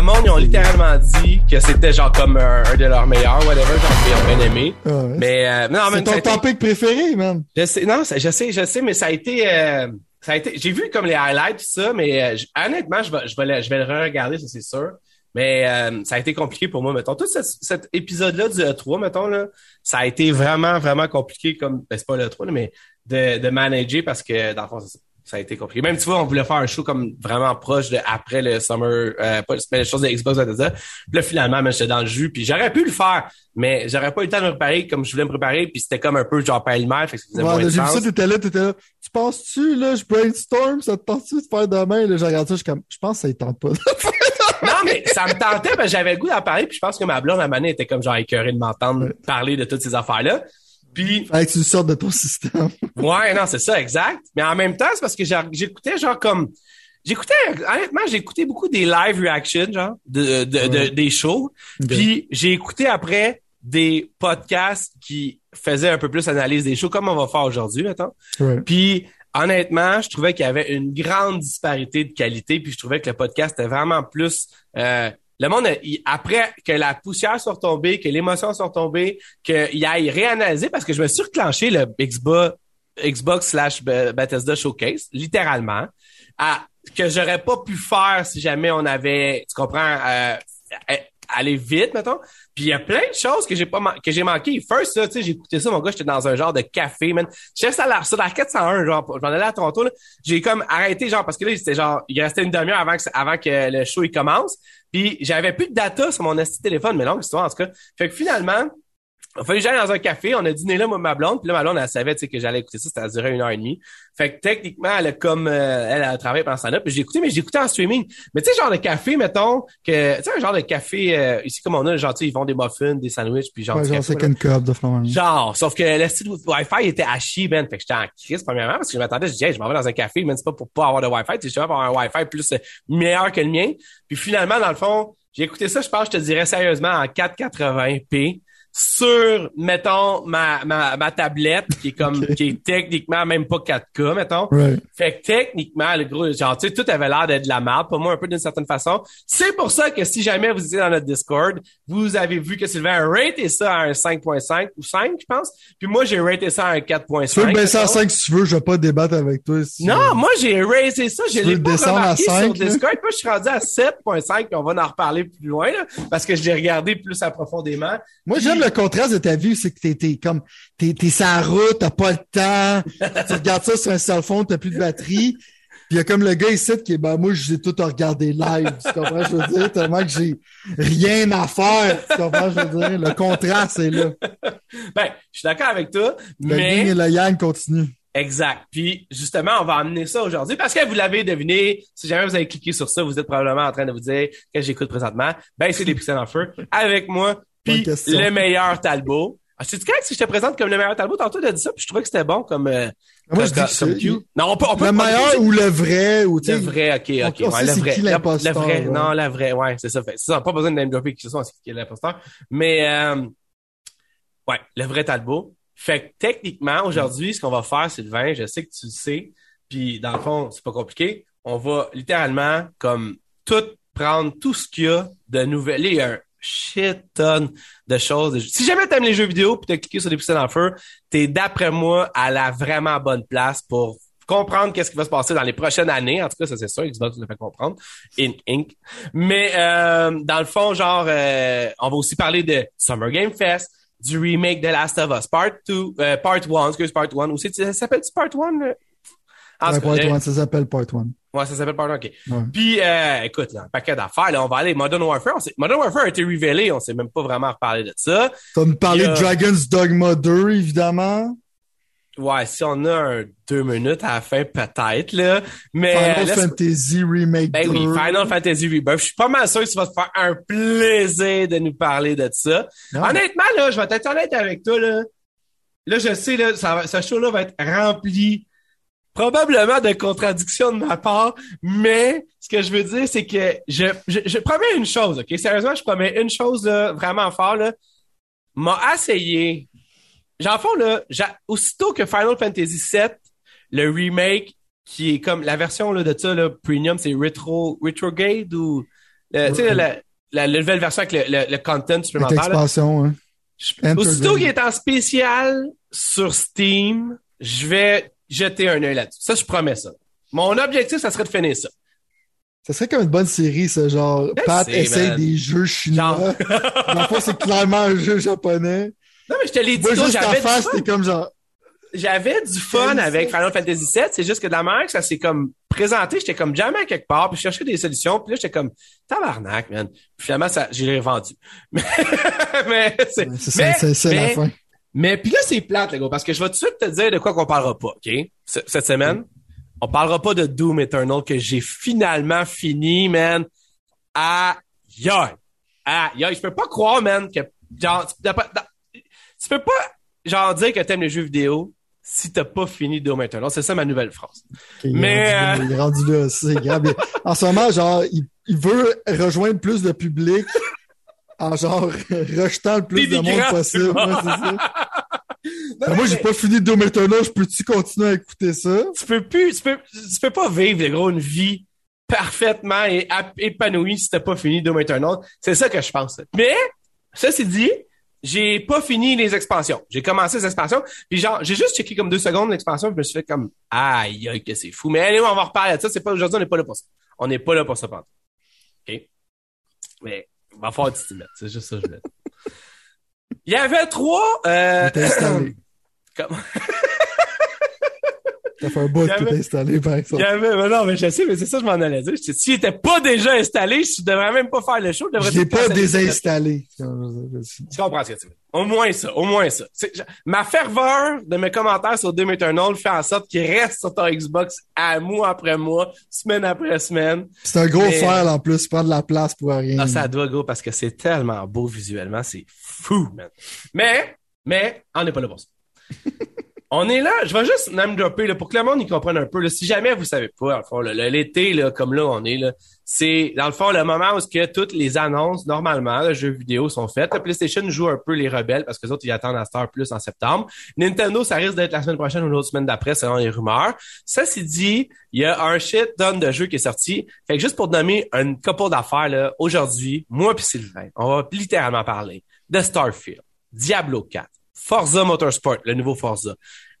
le monde, ils ont littéralement dit que c'était genre comme un, un de leurs meilleurs, whatever, genre, ils ont bien aimé. Ah ouais. Mais, euh, non, C'est ton été- topic préféré, man. je sais, non, je sais, je sais, mais ça a été, euh, ça a été, j'ai vu comme les highlights tout ça, mais euh, honnêtement, je vais, je vais le, je vais le re-regarder, ça c'est sûr. Mais euh, ça a été compliqué pour moi, mettons. Tout ce- cet épisode-là du E3, mettons, là, ça a été vraiment, vraiment compliqué comme, ben, c'est pas le E3, là, mais de, de manager parce que, dans le fond, c'est ça. A été compliqué. Même, tu vois, on voulait faire un show comme vraiment proche de après le Summer, euh, pas les choses de Xbox Bethesda. Puis là, finalement, j'étais dans le jus, puis j'aurais pu le faire, mais j'aurais pas eu le temps de me préparer comme je voulais me préparer, puis c'était comme un peu genre pêle-mêle, fait que ça faisait moins Ouais, de j'ai vu ça, t'étais là, t'étais là. Tu penses-tu, là, je brainstorm, ça te tente-tu de faire demain? Là, je regarde ça, je suis comme, je pense que ça ne tente pas. Non, mais ça me tentait, parce que j'avais le goût d'en parler, puis je pense que ma blonde, à donné, était comme genre écœurée de m'entendre Ouais. parler de toutes ces affaires-là. Puis, que tu sortes de ton système. ouais, non, c'est ça, exact. Mais en même temps, c'est parce que j'écoutais genre comme... J'écoutais, honnêtement, j'ai écouté beaucoup des live reactions, genre, de, de, des shows. Puis j'ai écouté après des podcasts qui faisaient un peu plus analyse des shows, comme on va faire aujourd'hui, mettons. Ouais. Puis honnêtement, je trouvais qu'il y avait une grande disparité de qualité, puis je trouvais que le podcast était vraiment plus euh, le monde il- après que la poussière soit retombée, que l'émotion soit retombée, qu'il aille réanalyser parce que je me suis reclenché le Xbox Xbox slash Be- Bethesda Showcase, littéralement, à, que j'aurais pas pu faire si jamais on avait, tu comprends, euh, aller vite, mettons. Puis il y a plein de choses que j'ai pas que j'ai manqué. First, tu sais, j'ai écouté ça, mon gars, j'étais dans un genre de café, man. J'étais sur la, sur la 401, genre, je m'en allais à Toronto, là. J'ai comme arrêté, genre, parce que là, c'était genre, il restait une demi-heure avant que, avant que le show, il commence. Puis j'avais plus de data sur mon esti téléphone, mais longue histoire, en tout cas. Fait que finalement, il fallu que j'aille dans un café, on a dîné là, moi, ma blonde, puis là, ma blonde, elle savait, tu sais, que j'allais écouter ça, ça duré une heure et demie. Fait que techniquement, elle a comme, euh, elle a travaillé pendant ce temps-là, puis j'ai écouté, mais j'ai écouté en streaming. Mais tu sais, genre de café, mettons, que, tu sais, un genre de café, euh, ici, comme on a, genre, tu sais, ils font des muffins, des sandwichs, puis genre, Ouais, genre second cup de. Genre, sauf que le style Wi-Fi était à chier, man. Fait que j'étais en crise, premièrement, parce que je m'attendais, je disais, hey, je m'en vais dans un café, mais c'est pas pour pas avoir de Wi-Fi, tu sais, je vais avoir un Wi-Fi plus euh, meilleur que le mien. Puis finalement, dans le fond, j'ai écouté ça, je pense, je te dirais sérieusement, en 480p sur, mettons, ma, ma, ma tablette, qui est comme, qui est techniquement même pas 4K, mettons. Fait que techniquement, le gros, genre, tu sais, tout avait l'air d'être de la merde, pour moi, un peu d'une certaine façon. C'est pour ça que si jamais vous étiez dans notre Discord, vous avez vu que Sylvain a raté ça à un 5.5 ou 5, je pense. Puis moi, j'ai raté ça à un 4.5. Tu veux le baisser à mettons. 5 si tu veux, je vais pas débattre avec toi. si- Non, moi, j'ai raisé ça. Je l'ai veux pas à remarqué 5, sur? Discord. Moi, je suis rendu à 7.5, puis on va en reparler plus loin, là, parce que je l'ai regardé plus approfondément. Moi, j'aime le contraste de ta vie, c'est que t'es, t'es comme, t'es, t'es la route, t'as pas le temps, tu regardes ça sur un cell phone, t'as plus de batterie. Puis il y a comme le gars ici qui est, ben, moi, j'ai tout à regarder live, tu comprends, je veux dire, tellement que j'ai rien à faire, tu comprends, je veux dire, le contraste est là. Ben, je suis d'accord avec toi, Le mais... et le yang continuent. Exact. Puis justement, on va amener ça aujourd'hui parce que vous l'avez deviné, si jamais vous avez cliqué sur ça, vous êtes probablement en train de vous dire que j'écoute présentement. Ben, c'est des pixels en feu avec moi, puis le meilleur Talbot. Ah, c'est correct si je te présente comme le meilleur Talbot? Tantôt, tu as dit ça, puis je trouvais que c'était bon comme, euh, Moi, je dis comme cue. Non, on peut, on peut le meilleur ou le vrai, ou le vrai, ok, ok, on ouais, sait le c'est vrai. qui Le- Le vrai, ouais. non, le vrai, ouais, c'est ça. C'est ça, pas besoin de name dropper qui ce soit, c'est qui est l'imposteur. Mais, euh, ouais, le vrai Talbot. Fait que techniquement, aujourd'hui, ce qu'on va faire, Sylvain, je sais que tu le sais, puis dans le fond, c'est pas compliqué. On va littéralement, comme, tout prendre tout ce qu'il y a de nouvelles. Il y a un shit ton de choses. Si jamais t'aimes les jeux vidéo puis t'as cliqué sur des pixels en feu, t'es d'après moi à la vraiment bonne place pour comprendre qu'est-ce qui va se passer dans les prochaines années. En tout cas, ça c'est sûr, Xbox nous le fait comprendre. In Inc. Mais euh, dans le fond, genre, euh, on va aussi parler de Summer Game Fest, du remake de Last of Us Part 2, euh, Part 1, excuse, Part 1. Aussi, ça s'appelle-tu Part 1? là? En Ouais, tout cas, part le- one, ça s'appelle part one. Ouais, ça s'appelle Part 1, OK. Ouais. Puis, euh, écoute, là, un paquet d'affaires, là, on va aller Modern Warfare. On sait- Modern Warfare a été révélé, on sait même pas vraiment reparler de ça. Tu vas me a- de Dragon's Dogma 2, évidemment. Ouais, si on a un deux minutes à la fin, peut-être, là. Mais, Final Fantasy Remake ben 2. oui, Final Fantasy Rebirth. Je suis pas mal sûr que tu vas te faire un plaisir de nous parler de ça. Non. Honnêtement, là, je vais être honnête avec toi, là. Là, je sais, là, ça ce show-là va être rempli probablement de contradictions de ma part, mais ce que je veux dire, c'est que je, je, je promets une chose, OK? Sérieusement, je promets une chose, là, vraiment fort, là. M'a essayé. J'en fond, là, aussitôt que Final Fantasy VII, le remake, qui est comme la version là, de ça, là, premium, c'est Retro, Retrograde ou tu sais, la, la, la nouvelle version avec le, le, le content supplémentaire. là. l'expansion, hein. Aussitôt qu'il est en spécial sur Steam, je vais jeter un œil là-dessus. Ça, je promets ça. Mon objectif, ça serait de finir ça. Ça serait comme une bonne série, ça, genre, Pat sais, essaye man. des jeux chinois. Dans le c'est clairement un jeu japonais. Non, mais je te l'ai dit, j'avais du face, fun. t'es comme genre, J'avais du fun avec. Final Fantasy VII. C'est juste que de la manière que ça s'est comme présenté, j'étais comme jamais à quelque part, puis je cherchais des solutions, puis là, j'étais comme tabarnak, man. Puis finalement, ça, j'ai revendu. Mais, c'est, ça, c'est ça la fin. Mais puis là, c'est plate, les gars, parce que je vais tout de suite te dire de quoi qu'on parlera pas, OK? Cette semaine, on parlera pas de Doom Eternal que j'ai finalement fini, man. Ah, yeah. Ah, yeah. Je peux pas croire, man, que, genre, tu, tu peux pas, genre, dire que t'aimes les jeux vidéo si t'as pas fini Doom Eternal. C'est ça ma nouvelle phrase. Ok, il est Mais, euh, rendu là, il est rendu là, c'est grave. En ce moment, genre, il, il veut rejoindre plus de public en genre rejetant le plus de monde possible. Ouais, c'est ça. Non, Ben, moi, j'ai mais pas fini Doom Eternal, je peux-tu continuer à écouter ça? Tu peux plus, tu peux, tu peux pas vivre, les gros, une vie parfaitement et épanouie si t'as pas fini Doom Eternal. C'est ça que je pense. Mais, ceci dit, j'ai pas fini les expansions. J'ai commencé les expansions, puis genre, j'ai juste checké comme deux secondes l'expansion, puis je me suis fait comme, aïe, aïe, que c'est fou. Mais allez, on va reparler de ça. C'est pas, aujourd'hui, on n'est pas là pour ça. On n'est pas là pour ça, pendant. OK? Mais, tu t'y mettes. C'est juste ça que je voulais. Il y avait trois, euh. Comment? T'as fait un bout tout avait- installé, par exemple. avait, mais non, mais je sais, mais c'est ça que je m'en allais dire. Je S'il était pas déjà installé, je devrais même pas faire le show. Je l'ai pas désinstallé. Tu comprends ce que tu veux. Au moins ça, au moins ça. Je- ma ferveur de mes commentaires sur Doom Eternal fait en sorte qu'il reste sur ton Xbox à mois après mois, semaine après semaine. C'est un gros Mais- fer en plus, prendre de la place pour rien. Ah, ça doit go parce que c'est tellement beau visuellement, c'est fou, man. Mais, mais, on n'est pas là pour ça. on est là, je vais juste name dropper là, pour que le monde y comprenne un peu. Là, si jamais vous savez pas, dans le fond, l'été, là, comme là on est, là, c'est dans le fond le moment où que toutes les annonces, normalement, de jeux vidéo sont faites. La PlayStation joue un peu les rebelles parce que les autres, ils attendent à Star Plus en septembre. Nintendo, ça risque d'être la semaine prochaine ou l'autre semaine d'après, selon les rumeurs. Ça, c'est dit, il y a un shit tonne de jeux qui est sorti. Fait que juste pour nommer une couple d'affaires, là, aujourd'hui, moi puis Sylvain, on va littéralement parler de Starfield, Diablo 4, Forza Motorsport, le nouveau Forza,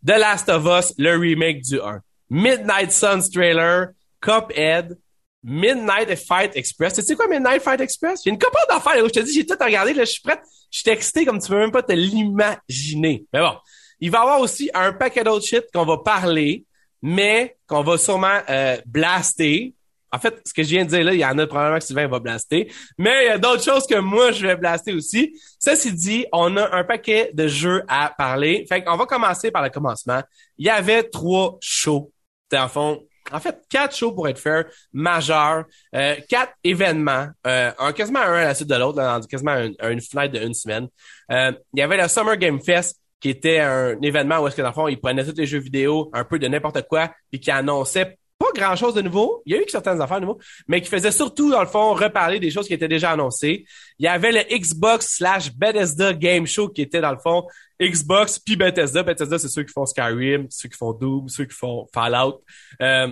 The Last of Us, le remake du 1, Midnight Suns trailer, Cuphead, Midnight Fight Express. Tu sais quoi, Midnight Fight Express? J'ai une couple d'affaires, je te dis, j'ai tout regardé, là, je suis prête, je suis excité comme tu peux même pas te l'imaginer. Mais bon, il va y avoir aussi un paquet d'autres shit qu'on va parler, mais qu'on va sûrement euh, blaster. En fait, ce que je viens de dire là, il y en a probablement que Sylvain va blaster, mais il y a d'autres choses que moi, je vais blaster aussi. C'est dit, on a un paquet de jeux à parler. Fait qu'on va commencer par le commencement. Il y avait trois shows, le fond, en fait, quatre shows pour être fair, majeurs, euh, quatre événements, euh, un, quasiment un à la suite de l'autre, dans quasiment une, une fenêtre de une semaine. Euh, il y avait le Summer Game Fest, qui était un événement où est-ce que dans le fond, ils prenaient tous les jeux vidéo, un peu de n'importe quoi, puis qui annonçait pas grand chose de nouveau. Il y a eu certaines affaires de nouveau, mais qui faisait surtout, dans le fond, reparler des choses qui étaient déjà annoncées. Il y avait le Xbox slash Bethesda Game Show qui était, dans le fond, Xbox puis Bethesda. Bethesda, c'est ceux qui font Skyrim, ceux qui font Doom, ceux qui font Fallout. Euh,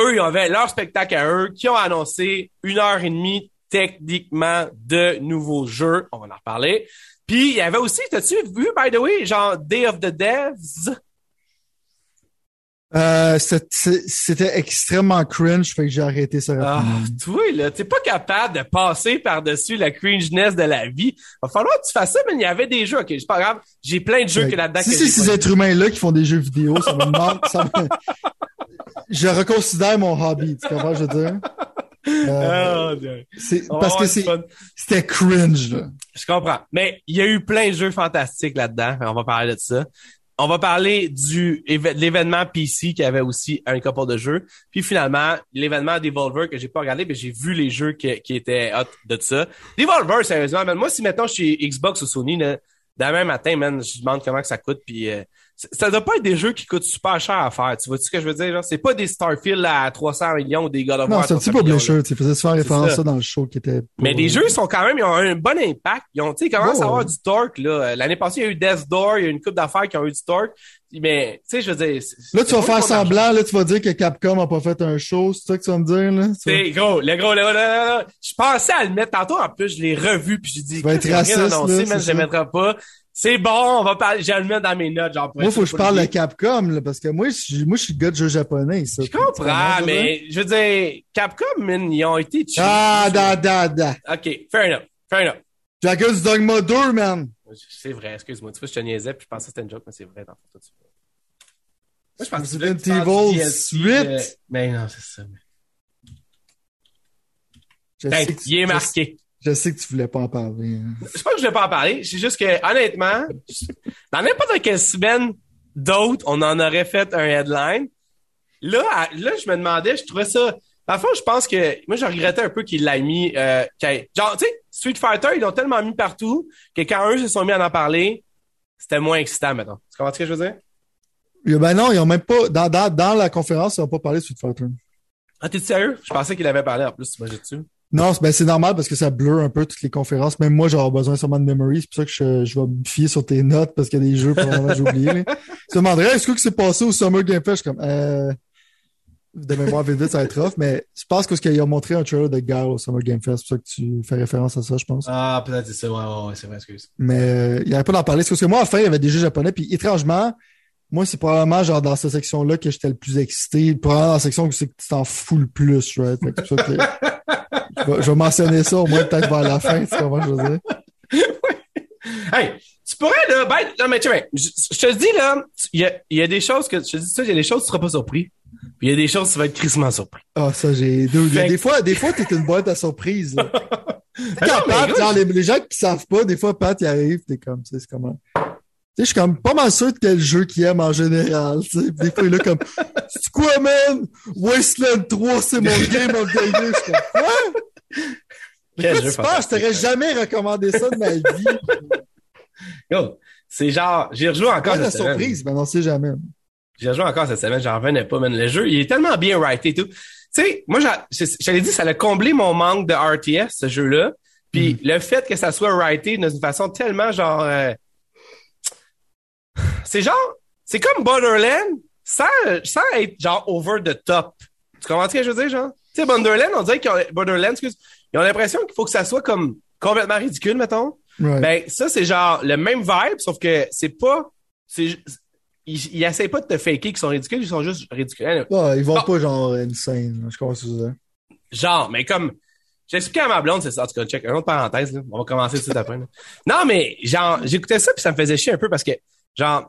eux, ils avaient leur spectacle à eux, qui ont annoncé une heure et demie techniquement de nouveaux jeux. On va en reparler. Puis, il y avait aussi, t'as-tu vu, by the way, genre Day of the Devs? Euh, C'était extrêmement cringe, fait que j'ai arrêté ça Ah, toi, là, t'es pas capable de passer par-dessus la cringeness de la vie. Va falloir que tu fasses ça, mais il y avait des jeux. OK, c'est pas grave. J'ai plein de jeux que là-dedans si c'est ces êtres humains-là qui font des jeux vidéo, ça me demande. ça me- Je reconsidère mon hobby, tu comprends, je veux dire? Euh, Ah, va parce que c'était cringe là. Je comprends. Mais il y a eu plein de jeux fantastiques là-dedans. On va parler de ça. On va parler du l'événement PC qui avait aussi un couple de jeux. Puis finalement, l'événement Devolver que j'ai pas regardé, mais j'ai vu les jeux qui, qui étaient hot de ça. Devolver, sérieusement, man, moi si maintenant je suis Xbox ou Sony, là, demain matin, man, je demande comment que ça coûte, puis euh, ça doit pas être des jeux qui coûtent super cher à faire. Tu vois ce que je veux dire? Genre, c'est pas des Starfield à 300 millions ou des God of Non, c'est un petit 300 millions, publisher, là. tu faisais souvent référence à ça. ça dans le show qui était. Mais les jeux sont quand même, ils ont un bon impact. Ils ont, tu sais, commencent Oh, à avoir ouais. du torque, là. L'année passée, il y a eu Death Door, il y a eu une coupe d'affaires qui ont eu du torque. Mais, tu sais, je veux dire. Là, tu vas faire semblant, là, tu vas dire que Capcom a pas fait un show, c'est ça que tu vas me dire, là? Tu C'est gros, le gros, le gros, le gros, le gros. Je pensais à le mettre tantôt, en plus, je l'ai revu, puis j'ai dit, vas être raciste, annoncé, là, c'est je le mettrai pas. C'est bon, on va parler, je vais le mettre dans mes notes, genre, Moi, faut que je parle de. Capcom, là, parce que moi, je suis, moi, je suis le gars de jeux japonais, ça. Je comprends, mais, je veux dire, Capcom, man, ils ont été cheap. Ah, da, da, da. OK, fair enough, fair enough. Dragon's Dogma 2, man. C'est vrai, excuse-moi. Tu vois, je te niaisais, puis je pensais que c'était une joke, mais c'est vrai, dans tout suite. Moi, je pense que tu Evil DLC, 8. euh, Mais non, c'est ça. mais- Je Hey, sais que tu- il est marqué. Je sais que tu voulais pas en parler. hein. Je sais pas que je vais pas en parler. C'est juste que, honnêtement, dans n'importe quelle semaine d'autres, on en aurait fait un headline. Là, à- là, je me demandais, je trouvais ça. Fond, je pense que moi, je regrettais un peu qu'il l'ait mis. Euh, genre, tu sais, Street Fighter, ils l'ont tellement mis partout que quand eux se sont mis à en parler, c'était moins excitant, maintenant. Tu comprends ce que je veux dire? Ben non, ils ont même pas, dans, dans, dans la conférence, ils n'ont pas parlé de Street Fighter. Ah, t'es sérieux? Je pensais qu'il avait parlé en plus, tu dessus. Non, c'est- ben c'est normal parce que ça blur un peu toutes les conférences. Même moi, j'aurais besoin sûrement de memory. C'est pour ça que je, je vais me fier sur tes notes parce qu'il y a des jeux probablement que j'ai oublié. Tu te demanderais, est-ce que c'est passé au Summer Game Fest? Je suis comme, euh, de mémoire vite vite, ça va être rough, mais je pense que ce qu'il a montré un trailer de Guile au Summer Game Fest. C'est pour ça que tu fais référence à ça, je pense. Ah, peut-être c'est ça. Ouais, ouais, ouais, c'est vrai, excuse. Mais euh, il n'y avait pas d'en parler. Parce que moi, enfin, il y avait des jeux japonais. Puis étrangement, moi, c'est probablement genre dans cette section-là que j'étais le plus excité. Probablement dans la section où c'est que tu t'en fous le plus, right? Fait que c'est pour ça que je, vais, je vais mentionner ça au moins peut-être vers la fin, tu comprends que je veux dire? Hey, tu pourrais, là, ben, non, mais tu sais, je, je te dis, là, il y a, y a des choses que, je te dis ça, il y a des choses, tu seras pas surpris. Puis il y a des choses, tu vas être crissement surpris. Ah, ça, j'ai. Fait que- des fois, des fois, t'es une boîte à surprise. non, quand Pat, gars, genre, les, les gens qui savent pas, des fois, Pat, il arrive, t'es comme, tu sais, c'est comment? Tu sais, je suis comme pas mal sûr de quel jeu qu'il aime en général, tu sais. Puis Des fois, il est là comme, c'est quoi, man? Wasteland 3, c'est mon game of the year. Je suis comme, quoi? Écoute, jeu tu penses, je t'aurais jamais recommandé ça de ma vie. Yo, c'est genre, j'ai rejoué encore la cette semaine. surprise, mais non, c'est jamais. J'ai rejoué encore cette semaine, j'en revenais pas, man. Le jeu, il est tellement bien writé et tout. Tu sais, moi, j'a- je je t'avais dit, ça a comblé mon manque de RTS, ce jeu-là. Puis Mm. le fait que ça soit writé d'une façon tellement genre... euh, C'est genre... C'est comme Borderland sans, sans être genre over the top. Tu comprends ce que je veux dire, genre? Tu sais, Borderland, on dirait qu'ils ont... Excuse, ils ont l'impression qu'il faut que ça soit comme complètement ridicule, mettons. Ouais. Ben, ça, c'est genre le même vibe, sauf que c'est pas. C'est, ils, ils essayent pas de te faker qu'ils sont ridicules, ils sont juste ridicules. Ah, ils vont Bon. pas genre insane. là, Je comprends ce que tu. Genre, mais comme. J'ai expliqué à ma blonde, c'est ça. En tout cas, check. Une autre parenthèse, là. On va commencer tout de suite après. là. Non, mais genre, j'écoutais ça puis ça me faisait chier un peu parce que, genre,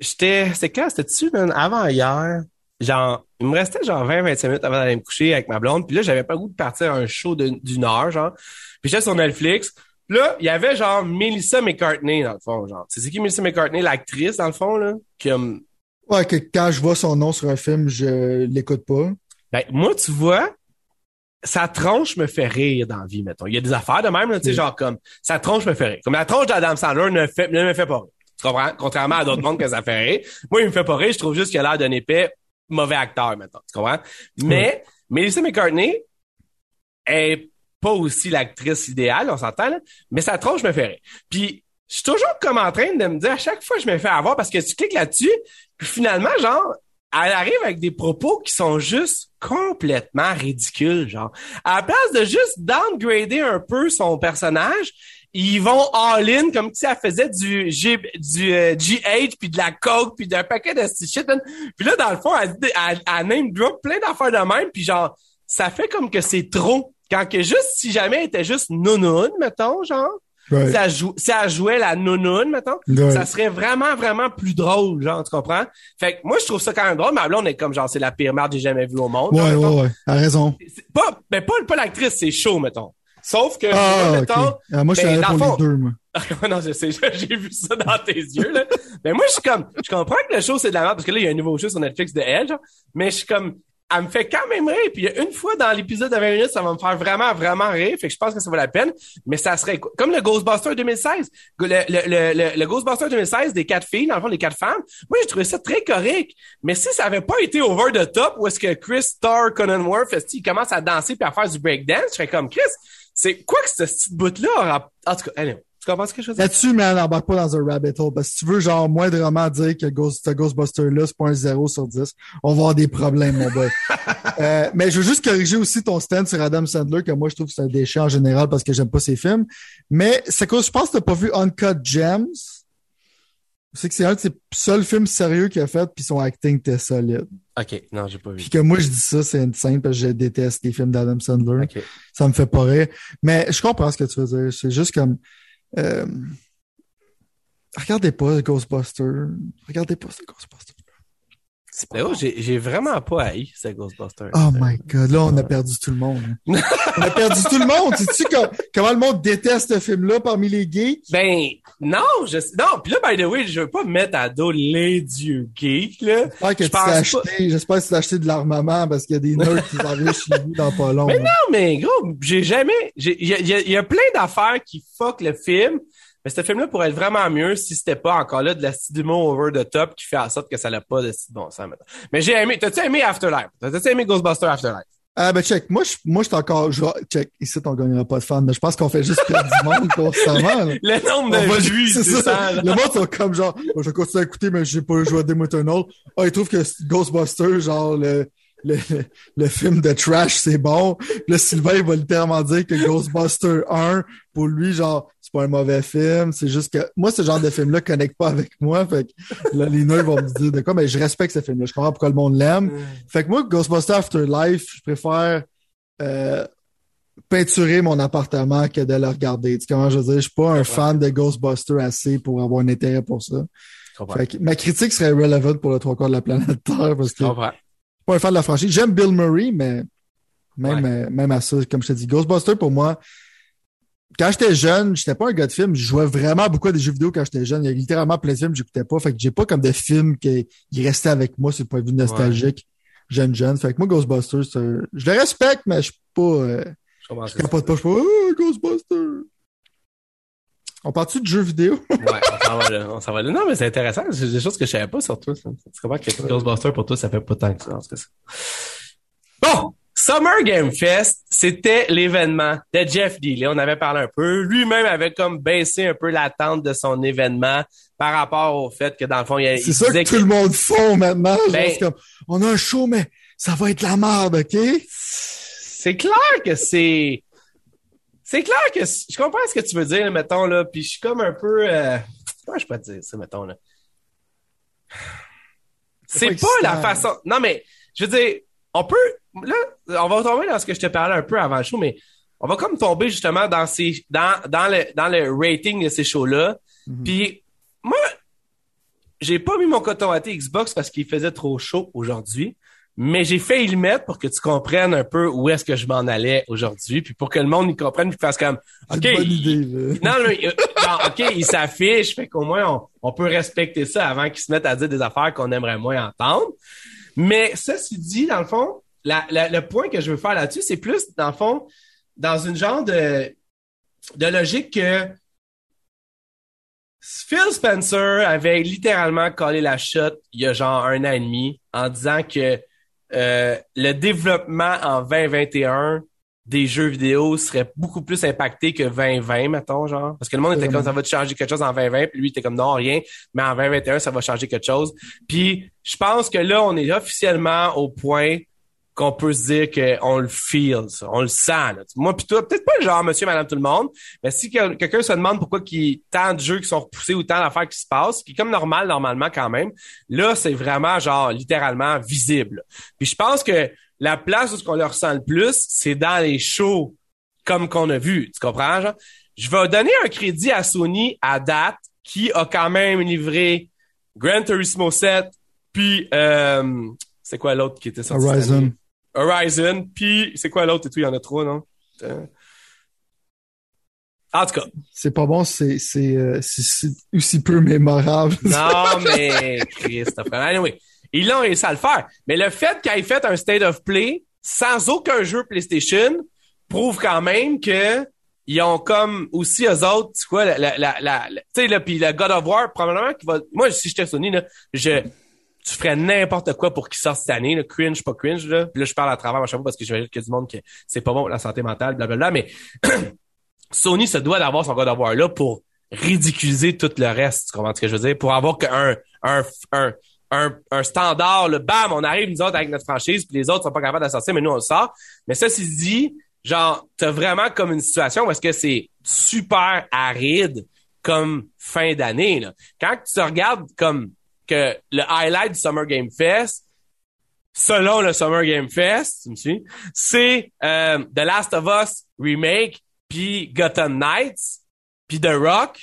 j'étais. C'est quand? C'était-tu? Avant hier? Genre, il me restait genre 20-25 minutes avant d'aller me coucher avec ma blonde. Puis là, j'avais pas le goût de partir à un show d'une heure, genre. Puis j'étais sur Netflix. Puis là, il y avait genre Melissa McCartney, dans le fond, genre. C'est qui Melissa McCartney, l'actrice, dans le fond, là? Qui, Ouais, que quand je vois son nom sur un film, je l'écoute pas. Ben, moi, tu vois, sa tronche me fait rire dans la vie, mettons. Il y a des affaires de même, là, tu sais, Oui. genre comme, sa tronche me fait rire. Comme la tronche d'Adam Sandler ne, fait, ne me fait pas rire. Tu comprends? Contrairement à d'autres mondes que ça fait rire. Moi, il me fait pas rire, je trouve juste qu'il a l'air d'un épais mauvais acteur, mettons. Tu comprends? Mais, Melissa McCartney est pas aussi l'actrice idéale, on s'entend, là, mais sa tronche me rire. Puis, je suis toujours comme en train de me dire, à chaque fois, je me fais avoir parce que tu cliques là-dessus, puis finalement, genre, elle arrive avec des propos qui sont juste complètement ridicules, genre. À la place de juste downgrader un peu son personnage, ils vont all-in comme si elle faisait du, G, du euh, GH, puis de la coke, puis d'un paquet de shit. man. Puis là, dans le fond, elle, elle, elle name drop plein d'affaires de même, puis genre, ça fait comme que c'est trop. Quand que juste, si jamais elle était juste nounoun, mettons, genre, Ouais. si, elle jou- si elle jouait la nounoun, mettons, ça serait vraiment, vraiment plus drôle, genre, tu comprends? Fait que moi, je trouve ça quand même drôle. Ma blonde est comme, genre, c'est la pire merde que j'ai jamais vue au monde. genre, Ouais, mettons. ouais, ouais. A raison. Pas, mais pas, pas l'actrice, c'est chaud, mettons. Sauf que, Ah, moi, mettons, Ah, moi, je suis ben, pour le fond- les deux, moi. non, je sais, j'ai vu ça dans tes yeux, là. Mais moi, je suis comme, je comprends que le show, c'est de la merde, parce que là, il y a un nouveau show sur Netflix de elle, genre. Mais je suis comme, elle me fait quand même rire. Puis une fois dans l'épisode de 20 minutes, ça va me faire vraiment, vraiment rire. Fait que je pense que ça vaut la peine. Mais ça serait comme le Ghostbuster 2016. Le, le, le, le, Ghostbuster 2016 des quatre filles, dans le fond, les quatre femmes. Moi, j'ai trouvé ça très correct. Mais si ça avait pas été over the top, où est-ce que Chris Star Cronenworth, il commence à danser puis à faire du breakdance, je serais comme Chris, c'est quoi que ce petit bout-là? En tout cas, allez, tu comprends ce que je veux dire? Là-dessus, mais n'embarque pas dans un rabbit hole. Parce que si tu veux, genre, moindrement dire que Ghost, ce Ghostbuster-là, c'est pas un 0 sur 10, on va avoir des problèmes, mon boy. euh, mais je veux juste corriger aussi ton stand sur Adam Sandler, que moi, je trouve que c'est un déchet en général parce que j'aime pas ses films. Mais c'est que je pense que t'as pas vu Uncut Gems? C'est que c'est un de ses seuls films sérieux qu'il a fait, puis son acting était solide. OK, non, j'ai pas vu. Puis que moi, je dis ça, c'est une scène parce que je déteste les films d'Adam Sandler. Ça me fait pas rire. Mais je comprends ce que tu veux dire. C'est juste comme... Euh, regardez pas Ghostbuster. Regardez pas ce Ghostbuster. Ben j'ai vraiment pas haï ce Ghostbuster. Oh my god, là on a perdu tout le monde. on a perdu tout le monde. Sais-tu comment le monde déteste ce film-là parmi les geeks? Ben non, je non. Puis là, by the way, je veux pas me mettre à dos les dieux geeks là. J'espère que tu t'as acheté, j'espère que tu as acheté de l'armement parce qu'il y a des nerds qui s'en chez vous dans pas long. Mais non, mais gros, j'ai jamais, il y, y, y a plein d'affaires qui fuck le film. Mais ce film-là pourrait être vraiment mieux si c'était pas encore là de la d'humour over the top qui fait en sorte que ça n'a pas de bon sens maintenant. Mais j'ai aimé. T'as-tu aimé Afterlife? T'as-tu aimé Ghostbusters Afterlife? Ah ben check, moi je moi je suis encore je, check, ici on gagnera pas de fans, mais je pense qu'on fait juste perdre du monde constamment. Le nombre de vues, c'est ça. ça le monde sont comme genre je vais continuer à écouter mais j'ai pas joué à Doom Eternal. Ah, ils trouvent que Ghostbusters genre le le, le, film de trash, c'est bon. Là, Sylvain, il va littéralement dire que Ghostbuster 1, pour lui, genre, pas un mauvais film. C'est juste que moi, ce genre de film-là connecte pas avec moi. Fait que là, les nerds vont me dire de quoi, mais je respecte ce film-là. Je comprends pourquoi le monde l'aime. Fait que moi, Ghostbuster Afterlife, je préfère euh, peinturer mon appartement que de le regarder. Tu sais comment je veux dire? Je suis pas un fan de Ghostbuster assez pour avoir un intérêt pour ça. Fait que ma critique serait relevant pour le trois quarts de la planète Terre parce que pas un fan de la franchise. J'aime Bill Murray, mais même, euh, même à ça, comme je te dis, Ghostbuster, pour moi, quand j'étais jeune, j'étais pas un gars de film. Je jouais vraiment beaucoup à des jeux vidéo quand j'étais jeune. Il y a littéralement plein de films que j'écoutais pas. Fait que j'ai pas comme des films qui restaient avec moi sur le point de vue nostalgique, jeune, jeune. Fait que moi, Ghostbusters, je le respecte, mais je suis pas, euh, je capote pas, je suis pas, oh, Ghostbusters. On parle-tu de jeux vidéo? ouais, on s'en va là. On s'en va là. Non, mais c'est intéressant. C'est des choses que je savais pas sur toi. Tu comprends que Ghostbusters pour toi, ça fait pas tant que ça. En tout cas. Bon! Summer Game Fest, c'était l'événement de Jeff Dealey. On avait parlé un peu. Lui-même avait comme baissé un peu l'attente de son événement par rapport au fait que dans le fond, il, C'est ça que, tout le monde font maintenant. Ben, comme, on a un show, mais ça va être la merde, OK? C'est clair que c'est c'est clair que je comprends ce que tu veux dire, mettons, là, puis je suis comme un peu... Euh, comment je peux te dire ça, mettons, là? C'est pas, la façon... Non, mais, je veux dire, on peut... Là, on va tomber dans ce que je te parlais un peu avant le show, mais on va comme tomber justement dans ces dans, dans, le, dans le rating de ces shows-là. Mm-hmm. Puis moi, j'ai pas mis mon coton à Xbox parce qu'il faisait trop chaud aujourd'hui mais j'ai fait le mettre pour que tu comprennes un peu où est-ce que je m'en allais aujourd'hui, puis pour que le monde y comprenne, puis fasse comme, ok, il, non, non, ok, il s'affiche, fait qu'au moins on, peut respecter ça avant qu'ils se mettent à dire des affaires qu'on aimerait moins entendre. Mais ceci dit, dans le fond, la, le point que je veux faire là-dessus, c'est plus dans le fond dans une genre de de logique que Phil Spencer avait littéralement collé la shot il y a genre un an et demi en disant que euh, le développement en 2021 des jeux vidéo serait beaucoup plus impacté que 2020, mettons, genre. Parce que le monde était comme, ça va changer quelque chose en 2020, puis lui, était comme, non, rien. Mais en 2021, ça va changer quelque chose. Puis, je pense que là, on est officiellement au point qu'on peut se dire qu'on le feel, ça, on le sent. Là. Moi puis toi, peut-être pas le genre monsieur, madame, tout le monde, mais si quelqu'un se demande pourquoi il y a tant de jeux qui sont repoussés ou tant d'affaires qui se passent, qui est comme normal normalement quand même, là c'est vraiment genre littéralement visible. Puis je pense que la place où ce qu'on le ressent le plus, c'est dans les shows comme qu'on a vu, tu comprends genre? Je vais donner un crédit à Sony à date qui a quand même livré Gran Turismo 7 puis euh, c'est quoi l'autre qui était sorti Horizon. Horizon, puis c'est quoi l'autre? Et tout, il y en a trois, non? Euh, en tout cas. C'est pas bon, c'est c'est euh, aussi peu mémorable. Non, mais Christophe. Anyway. Ils l'ont réussi à le faire. Mais le fait qu'ils aient fait un state of play sans aucun jeu PlayStation prouve quand même que ils ont comme aussi eux autres, tu quoi, la, la, la, tu sais, là, puis le God of War, probablement qui va, moi, si j'étais Sony, là, je, tu ferais n'importe quoi pour qu'il sorte cette année, là, cringe, pas cringe, là. Puis là, je parle à travers à chaque parce que dire qu'il y a du monde que c'est pas bon pour la santé mentale, blablabla, mais Sony se doit d'avoir son God of War là pour ridiculiser tout le reste, tu comprends ce que je veux dire? Pour avoir qu'un, un, un, un, un, standard, le bam, on arrive nous autres avec notre franchise, puis les autres sont pas capables de sortir, mais nous on le sort. Mais ça, c'est dit, genre, t'as vraiment comme une situation est-ce que c'est super aride comme fin d'année. Quand tu te regardes comme que le highlight du Summer Game Fest, selon le Summer Game Fest, tu me suis, c'est euh, The Last of Us Remake, puis Gotham Knights, puis The Rock,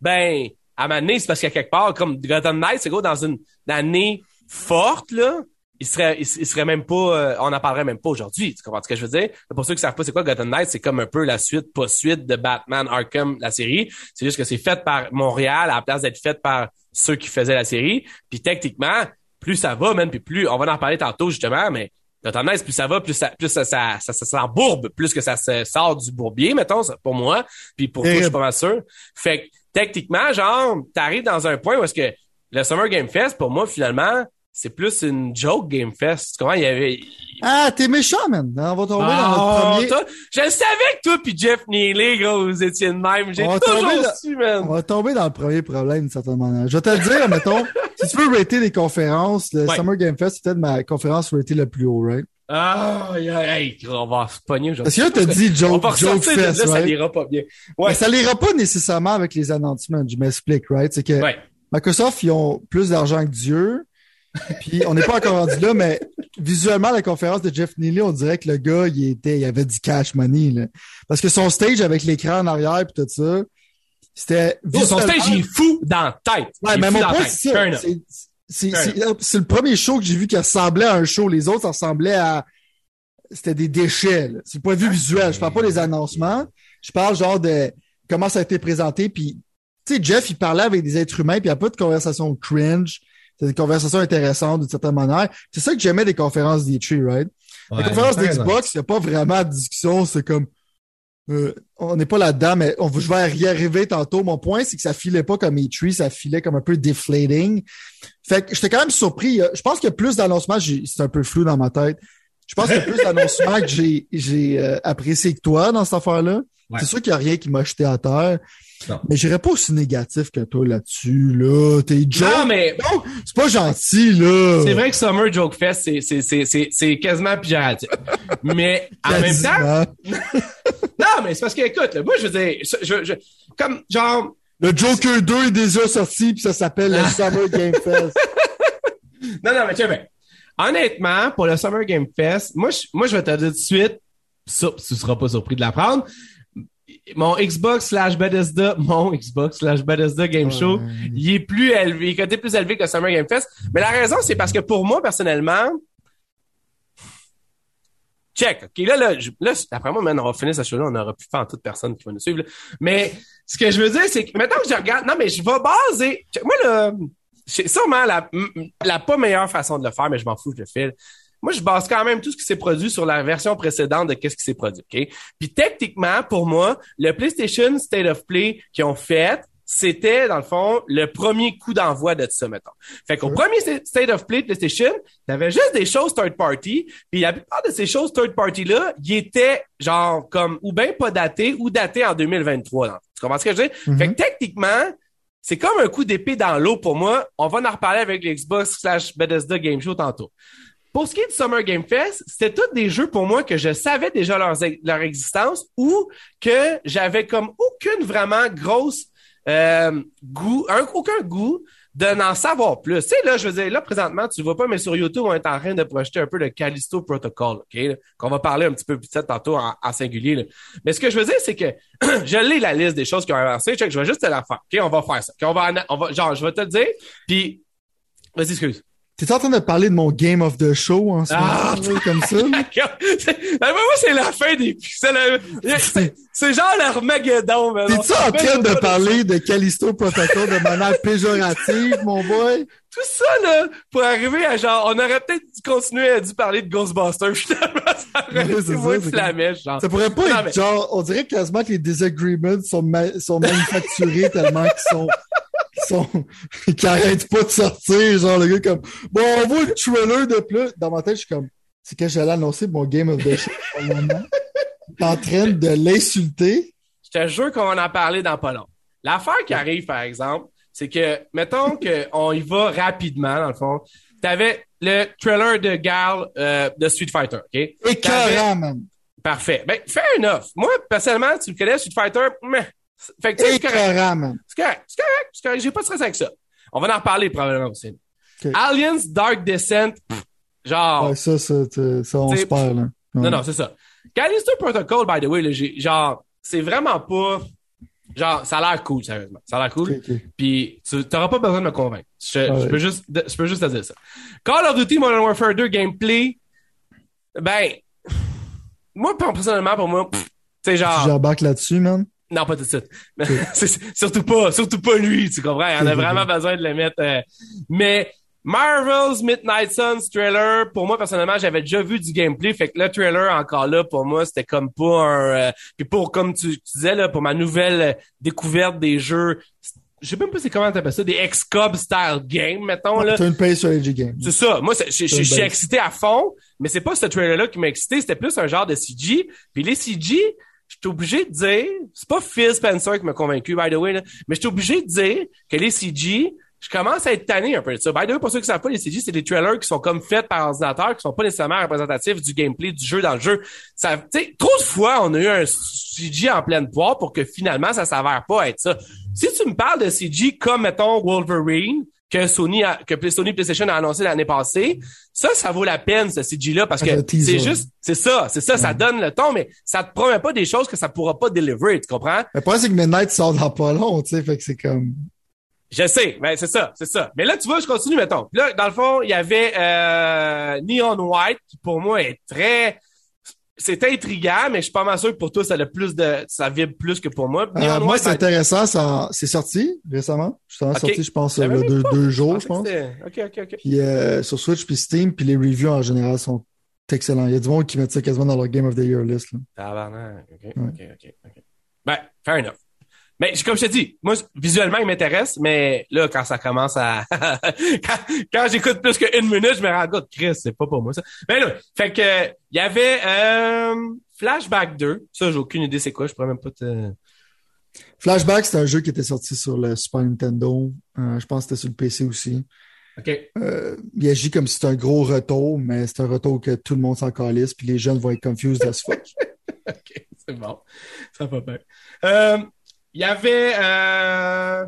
ben, à ma c'est parce a quelque part, comme Gotham Knights, c'est dans une année forte, là, il serait, il, serait même pas, euh, on n'en parlerait même pas aujourd'hui. Tu comprends ce que je veux dire? Pour ceux qui savent pas c'est quoi Gotham Knights, c'est comme un peu la suite, pas suite de Batman Arkham, la série. C'est juste que c'est fait par Montréal à la place d'être fait par ceux qui faisaient la série. Puis techniquement, plus ça va, même, puis plus, on va en parler tantôt justement, mais Gotham Knights, plus ça va, plus ça, plus ça, ça, ça, ça s'embourbe, plus que ça se sort du bourbier, mettons, pour moi. Puis pour toi, je suis pas mal sûr. Fait que techniquement, genre, t'arrives dans un point où est-ce que le Summer Game Fest, pour moi, finalement, c'est plus une joke Game Fest. Comment il y avait. Ah, t'es méchant, man. On va tomber dans notre Oh, premier. toi- je le savais que toi puis Jeff Neely, gros, vous étiez de même. J'ai On va toujours tomber dans- su, man. On va tomber dans le premier problème, d'une certaine manière. Je vais te le dire, mettons, si tu veux rater les conférences, le Ouais. Summer Game Fest, c'est peut-être ma conférence ratée le plus haut, right? Ah, hey, on va se pogner aujourd'hui. Parce que là, t'as dit On joke, va joke ressortir de là, fest, ça right? ira pas bien. Ouais. Mais ça l'ira pas nécessairement avec les announcements, je m'explique, right? C'est que Ouais. Microsoft, ils ont plus d'argent que Dieu. Puis on n'est pas encore rendu là, mais visuellement, la conférence de Jeff Neely, on dirait que le gars, il était, il avait du cash money, là. Parce que son stage avec l'écran en arrière puis tout ça, c'était Oh, son stage, il est fou dans la tête. Ouais, mais mon point, c'est. C'est- le premier show que j'ai vu qui ressemblait à un show. Les autres, ça ressemblait à. C'était des déchets. C'est le point de vue visuel. Je parle pas des annoncements. Je parle genre de comment ça a été présenté. Puis, tu sais, Jeff, il parlait avec des êtres humains, puis il n'y a pas de conversation cringe. C'est des conversations intéressantes d'une certaine manière. C'est ça que j'aimais des conférences d'E3, right? Ouais, les conférences d'Xbox, il n'y a pas vraiment de discussion. C'est comme. euh, on n'est pas là-dedans, mais on, je vais y arriver tantôt. Mon point, c'est que ça filait pas comme E3, ça filait comme un peu deflating. Fait que j'étais quand même surpris. Euh, Je pense qu'il y a plus d'annoncements, c'est un peu flou dans ma tête. Je pense qu'il y a plus d'annoncements que j'ai j'ai euh, apprécié que toi dans cette affaire-là. Ouais. C'est sûr qu'il n'y a rien qui m'a jeté à terre. Non. Mais j'irais pas aussi négatif que toi là-dessus. Là, t'es Non, joke. mais Non, c'est pas gentil, là. c'est vrai que Summer Joke Fest, c'est, c'est, c'est, c'est, c'est quasiment péjoratif. mais en même temps, non, mais c'est parce que, écoute, là, moi, je veux dire, je, je, je- comme, genre, Le Joker 2 est déjà sorti, puis ça s'appelle le Summer Game Fest. Non, non, mais tu sais, ben, honnêtement, pour le Summer Game Fest, moi, je, moi, je vais te dire tout de suite, ça, tu seras pas surpris de l'apprendre. Mon Xbox slash Bethesda, mon Xbox slash Bethesda Game Show, Ouais. il est plus élevé, il est côté plus élevé que Summer Game Fest. Mais la raison, c'est parce que pour moi, personnellement, check. OK, là, là, après moi, man, on va finir ce show-là, on aura plus faire en toute personne qui va nous suivre. là. Mais ce que je veux dire, c'est que maintenant que je regarde, non, mais je vais baser. check, Moi, là, c'est sûrement la, la pas meilleure façon de le faire, mais je m'en fous, je le fais. Moi, je base quand même tout ce qui s'est produit sur la version précédente de qu'est-ce qui s'est produit, OK? Puis techniquement, pour moi, le PlayStation State of Play qu'ils ont fait, c'était, dans le fond, le premier coup d'envoi de ça, mettons. Fait qu'au premier sta- State of Play de PlayStation, t'avais juste des choses third party, puis la plupart de ces choses third party-là, ils étaient genre comme ou bien pas datés ou datés en 2023. là. Tu comprends ce que je veux dire? Mhm. Fait que techniquement, c'est comme un coup d'épée dans l'eau pour moi. On va en reparler avec l'Xbox slash Bethesda Game Show tantôt. Pour ce qui est du Summer Game Fest, c'était tous des jeux pour moi que je savais déjà leur, leur existence ou que j'avais comme aucune vraiment grosse euh, goût, un, aucun goût de n'en savoir plus. Tu sais, là, je veux dire, là, présentement, tu vois pas, mais sur YouTube, on est en train de projeter un peu le Callisto Protocol, OK? qu'on va parler un petit peu plus tard tantôt en, singulier. là. Mais ce que je veux dire, c'est que je lis la liste des choses qui ont avancé. Je vais juste te la faire. OK? On va faire ça. OK? On va, on va, genre, je vais te le dire. Puis, vas-y, excuse. T'es en train de parler de mon Game of the Show en ce Ah, moment, comme ça? Ben, moi, c'est la fin des. C'est c'est genre l'Armageddon. mais. T'es-tu en train de parler de Callisto Protocol de manière péjorative, mon boy? Tout ça, là, pour arriver à genre, on aurait peut-être dû continuer à dû parler de Ghostbusters, finalement, ça aurait été c'est moins ça, flamèche, genre. Ça pourrait pas Non, être mais- genre, on dirait quasiment que les disagreements sont, ma- sont manufacturés tellement qu'ils sont, qu'ils arrêtent pas de sortir, genre, le gars comme, bon, on voit le trailer de plus. Dans ma tête, je suis comme, c'est que j'allais annoncer mon Game of the Show. T'es en train de l'insulter. Je te jure qu'on en parler dans pas long. L'affaire qui arrive, par exemple, c'est que, mettons qu'on y va rapidement, dans le fond. T'avais le trailer de Gal euh, de Street Fighter, OK? Écœurant, man. Parfait. Ben, fair enough. Moi, personnellement, tu me connais, Street Fighter, mais... Fait que, c'est correct. C'est correct, c'est correct, c'est correct. J'ai pas de stress avec ça. On va en reparler probablement aussi. Ok. Aliens Dark Descent, pff, genre... Ouais, ça, ça, on se perd, là. Non, Ouais. non, c'est ça. Callisto Protocol, by the way, là, genre, c'est vraiment pas... Genre, ça a l'air cool, sérieusement. Ça a l'air cool. Puis tu n'auras pas besoin de me convaincre. Je, je Ouais. peux juste, je peux juste te dire ça. Call of Duty Modern Warfare 2 gameplay, ben, moi, personnellement, pour moi, tu sais, genre, J'embarque là-dessus, man. Non, pas tout de suite. Surtout pas, surtout pas lui, tu comprends? On a vraiment besoin de le mettre. euh, mais Marvel's Midnight Suns trailer, pour moi personnellement, j'avais déjà vu du gameplay, fait que le trailer encore là, pour moi, c'était comme pas un. euh, puis pour comme tu, tu disais là, pour ma nouvelle euh, découverte des jeux, je sais même pas c'est comment t'appelles ça, des X-Cub style game, mettons là. Turn sur AG Game. C'est ça. Moi, je suis excité à fond, mais c'est pas ce trailer-là qui m'a excité, c'était plus un genre de CG. Puis les CG, je suis obligé de dire, c'est pas Phil Spencer qui m'a convaincu, by the way, là, mais je suis obligé de dire que les CG, je commence à être tanné un peu de ça. By the way, pour ceux qui savent pas, les CG, c'est des trailers qui sont comme faits par ordinateur, qui sont pas nécessairement représentatifs du gameplay du jeu dans le jeu. Ça, trop de fois, on a eu un CG en pleine poire pour que finalement, ça s'avère pas être ça. Si tu me parles de CG comme, mettons, Wolverine, que Sony que Sony PlayStation a annoncé l'année passée, ça, ça vaut la peine, ce CG-là, parce que teaser. c'est juste, c'est ça, c'est ça, ça donne le ton, mais ça te promet pas des choses que ça pourra pas deliver, tu comprends? Le problème, c'est que Midnight sort dans pas long, tu sais, fait que c'est comme... Je sais, mais c'est ça, c'est ça. Mais là, tu vois, je continue, mettons. Là, dans le fond, il y avait euh, Neon White, qui pour moi est très... C'est intriguant, mais je suis pas mal sûr que pour toi, ça a plus de... ça vibre plus que pour moi. Euh, moi, c'est ben, intéressant, ça, c'est sorti récemment. Ok. sorti, je pense, même deux, deux jours, je pense. OK, OK, OK. Puis euh, sur Switch puis Steam, puis les reviews en général sont excellents. Il y a du monde qui met ça quasiment dans leur Game of the Year list. Là. Tabarnak. OK, Ouais. OK, OK, OK. Ben, fair enough. Mais comme je te dis, moi, visuellement, il m'intéresse, mais là, quand ça commence à... quand quand j'écoute plus qu'une minute, je me rends compte, Chris, c'est pas pour moi, ça. Mais là, fait que il y avait euh, Flashback 2. Ça, j'ai aucune idée c'est quoi, je pourrais même pas te... Flashback, c'est un jeu qui était sorti sur le Super Nintendo. Euh, je pense que c'était sur le PC aussi. OK. Euh, il agit comme si c'était un gros retour, mais c'est un retour que tout le monde s'en calisse, puis les jeunes vont être confused as fuck. OK, c'est bon. Ça va bien. Il y avait... euh,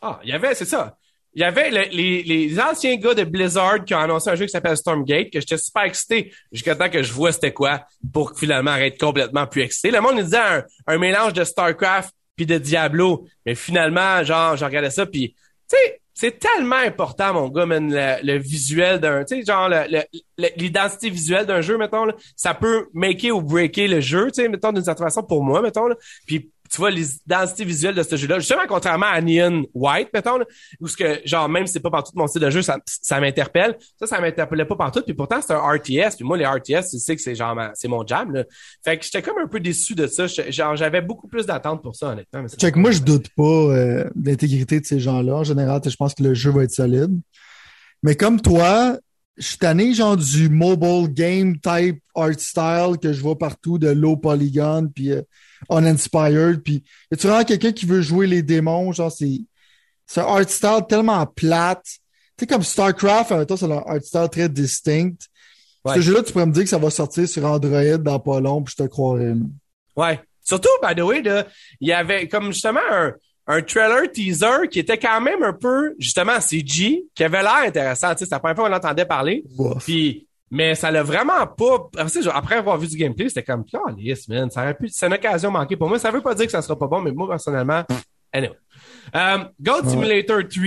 Ah, il y avait, c'est ça. Il y avait le- les, les anciens gars de Blizzard qui ont annoncé un jeu qui s'appelle Stormgate, que j'étais super excité jusqu'à temps que je vois c'était quoi pour finalement être complètement plus excité. Le monde nous disait un, mélange de StarCraft puis de Diablo, mais finalement, genre, je regardais ça puis, tu sais, c'est tellement important, mon gars, man, le, visuel d'un, tu sais, genre, l'identité visuelle d'un jeu, mettons, là, ça peut maker ou breaker le jeu, tu sais, mettons, d'une certaine façon, pour moi, mettons, là. Puis, tu vois, l'identité visuelle de ce jeu-là, justement, contrairement à Neon White, mettons, là, où ce que, genre, même si c'est pas partout mon style de jeu, ça, ça m'interpelle. Ça, ça m'interpellait pas partout. Puis pourtant, c'est un RTS. Puis moi, les RTS, tu sais que c'est genre, c'est mon jam, là. Fait que j'étais comme un peu déçu de ça. Genre, j'avais beaucoup plus d'attentes pour ça, honnêtement. mais Check, moi, je doute pas euh, de l'intégrité de ces gens-là. En général, je pense que le jeu va être solide. Mais comme toi, je suis tanné genre du mobile game type art style que je vois partout, de low polygon, puis euh, uninspired. Puis y a-tu vraiment quelqu'un qui veut jouer les démons? Genre, c'est c'est un art style tellement plate. Tu sais, comme StarCraft, en même temps, c'est un art style très distinct. Ouais. Ce jeu-là, tu pourrais me dire que ça va sortir sur Android dans pas long, puis je te croirais. Ouais. Surtout, by the way, il y avait comme justement un, un trailer teaser qui était quand même un peu, justement, CG, qui avait l'air intéressant. Tu sais, c'est la première fois qu'on entendait parler. Puis, mais ça l'a vraiment pas. Après, avoir vu du gameplay, c'était comme, oh, yes, man, ça aurait pu. C'est une occasion manquée pour moi. Ça veut pas dire que ça sera pas bon, mais moi, personnellement, anyway. Um, Goat Ouais. Simulator 3.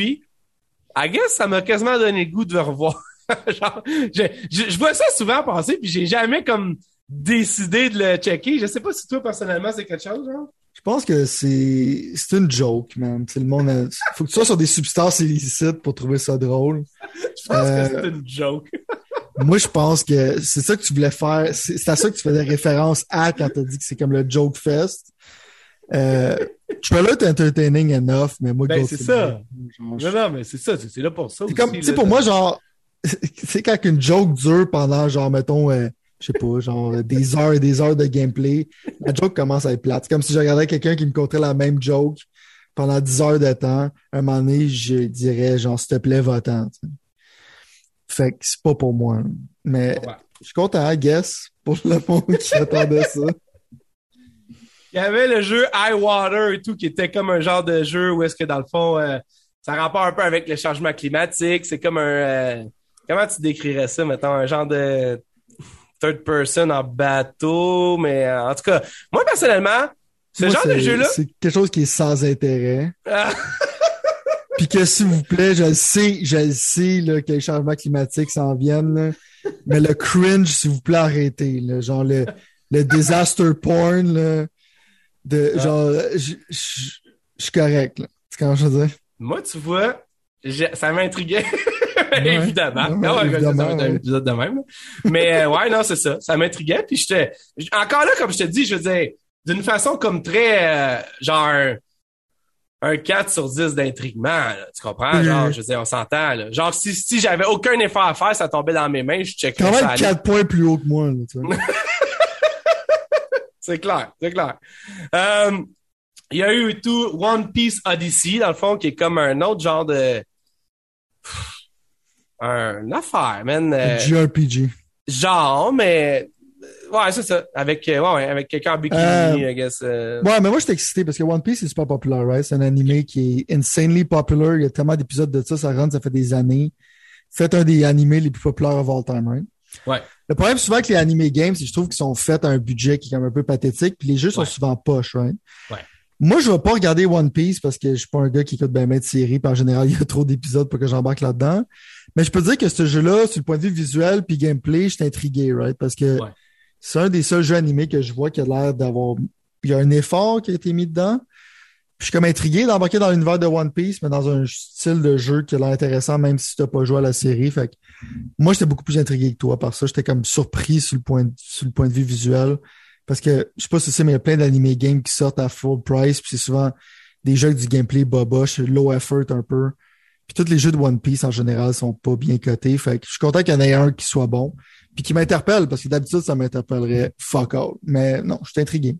I guess ça m'a quasiment donné le goût de le revoir. genre, je, je, je, vois ça souvent passer, puis j'ai jamais comme décidé de le checker. Je sais pas si toi, personnellement, c'est quelque chose, genre. Je pense que c'est c'est une joke, man. Le monde a... faut que tu sois sur des substances illicites pour trouver ça drôle. je pense euh... que c'est une joke. moi, je pense que c'est ça que tu voulais faire. C'est à ça que tu faisais référence à quand t'as dit que c'est comme le joke fest. Euh, trailer est entertaining enough, mais moi, ben, c'est ça. Genre, non, non, mais c'est ça. C'est là pour ça. C'est comme, tu sais, pour moi, genre, c'est quand une joke dure pendant, genre, mettons, euh, je sais pas, genre, des heures et des heures de gameplay, la joke commence à être plate. C'est comme si je regardais quelqu'un qui me contait la même joke pendant 10 heures de temps. Un moment donné, je dirais, genre, s'il te plaît, va-t'en. Fait que c'est pas pour moi. Mais ouais. je content, I guess, pour le monde qui attendait ça. Il y avait le jeu High Water et tout, qui était comme un genre de jeu où est-ce que dans le fond, euh, ça rapporte un peu avec le changement climatique. C'est comme un euh, comment tu décrirais ça, mettons, un genre de third person en bateau, mais euh, en tout cas, moi personnellement, ce moi, genre de jeu-là. C'est quelque chose qui est sans intérêt. Puis que s'il vous plaît, je le sais, je le sais là, que les changements climatiques s'en viennent, là, mais le cringe, s'il vous plaît, arrêtez. Là, genre le, le disaster porn, là, de, ah. genre, je suis correct. Là. C'est comment je veux dire? Moi, tu vois, ça m'intriguait. évidemment. Non, ouais, évidemment ça va être un épisode de même. Mais euh, ouais, non, c'est ça. Ça m'intriguait. Puis j'étais. Encore là, comme je te dis, je veux dire, d'une façon comme très euh, genre un, un 4 sur 10 d'intriguement. Tu comprends? Genre, je veux dire, on s'entend. Là. Genre, si, si j'avais aucun effort à faire, ça tombait dans mes mains, je checkerais Quand ça. même 4 points plus haut que moi. Là, tu vois. c'est clair, c'est clair. Euh, il y a eu tout One Piece Odyssey, dans le fond, qui est comme un autre genre de un affaire, man. Euh, JRPG. Genre, mais ouais, c'est ça. Avec, euh, ouais, avec quelqu'un en bikini, euh, I guess. Euh... Ouais, mais moi, j'étais excité parce que One Piece, c'est super populaire, right? C'est un animé qui est insanely popular. Il y a tellement d'épisodes de ça, ça rentre, ça fait des années. C'est un des animés les plus populaires of all time, right? Ouais. Le problème souvent avec les animés games, c'est que je trouve qu'ils sont faits à un budget qui est quand même un peu pathétique, puis les jeux sont souvent poche, right? Ouais. Moi, je vais pas regarder One Piece parce que je suis pas un gars qui écoute bien de séries, puis en général, il y a trop d'épisodes pour que j'embarque là-dedans. Mais je peux dire que ce jeu-là, sur le point de vue visuel puis gameplay, je suis intrigué, right? Parce que ouais. C'est un des seuls jeux animés que je vois qui a l'air d'avoir. Il y a un effort qui a été mis dedans. Puis je suis comme intrigué d'embarquer dans l'univers de One Piece, mais dans un style de jeu qui a l'air intéressant, même si tu n'as pas joué à la série. Fait que moi, j'étais beaucoup plus intrigué que toi par ça. J'étais comme surpris sur le point de, sur le point de vue visuel. Parce que je sais pas si c'est, mais il y a plein d'animés games qui sortent à full price, puis c'est souvent des jeux avec du gameplay boboche, low effort un peu. Puis tous les jeux de One Piece en général sont pas bien cotés. Fait que je suis content qu'il y en ait un qui soit bon. Puis qui m'interpelle, parce que d'habitude, ça m'interpellerait fuck all. Mais non, je suis intrigué.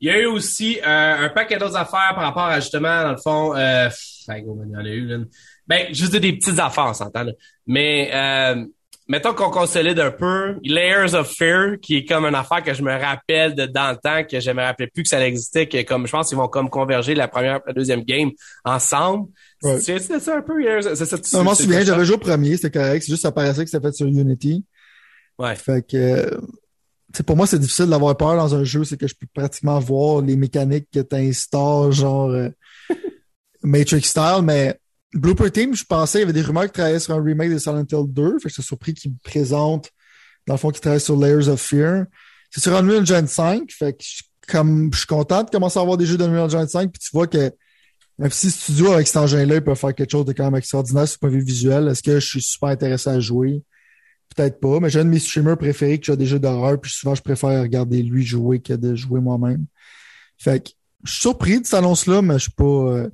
Il y a eu aussi euh, un paquet d'autres affaires par rapport à justement, dans le fond, euh, il y en a eu, là. Ben, juste des petites affaires, on s'entend. Mais euh, mettons qu'on consolide un peu, Layers of Fear, qui est comme une affaire que je me rappelle de dans le temps, que je me rappelais plus que ça existait, que comme je pense qu'ils vont comme converger la première la deuxième game ensemble. Ouais. C'est ça un peu, c'est ça. Je m'en souviens, j'avais joué au premier, c'était correct. C'est juste ça paraissait que c'était fait sur Unity. Ouais. Fait que pour moi, c'est difficile d'avoir peur dans un jeu, c'est que je peux pratiquement voir les mécaniques que t'installes, genre euh, Matrix style, mais Blooper Team, je pensais, il y avait des rumeurs qui travaillaient sur un remake de Silent Hill 2. Fait que j'étais surpris qu'ils me présentent, dans le fond, qu'ils travaillent sur Layers of Fear. C'est sur Unreal Engine 5. Fait que je, comme, je suis content de commencer à avoir des jeux d'Unreal Engine 5. Puis tu vois que FC Studio, avec cet engin-là, il peut faire quelque chose de quand même extraordinaire sur le point de vue visuel. Est-ce que je suis super intéressé à jouer? Peut-être pas, mais j'ai un de mes streamers préférés qui joue des jeux d'horreur, puis souvent je préfère regarder lui jouer que de jouer moi-même. Fait que je suis surpris de cette annonce-là, mais je suis pas. Euh,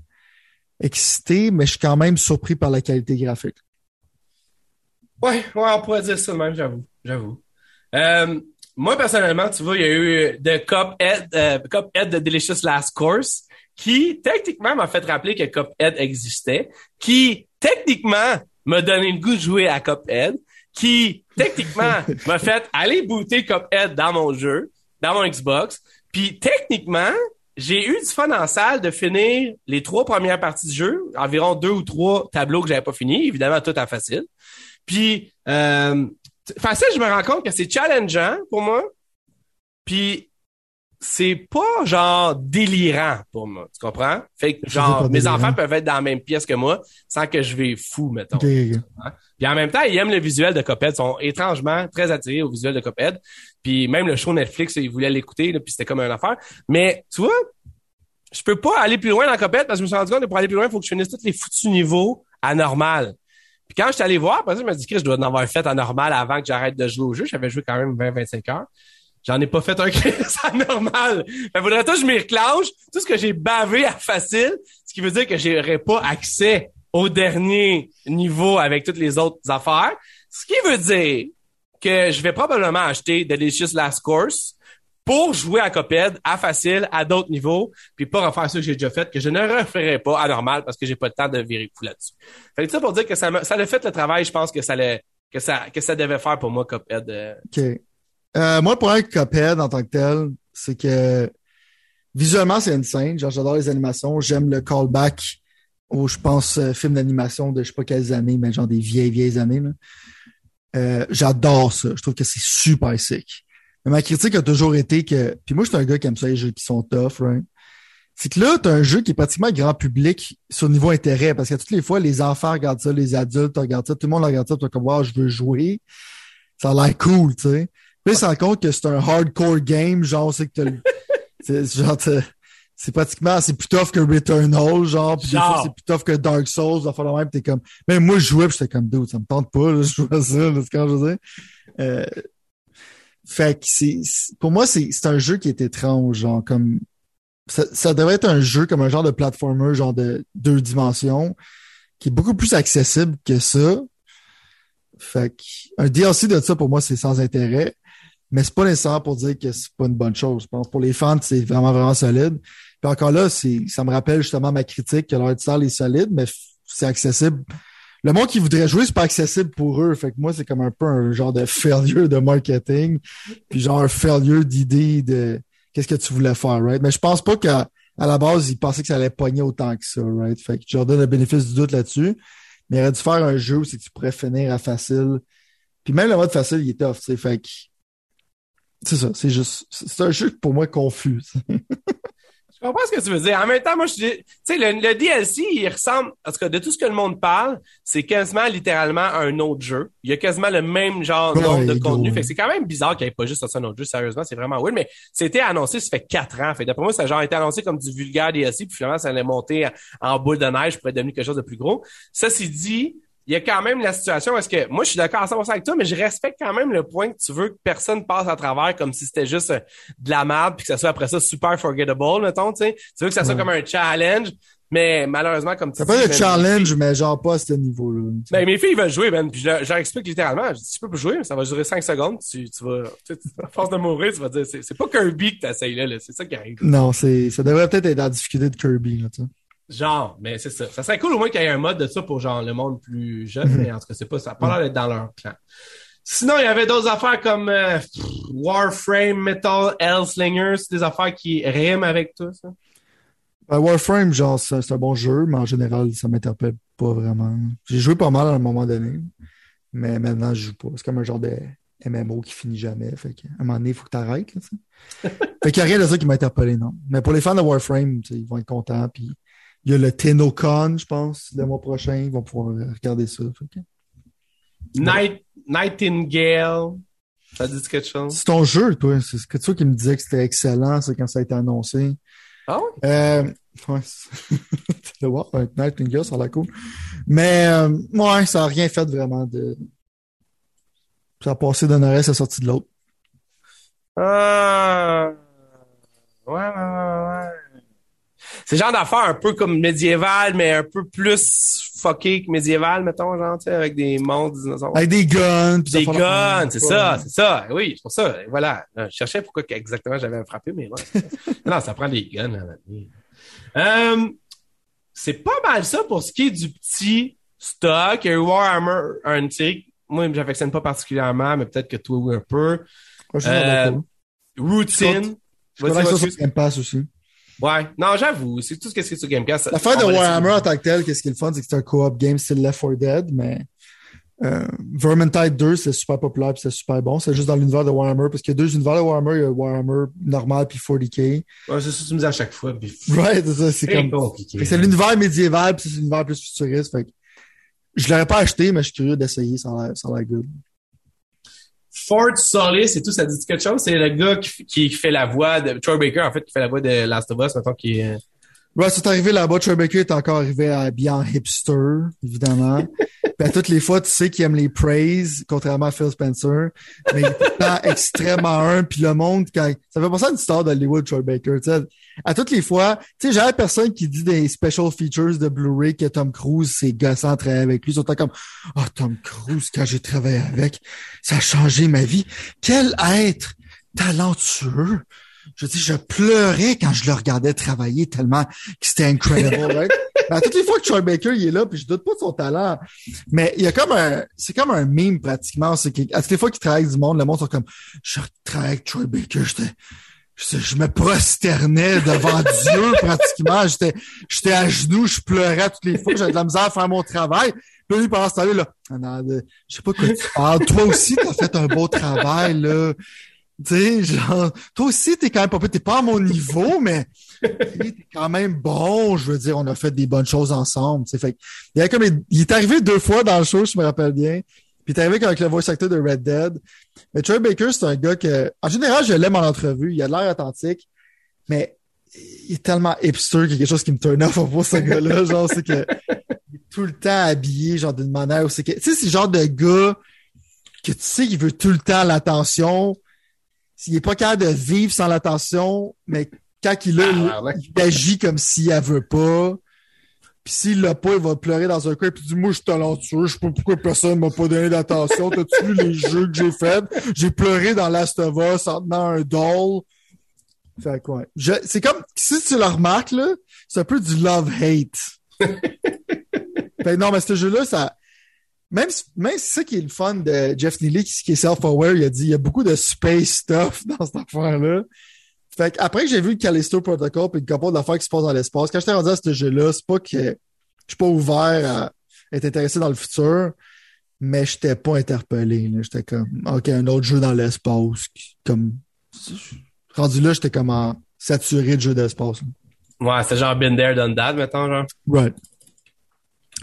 excité, mais je suis quand même surpris par la qualité graphique. Ouais, ouais, on pourrait dire ça même, j'avoue, j'avoue. Euh, moi, personnellement, tu vois, il y a eu The Cuphead, euh, Cuphead de Delicious Last Course, qui, techniquement, m'a fait rappeler que Cuphead existait, qui, techniquement, m'a donné le goût de jouer à Cuphead, qui, techniquement, m'a fait aller booter Cuphead dans mon jeu, dans mon Xbox, puis, techniquement, j'ai eu du fun en salle de finir les trois premières parties du jeu, environ deux ou trois tableaux que j'avais pas fini, évidemment tout à facile. Puis euh, facile, je me rends compte que c'est challengeant pour moi. Puis c'est pas genre délirant pour moi, tu comprends? Fait que genre mes enfants peuvent être dans la même pièce que moi sans que je vais fou mettons. Puis en même temps, ils aiment le visuel de Coped, ils sont étrangement très attirés au visuel de Coped. Puis même le show Netflix, ils voulaient l'écouter puis c'était comme une affaire. Mais tu vois, je peux pas aller plus loin dans Coped parce que je me suis rendu compte que pour aller plus loin, il faut que je finisse tous les foutus niveaux à normal. Puis quand je suis allé voir, parce que je me dis que je dois en avoir fait à normal avant que j'arrête de jouer au jeu. J'avais joué quand même 20-25 heures. J'en ai pas fait un crise à normal. Fait faudrait que je m'y reclenche. Tout ce que j'ai bavé à facile, ce qui veut dire que j'aurais pas accès au dernier niveau avec toutes les autres affaires. Ce qui veut dire que je vais probablement acheter Delicious Last Course pour jouer à Coped, à facile, à d'autres niveaux, puis pas refaire ça que j'ai déjà fait, que je ne referai pas à normal parce que j'ai pas le temps de virer fou là-dessus. Fait que ça pour dire que ça, ça a fait le travail, je pense que ça que ça, que ça devait faire pour moi, Coped. Euh. OK. Euh, moi, le problème avec Cuphead en tant que tel, c'est que visuellement, c'est insane. Genre, j'adore les animations. J'aime le callback au, je pense, euh, film d'animation de je sais pas quelles années, mais genre des vieilles, vieilles années. Euh, j'adore ça. Je trouve que c'est super sick. Mais ma critique a toujours été que. Puis moi, je suis un gars qui aime ça, les jeux qui sont tough, right? C'est que là, t'as un jeu qui est pratiquement grand public sur le niveau intérêt, parce que toutes les fois, les enfants regardent ça, les adultes regardent ça, tout le monde regarde ça, t'as comme, wow, je veux jouer. Ça a l'air cool, tu sais. Puis, il compte que c'est un hardcore game, genre, c'est que t'as genre, c'est pratiquement, c'est plus tough que Returnal, genre, puis des fois, c'est plus tough que Dark Souls, va falloir même, t'es comme, mais moi, je jouais, pis j'étais comme, dude, ça me tente pas, là, je jouais ça, là, c'est quand je veux dire. Euh, fait que c'est, pour moi, c'est, c'est un jeu qui est étrange, genre, comme, ça, ça devrait être un jeu comme un genre de platformer, genre de deux dimensions, qui est beaucoup plus accessible que ça. Fait que, un DLC de ça, pour moi, c'est sans intérêt mais c'est pas nécessaire pour dire que c'est pas une bonne chose. Je pense pour les fans, c'est vraiment, vraiment solide. Puis encore là, ça me rappelle justement ma critique que leur sale est solide, mais c'est accessible. Le monde qui voudrait jouer, c'est pas accessible pour eux. Fait que moi, c'est comme un peu un genre de failure de marketing, puis genre un failure d'idée de qu'est-ce que tu voulais faire, right? Mais je pense pas qu'à à la base, ils pensaient que ça allait pogner autant que ça, right? Fait que je leur donne le bénéfice du doute là-dessus. Mais il aurait dû faire un jeu où c'est que tu pourrais finir à facile. Puis même le mode facile, il est tough, tu sais. Fait que c'est ça, c'est juste, c'est un jeu pour moi confus. je comprends ce que tu veux dire. En même temps, moi, je dis, tu sais, le, DLC, il ressemble, en tout cas, de tout ce que le monde parle, c'est quasiment littéralement un autre jeu. Il y a quasiment le même genre de contenu. Fait que c'est quand même bizarre qu'il n'y ait pas juste un autre jeu. Sérieusement, c'est vraiment weird. Mais c'était annoncé, ça fait quatre ans. Fait d'après moi, ça a genre été annoncé comme du vulgaire DLC, puis finalement, ça allait monter en boule de neige pour être devenu quelque chose de plus gros. Ça, c'est dit, il y a quand même la situation est-ce que moi je suis d'accord à 100% avec toi mais je respecte quand même le point que tu veux que personne passe à travers comme si c'était juste euh, de la merde puis que ça soit après ça super forgettable mettons tu sais. Tu veux que ça soit comme un challenge mais malheureusement comme tu ça peut être un challenge mais genre pas à ce niveau là ben, mes filles veulent jouer ben puis je, leur explique littéralement je dis, tu peux pas jouer ça va durer 5 secondes tu, tu vas tu, à force de mourir tu vas dire c'est, pas Kirby que t'essayes là, là c'est ça qui arrive. Non c'est ça devrait peut-être être la difficulté de Kirby là tu Genre, mais c'est ça. Ça serait cool au moins qu'il y ait un mode de ça pour genre le monde plus jeune, mais en tout cas, c'est pas ça. Pas l'air d'être dans leur clan. Sinon, il y avait d'autres affaires comme euh, Warframe, Metal, Hellslinger, c'est des affaires qui riment avec tout ça? Ben, Warframe, genre, c'est un bon jeu, mais en général, ça m'interpelle pas vraiment. J'ai joué pas mal à un moment donné, mais maintenant, je joue pas. C'est comme un genre de MMO qui finit jamais. Fait qu'à un moment donné, il faut que tu arrêtes. fait qu'il n'y a rien de ça qui m'a interpellé, non. Mais pour les fans de Warframe, ils vont être contents. Puis il y a le TennoCon, je pense, le mois prochain. Ils vont pouvoir regarder ça. Night, Nightingale. Ça dit quelque chose? C'est ton jeu, toi. C'est que toi qui me disais que c'était excellent, c'est quand ça a été annoncé. Ah oui? Euh, ouais. wow, Nightingale, ça a l'air cool. Mais, euh, ouais, ça n'a rien fait vraiment de. Ça a passé d'un oreille, ça a sorti de l'autre. Ah. Ouais, ouais, ouais, ouais. C'est genre d'affaires un peu comme médiéval, mais un peu plus fucké que médiéval, mettons, genre, tu sais, avec des monstres, dinosaures. Avec des guns. Des guns, c'est ça, c'est ça. Oui, c'est pour ça. Voilà. Je cherchais pourquoi exactement j'avais frappé, mais ouais. non, ça prend des guns. Euh, c'est pas mal ça pour ce qui est du petit stock. Il y a eu Warhammer Antique. Moi, j'affectionne pas particulièrement, mais peut-être que toi, un peu. euh, Routine. Je connais ça sur Game Pass aussi. Ouais, non, j'avoue, c'est tout ce que c'est sur Game Pass. L'affaire de Warhammer en tant que tel, qu'est-ce qui est le fun, c'est que c'est un co-op game style Left 4 Dead, mais Euh, Vermintide 2, c'est super populaire puis c'est super bon. C'est juste dans l'univers de Warhammer parce qu'il y a deux univers de Warhammer. Il y a Warhammer normal puis 40k. Ouais, c'est ça que tu me dis à chaque fois. Puis... Ouais, c'est ça. C'est comme... compliqué. C'est l'univers médiéval puis c'est l'univers plus futuriste. Fait que je l'aurais pas acheté, mais je suis curieux d'essayer. Ça a l'air, ça a l'air good. Ford Solis et tout, ça dit quelque chose? C'est le gars qui, qui fait la voix de Troy Baker, en fait, qui fait la voix de Last of Us, maintenant qui est... Ouais, c'est arrivé là-bas. Troy Baker est encore arrivé à bien hipster, évidemment. Puis à toutes les fois, tu sais qu'il aime les praise, contrairement à Phil Spencer. Mais il est extrêmement un. Puis le monde, quand... ça fait penser à une histoire d'Hollywood, Troy Baker. À toutes les fois, tu sais, j'avais personne qui dit des special features de Blu-ray que Tom Cruise, c'est gossant de travailler avec lui. Sont comme, oh, Tom Cruise, quand j'ai travaillé avec, ça a changé ma vie. Quel être talentueux! Je dis, je pleurais quand je le regardais travailler tellement que c'était incredible, right? Ben, toutes les fois que Troy Baker il est là, puis je doute pas de son talent, mais il y a comme un, c'est comme un meme pratiquement, c'est qu'à toutes les fois qu'il travaille avec du monde, le monde sont comme, je travaille avec Troy Baker, j'étais, je, je, me prosternais devant Dieu pratiquement, j'étais, j'étais à genoux, je pleurais toutes les fois, j'avais de la misère à faire mon travail. Puis lui, pendant ce temps-là, là, ah non, je sais pas quoi tu parles. Toi aussi, t'as fait un beau travail, là. Tu sais, genre, toi aussi, t'es quand même pas, t'es pas à mon niveau, mais t'es quand même bon. Je veux dire, on a fait des bonnes choses ensemble. Tu sais, fait il, a comme, il est arrivé deux fois dans le show, je me rappelle bien. Puis il est arrivé avec le voice actor de Red Dead. Mais Troy Baker, c'est un gars que, en général, je l'aime en entrevue. Il a l'air authentique, mais il est tellement hipster qu'il y a quelque chose qui me turn off pour ce gars-là. genre, c'est que, il est tout le temps habillé, genre, d'une manière où c'est que, tu sais, c'est le genre de gars que tu sais qu'il veut tout le temps l'attention s'il est pas capable de vivre sans l'attention, mais quand il a, ah, il, agit comme s'il ne veut pas. Puis s'il l'a pas, il va pleurer dans un coin puis il dit Moi, je suis talentueux, je sais pas pourquoi personne m'a pas donné d'attention. T'as-tu vu les jeux que j'ai faits? J'ai pleuré dans Last of Us en tenant un doll. Fait quoi? C'est comme si tu le remarques, là, c'est un peu du love-hate. fait non, mais ce jeu-là, ça même, même c'est ça qui est le fun de Jeff Neely, qui, est self-aware, il a dit il y a beaucoup de space stuff dans cette affaire-là. Fait après que j'ai vu le Callisto Protocol et une couple d'affaires qui se passent dans l'espace, quand j'étais rendu à ce jeu-là, c'est pas que je suis pas ouvert à être intéressé dans le futur, mais j'étais pas interpellé. J'étais comme OK, un autre jeu dans l'espace. Comme rendu là, j'étais comme saturé de jeux d'espace. Ouais, c'est genre been there, done that, mettons, genre. Right.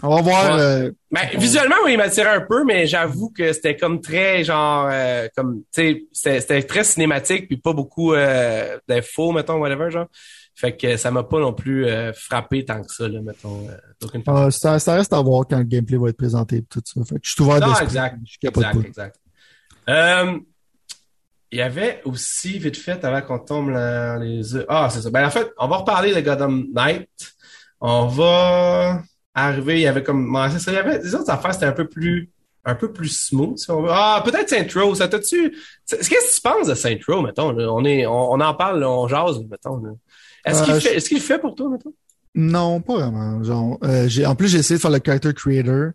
On va voir. Euh, ben, visuellement, oui, il m'attirait un peu, mais j'avoue que c'était comme très genre euh, comme tu sais, c'était très cinématique puis pas beaucoup euh, d'infos, mettons, whatever, genre. Fait que ça m'a pas non plus euh, frappé tant que ça, là, mettons. Ah, ça, ça, reste à voir quand le gameplay va être présenté et tout ça. Fait que je suis ouvert Non, exact. exact, exact. il y avait aussi, vite fait, avant qu'on tombe dans les... Ah, c'est ça. Ben, en fait, on va reparler de Gotham Knight. On va arrivé, il y avait comme. Ça, il y avait des autres affaires, c'était un peu plus un peu plus smooth, si on veut. Ah, peut-être Saint Row, ça t'as-tu. Qu'est-ce que tu penses de Saint Row, mettons? On, est, on, en parle, on jase, mettons. Est-ce qu'il euh, fait, est-ce qu'il fait pour toi, mettons? Non, pas vraiment. Genre, euh, j'ai, en plus, j'ai essayé de faire le character creator.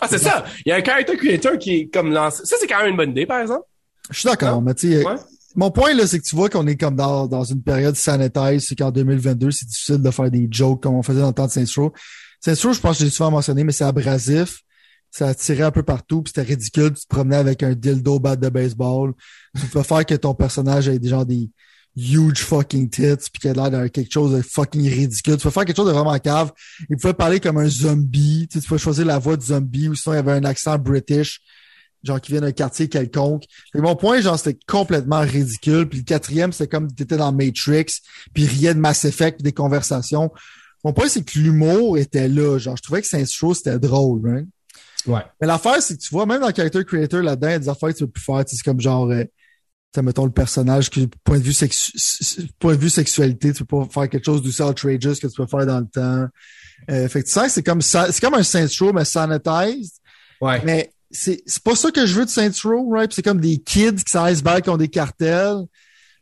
Ah, c'est ça! Il y a un character creator qui est comme lancé. Ça, c'est quand même une bonne idée, par exemple. Je suis d'accord, mais tu sais. Mon point, là, c'est que tu vois qu'on est comme dans, dans une période sanitaire, c'est qu'en 2022, c'est difficile de faire des jokes comme on faisait dans le temps de Saint Row. C'est sûr, je pense que j'ai souvent mentionné, mais c'est abrasif. Ça tirait un peu partout, puis c'était ridicule. Tu te promenais avec un dildo bat de baseball. Tu peux faire que ton personnage ait des gens des huge fucking tits, puis qu'il a l'air de quelque chose de fucking ridicule. Tu peux faire quelque chose de vraiment cave. Il pouvait parler comme un zombie. Tu, sais, tu peux choisir la voix du zombie, ou sinon il y avait un accent british, genre qui vient d'un quartier quelconque. Et mon point, genre, c'était complètement ridicule. Puis le quatrième, c'était comme tu étais dans Matrix, puis rien de Mass Effect, des conversations. Mon point, c'est que l'humour était là. Genre, je trouvais que Saints Row, c'était drôle, right? Ouais. Mais l'affaire, c'est que tu vois, même dans Character Creator, là-dedans, il y a des affaires que tu peux plus faire. C'est comme genre, euh, mettons le personnage qui, point de vue sexu point de vue sexualité, tu peux pas faire quelque chose d'aussi outrageous que tu peux faire dans le temps. Euh, fait que tu sais, c'est comme ça, c'est comme un Saints Row, mais sanitized. Ouais. Mais c'est, pas ça que je veux de Saints Row, right? c'est comme des kids qui back qui ont des cartels.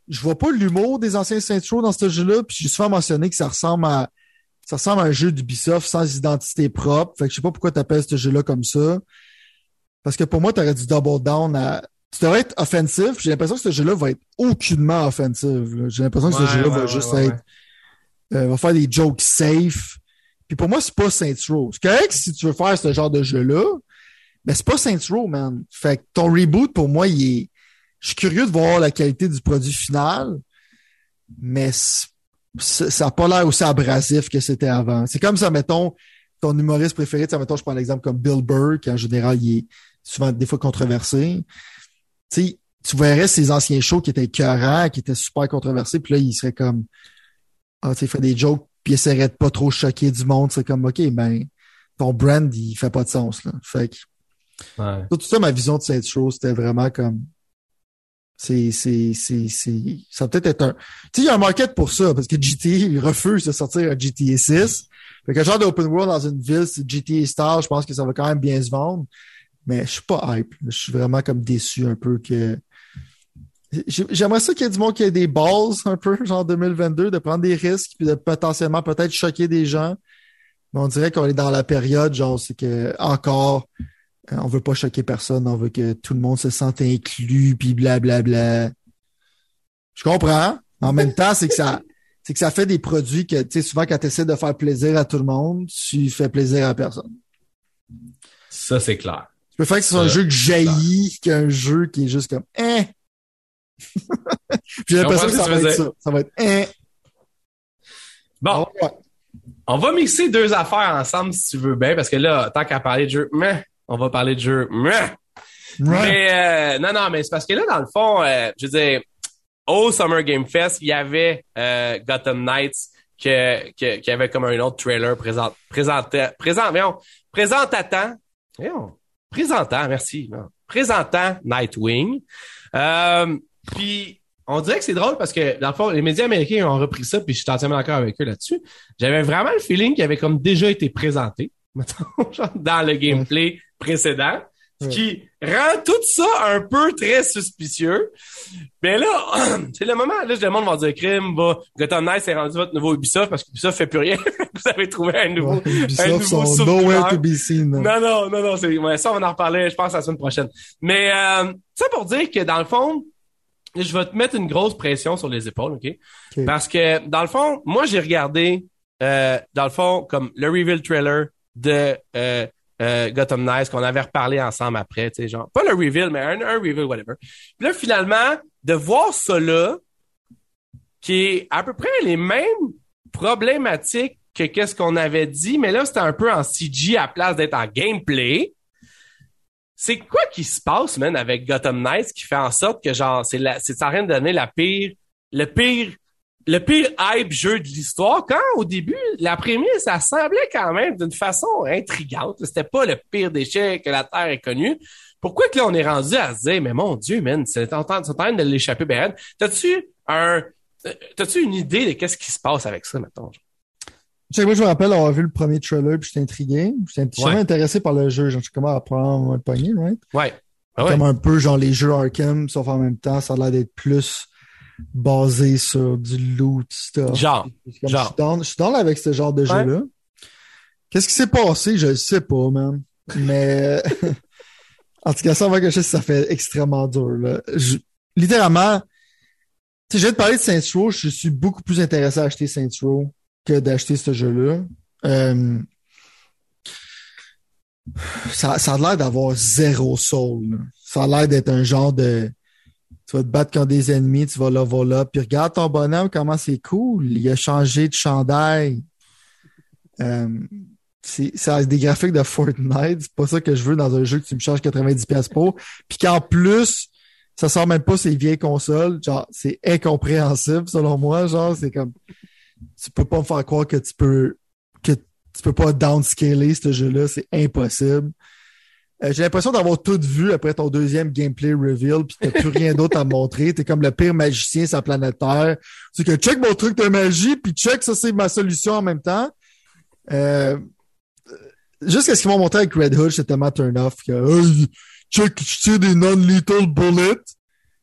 Je vois pas l'humour des anciens Saints Row dans ce jeu-là, puis j'ai souvent mentionné que ça ressemble à ça ressemble à un jeu d'Ubisoft sans identité propre. Fait que je sais pas pourquoi tu appelles ce jeu-là comme ça. Parce que pour moi, tu aurais du double down à. Tu devrais être offensif. J'ai l'impression que ce jeu-là va être aucunement offensif. J'ai l'impression que ce jeu-là va juste être. Euh, va faire des jokes safe. Puis pour moi, c'est pas Saints Row. C'est correct si tu veux faire ce genre de jeu-là. Mais c'est pas Saints Row, man. Fait que ton reboot, pour moi, il est. Je suis curieux de voir la qualité du produit final, mais ça n'a pas l'air aussi abrasif que c'était avant. C'est comme ça, mettons, ton humoriste préféré, mettons, je prends l'exemple comme Bill Burr, qui en général, il est souvent des fois controversé. Tu sais, tu verrais ces anciens shows qui étaient écœurants, qui étaient super controversés, puis là, il serait comme Ah, tu sais, il fait des jokes, puis il essaierait de pas trop choquer du monde. C'est comme OK, ben ton brand, il fait pas de sens. Là. Fait que Ouais. tout ça, ma vision de cette show, c'était vraiment comme c'est, c'est, c'est, c'est, ça peut être un, tu sais, il y a un market pour ça, parce que GTA, refuse de sortir un GTA 6. Fait que genre d'open world dans une ville, c'est GTA Star, je pense que ça va quand même bien se vendre. Mais je suis pas hype. Je suis vraiment comme déçu un peu que, j'ai- j'aimerais ça qu'il y ait du monde qui ait des balls un peu, genre 2022, de prendre des risques, puis de potentiellement peut-être choquer des gens. Mais on dirait qu'on est dans la période, genre, c'est que encore, on veut pas choquer personne, on veut que tout le monde se sente inclus, puis blablabla. Je comprends. En même temps, c'est que ça, c'est que ça fait des produits que, tu sais, souvent quand tu essaies de faire plaisir à tout le monde, tu fais plaisir à personne. Ça, c'est clair. Tu peux faire que ce soit un Euh, jeu que jaillit qu'un jeu qui est juste comme, hein? J'ai l'impression que ça va être ça. Ça va être, hein? Bon, on va mixer deux affaires ensemble si tu veux bien, parce que là, tant qu'à parler de jeu, meh, on va parler de jeu. Mais euh, non, non, mais c'est parce que là, dans le fond, euh, je veux dire, au Summer Game Fest, il y avait euh, Gotham Knights que, que- qui avait comme un autre trailer présent, présentant, présent, voyons, présentatant, voyons, présentant, merci, non, présentant Nightwing. Euh, puis on dirait que c'est drôle parce que dans le fond, les médias américains ont repris ça, puis je suis entièrement d'accord avec eux là-dessus. J'avais vraiment le feeling qu'il avait comme déjà été présenté, mettons, dans le gameplay précédent. Ce Ouais. qui rend tout ça un peu très suspicieux. Mais là, c'est le moment, là, le monde va dire crime, va, Gotham Knights est rendu votre nouveau Ubisoft parce qu'Ubisoft fait plus rien. Vous avez trouvé un nouveau. Ouais, Ubisoft nouveau sont souffleur. nowhere to be seen. là. Non, non, non, non, c'est, ouais, ça, on va en reparler, je pense, la semaine prochaine. Mais, euh, ça pour dire que dans le fond, je vais te mettre une grosse pression sur les épaules, OK? OK. Parce que, dans le fond, moi, j'ai regardé, euh, dans le fond, comme le reveal trailer de, euh, euh, Gotham Knights qu'on avait reparlé ensemble après, tu sais, genre, pas le reveal, mais un, un reveal, whatever. Puis là, finalement, de voir ça là, qui est à peu près les mêmes problématiques que qu'est-ce qu'on avait dit, mais là, c'était un peu en CG à place d'être en gameplay. C'est quoi qui se passe, man, avec Gotham Knights qui fait en sorte que, genre, c'est la, c'est en train de donner la pire, le pire, le pire hype jeu de l'histoire, quand au début, la prémisse, ça semblait quand même d'une façon intrigante. C'était pas le pire déchet que la Terre ait connu. Pourquoi que là, on est rendu à se dire, mais mon Dieu, man, c'est en train de l'échapper, Ben. T'as-tu un, t'as-tu une idée de qu'est-ce qui se passe avec ça, mettons? Tu sais, moi, je me rappelle avoir vu le premier trailer puis j'étais intrigué. J'étais Ouais. vraiment intéressé par le jeu. Genre, je comment apprendre à le pogner, right? Ouais. Ah ouais. Comme un peu genre les jeux Arkham, sauf en même temps, ça a l'air d'être plus basé sur du loot stuff. Genre. Comme, genre. Je suis down- je suis down avec ce genre de Ouais. jeu-là. Qu'est-ce qui s'est passé? Je le sais pas, man. Mais en tout cas, ça va que je sais, ça fait extrêmement dur. Là. Je- Littéralement, tu sais, je vais te parler de Saints Row, je suis beaucoup plus intéressé à acheter Saints Row que d'acheter ce jeu-là. Euh, ça, ça a l'air d'avoir zéro soul. là. Ça a l'air d'être un genre de tu vas te battre contre des ennemis, tu vas là, va là, puis regarde ton bonhomme, comment c'est cool. Il a changé de chandail. Euh, c'est des graphiques de Fortnite. C'est pas ça que je veux dans un jeu que tu me charges 90$ pour. Puis qu'en plus, ça sort même pas ces vieilles consoles. Genre, c'est incompréhensible selon moi. Genre, c'est comme tu peux pas me faire croire que tu peux que tu peux pas downscaler ce jeu-là. C'est impossible. Euh, J'ai l'impression d'avoir tout vu après ton deuxième gameplay reveal, puis t'as plus rien d'autre à montrer. T'es comme le pire magicien sur la planète Terre. C'est que check mon truc de magie, puis check ça c'est ma solution en même temps. Euh, juste ce qu'ils m'ont montré avec Red Hood, j'étais tellement turn off que Hey, check, je tire des non-lethal bullets.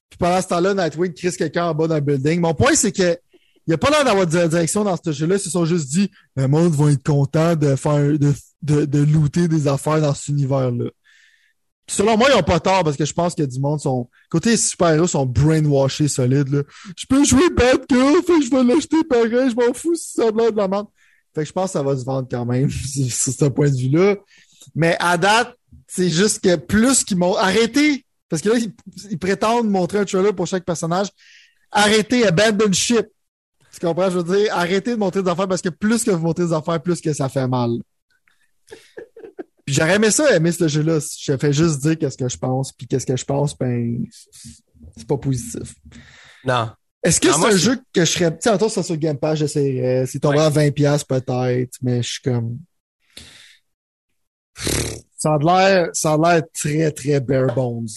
Puis pendant ce temps-là, Nightwing crise quelqu'un en bas d'un building. Mon point, c'est que il n'y a pas l'air d'avoir de direction dans ce jeu-là. Ils se sont juste dit le monde va être content de faire de, de, de looter des affaires dans cet univers-là. Selon moi, ils ont pas tort parce que je pense que du monde sont. Côté super-héros sont brainwashés solides. Je peux jouer Batgirl, fait que je vais l'acheter pareil, je m'en fous si ça a l'air de la merde. Fait que je pense que ça va se vendre quand même sur ce point de vue-là. Mais à date, C'est juste que plus qu'ils m'ont arrêté, parce que là, ils, prétendent montrer un trailer pour chaque personnage. Arrêtez, abandon ship. Tu comprends? Je veux dire, arrêtez de montrer des affaires parce que plus que vous montrez des affaires, plus que ça fait mal. Puis j'aurais aimé ça, aimer ce jeu-là. Je fais juste dire qu'est-ce que je pense, puis qu'est-ce que je pense, ben, c'est pas positif. Non. Est-ce que c'est un jeu que je serais. Tu sais, ça sur Game Pass, j'essaierais. C'est tombé à 20$ peut-être, mais je suis comme. Ça a l'air, ça a l'air très, très bare bones.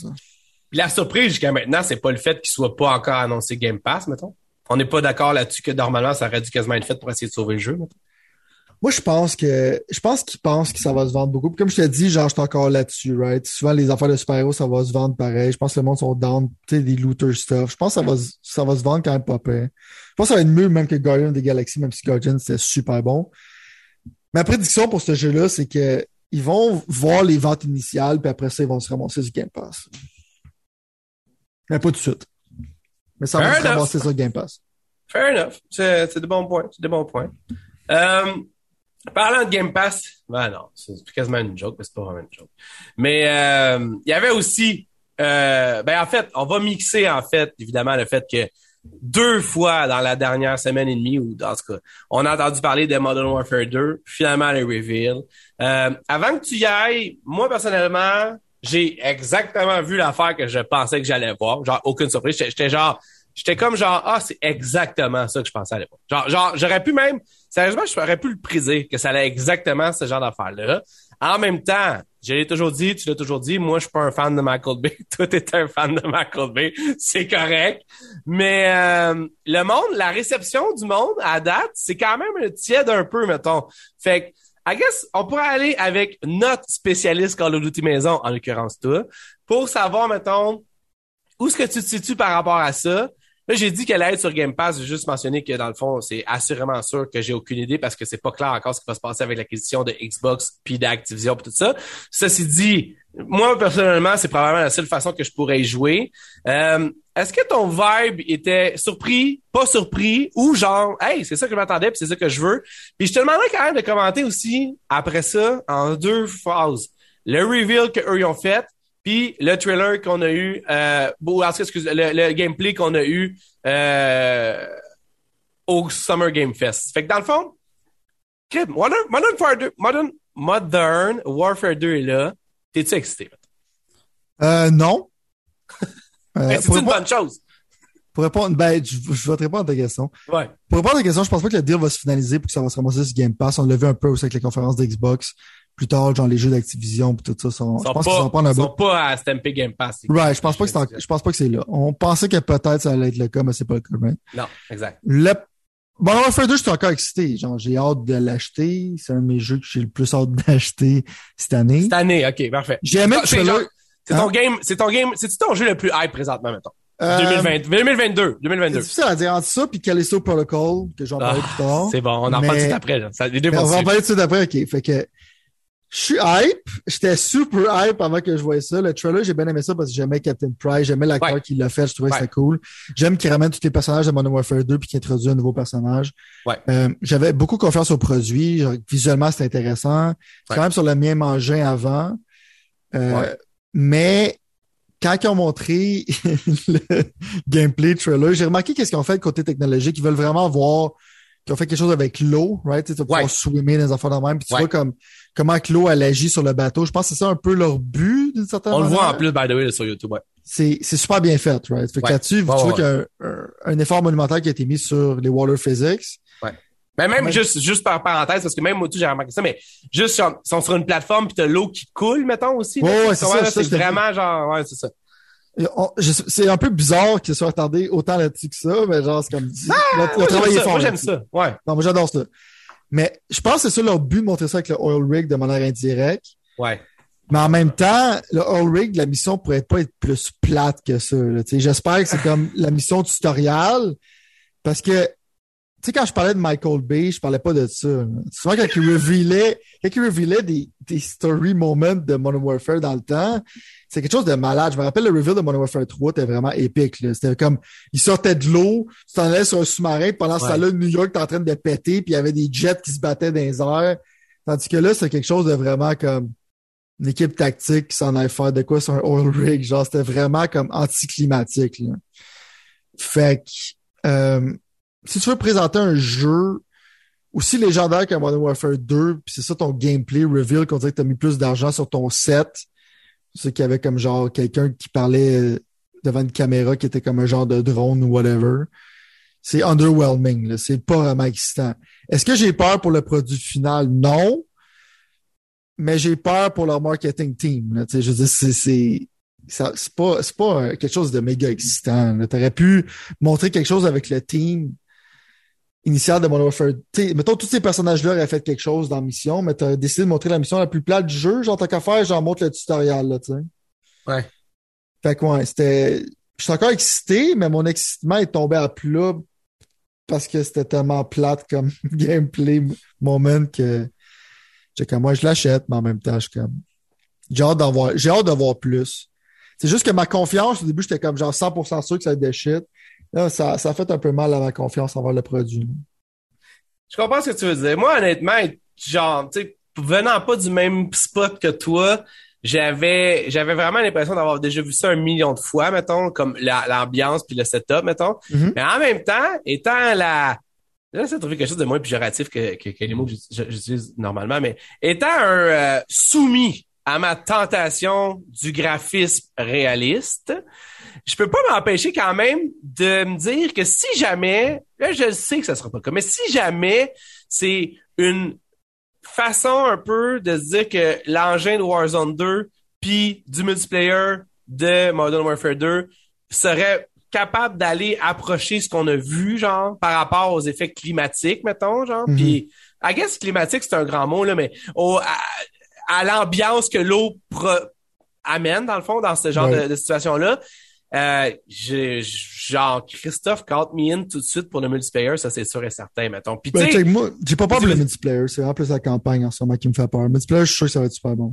Puis la surprise jusqu'à maintenant, c'est pas le fait qu'il soit pas encore annoncé Game Pass, mettons. On n'est pas d'accord là-dessus que normalement, ça aurait dû quasiment être fait pour essayer de sauver le jeu, mettons. Moi, je pense que je pense qu'ils pensent que ça va se vendre beaucoup. comme je te dis, genre, je suis encore là-dessus, right? Souvent, les affaires de super-héros, ça va se vendre pareil. Je pense que le monde sont down, tu sais, des looter stuff. Je pense que ça va, ça va se vendre quand même pas pire. Je pense que ça va être mieux même que Guardian des Galaxies, même si Guardian, c'était super bon. Ma prédiction pour ce jeu-là, c'est que ils vont voir les ventes initiales, puis après ça, ils vont se ramasser du Game Pass. Mais pas tout de suite. Mais ça va se ramasser sur Game Pass. Fair enough. C'est de bons points. C'est de bons points. Euh, Parlant de Game Pass, ben non, c'est quasiment une joke, mais c'est pas vraiment une joke. Mais euh, il y avait aussi, euh, ben en fait, on va mixer en fait, évidemment, le fait que deux fois dans la dernière semaine et demie, ou dans ce cas, on a entendu parler de Modern Warfare 2, finalement le reveal. Euh, avant que tu y ailles, moi personnellement, j'ai exactement vu l'affaire que je pensais que j'allais voir. Genre, aucune surprise. J'étais genre, J'étais comme genre, ah, c'est exactement ça que je pensais à l'époque. Genre, genre j'aurais pu même, sérieusement, j'aurais pu le priser que ça allait exactement ce genre d'affaire-là. En même temps, je l'ai toujours dit, tu l'as toujours dit, moi, je suis pas un fan de Michael Bay. Toi, t'es un fan de Michael Bay. C'est correct. Mais euh, le monde, la réception du monde à date, c'est quand même tiède un peu, mettons. Fait que, I guess, on pourrait aller avec notre spécialiste Call of Duty Maison, en l'occurrence toi, pour savoir, mettons, où est-ce que tu te situes par rapport à ça. Là, j'ai dit qu'elle allait être sur Game Pass. J'ai juste mentionné que dans le fond, c'est assurément sûr que j'ai aucune idée parce que c'est pas clair encore ce qui va se passer avec l'acquisition de Xbox puis d'Activision et tout ça. Ceci dit, moi personnellement, c'est probablement la seule façon que je pourrais y jouer. Euh, est-ce que ton vibe était surpris, pas surpris, ou genre, hey, c'est ça que je m'attendais, puis c'est ça que je veux? Puis je te demanderais quand même de commenter aussi après ça en deux phases. Le reveal que eux ont fait, puis le trailer qu'on a eu, euh, excuse, le, le gameplay qu'on a eu euh, au Summer Game Fest. Fait que dans le fond, Modern, Modern, Warfare 2, Modern, Modern Warfare 2 est là. T'es-tu excité? Euh, non. euh, c'est une bonne chose. Pour répondre, ben, je, je vais te répondre à ta question. Ouais. Pour répondre à ta question, je pense pas que le deal va se finaliser pour que ça va se ramasser sur Game Pass. On l'a vu un peu aussi avec les conférences d'Xbox plus tard, genre les jeux d'Activision et tout ça sont, je pense qu'ils sont pas Ils sont pas à Stampy Game Pass. Right, je pense pas que c'est, je pense pas que c'est là. On pensait que peut-être ça allait être le cas, mais c'est pas le cas, right? Non, exact. Le, Bon, Warfare 2, je suis encore excité. Genre, j'ai hâte de l'acheter. C'est un de mes jeux que j'ai le plus hâte d'acheter cette année. Cette année, ok, parfait. J'ai aimé C'est ton hein? game, c'est ton game, c'est ton jeu le plus hype présentement, mettons? Euh, 2020, 2022, 2022. C'est difficile à dire entre ça puis Callisto Protocol, que j'en parle ah, plus tard. C'est bon, on en parle tout après, là. Ça, on va en parler tout après, ok. Fait que, je suis hype. J'étais super hype avant que je voyais ça. Le trailer, j'ai bien aimé ça parce que j'aimais Captain Price. J'aimais l'acteur qui l'a fait. Je trouvais que c'était cool. J'aime qu'il ramène tous les personnages de Modern Warfare 2 puis qu'il introduit un nouveau personnage. Ouais. Euh, j'avais beaucoup confiance au produit. visuellement, c'était intéressant. C'est quand même sur le mien engin avant. Euh, mais quand ils ont montré le gameplay trailer, j'ai remarqué qu'est-ce qu'ils ont fait côté technologique. Ils veulent vraiment voir qu'ils ont fait quelque chose avec l'eau, right? Tu sais, pouvoir swimmer dans les affaires de même. Puis tu vois comme comment l'eau elle agit sur le bateau. Je pense que c'est ça un peu leur but d'une certaine On manière. On le voit en plus by the way sur YouTube, ouais. C'est c'est super bien fait, right? Fait que là-dessus, tu vois qu'il y a un, un, effort monumental qui a été mis sur les water physics. Ouais. Mais même, juste juste par parenthèse parce que même moi j'ai remarqué ça mais juste ils sont sur une plateforme puis t'as l'eau qui coule mettons aussi. Ouais c'est ça. C'est vraiment genre ouais, c'est ça c'est un peu bizarre qu'ils soient attardés autant là-dessus que ça, mais genre, c'est comme, ah, le, travail est fort. Moi, j'aime ça. Ouais. Non, moi, j'adore ça. Mais je pense que c'est ça leur but de montrer ça avec le oil rig de manière indirecte. Ouais. Mais en même temps, le oil rig, la mission pourrait pas être plus plate que ça. J'espère que c'est comme la mission tutoriel. Parce que sais, quand je parlais de Michael Bay, je parlais pas de ça. Souvent, quand il révélait, quand il révélait des, des story moments de Modern Warfare dans le temps, c'est quelque chose de malade. Je me rappelle le reveal de Modern Warfare 3, c'était vraiment épique. C'était comme, il sortait de l'eau, tu t'en allais sur un sous-marin, pendant ce temps-là, New York était en train de péter, puis il y avait des jets qui se battaient dans les airs. Tandis que là, c'est quelque chose de vraiment comme, une équipe tactique qui s'en allait faire de quoi sur un oil rig. Genre, c'était vraiment comme anticlimatique. Là. Fait que, euh, si tu veux présenter un jeu aussi légendaire qu'un Modern Warfare 2, puis c'est ça ton gameplay reveal qu'on dirait que t'as mis plus d'argent sur ton set. C'est qu'il y avait comme genre quelqu'un qui parlait devant une caméra qui était comme un genre de drone ou whatever. C'est underwhelming, c'est pas vraiment excitant. Est-ce que j'ai peur pour le produit final? Non. Mais j'ai peur pour leur marketing team. Là. Je veux dire, c'est, c'est, pas, pas quelque chose de méga excitant. Tu aurais pu montrer quelque chose avec le team initial de Modern Warfare. T'sais, mettons, tous ces personnages-là auraient fait quelque chose dans la mission, mais tu as décidé de montrer la mission la plus plate du jeu. Genre, t'as qu'à faire, genre, montre le tutoriel, là, tu sais. Ouais. Fait que, ouais, c'était... Je suis encore excité, mais mon excitement est tombé à plat parce que c'était tellement plate comme gameplay moment que j'ai comme moi je l'achète, mais en même temps, je comme. J'ai hâte d'en voir. J'ai hâte de voir plus. C'est juste que ma confiance, au début, j'étais comme genre 100% sûr que ça allait être des shit. Là, ça, ça a fait un peu mal à ma confiance envers le produit. Je comprends ce que tu veux dire. Moi, honnêtement, genre, tu sais, venant pas du même spot que toi, j'avais j'avais vraiment l'impression d'avoir déjà vu ça un million de fois, mettons, comme l'ambiance puis le setup, mettons. Mm-hmm. Mais en même temps, étant la J'essaie de trouver quelque chose de moins péjoratif que, que, que les mots que j'utilise normalement, mais étant un euh, soumis à ma tentation du graphisme réaliste, je peux pas m'empêcher quand même de me dire que si jamais, là je sais que ça sera pas comme, mais si jamais c'est une façon un peu de se dire que l'engin de Warzone 2 puis du multiplayer de Modern Warfare 2 serait capable d'aller approcher ce qu'on a vu, genre, par rapport aux effets climatiques, mettons, genre. Mhm. Puis, I guess climatique, c'est un grand mot, là, mais au, à, à l'ambiance que l'eau amène, dans le fond, dans ce genre Ouais. de, de situation-là. Euh, j'ai- genre, Christophe count me in tout de suite pour le multiplayer, ça c'est sûr et certain, mettons. Puis, Ben, moi, j'ai pas peur pour le multiplayer. C'est vraiment plus la campagne en ce moment qui me fait peur. Le multiplayer, je suis sûr que ça va être super bon.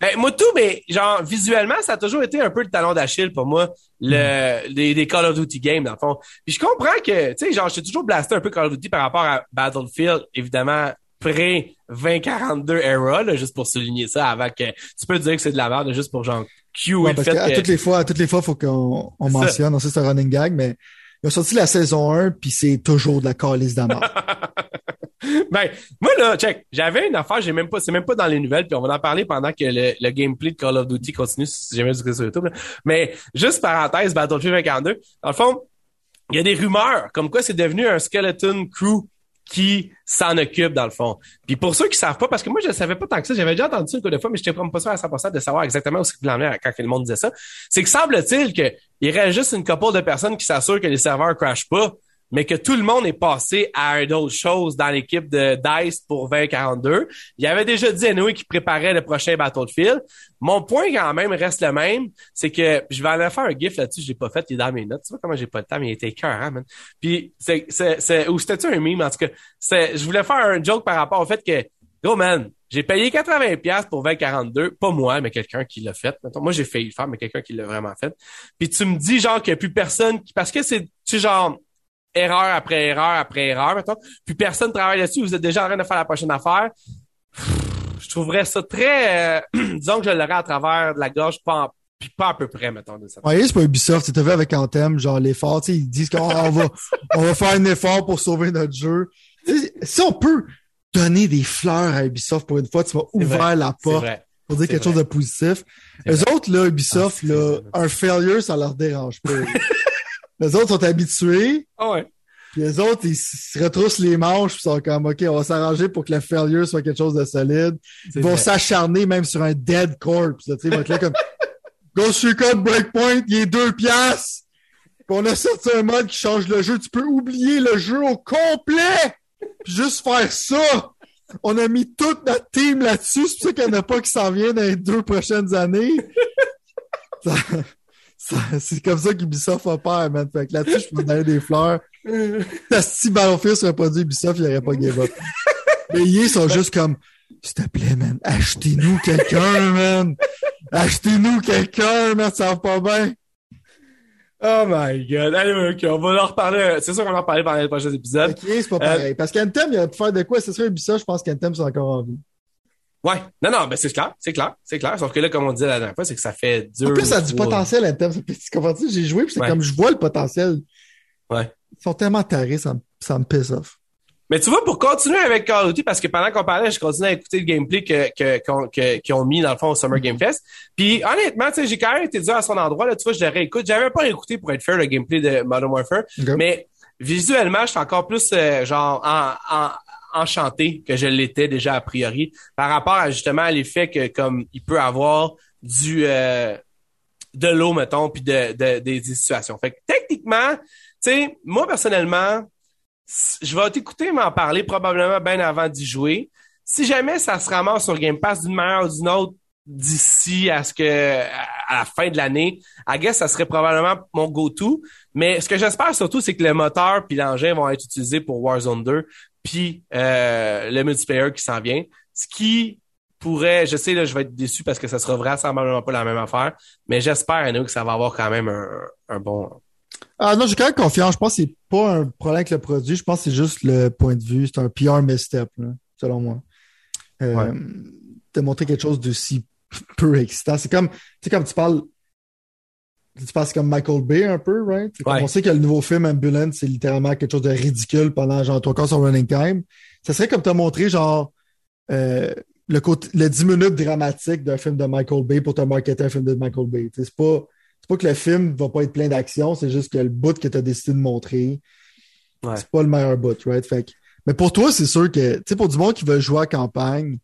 Ben, moi tout, mais genre visuellement, ça a toujours été un peu le talon d'Achille pour moi, le Mm. des, des Call of Duty games dans le fond. Puis je comprends que, tu sais, genre, j'ai toujours blasté un peu Call of Duty par rapport à Battlefield, évidemment pré 2042 era, là, juste pour souligner ça, avant que tu peux dire que c'est de la merde, juste pour genre cue Ouais, parce fait que- toutes les fois, à toutes les fois, faut qu'on on mentionne. On sait que c'est un running gag, mais ils ont sorti la saison 1, puis c'est toujours de la calice d'amour. ben, moi là, check, j'avais une affaire, j'ai même pas, c'est même pas dans les nouvelles, puis on va en parler pendant que le, le gameplay de Call of Duty continue, si jamais vous sur YouTube. là. Mais juste parenthèse, Battlefield 2042, dans le fond, il y a des rumeurs comme quoi c'est devenu un skeleton crew qui s'en occupe dans le fond. Puis pour ceux qui savent pas, parce que moi je savais pas tant que ça, j'avais déjà entendu ça une couple de fois, mais j'étais pas sûr à 100% de savoir exactement où c'est qu'il en est quand le monde disait ça. C'est que semble-t-il que il reste juste une couple de personnes qui s'assurent que les serveurs crashent pas, mais que tout le monde est passé à une autre chose dans l'équipe de DICE pour 2042. Il avait déjà dit Anyway qui préparait le prochain Battlefield. Mon point quand même reste le même, c'est que je vais aller faire un gif là-dessus, je l'ai pas fait, il est dans mes notes. Tu vois comment j'ai pas le temps, mais il était cœur, man. Puis c'est c'est ou c'était un meme? En tout cas. Je voulais faire un joke par rapport au fait que Yo man, j'ai payé 80 pièces pour 2042, pas moi, mais quelqu'un qui l'a fait. Mettons, moi j'ai failli le faire, mais quelqu'un qui l'a vraiment fait. Puis tu me dis genre qu'il n'y a plus personne qui parce que c'est tu genre erreur après erreur après erreur, mettons. Puis personne travaille là-dessus, vous êtes déjà en train de faire la prochaine affaire. Je trouverais ça très euh, disons que je l'aurais à travers de la gorge pas en- puis pas à peu près mettons de ça. Ouais, c'est pas Ubisoft. Tu vu avec Anthem, genre l'effort, tu sais, ils disent qu'on on va, on va faire un effort pour sauver notre jeu. Si on peut donner des fleurs à Ubisoft pour une fois, tu ouvert vrai, la porte pour dire quelque vrai. chose de positif. Les autres, là, Ubisoft, Ah, là, un failure, ça leur dérange pas. les autres sont habitués, Ah ouais. puis les autres, ils se retroussent les manches, puis sont comme, OK, on va s'arranger pour que le failure soit quelque chose de solide. Ils vont s'acharner même sur un dead corpse. là, Tu sais, ils vont être là comme Ghost Recon Breakpoint, il est deux piastres. Puis on a sorti un mode qui change le jeu. Tu peux oublier le jeu au complet. Puis juste faire ça. On a mis toute notre team là-dessus. C'est pour ça qu'il n'y en a pas qui s'en viennent dans les deux prochaines années. C'est comme ça qu'Ubisoft a peur, man. Fait que là-dessus, je peux donner des fleurs. Si Battlefield serait pas dit Ubisoft, il n'y aurait pas give up. Mais ils sont juste comme, s'il te plaît, man, achetez-nous quelqu'un, man. Achetez-nous quelqu'un, man, ça va pas bien. Oh my god. Allez, ok, on va en reparler. C'est sûr qu'on va en reparler pendant les prochains épisodes. Ok, c'est pas pareil. Parce qu'Anthem, il a pu faire de quoi? Ce serait Ubisoft, je pense qu'Anthem, c'est encore en vie. Ouais. Non, non, ben c'est clair, c'est clair, c'est clair. Sauf que là, comme on disait la dernière fois, c'est que ça fait dur. En plus, ça a du potentiel à comprends J'ai joué, puis c'est comme je vois le potentiel. Ouais. Ils sont tellement tarés, ça, me, ça me pisse off. Mais tu vois, pour continuer avec Call of Duty, parce que pendant qu'on parlait, je continuais à écouter le gameplay que, que, qu'ils ont mis, dans le fond, au Summer Game Fest. Puis, honnêtement, tu sais, j'ai quand même été dur à son endroit, là. Tu vois, je le réécoute. J'avais pas écouté pour être fair le gameplay de Modern Warfare. Mais, visuellement, je suis encore plus, euh, genre, en, en, enchanté que je l'étais déjà a priori par rapport à justement l'effet que comme il peut avoir du euh, de l'eau mettons puis de, de, des situations. Fait que techniquement, tu sais, moi personnellement, je vais t'écouter m'en parler probablement bien avant d'y jouer. Si jamais ça se ramasse sur Game Pass d'une manière ou d'une autre d'ici à ce que à la fin de l'année, I guess ça serait probablement mon go-to. Mais ce que j'espère surtout, c'est que le moteur puis l'engin vont être utilisés pour Warzone 2 puis euh, le multiplayer qui s'en vient. Ce qui pourrait, je sais, là, je vais être déçu parce que ça sera vraisemblablement pas la même affaire, mais j'espère, nous, que ça va avoir quand même un, bon... Ah non, j'ai quand même confiance. Je pense que c'est pas un problème avec le produit. Je pense que c'est juste le point de vue. C'est un PR misstep, là, selon moi. Euh, De montrer quelque chose d'aussi peu excitant. C'est comme, tu sais, comme tu parles tu passes comme Michael Bay un peu, right? On sait que le nouveau film Ambulance, c'est littéralement quelque chose de ridicule pendant genre trois quarts son running time. Ça serait comme te montrer genre euh, le, côté, le 10 minutes dramatique d'un film de Michael Bay pour te marketer un film de Michael Bay. C'est pas, pas que le film va pas être plein d'action, c'est juste que le bout que tu as décidé de montrer, c'est pas le meilleur bout, right? Fait mais pour toi, c'est sûr que, tu sais, pour du monde qui veut jouer à campagne,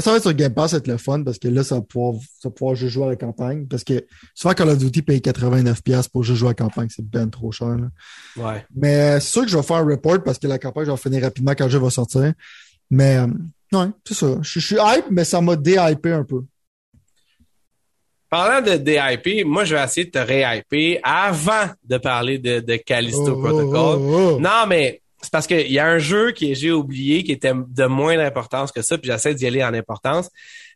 ça va être sur Game Pass, ça va être le fun parce que là, ça va pouvoir, ça va pouvoir jouer à la campagne. Parce que souvent, Call of Duty paye 89$ pour jouer à la campagne. C'est bien trop cher. Là. Ouais. Mais c'est sûr que je vais faire un report parce que la campagne, je vais finir rapidement quand le jeu va sortir. Mais euh, ouais, c'est ça. Je, suis hype, mais ça m'a déhypé un peu. Parlant de déhyper, moi, je vais essayer de te réhyper avant de parler de, de Callisto oh, Protocol. Oh, oh, non, mais c'est parce qu'il y a un jeu que j'ai oublié qui était de moins d'importance que ça, puis j'essaie d'y aller en importance.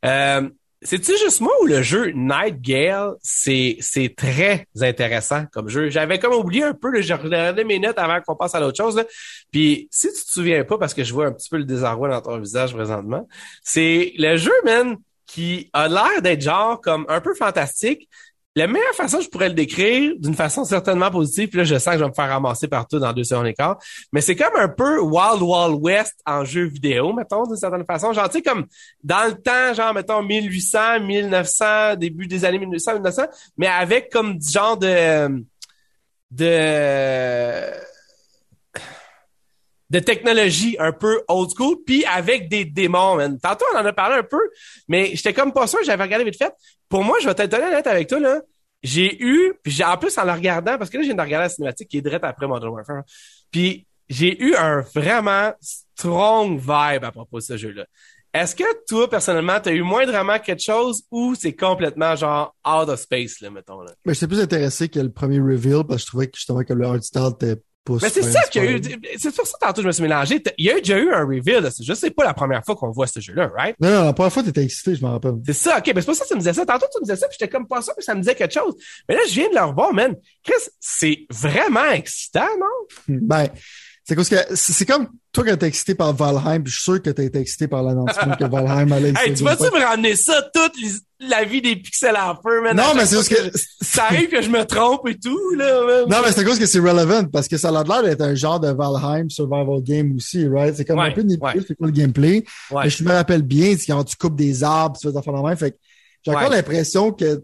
Euh, c'est-tu juste moi ou le jeu Night Gale, c'est, c'est très intéressant comme jeu. J'avais comme oublié un peu, j'ai regardé mes notes avant qu'on passe à l'autre chose. Là. Puis si tu te souviens pas, parce que je vois un petit peu le désarroi dans ton visage présentement, c'est le jeu, man, qui a l'air d'être genre comme un peu fantastique, la meilleure façon, je pourrais le décrire d'une façon certainement positive, puis là, je sens que je vais me faire ramasser partout dans deux secondes et quart, mais c'est comme un peu Wild Wild West en jeu vidéo, mettons, d'une certaine façon. Genre, tu sais, comme dans le temps, genre, mettons, 1800, 1900, début des années 1800, 1900, mais avec comme genre de... de de technologie un peu old school, puis avec des démons, man. Tantôt, on en a parlé un peu, mais j'étais comme pas sûr, j'avais regardé vite fait. Pour moi, je vais t'être honnête avec toi, là. J'ai eu, puis j'ai en plus en le regardant, parce que là, j'ai de regarder la cinématique qui est direct après Modern Warfare. Puis j'ai eu un vraiment strong vibe à propos de ce jeu-là. Est-ce que toi, personnellement, t'as eu moindrement quelque chose ou c'est complètement genre out of space, là, mettons, là? Mais j'étais plus intéressé que le premier reveal parce que je trouvais que justement que le art style était mais c'est ça qu'il y a eu. C'est pour ça tantôt je me suis mélangé. Il y a déjà eu un reveal. Je sais pas la première fois qu'on voit ce jeu-là, right? Non, non, la première fois t'étais excité, je m'en rappelle. C'est ça, ok. Mais c'est pas ça que tu me disais ça. Tantôt tu me disais ça, puis j'étais comme pas sûr que ça me disait quelque chose. Mais là, je viens de le revoir, man. Chris, c'est vraiment excitant, non? Ben, c'est parce que c'est comme toi quand t'es excité par Valheim, puis je suis sûr que t'as été excité par l'annoncement que Valheim allait Hey, tu vas-tu me ramener ça toute la vie des pixels en feu, man? Non, mais c'est parce que... Ça arrive que je me trompe et tout, là, Non, mais c'est à cause que c'est relevant, parce que ça a l'air d'être un genre de Valheim survival game aussi, right? C'est comme un peu nébuleux, c'est quoi le gameplay? Mais je me rappelle bien, c'est quand tu coupes des arbres, tu fais des affaires de même, fait que j'ai encore l'impression que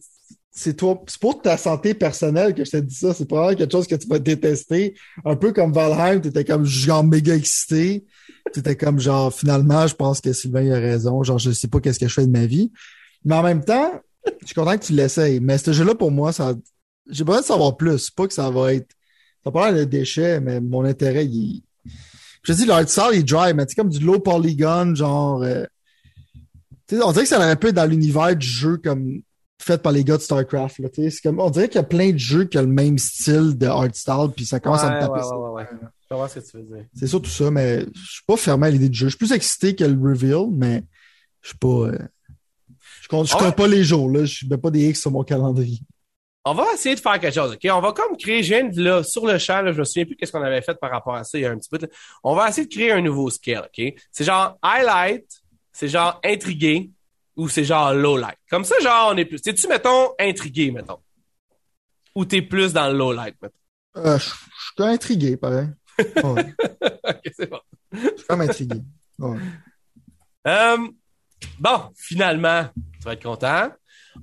c'est toi, c'est pour ta santé personnelle que je t'ai dit ça. C'est probablement quelque chose que tu vas détester. Un peu comme Valheim, t'étais comme genre méga excité. T'étais comme genre, finalement, je pense que Sylvain a raison. Genre, je sais pas qu'est-ce que je fais de ma vie. Mais en même temps, je suis content que tu l'essayes. Mais ce jeu-là, pour moi, ça, j'ai besoin de savoir plus. Pas que ça va être, ça va pas de déchet, mais mon intérêt, il, je te dis, l'art style, il dry, mais c'est comme du low polygon, genre, euh, on dirait que ça a un peu dans l'univers du jeu comme fait par les gars de StarCraft. Là, c'est comme, on dirait qu'il y a plein de jeux qui ont le même style de art style, puis ça commence à me taper. Ouais, ouais, ouais, Je vois ce que tu veux dire. C'est surtout ça, mais je suis pas fermé à l'idée du jeu. Je suis plus excité que le reveal, mais je suis pas. Euh, je compte, je compte pas les jours, là. Je mets pas des X sur mon calendrier. On va essayer de faire quelque chose, OK? On va comme créer, je là, sur le champ, là, je me souviens plus qu'est-ce qu'on avait fait par rapport à ça il y a un petit peu. On va essayer de créer un nouveau scale, OK? C'est genre highlight, c'est genre intrigué, ou c'est genre low light? Comme ça, genre, on est plus. T'es-tu, mettons, intrigué, mettons? Ou t'es plus dans le low light, mettons? Euh, je suis intrigué, pareil. Ouais, ok, c'est bon. je suis comme intrigué. Ouais. Euh, bon, finalement, tu vas être content.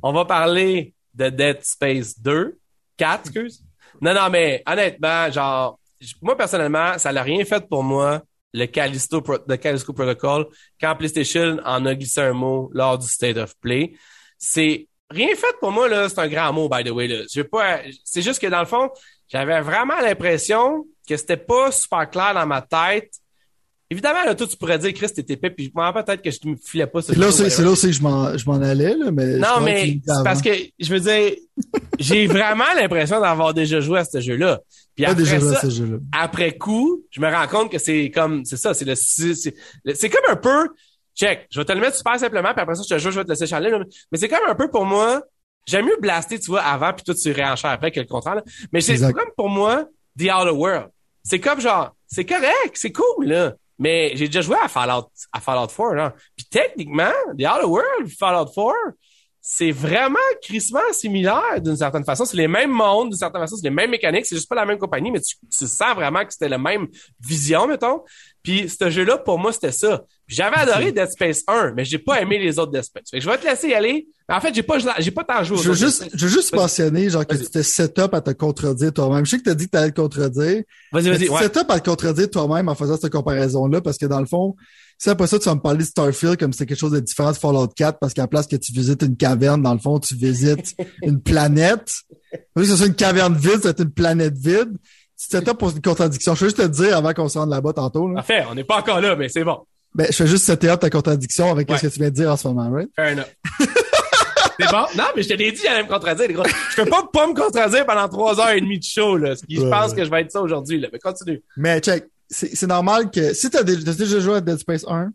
On va parler de Dead Space 2. 4, excuse. Non, non, mais honnêtement, genre, moi, personnellement, ça n'a rien fait pour moi, le Callisto, Callisto Protocol, quand PlayStation en a glissé un mot lors du State of Play. C'est rien fait pour moi, là. C'est un grand mot, by the way, là. Je pas, c'est juste que dans le fond, j'avais vraiment l'impression que c'était pas super clair dans ma tête. Évidemment, là, toi, tu pourrais dire, Chris, t'es épais, puis moi, peut-être que je me filais pas ce là, c'est là aussi que je m'en, je m'en allais, là, mais. Non, mais c'est parce que, je veux dire, j'ai vraiment l'impression d'avoir déjà joué à ce jeu-là. Puis Pas après déjà joué à ça, ce jeu-là. après coup, je me rends compte que c'est comme, c'est ça, c'est le, c'est c'est- c'est comme un peu, check, je vais te le mettre super simplement, puis après ça, je te jure, je vais te laisser chaler, là. mais c'est comme un peu pour moi, j'aime mieux blaster, tu vois, avant, puis toi, tu réenchères après que le contraire, là. mais c'est comme pour moi, The Outer World. C'est comme genre, c'est correct, c'est cool, là. Mais j'ai déjà joué à Fallout, à Fallout 4, là. Puis techniquement, The Outer World, Fallout 4, c'est vraiment crissement similaire d'une certaine façon. C'est les mêmes mondes, d'une certaine façon, c'est les mêmes mécaniques, c'est juste pas la même compagnie, mais tu, tu sens vraiment que c'était la même vision, mettons. Puis ce jeu-là, pour moi, c'était ça. J'avais adoré Dead Space 1, mais j'ai pas aimé les autres Dead Space. Fait que je vais te laisser y aller. En fait, j'ai pas, j'ai pas tant joué aux Je veux juste, je veux juste mentionner, genre, que tu t'es set up à te contredire toi-même. Je sais que t'as dit que t'allais te contredire. Vas-y, vas-y, tu ouais. t'es set up à te contredire toi-même en faisant cette comparaison-là, parce que dans le fond, si après ça, tu vas me parler de Starfield comme c'était quelque chose de différent de Fallout 4, parce qu'à place que tu visites une caverne, dans le fond, tu visites une planète. Au lieu que ce soit une caverne vide, c'est une planète vide. Tu te set up pour une contradiction. Je veux juste te dire avant qu'on se rende là-bas tantôt, là. Parfait, on n'est pas encore là, mais c'est bon. Ben, je fais juste setter up ta contradiction avec Ouais. ce que tu viens de dire en ce moment, right? Fair enough. c'est bon? Non, mais je te l'ai dit, j'allais me contredire, les gros. Je peux pas pas me contredire pendant trois heures et demie de show, là. Ce qui, je pense que je vais être ça aujourd'hui, là. Mais continue. Mais check, c'est normal que si t'as déjà, déjà joué à Dead Space 1,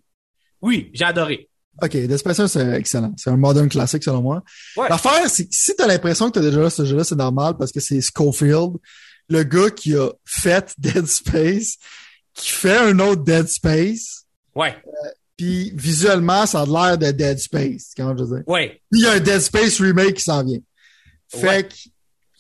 Oui, j'ai adoré. OK, Dead Space 1, c'est excellent. C'est un modern classique, selon moi. Ouais. L'affaire, c'est si t'as l'impression que t'as déjà joué à ce jeu-là, c'est normal parce que c'est Schofield, le gars qui a fait Dead Space, qui fait un autre Dead Space, Ouais, puis visuellement, ça a l'air de Dead Space, comment je veux dire? ouais. Puis il y a un Dead Space remake qui s'en vient. Fait Ouais. que,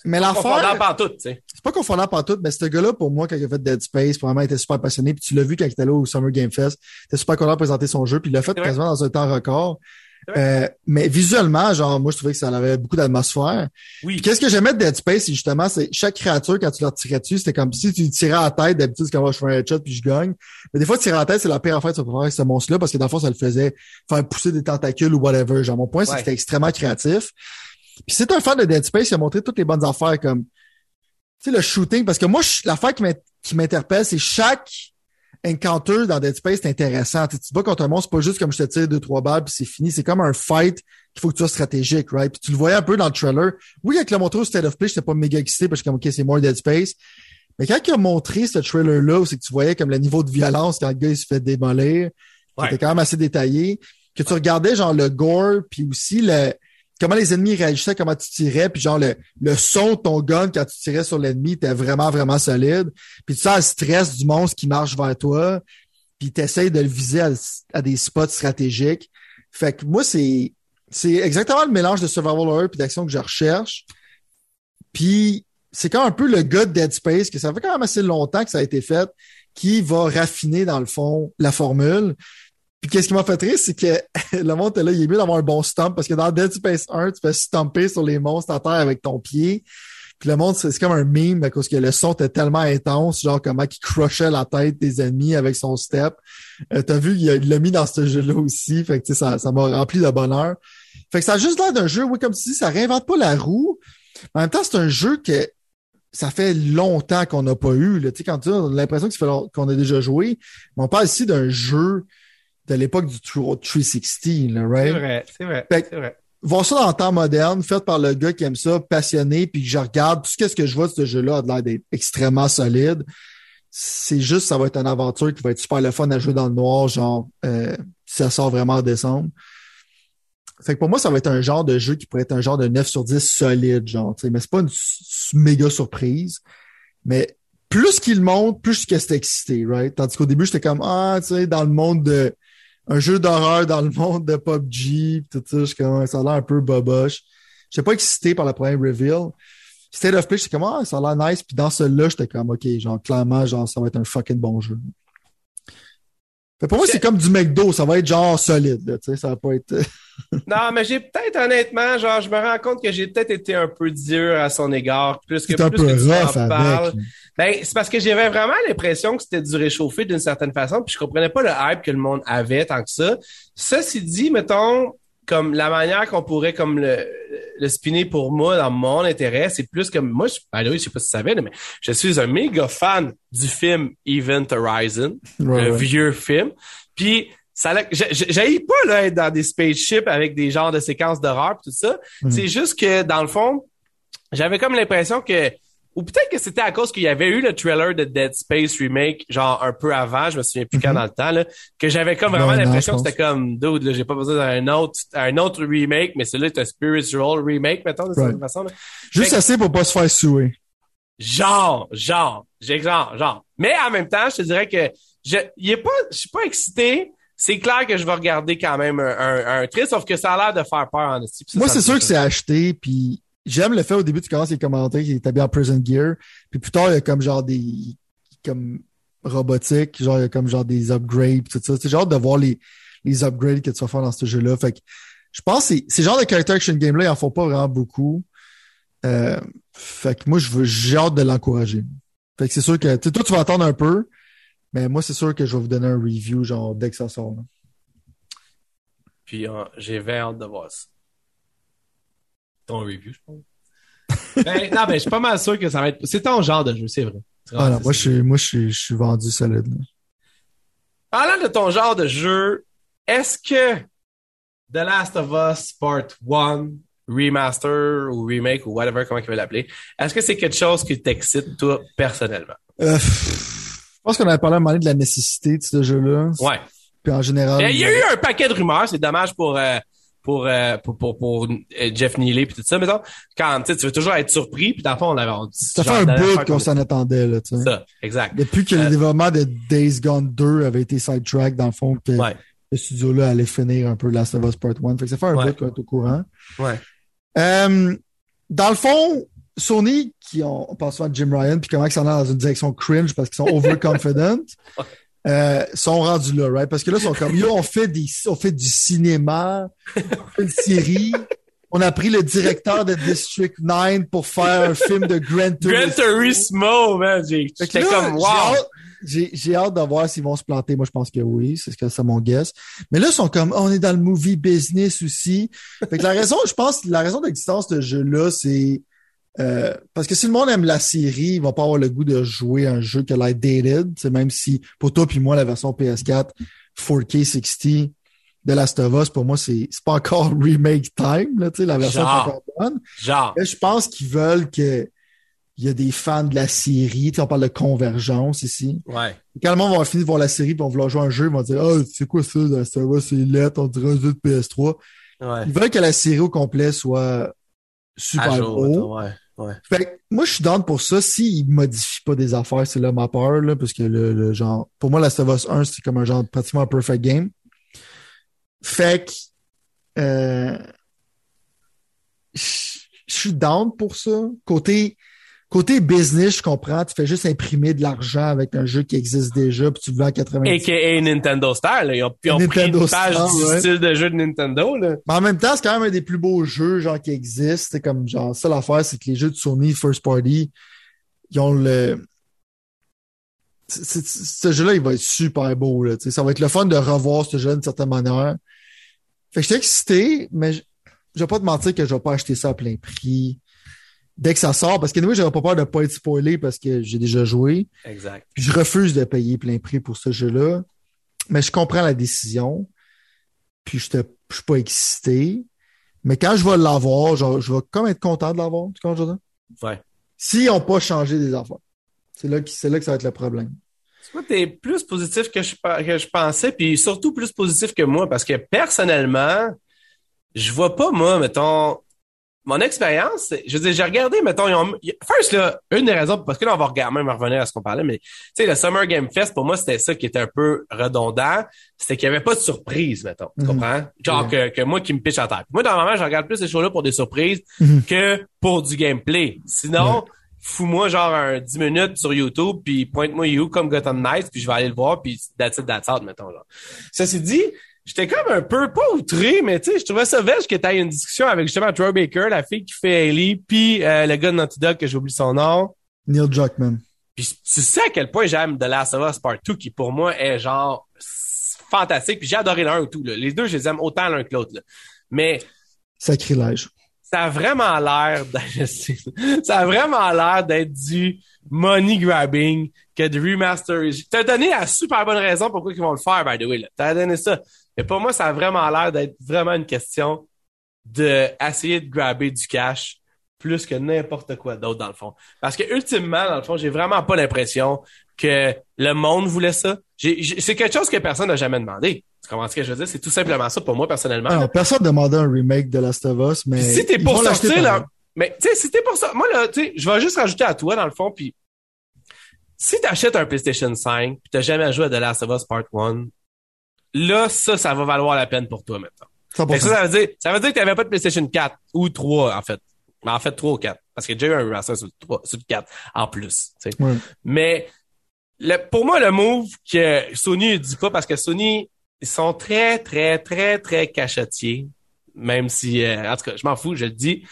mais l'affaire, par tout, tu sais. c'est pas confondant par tout, mais ce gars-là, pour moi, quand il a fait Dead Space, probablement, il était super passionné. Puis tu l'as vu quand il était là au Summer Game Fest. Il était super content de présenter son jeu. Puis il l'a fait quasiment dans un temps record. C'est Euh, mais visuellement, genre, moi, je trouvais que ça avait beaucoup d'atmosphère. Oui. Qu'est-ce que j'aimais de Dead Space, c'est justement, c'est chaque créature, quand tu leur tirais dessus, c'était comme si tu tirais à la tête. D'habitude, c'est comme, oh, je fais un headshot puis je gagne. Mais des fois, tirer à la tête, c'est la pire affaire que tu faire avec ce monstre-là parce que dans le fond, ça le faisait faire pousser des tentacules ou whatever. Genre, mon point, c'est Ouais. que c'était extrêmement créatif. Puis t'es un fan de Dead Space, il a montré toutes les bonnes affaires comme, tu sais, le shooting, parce que moi, l'affaire qui m'interpelle, c'est chaque encounter dans Dead Space, c'est intéressant. Tu, te bats contre un monstre, c'est pas juste comme je te tire deux, trois balles, puis c'est fini. C'est comme un fight qu'il faut que tu sois stratégique, right? Puis tu le voyais un peu dans le trailer. Oui, avec le montré au State of Play, j'étais pas méga excité parce que comme, OK, c'est more Dead Space. Mais quand il a montré ce trailer-là, où c'est que tu voyais comme le niveau de violence quand le gars il se fait démolir, qui Ouais. était quand même assez détaillé, que tu regardais genre le gore, puis aussi le comment les ennemis réagissaient, comment tu tirais, puis genre le, le son de ton gun quand tu tirais sur l'ennemi était vraiment, vraiment solide. Puis tu sens le stress du monstre qui marche vers toi, puis tu essayes de le viser à, des spots stratégiques. Fait que moi, c'est c'est exactement le mélange de survival horror puis d'action que je recherche. Puis c'est comme un peu le gars de Dead Space, que ça fait quand même assez longtemps que ça a été fait, qui va raffiner dans le fond la formule. Puis qu'est-ce qui m'a fait rire, c'est que le monde là, il est mieux d'avoir un bon stomp, parce que dans Dead Space 1, tu fais stomper sur les monstres à terre avec ton pied. Puis le monde, c'est comme un meme, cause que le son était tellement intense, genre comment il crushait la tête des ennemis avec son step. Euh, T'as vu, il l'a mis dans ce jeu-là aussi. Fait que ça m'a rempli de bonheur. Fait que ça a juste l'air d'un jeu, oui, comme tu dis, ça réinvente pas la roue. Mais en même temps, c'est un jeu que ça fait longtemps qu'on n'a pas eu. Là. Tu sais, quand tu as l'impression qu'on a déjà joué, mais on parle ici d'un jeu de l'époque du 360, là, C'est right? vrai, c'est vrai, Fait c'est vrai. Voir ça dans le temps moderne, fait par le gars qui aime ça, passionné, puis que je regarde, tout ce que je vois de ce jeu-là a l'air d'être extrêmement solide. C'est juste, ça va être une aventure qui va être super le fun à jouer dans le noir, genre, euh, si ça sort vraiment en décembre. Fait que pour moi, ça va être un genre de jeu qui pourrait être un genre de 9 sur 10 solide, genre, tu sais, mais c'est pas une méga surprise. Mais plus qu'il monte, plus que c'était excité, right? Tandis qu'au début, j'étais comme, ah, tu sais, dans le monde de, un jeu d'horreur dans le monde de PUBG, tout ça, je comme, ça a l'air un peu boboche. J'étais pas excité par la première reveal. State of Play, j'étais comme, ah, ça a l'air nice. Puis dans celui-là, j'étais comme, OK, genre, clairement, genre, ça va être un fucking bon jeu. Fait pour moi, c'est comme du McDo, ça va être genre solide, là, tu sais, ça va pas être. non, mais j'ai peut-être, honnêtement, genre, je me rends compte que j'ai peut-être été un peu dur à son égard, plus que, un plus peu que tu rough en parles. avec. Ben, c'est parce que j'avais vraiment l'impression que c'était du réchauffé d'une certaine façon, puis je comprenais pas le hype que le monde avait tant que ça. Ceci dit, mettons, comme la manière qu'on pourrait comme le, le spinner pour moi dans mon intérêt, c'est plus comme moi, je, ben oui, je sais pas si tu savais, mais je suis un méga fan du film Event Horizon, Ouais, le ouais. vieux film. Puis ça l'a- j'ai- j'ai- j'haïs pas là être dans des spaceships avec des genres de séquences d'horreur tout ça. Mm. C'est juste que dans le fond, j'avais comme l'impression que ou peut-être que c'était à cause qu'il y avait eu le trailer de Dead Space remake genre un peu avant, je me souviens plus quand Mhm. dans le temps là, que j'avais comme vraiment l'impression que c'était comme dude, là, j'ai pas besoin d'un autre un autre remake, mais celui-là est un spiritual remake mettons de Right. cette façon là. Juste Fait- assez pour pas se faire suer. Genre, genre, genre, genre. Mais en même temps, je te dirais que je, il est pas, je suis pas excité. C'est clair que je vais regarder quand même un, un, un sauf que ça a l'air de faire peur en Moi, c'est sûr que c'est acheté, puis j'aime le fait au début, tu commences les commentaires qu'il est habillé en prison gear, puis plus tard, il y a comme genre des, comme robotique, genre, il y a comme genre des upgrades, tout ça. C'est genre de voir les, les upgrades que tu vas faire dans ce jeu-là. Fait que, je pense que ces genres de character action game-là, ils en font pas vraiment beaucoup. Euh, fait que moi, je veux, j'ai hâte de l'encourager. Fait que c'est sûr que, toi, tu vas attendre un peu, mais moi, c'est sûr que je vais vous donner un review, genre, dès que ça sort. là. Puis euh, j'ai bien hâte de voir ça. Ton review, je pense. ben, non, ben, je suis pas mal sûr que ça va être. C'est ton genre de jeu, c'est vrai. Ah non, moi, je suis, moi, je suis, je suis vendu solide. là. Parlant de ton genre de jeu, est-ce que The Last of Us Part 1 remaster ou remake ou whatever, comment ils veulent l'appeler, est-ce que c'est quelque chose qui t'excite, toi, personnellement? Euh, je pense qu'on avait parlé à un moment donné de la nécessité de ce jeu-là. Ouais. Puis en général. Il y a eu un paquet de rumeurs, c'est dommage pour, euh, pour, euh, pour, pour, pour, euh, Jeff Neely puis tout ça, mettons, quand, tu sais, tu veux toujours être surpris, puis dans le fond, on avait, on- Ça fait un bout qu'on s'en attendait, là, tu sais. Ça, exact. Depuis que Euh, le développement de Days Gone 2 avait été sidetrack, dans le fond, que Ouais. le studio-là allait finir un peu Last of Us Part 1. Fait que ça fait un Ouais. bout qu'on est au courant. Ouais. Euh, dans le fond, Sony, qui ont, on pense souvent de Jim Ryan, puis comment ils s'en allent dans une direction cringe parce qu'ils sont overconfident, euh, sont rendus là, right? Parce que là, ils sont comme, yo, on fait des, on fait du cinéma, on fait une série. On a pris le directeur de District 9 pour faire un film de Grand Gran Turismo. Turismo, man, j'étais comme, wow! hâte- J'ai j'ai hâte de voir s'ils vont se planter. Moi, je pense que oui. C'est ce que c'est mon guess. Mais là, ils sont comme, on est dans le movie business aussi. Fait que la raison, je pense, la raison d'existence de ce jeu-là, c'est euh, parce que si le monde aime la série, il va pas avoir le goût de jouer un jeu qui a l'air dated. C'est même si, pour toi puis moi, la version PS4 4K 60 de Last of Us, pour moi, c'est c'est pas encore remake time, là, tu sais, la version est encore bonne. Genre. Je pense qu'ils veulent que il y a des fans de la série. On parle de convergence ici. Ouais. Quand le monde va finir de voir la série et on va vouloir jouer un jeu, ils vont dire Ah, c'est quoi ça, là, ça va, c'est lettre, on dirait un jeu de PS3. Ouais. Ils veulent que la série au complet soit super jour, beau. ouais. Fait que moi, je suis down pour ça. S'ils modifient pas des affaires, c'est là ma peur, là, parce que le, le genre, pour moi, la of Us 1, c'est comme un genre pratiquement un perfect game. Fait que, euh, je je suis down pour ça. Côté, côté business, je comprends. Tu fais juste imprimer de l'argent avec un jeu qui existe déjà, puis tu le vends à 90. AKA Nintendo Style, là. Ils ont, ils ont pris Nintendo une page Style, du ouais. style de jeu de Nintendo, là. Mais en même temps, c'est quand même un des plus beaux jeux genre qui existent. C'est comme genre ça l'affaire, c'est que les jeux de Sony First Party, ils ont le. Ce jeu-là, il va être super beau. Là, ça va être le fun de revoir ce jeu d'une certaine manière. Fait que j'étais excité, mais je, je vais pas te mentir que je vais pas acheter ça à plein prix dès que ça sort. Parce que nous, j'aurais pas peur de pas être spoilé parce que j'ai déjà joué. Exact. Puis je refuse de payer plein prix pour ce jeu-là. Mais je comprends la décision. Puis je, te, je suis pas excité. Mais quand je vais l'avoir, genre, je vais comme être content de l'avoir. Tu comprends, Jordan? Ouais. S'ils n'ont pas changé des affaires. C'est là, que- c'est là que ça va être le problème. Tu vois, t'es plus positif que je, que je pensais, puis surtout plus positif que moi, parce que personnellement, je vois pas, moi, mettons, mon expérience, je veux dire, j'ai regardé, mettons, ils ont, first, là, une des raisons, parce que là, on va regarder, même revenir à ce qu'on parlait, mais, tu sais, le Summer Game Fest, pour moi, c'était ça qui était un peu redondant. C'était qu'il n'y avait pas de surprise, mettons. Tu Mhm. comprends? Genre, que, que moi qui me pitch à terre. Moi, dans moment, je regarde plus ces shows-là pour des surprises Mhm. que pour du gameplay. Sinon, fous-moi genre un 10 minutes sur YouTube, puis pointe-moi You comme Gotham Knights, puis je vais aller le voir, puis that's it, that's out, mettons, genre. Ceci dit, j'étais comme un peu, pas outré, mais tu sais, je trouvais ça vêche que t'aies une discussion avec justement Troy Baker, la fille qui fait Ellie, puis euh, le gars de Naughty Dog, que j'oublie son nom. Neil Druckmann. Puis tu sais à quel point j'aime The Last of Us Part 2, qui pour moi est genre fantastique, puis j'ai adoré l'un ou tout, là. Les deux, je les aime autant l'un que l'autre. Mais Sacrilège. ça a vraiment l'air d'être, ça a vraiment l'air d'être du money grabbing que de remasterisation. T'as donné la super bonne raison pourquoi ils vont le faire, by the way. T'as donné ça. Mais pour moi, ça a vraiment l'air d'être vraiment une question de essayer de grabber du cash plus que n'importe quoi d'autre dans le fond. Parce que ultimement, dans le fond, j'ai vraiment pas l'impression que le monde voulait ça. C'est quelque chose que personne n'a jamais demandé. Tu comprends ce que je veux dire? C'est tout simplement ça pour moi personnellement. Alors, personne ne demandait un remake de Last of Us, mais. Si t'es pour sortir, là, mais tu sais, si t'es pour ça, moi là, tu sais, je vais juste rajouter à toi dans le fond, puis si t'achètes un PlayStation 5, puis t'as jamais joué à The Last of Us Part 1, là, ça, ça va valoir la peine pour toi maintenant. 100%. Fait que ça, ça veut dire, ça veut dire que t'avais pas de PlayStation 4 ou 3, en fait. Mais en fait, 3 ou 4. Parce a déjà eu un remaster sur le 3, sur le 4 en plus. Ouais. Mais le, pour moi, le move que Sony ne dit pas, parce que Sony, ils sont très, très, très, très cachetiers. Même si, euh, en tout cas, je m'en fous, je le dis.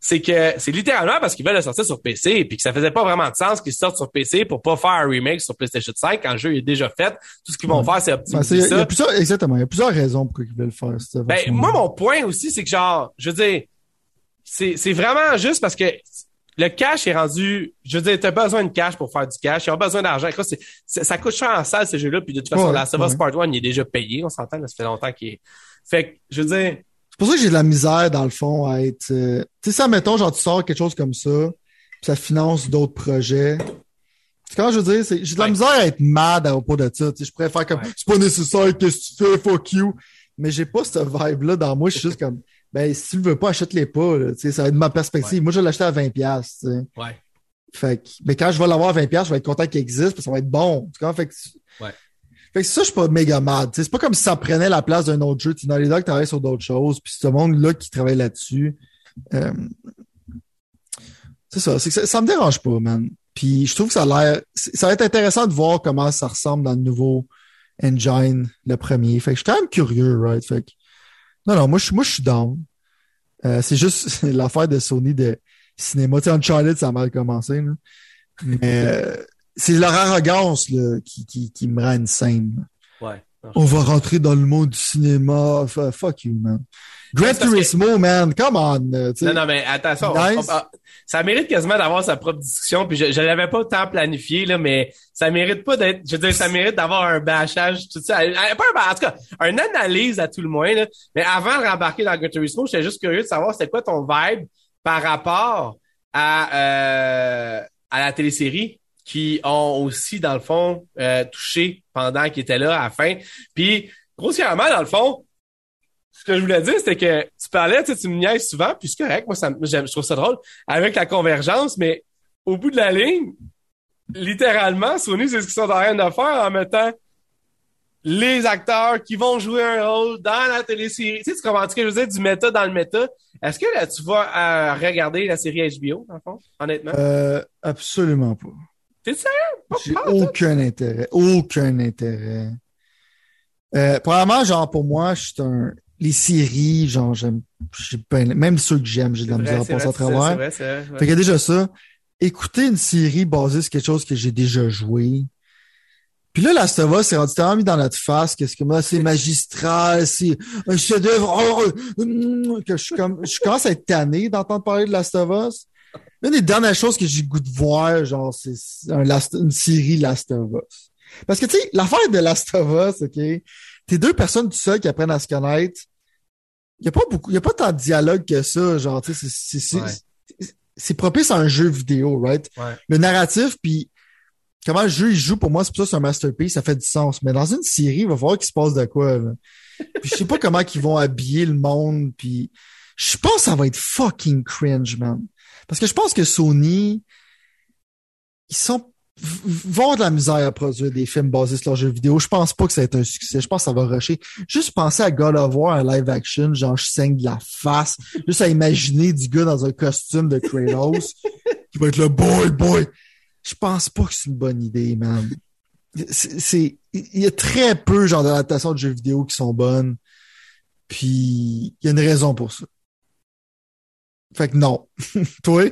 C'est que c'est littéralement parce qu'ils veulent le sortir sur PC puis que ça faisait pas vraiment de sens qu'ils sortent sur PC pour pas faire un remake sur PlayStation 5 quand le jeu est déjà fait. Tout ce qu'ils vont Ouais. faire, c'est Ben, optimiser il y ça. a plusieurs, exactement. Il y a plusieurs raisons pourquoi ils veulent le faire. cette Ben, moi, mon point aussi, c'est que genre, je veux dire, c'est, c'est vraiment juste parce que le cash est rendu, je veux dire, t'as besoin de cash pour faire du cash, ils ont besoin d'argent. Ça coûte cher en salle, ce jeu-là, puis de toute façon, Ouais, la Savas ouais. Part 1, il est déjà payé, on s'entend, là, ça fait longtemps qu'il est. Fait que, je veux dire, C'est pour ça que j'ai de la misère, dans le fond, à être. euh, Tu sais, ça, mettons, genre, tu sors quelque chose comme ça, puis ça finance d'autres projets. C'est quand je veux dire, j'ai de la Ouais. misère à être mad à propos de ça. Tu sais, je pourrais faire comme, Ouais. c'est pas nécessaire, qu'est-ce que tu fais, fuck you. Mais j'ai pas cette vibe-là dans moi. Je suis juste comme, ben, si tu le veux pas, achète-les pas. là. Tu sais, ça va être ma perspective. Moi, je vais l'acheter à 20$. piastres, tu sais. ouais. Fait que, mais quand je vais l'avoir à 20$, piastres, je vais être content qu'il existe, parce que ça va être bon. Tu comprends? Fait que, Ouais. Fait que ça, je suis pas méga mad. C'est pas comme si ça prenait la place d'un autre jeu. Tu Naughty Dog travaille sur d'autres choses, puis ce monde-là qui travaille là-dessus. euh, c'est ça, ça, me dérange pas, man. Puis je trouve que ça a l'air. Ça va être intéressant de voir comment ça ressemble dans le nouveau engine, le premier. Fait que je suis quand même curieux, right? Fait que. Non, non, moi je suis moi je suis down. Euh, c'est juste l'affaire de Sony de cinéma. Tu sais, Uncharted, ça a mal commencé, là. Mais euh, c'est leur arrogance là, qui, qui, qui me rend insane. Ouais. On va rentrer dans le monde du cinéma. Fuck you, man. Gran Turismo, man. Come on. euh. Non, non, mais attention, on- Nice. on- ça mérite quasiment d'avoir sa propre discussion, puis je, je l'avais pas tant planifié, là, mais ça mérite pas d'être, je veux dire, ça mérite d'avoir un bâchage, tout ça. Euh, Pas un en tout cas, une analyse à tout le moins, là. Mais avant de rembarquer dans Gran Turismo, j'étais juste curieux de savoir c'était quoi ton vibe par rapport à, euh, à la télésérie qui ont aussi, dans le fond, euh, touché pendant qu'ils étaient là à la fin. Puis, grossièrement, dans le fond, ce que je voulais dire, c'était que tu parlais, tu sais, tu me niaises souvent, puis c'est correct, moi, ça, je trouve ça drôle, avec la convergence, mais au bout de la ligne, littéralement, Sony, c'est ce qu'ils sont en train de faire en mettant les acteurs qui vont jouer un rôle dans la télésérie. Tu sais, tu comprends ce que je veux dire, du méta dans le méta. Est-ce que là, tu vas euh, regarder la série HBO, dans le fond, honnêtement? Euh, absolument pas. T'es sérieux? J'ai aucun intérêt. Aucun intérêt. Euh, probablement, genre, pour moi, je suis un. Les séries, genre, j'aime. j'ai pas- Même ceux que j'aime, j'ai de la misère à passer à travers. vrai, c'est vrai, ouais. Fait qu'il y a déjà ça. Écouter une série basée sur quelque chose que j'ai déjà joué. Puis là, Last of Us, c'est rendu tellement mis dans notre face que c'est comme, ah, c'est magistral, c'est un chef-d'œuvre, hum, que je suis comme, je commence à être tanné d'entendre parler de Last of Us. Une des dernières choses que j'ai goût de voir, genre, c'est un une série Last of Us. Parce que, tu sais, l'affaire de Last of Us, OK, t'es deux personnes tout seules qui apprennent à se connaître. Il y a pas beaucoup, il a pas tant de dialogue que ça, genre, tu sais, c'est, propice à un jeu vidéo, right? Ouais. Le narratif, puis comment le jeu il joue, pour moi, c'est pour ça que c'est un masterpiece, ça fait du sens. Mais dans une série, il va falloir qu'il se passe de quoi, là. Puis je sais pas comment qu'ils vont habiller le monde, puis Je pense que ça va être fucking cringe, man. Parce que je pense que Sony, ils sont vont avoir de la misère à produire des films basés sur leurs jeux vidéo. Je pense pas que ça va être un succès. Je pense que ça va rusher. Juste penser à God of War en live action, genre je saigne de la face. Juste à imaginer du gars dans un costume de Kratos qui va être le boy boy. Je pense pas que c'est une bonne idée, man. C'est, il y a très peu genre d'adaptations de jeux vidéo qui sont bonnes. Puis il y a une raison pour ça. Fait que non. Toi?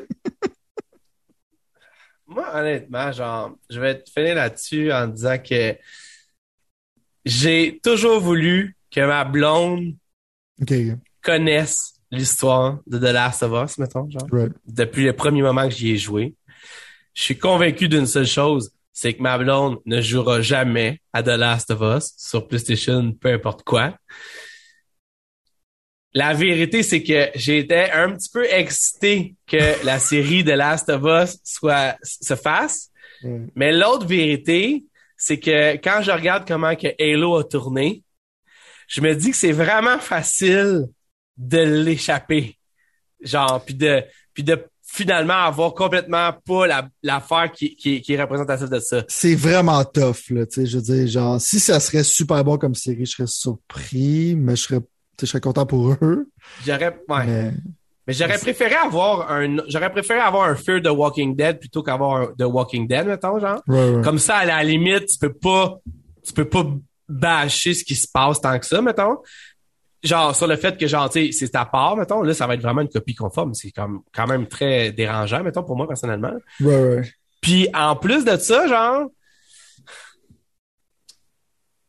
Moi, honnêtement, genre, je vais te finir là-dessus en disant que j'ai toujours voulu que ma blonde connaisse l'histoire de The Last of Us, mettons, genre. Depuis le premier moment que j'y ai joué. Je suis convaincu d'une seule chose, c'est que ma blonde ne jouera jamais à The Last of Us sur PlayStation, peu importe quoi. La vérité, c'est que j'étais un petit peu excité que la série de Last of Us soit se fasse. Mm. Mais l'autre vérité, c'est que quand je regarde comment que Halo a tourné, je me dis que c'est vraiment facile de l'échapper. Genre, puis de puis de finalement avoir complètement pas l'affaire qui, qui, qui est représentative de ça. C'est vraiment tough, là, tu sais, je veux dire, genre, si ça serait super bon comme série, je serais surpris, mais je serais je serais content pour eux. J'aurais, ouais. Mais, j'aurais préféré avoir un, j'aurais préféré avoir un Fear de Walking Dead plutôt qu'avoir The Walking Dead, mettons, genre. Comme ça, à la limite, tu peux pas, tu peux pas bâcher ce qui se passe tant que ça, mettons. Genre, sur le fait que, genre, tu sais, c'est à part, mettons, là, ça va être vraiment une copie conforme. C'est comme, quand même très dérangeant, mettons, pour moi, personnellement. Ouais, ouais. Puis, en plus de ça, genre,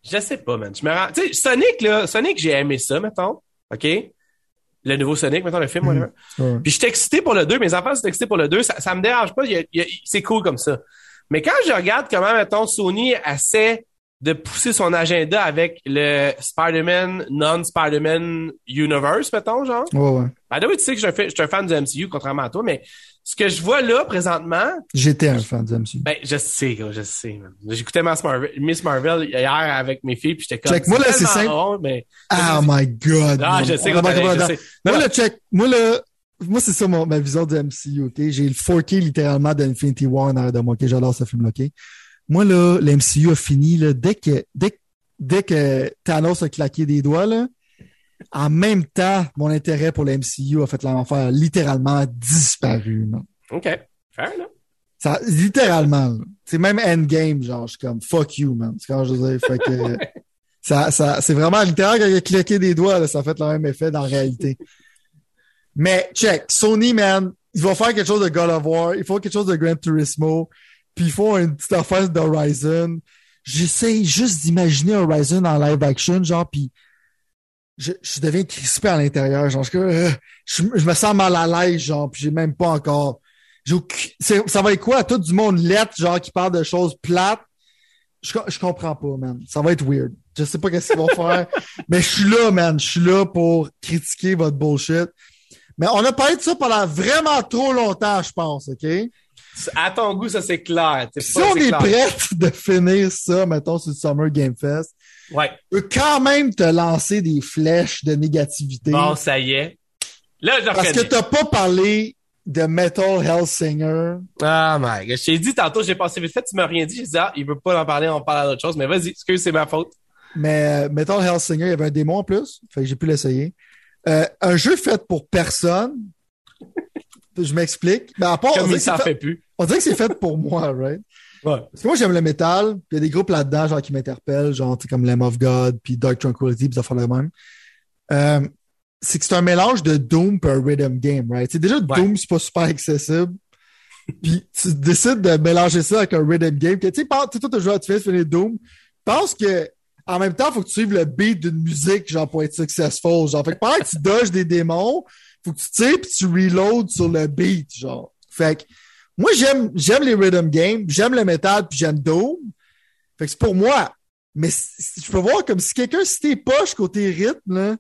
je sais pas, man. Je me rends... Tu sais, Sonic, là, Sonic, j'ai aimé ça, mettons. OK? Le nouveau Sonic, mettons, le film, mm. Puis je suis excité pour le 2. Mes enfants sont excités pour le 2. Ça, ça me dérange pas. c'est cool comme ça. Mais quand je regarde comment, mettons, Sony essaie de pousser son agenda avec le Spider-Man, non-Spider-Man universe, mettons, genre. Ouais, ouais. Ben, oui, tu sais que je suis un fan du MCU, contrairement à toi, mais ce que je vois là, présentement... J'étais un fan du MCU. Ben, je sais, je sais. J'écoutais Miss Marvel, Miss Marvel hier avec mes filles, puis j'étais comme... Check, moi, là, c'est simple. mais... Oh my God! Ah, je sais, je sais. Moi, là, check, moi, là, moi, c'est ça ma vision du MCU, OK? J'ai le 4K littéralement d'Infinity War en arrière de moi, OK? J'adore ce film, OK? Moi, là, l'MCU a fini, là, dès que, dès, dès que Thanos a claqué des doigts, là, en même temps, mon intérêt pour l'MCU a fait l'enfer littéralement disparu. OK. Fair enough. Ça, littéralement. C'est même Endgame, genre, je suis comme fuck you, man. C'est quand je fait que ça, ça, c'est vraiment littéralement quand il a claqué des doigts, là, ça a fait le même effet dans la réalité. Mais check, Sony, man, il va faire quelque chose de God of War, il faut quelque chose de Gran Turismo, puis ils font une petite affaire d'Horizon. J'essaie juste d'imaginer Horizon en live action, genre, puis je, je deviens crispé à l'intérieur, genre, je, euh, je, me sens mal à l'aise, genre, puis j'ai même pas encore... Ça va être quoi? Tout du monde lettre, genre, qui parle de choses plates? Je, je comprends pas, man. Ça va être weird. Je sais pas qu'est-ce qu'ils vont faire, mais je suis là, man. Je suis là pour critiquer votre bullshit. Mais on a parlé de ça pendant vraiment trop longtemps, je pense, OK? À ton goût, ça c'est clair. Si on est, prêt de finir ça, mettons, sur le Summer Game Fest, ouais. peut quand même te lancer des flèches de négativité. Bon, ça y est. Là, je Parce que t'as pas parlé de Metal Hellsinger. Ah, my god. Je t'ai dit tantôt, j'ai passé vite fait, tu m'as rien dit. J'ai dit, ah, il veut pas en parler, on parle d'autre chose. Mais vas-y, excuse, c'est ma faute. Mais euh, Metal Hellsinger, il y avait un démon en plus. Fait que j'ai pu l'essayer. Euh, un jeu fait pour personne. je m'explique. Mais à part, Comme il s'en fait plus. On dirait que c'est fait pour moi, right? Ouais. Parce que moi, j'aime le métal, puis il y a des groupes là-dedans, genre, qui m'interpellent, genre, comme Lamb of God, puis Dark Tranquility, puis ça fait le même. Euh, c'est que c'est un mélange de Doom et un rhythm game, right? C'est déjà Doom, c'est pas super accessible. puis tu décides de mélanger ça avec un rhythm game. Tu sais, toi, tu joué à tu fais Doom. Pense que en même temps, faut que tu suives le beat d'une musique, genre, pour être successful. Genre, fait que pendant que tu dodges des démons, faut que tu tires puis tu reloads sur le beat, genre. Fait que moi, j'aime, j'aime les rhythm games, j'aime le métal, puis j'aime Doom. Fait que c'est pour moi. Mais je peux voir comme si quelqu'un, si t'es poche côté rythme, là,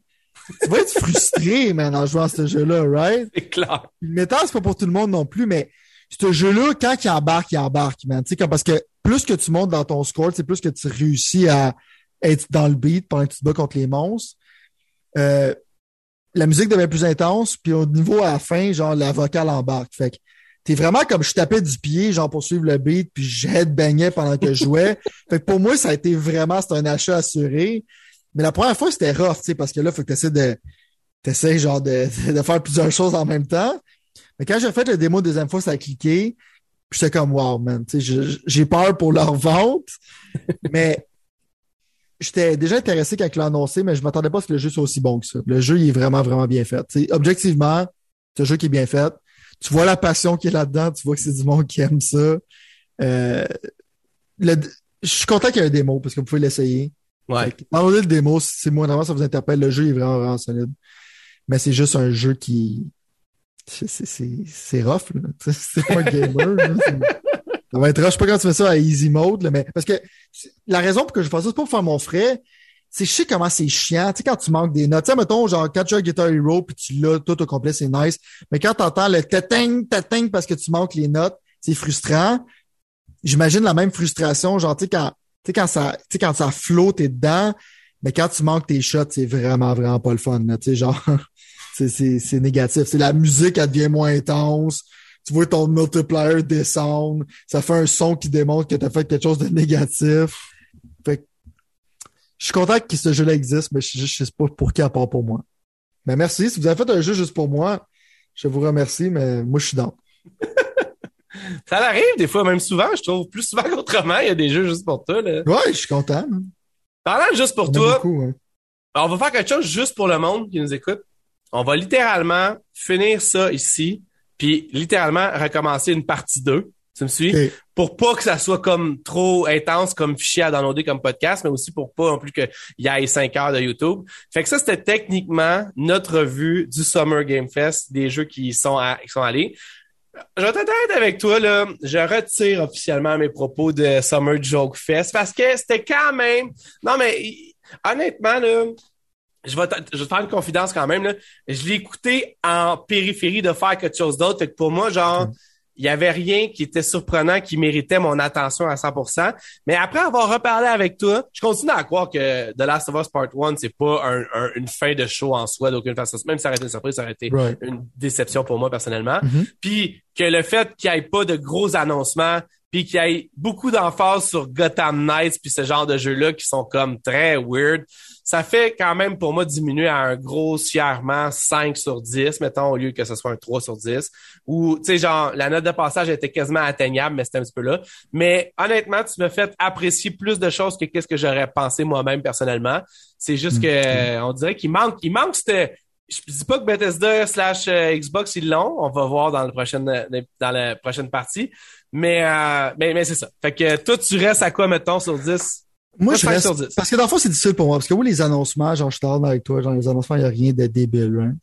tu vas être frustré, man, en jouant à ce jeu-là, right? C'est clair. Le métal, c'est pas pour tout le monde non plus, mais ce jeu-là, quand il embarque, il embarque, man. Tu sais, parce que plus que tu montes dans ton score, c'est plus que tu réussis à être dans le beat pendant que tu te bats contre les monstres. Euh, la musique devient plus intense, puis au niveau à la fin, genre la vocale embarque. Fait que t'es vraiment comme je tapais du pied, genre pour suivre le beat, puis je baignais pendant que je jouais. fait que pour moi, ça a été vraiment, c'est un achat assuré. Mais la première fois, c'était rough, tu sais, parce que là, faut que tu de, t'essayes genre de, de faire plusieurs choses en même temps. Mais quand j'ai fait le démo deuxième fois, ça a cliqué. Puis j'étais comme wow, man. J'ai peur pour leur vente. mais j'étais déjà intéressé quand ils l'ont annoncé, mais je m'attendais pas à ce que le jeu soit aussi bon que ça. Le jeu, il est vraiment, vraiment bien fait. objectivement, c'est un jeu qui est bien fait. Tu vois la passion qui est là-dedans, tu vois que c'est du monde qui aime ça. Euh, je suis content qu'il y ait un démo parce que vous pouvez l'essayer. Ouais. Downloader le démo, si vraiment ça vous interpelle, le jeu est vraiment, vraiment solide. Mais c'est juste un jeu qui. C'est rough, là. C'est pas un gamer. Ça va être rough. Je sais pas quand tu fais ça à easy mode, là, mais parce que la raison pour que je fasse ça, c'est pas pour faire mon frais. C'est je sais comment c'est chiant. Tu sais, quand tu manques des notes. Tu sais, mettons, genre, quand tu as Guitar Hero puis tu l'as tout au complet, c'est nice. Mais quand tu entends le tatang, tatang parce que tu manques les notes, c'est frustrant. J'imagine la même frustration, genre, tu sais, quand, tu sais, quand ça, tu sais, quand ça flotte dedans, mais quand tu manques tes shots, c'est vraiment, vraiment pas le fun, Tu sais, genre, c'est négatif. C'est la musique, elle devient moins intense. Tu vois ton multiplier descendre. Ça fait un son qui démontre que tu as fait quelque chose de négatif. Fait je suis content que ce jeu-là existe, mais je, ne sais pas pour qui à part pour moi. Mais merci. Si vous avez fait un jeu juste pour moi, je vous remercie, mais moi, je suis dans. Ça arrive des fois, même souvent, je trouve. Plus souvent qu'autrement, il y a des jeux juste pour toi. Là. Ouais, je suis content. Parlant juste pour toi, on va faire quelque chose juste pour le monde qui nous écoute. On va littéralement finir ça ici, puis littéralement recommencer une partie 2. Tu me suis? Pour pas que ça soit comme trop intense comme fichier à downloader comme podcast, mais aussi pour pas non plus qu'il y ait 5 heures de YouTube. Fait que ça, c'était techniquement notre vue du Summer Game Fest, des jeux qui sont, qui sont allés. Je vais t'être avec toi, là. Je retire officiellement mes propos de Summer Joke Fest parce que c'était quand même. Non, mais honnêtement, là, je vais, je vais te faire une confidence quand même. Là. Je l'ai écouté en périphérie de faire quelque chose d'autre. Fait que pour moi, genre, il y avait rien qui était surprenant, qui méritait mon attention à 100%. Mais après avoir reparlé avec toi, je continue à croire que The Last of Us Part 1, c'est pas un, une fin de show en soi d'aucune façon. Même si ça aurait été une surprise, ça aurait été une déception pour moi personnellement. Mm-hmm. Puis que le fait qu'il n'y ait pas de gros annoncements, puis qu'il y ait beaucoup d'emphase sur Gotham Knights puis ce genre de jeux-là qui sont comme très weird, ça fait quand même pour moi diminuer à un grossièrement 5 sur 10, mettons, au lieu que ce soit un 3 sur 10. Ou, tu sais, genre, la note de passage était quasiment atteignable, mais c'était un petit peu là. Mais honnêtement, tu me fais apprécier plus de choses que qu'est-ce que j'aurais pensé moi-même personnellement. C'est juste que mm-hmm. on dirait qu'il manque, il manque c'était je dis pas que Bethesda slash euh, Xbox ils l'ont, on va voir dans le prochain dans la prochaine partie, mais euh, mais, mais c'est ça. Fait que toi tu restes à quoi mettons sur 10 moi, je reste, parce que dans le fond, c'est difficile pour moi. Parce que oui, les annoncements, genre, je t'en avec toi, genre, les annoncements, il n'y a rien de débile, hein.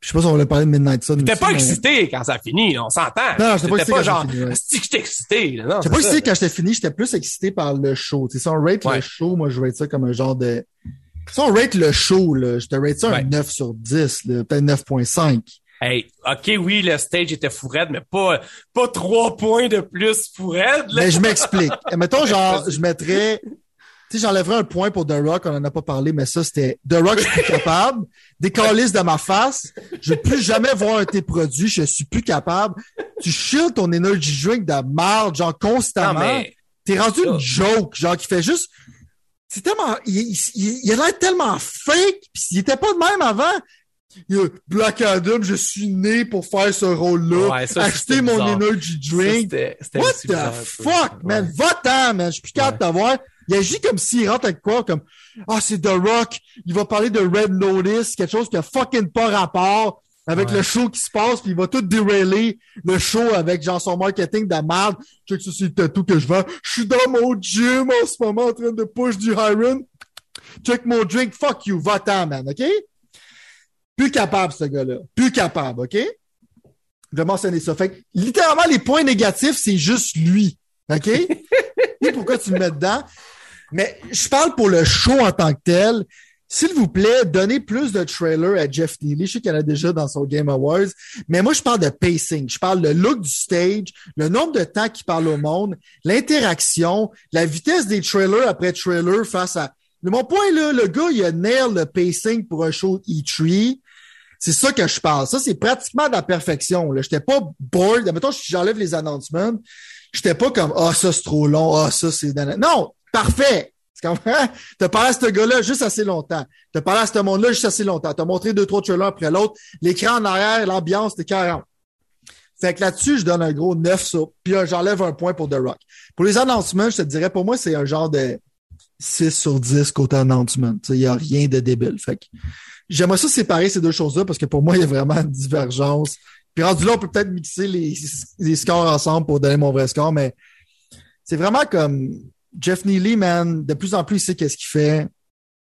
Je sais pas si on voulait parler de Midnight Sun. T'étais pas excité quand ça a fini, on s'entend. Non, j'étais pas excité. pas genre, c'est que j'étais excité, Non, j'étais pas excité quand j'étais fini, j'étais plus excité par le show. Tu sais, si on rate le show, moi, je rate ça comme un genre de, si on rate le show, là, je te rate ça un 9 sur 10, peut-être 9.5. Hey, ok, oui, le stage était fourette, mais pas, pas trois points de plus fourette. Mais je m'explique. Mettons, genre, je mettrais, tu sais, j'enlèverais un point pour The Rock, on en a pas parlé, mais ça, c'était The Rock, je suis plus capable. Des calices de ma face. Je veux plus jamais voir un tes produits, je suis plus capable. Tu chill ton energy drink de marde, genre, constamment. T'es rendu une joke, genre, qui fait juste, c'est tellement, il, il, il a l'air tellement fake, pis il était pas de même avant. Black Adam, je suis né pour faire ce rôle-là. Ouais, acheter mon energy drink. Ça, What the fuck, man? Va-t'en, man. Je suis plus capable de t'avoir. Il agit comme s'il rentre avec quoi, comme, ah, c'est The Rock. Il va parler de Red Notice, quelque chose qui a fucking pas rapport avec le show qui se passe, puis il va tout dérailer le show avec genre son marketing de merde. Check ça, c'est tout que je vends. Je suis dans mon gym en ce moment en train de push du Iron. Check mon drink. Fuck you. Va-t'en, man. OK? Plus capable, ce gars-là. Plus capable, OK? Je vais mentionner ça. Fait que, littéralement, les points négatifs, c'est juste lui. OK? Et pourquoi tu me mets dedans? Mais je parle pour le show en tant que tel. S'il vous plaît, donnez plus de trailers à Jeff Neely. Je sais qu'il y en a déjà dans son Game Awards. Mais moi, je parle de pacing. Je parle de look du stage, le nombre de temps qu'il parle au monde, l'interaction, la vitesse des trailers après trailer face à... mon point, là, le gars, il a nail le pacing pour un show E3. C'est ça que je parle. Ça, c'est pratiquement de la perfection. Je n'étais pas bored. Mettons, j'enlève les announcements. J'étais pas comme Ah, ça, c'est trop long. Ah, ça, c'est. Non, parfait. Tu comprends? T'as parlé à ce gars-là juste assez longtemps. T'as parlé à ce monde-là juste assez longtemps. T'as montré deux, trois trailers après l'autre. L'écran en arrière, l'ambiance, c'était 40. Fait que là-dessus, je donne un gros 9 ça. Puis j'enlève un point pour The Rock. Pour les announcements, je te dirais, pour moi, c'est un genre de 6 sur 10 côté announcement. Il n'y a rien de débile. Fait que j'aimerais ça séparer ces deux choses-là parce que pour moi, il y a vraiment une divergence. Puis rendu là, on peut peut-être mixer les, les scores ensemble pour donner mon vrai score, mais c'est vraiment comme Jeff Neely, man, de plus en plus, il sait qu'est-ce qu'il fait.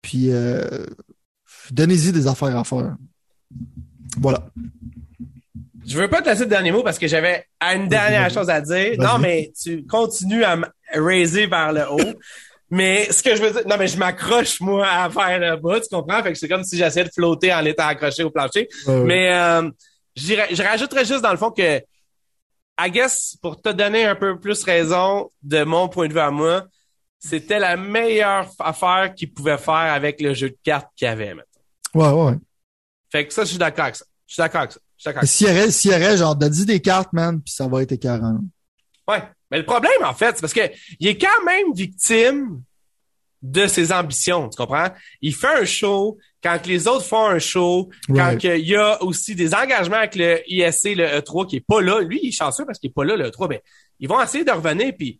Puis euh, donnez-y des affaires à faire. Voilà. Je veux pas te laisser le dernier mot parce que j'avais une dernière chose à dire. Non, mais tu continues à me raiser vers le haut. mais ce que je veux dire, non, mais je m'accroche, moi, à faire le bas, tu comprends? Fait que c'est comme si j'essayais de flotter en étant accroché au plancher. Mais euh, je rajouterais juste dans le fond que, I guess, pour te donner un peu plus raison de mon point de vue à moi, c'était la meilleure affaire qu'il pouvait faire avec le jeu de cartes qu'il avait, maintenant. Ouais, ouais. Fait que ça, je suis d'accord avec ça. Je suis d'accord avec ça. S'il y aurait, y genre, de 10 des cartes, man, puis ça va être 40. Ouais. Mais le problème, en fait, c'est parce que il est quand même victime de ses ambitions, tu comprends? Il fait un show quand les autres font un show, quand il y a aussi des engagements avec le ISC, le E3 qui est pas là. Lui, il est chanceux parce qu'il est pas là, le E3. Ben, ils vont essayer de revenir, puis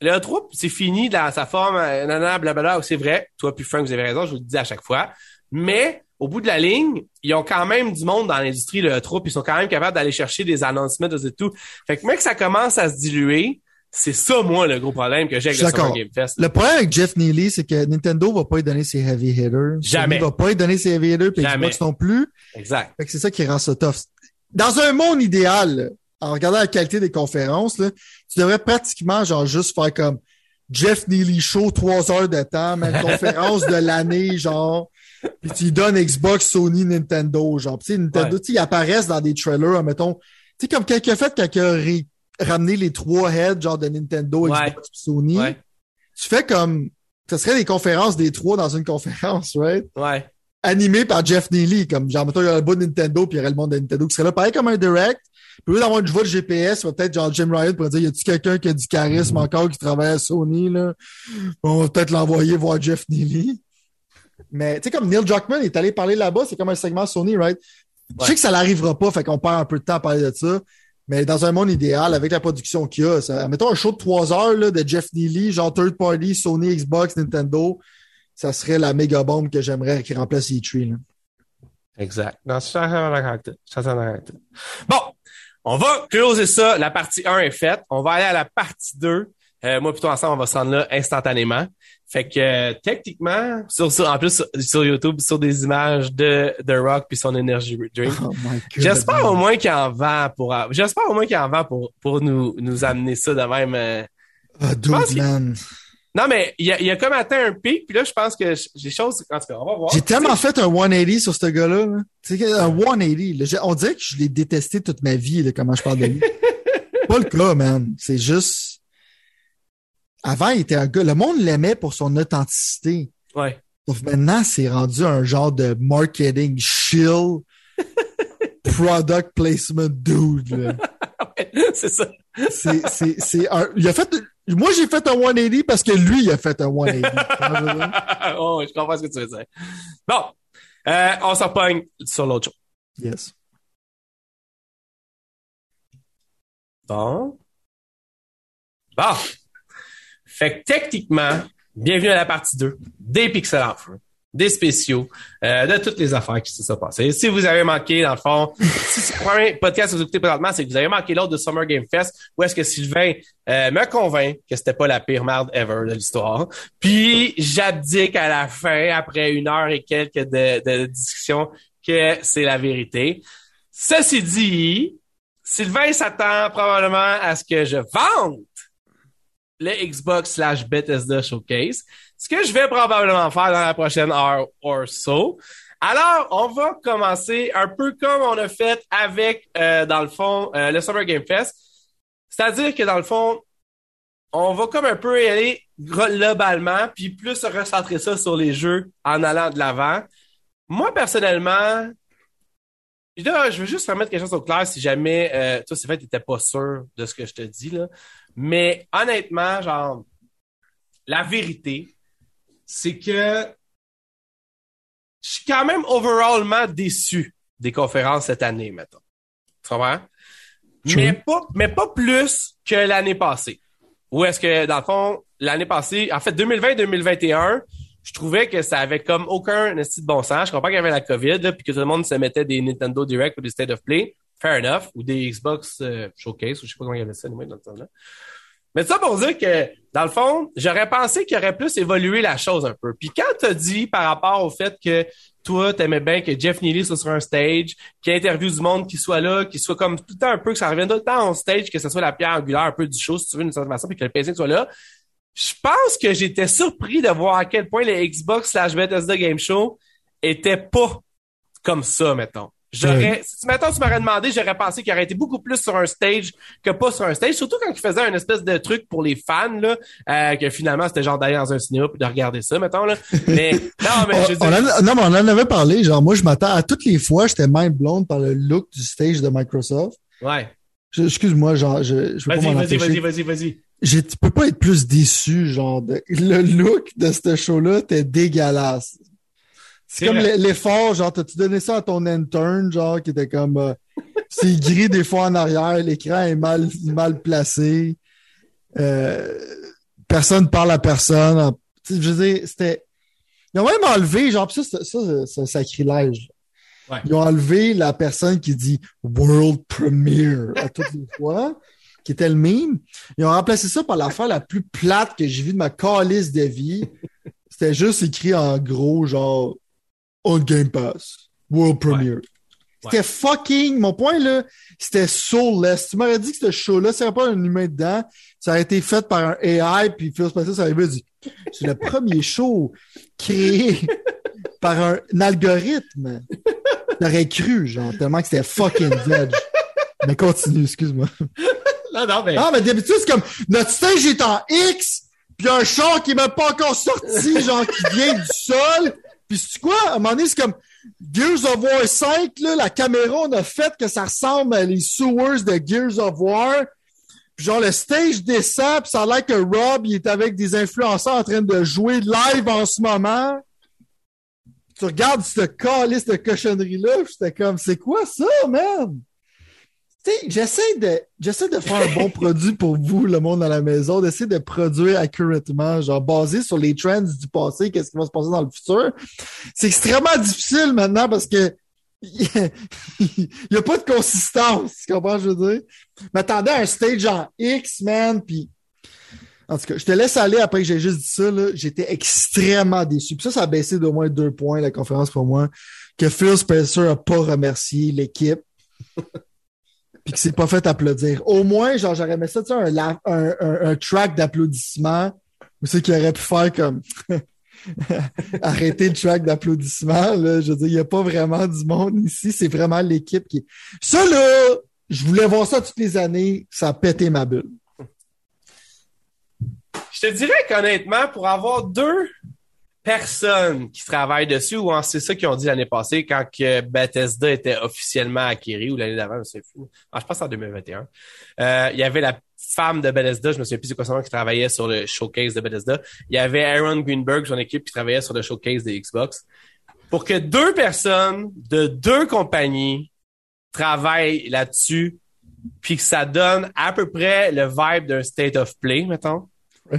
le E3, c'est fini dans sa forme, nanana, blablabla, c'est vrai. Toi, puis Frank, vous avez raison, je vous le dis à chaque fois. Mais au bout de la ligne, ils ont quand même du monde dans l'industrie, le troupe, ils sont quand même capables d'aller chercher des announcements et tout. Fait que, mec, ça commence à se diluer. C'est ça, moi, le gros problème que j'ai avec le Summer Game Fest. Le problème avec Jeff Neely, c'est que Nintendo va pas lui donner ses heavy hitters. Jamais. Il va pas lui donner ses heavy hitters, puis Xbox non plus. Exact. Fait que c'est ça qui rend ça tough. Dans un monde idéal, en regardant la qualité des conférences, là, tu devrais pratiquement, genre, juste faire comme Jeff Neely Show, trois heures de temps, même conférence de l'année, genre, puis tu donnes Xbox, Sony, Nintendo, genre. Tu sais, Nintendo, tu ils apparaissent dans des trailers, mettons. Tu sais, comme quelqu'un fait quand il a ramené les trois heads, genre de Nintendo, Xbox, Sony. Tu fais comme, ce serait des conférences des trois dans une conférence, right? Ouais. Animé par Jeff Neely, comme, genre, mettons, il y aurait le bout de Nintendo, puis il y aurait le monde de Nintendo qui serait là, pareil comme un direct. Puis d'avoir une voix de GPS, peut-être genre Jim Ryan pour dire y a-tu quelqu'un qui a du charisme encore qui travaille à Sony là? On va peut-être l'envoyer voir Jeff Neely. Mais tu sais, comme Neil Druckmann est allé parler là-bas, c'est comme un segment Sony, right? Je sais que ça n'arrivera pas, fait qu'on perd un peu de temps à parler de ça. Mais dans un monde idéal, avec la production qu'il y a, ça, mettons un show de trois heures là, de Jeff Neely, genre third party, Sony, Xbox, Nintendo, ça serait la méga bombe que j'aimerais qui remplace E3. Là. Exact. Non, je suis Bon, on va closer ça. La partie 1 est faite. On va aller à la partie 2. Euh, moi, plutôt ensemble, on va se rendre là instantanément. Fait que euh, techniquement, sur, en plus sur, YouTube, sur des images de The Rock puis son Energy Drink. Oh j'espère au moins qu'il en vend pour. J'espère au moins qu'il en vend pour pour nous nous amener ça de même. Euh, oh, man. Non, mais il a, il a comme atteint un pic, puis là, je pense que j'ai choses. En tout cas, on va voir. J'ai tellement fait un 180 sur ce gars-là. Tu sais, un 180. on dirait que je l'ai détesté toute ma vie, là, comment je parle de lui. pas le cas, man. C'est juste avant, il était un gars, le monde l'aimait pour son authenticité. Ouais. Sauf maintenant, c'est rendu un genre de marketing chill, product placement dude. c'est ça. c'est, c'est, c'est un, il a fait, moi, j'ai fait un 180 parce que lui, il a fait un 180. oh, je comprends ce que tu veux dire. Bon. Euh, on s'en pogne sur l'autre chose. Yes. Bon. Bon. Fait que techniquement, bienvenue à la partie 2 des Pixel Offer, des spéciaux, euh, de toutes les affaires qui se sont passées. Si vous avez manqué, dans le fond, si c'est le premier podcast que vous écoutez présentement, c'est que vous avez manqué l'autre de Summer Game Fest, où est-ce que Sylvain euh, me convainc que c'était pas la pire merde ever de l'histoire. Puis j'abdique à la fin, après une heure et quelques de, de discussion, que c'est la vérité. Ceci dit, Sylvain s'attend probablement à ce que je vende le Xbox slash Bethesda Showcase, ce que je vais probablement faire dans la prochaine heure or so. Alors, on va commencer un peu comme on a fait avec, euh, dans le fond, euh, le Summer Game Fest. C'est-à-dire que, dans le fond, on va comme un peu y aller globalement, puis plus se recentrer ça sur les jeux en allant de l'avant. Moi, personnellement, je veux juste remettre quelque chose au clair si jamais, euh, toi, c'est fait, t'étais pas sûr de ce que je te dis, là. Mais honnêtement, genre, la vérité, c'est que je suis quand même overallment déçu des conférences cette année, mettons. Tu comprends? Mais pas, mais pas plus que l'année passée. Ou est-ce que, dans le fond, l'année passée, en fait, 2020-2021, je trouvais que ça avait comme aucun esti de bon sens. Je comprends qu'il y avait la COVID, là, puis que tout le monde se mettait des Nintendo Direct ou des State of Play. Fair enough. Ou des Xbox euh, Showcase, ou je sais pas comment il y avait ça, dans le temps-là. Mais ça pour dire que, dans le fond, j'aurais pensé qu'il aurait plus évolué la chose un peu. Puis quand t'as dit par rapport au fait que toi, t'aimais bien que Jeff Neely soit sur un stage, qu'il interview du monde qui soit là, qu'il soit comme tout le temps un peu, que ça revienne tout le temps en stage, que ce soit la pierre angulaire un peu du show, si tu veux, d'une certaine façon, puis que le PC soit là. Je pense que j'étais surpris de voir à quel point les Xbox slash Bethesda Game Show étaient pas comme ça, mettons. J'aurais, si maintenant tu m'aurais demandé, j'aurais pensé qu'il aurait été beaucoup plus sur un stage que pas sur un stage, surtout quand il faisait un espèce de truc pour les fans, là, euh, que finalement c'était genre d'aller dans un cinéma et de regarder ça, mettons, là. Mais, non, mais je on, non, mais on en avait parlé, genre, moi, je m'attends à toutes les fois, j'étais mind blown par le look du stage de Microsoft. Ouais. Excuse-moi, genre, je, je veux vas-y, vas-y, vas-y, vas-y, vas-y je tu peux pas être plus déçu, genre, de, le look de ce show-là, t'es dégueulasse. C'est comme l'effort, genre, t'as-tu donné ça à ton intern, genre, qui était comme, euh, c'est gris des fois en arrière, l'écran est mal, mal placé, euh, personne parle à personne. Je veux dire, c'était, ils ont même enlevé, genre, ça, ça, c'est un sacrilège. Ouais. Ils ont enlevé la personne qui dit World Premiere à toutes les fois qui était le meme. Ils ont remplacé ça par l'affaire la plus plate que j'ai vue de ma calice de vie. C'était juste écrit en gros, genre, on Game Pass, World Premiere. C'était fucking, mon point là, c'était soulless. Tu m'aurais dit que ce show-là, s'il n'y avait pas un humain dedans, ça aurait été fait par un AI, puis Phil Spencer, ça aurait dit, c'est le premier show créé par un, algorithme. J'aurais cru, genre, tellement que c'était fucking dead. Mais continue, excuse-moi. Non, non, mais. Ah, mais d'habitude, c'est comme notre stage est en X, puis un char qui est même pas encore sorti, genre qui vient du sol. Puis c'est quoi? À un moment donné, c'est comme Gears of War 5, là, la caméra, on a fait que ça ressemble à les sewers de Gears of War. Puis genre, le stage descend, puis ça a l'air que Rob, il est avec des influenceurs en train de jouer live en ce moment. Tu regardes ce calice de cochonnerie-là, j'étais comme, c'est quoi ça, man? Tu sais, j'essaie de, j'essaie de faire un bon produit pour vous, le monde à la maison, d'essayer de produire accuratement, genre basé sur les trends du passé, qu'est-ce qui va se passer dans le futur. C'est extrêmement difficile maintenant parce que il n'y a pas de consistance, tu comprends, je veux dire? M'attendais à un stage en X, man, puis en tout cas, je te laisse aller après que j'ai juste dit ça, là. J'étais extrêmement déçu. Puis ça, ça a baissé d'au moins deux points, la conférence pour moi, que Phil Spencer a pas remercié l'équipe puis que c'est pas fait applaudir. Au moins, genre, j'aurais aimé ça, tu sais, un, un, un, track d'applaudissement où c'est qu'il aurait pu faire comme arrêter le track d'applaudissement. Je veux dire, il n'y a pas vraiment du monde ici. C'est vraiment l'équipe qui. Ça, là, je voulais voir ça toutes les années. Ça a pété ma bulle. Je te dirais qu'honnêtement, pour avoir deux personne qui travaille dessus, ou c'est ça qu'ils ont dit l'année passée quand que Bethesda était officiellement acquis, ou l'année d'avant, c'est fou. Ah, je pense en 2021. Euh, il y avait la femme de Bethesda, je me souviens plus de quoi son nom, qui travaillait sur le showcase de Bethesda. Il y avait Aaron Greenberg, son équipe, qui travaillait sur le showcase des Xbox. Pour que deux personnes de deux compagnies travaillent là-dessus, puis que ça donne à peu près le vibe d'un state of play, mettons,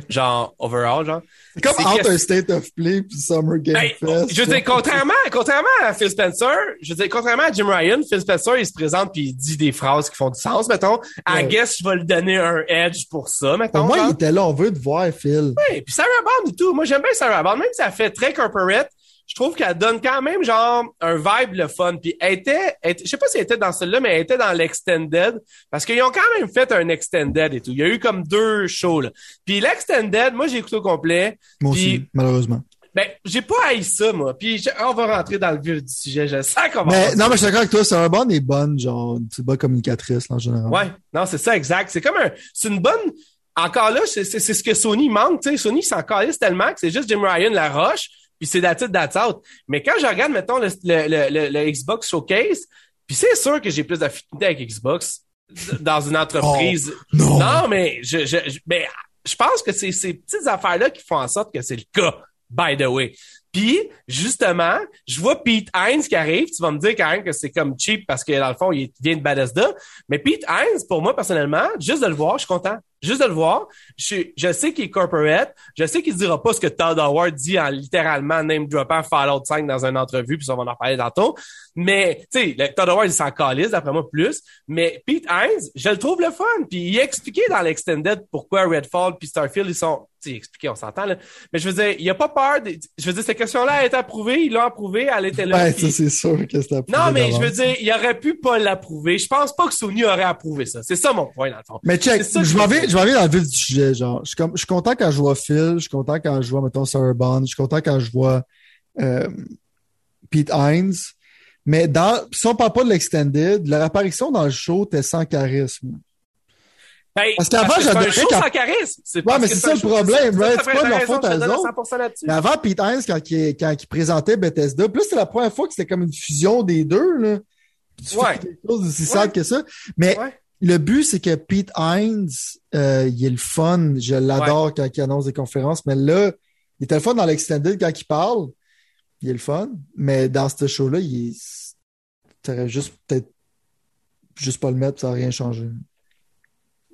genre overall genre. C'est comme entre un state of play puis Summer Game ben, Fest je veux dire contrairement contrairement à Phil Spencer je veux dire contrairement à Jim Ryan Phil Spencer il se présente puis il dit des phrases qui font du sens mettons. I guess je vais lui donner un edge pour ça mettons moi il était là on veut te voir Phil. Oui puis Sarah Bond et tout. Moi j'aime bien Sarah Bond. Même si ça fait très corporate je trouve qu'elle donne quand même genre un vibe le fun. Puis elle était, je sais pas si elle était dans celle-là, mais elle était dans l'extended parce qu'ils ont quand même fait un extended et tout. Il y a eu comme deux shows là. Puis l'extended, moi j'ai écouté au complet. Moi aussi, malheureusement. Ben, j'ai pas haï ça, moi. Puis on va rentrer dans le vif du sujet. Je sais comment. Mais non, mais je suis d'accord avec toi. Sarah Bond est bonne, genre, c'est bonne communicatrice en général. Ouais, non, c'est ça, exact. C'est comme un, c'est une bonne. Encore là, c'est ce que Sony manque. Tu sais, Sony s'en calisse tellement que c'est juste Jim Ryan la roche puis c'est that's it, that's out. Mais quand je regarde, mettons, le, le, le, le Xbox Showcase, Puis c'est sûr que j'ai plus d'affinité avec Xbox dans une entreprise. Oh, non. non, mais je, je, je, mais je pense que c'est ces petites affaires-là qui font en sorte que c'est le cas, by the way. Puis, justement, je vois Pete Hines qui arrive. Tu vas me dire quand même que c'est comme cheap parce que dans le fond, il vient de Bethesda. Mais Pete Hines, pour moi, personnellement, juste de le voir, je suis content. Juste de le voir. Je, je sais qu'il est corporate. Je sais qu'il dira pas ce que Todd Howard dit en littéralement name droppant Fallout 5 dans une entrevue, puis ça, on va en parler tantôt. Mais, tu sais, Todd Howard, il s'en calisse, d'après moi, plus. Mais Pete Hines, je le trouve le fun. Puis il a expliqué dans l'Extended pourquoi Redfall puis Starfield, ils sont... Tu sais, expliqué, on s'entend, là. Mais je veux dire, il a pas peur... De, je veux dire, cette question-là a été approuvée. Il l'a approuvée. Elle était là. Ouais, puis... ça, c'est sûr que approuvé. Non, mais je veux dire, il aurait pu pas l'approuver. Je pense pas que Sony aurait approuvé ça. C'est ça mon point, dans le fond. Mais check, je m'en vais, je m'en vais dans le vif du sujet, genre. Je suis comme, je suis content quand je vois Phil, je suis content quand je vois, mettons, Sarah Bond, je suis content quand je vois, euh, Pete Hines. Mais dans, si on parle pas de l'extended, leur apparition dans le show était sans charisme. Ben, Parce qu'avant, c'est j'adorais show quand- sans charisme. C'est Ouais, parce mais c'est ça le problème, right? C'est pas de leur faute à eux autres. 100% là-dessus. Mais avant Pete Hines, quand il, quand il présentait Bethesda, plus c'est la première fois que c'était comme une fusion des deux, là. Tu fais quelque chose d'aussi Ouais. sad que ça. Mais Ouais. Le but, c'est que Pete Hines, euh, il est le fun. Je l'adore quand il annonce des conférences, mais là, il était le fun dans l'extended quand il parle. Il est le fun. Mais dans ce show-là, il est. T'aurais juste peut-être juste pas le mettre, ça n'a rien changé.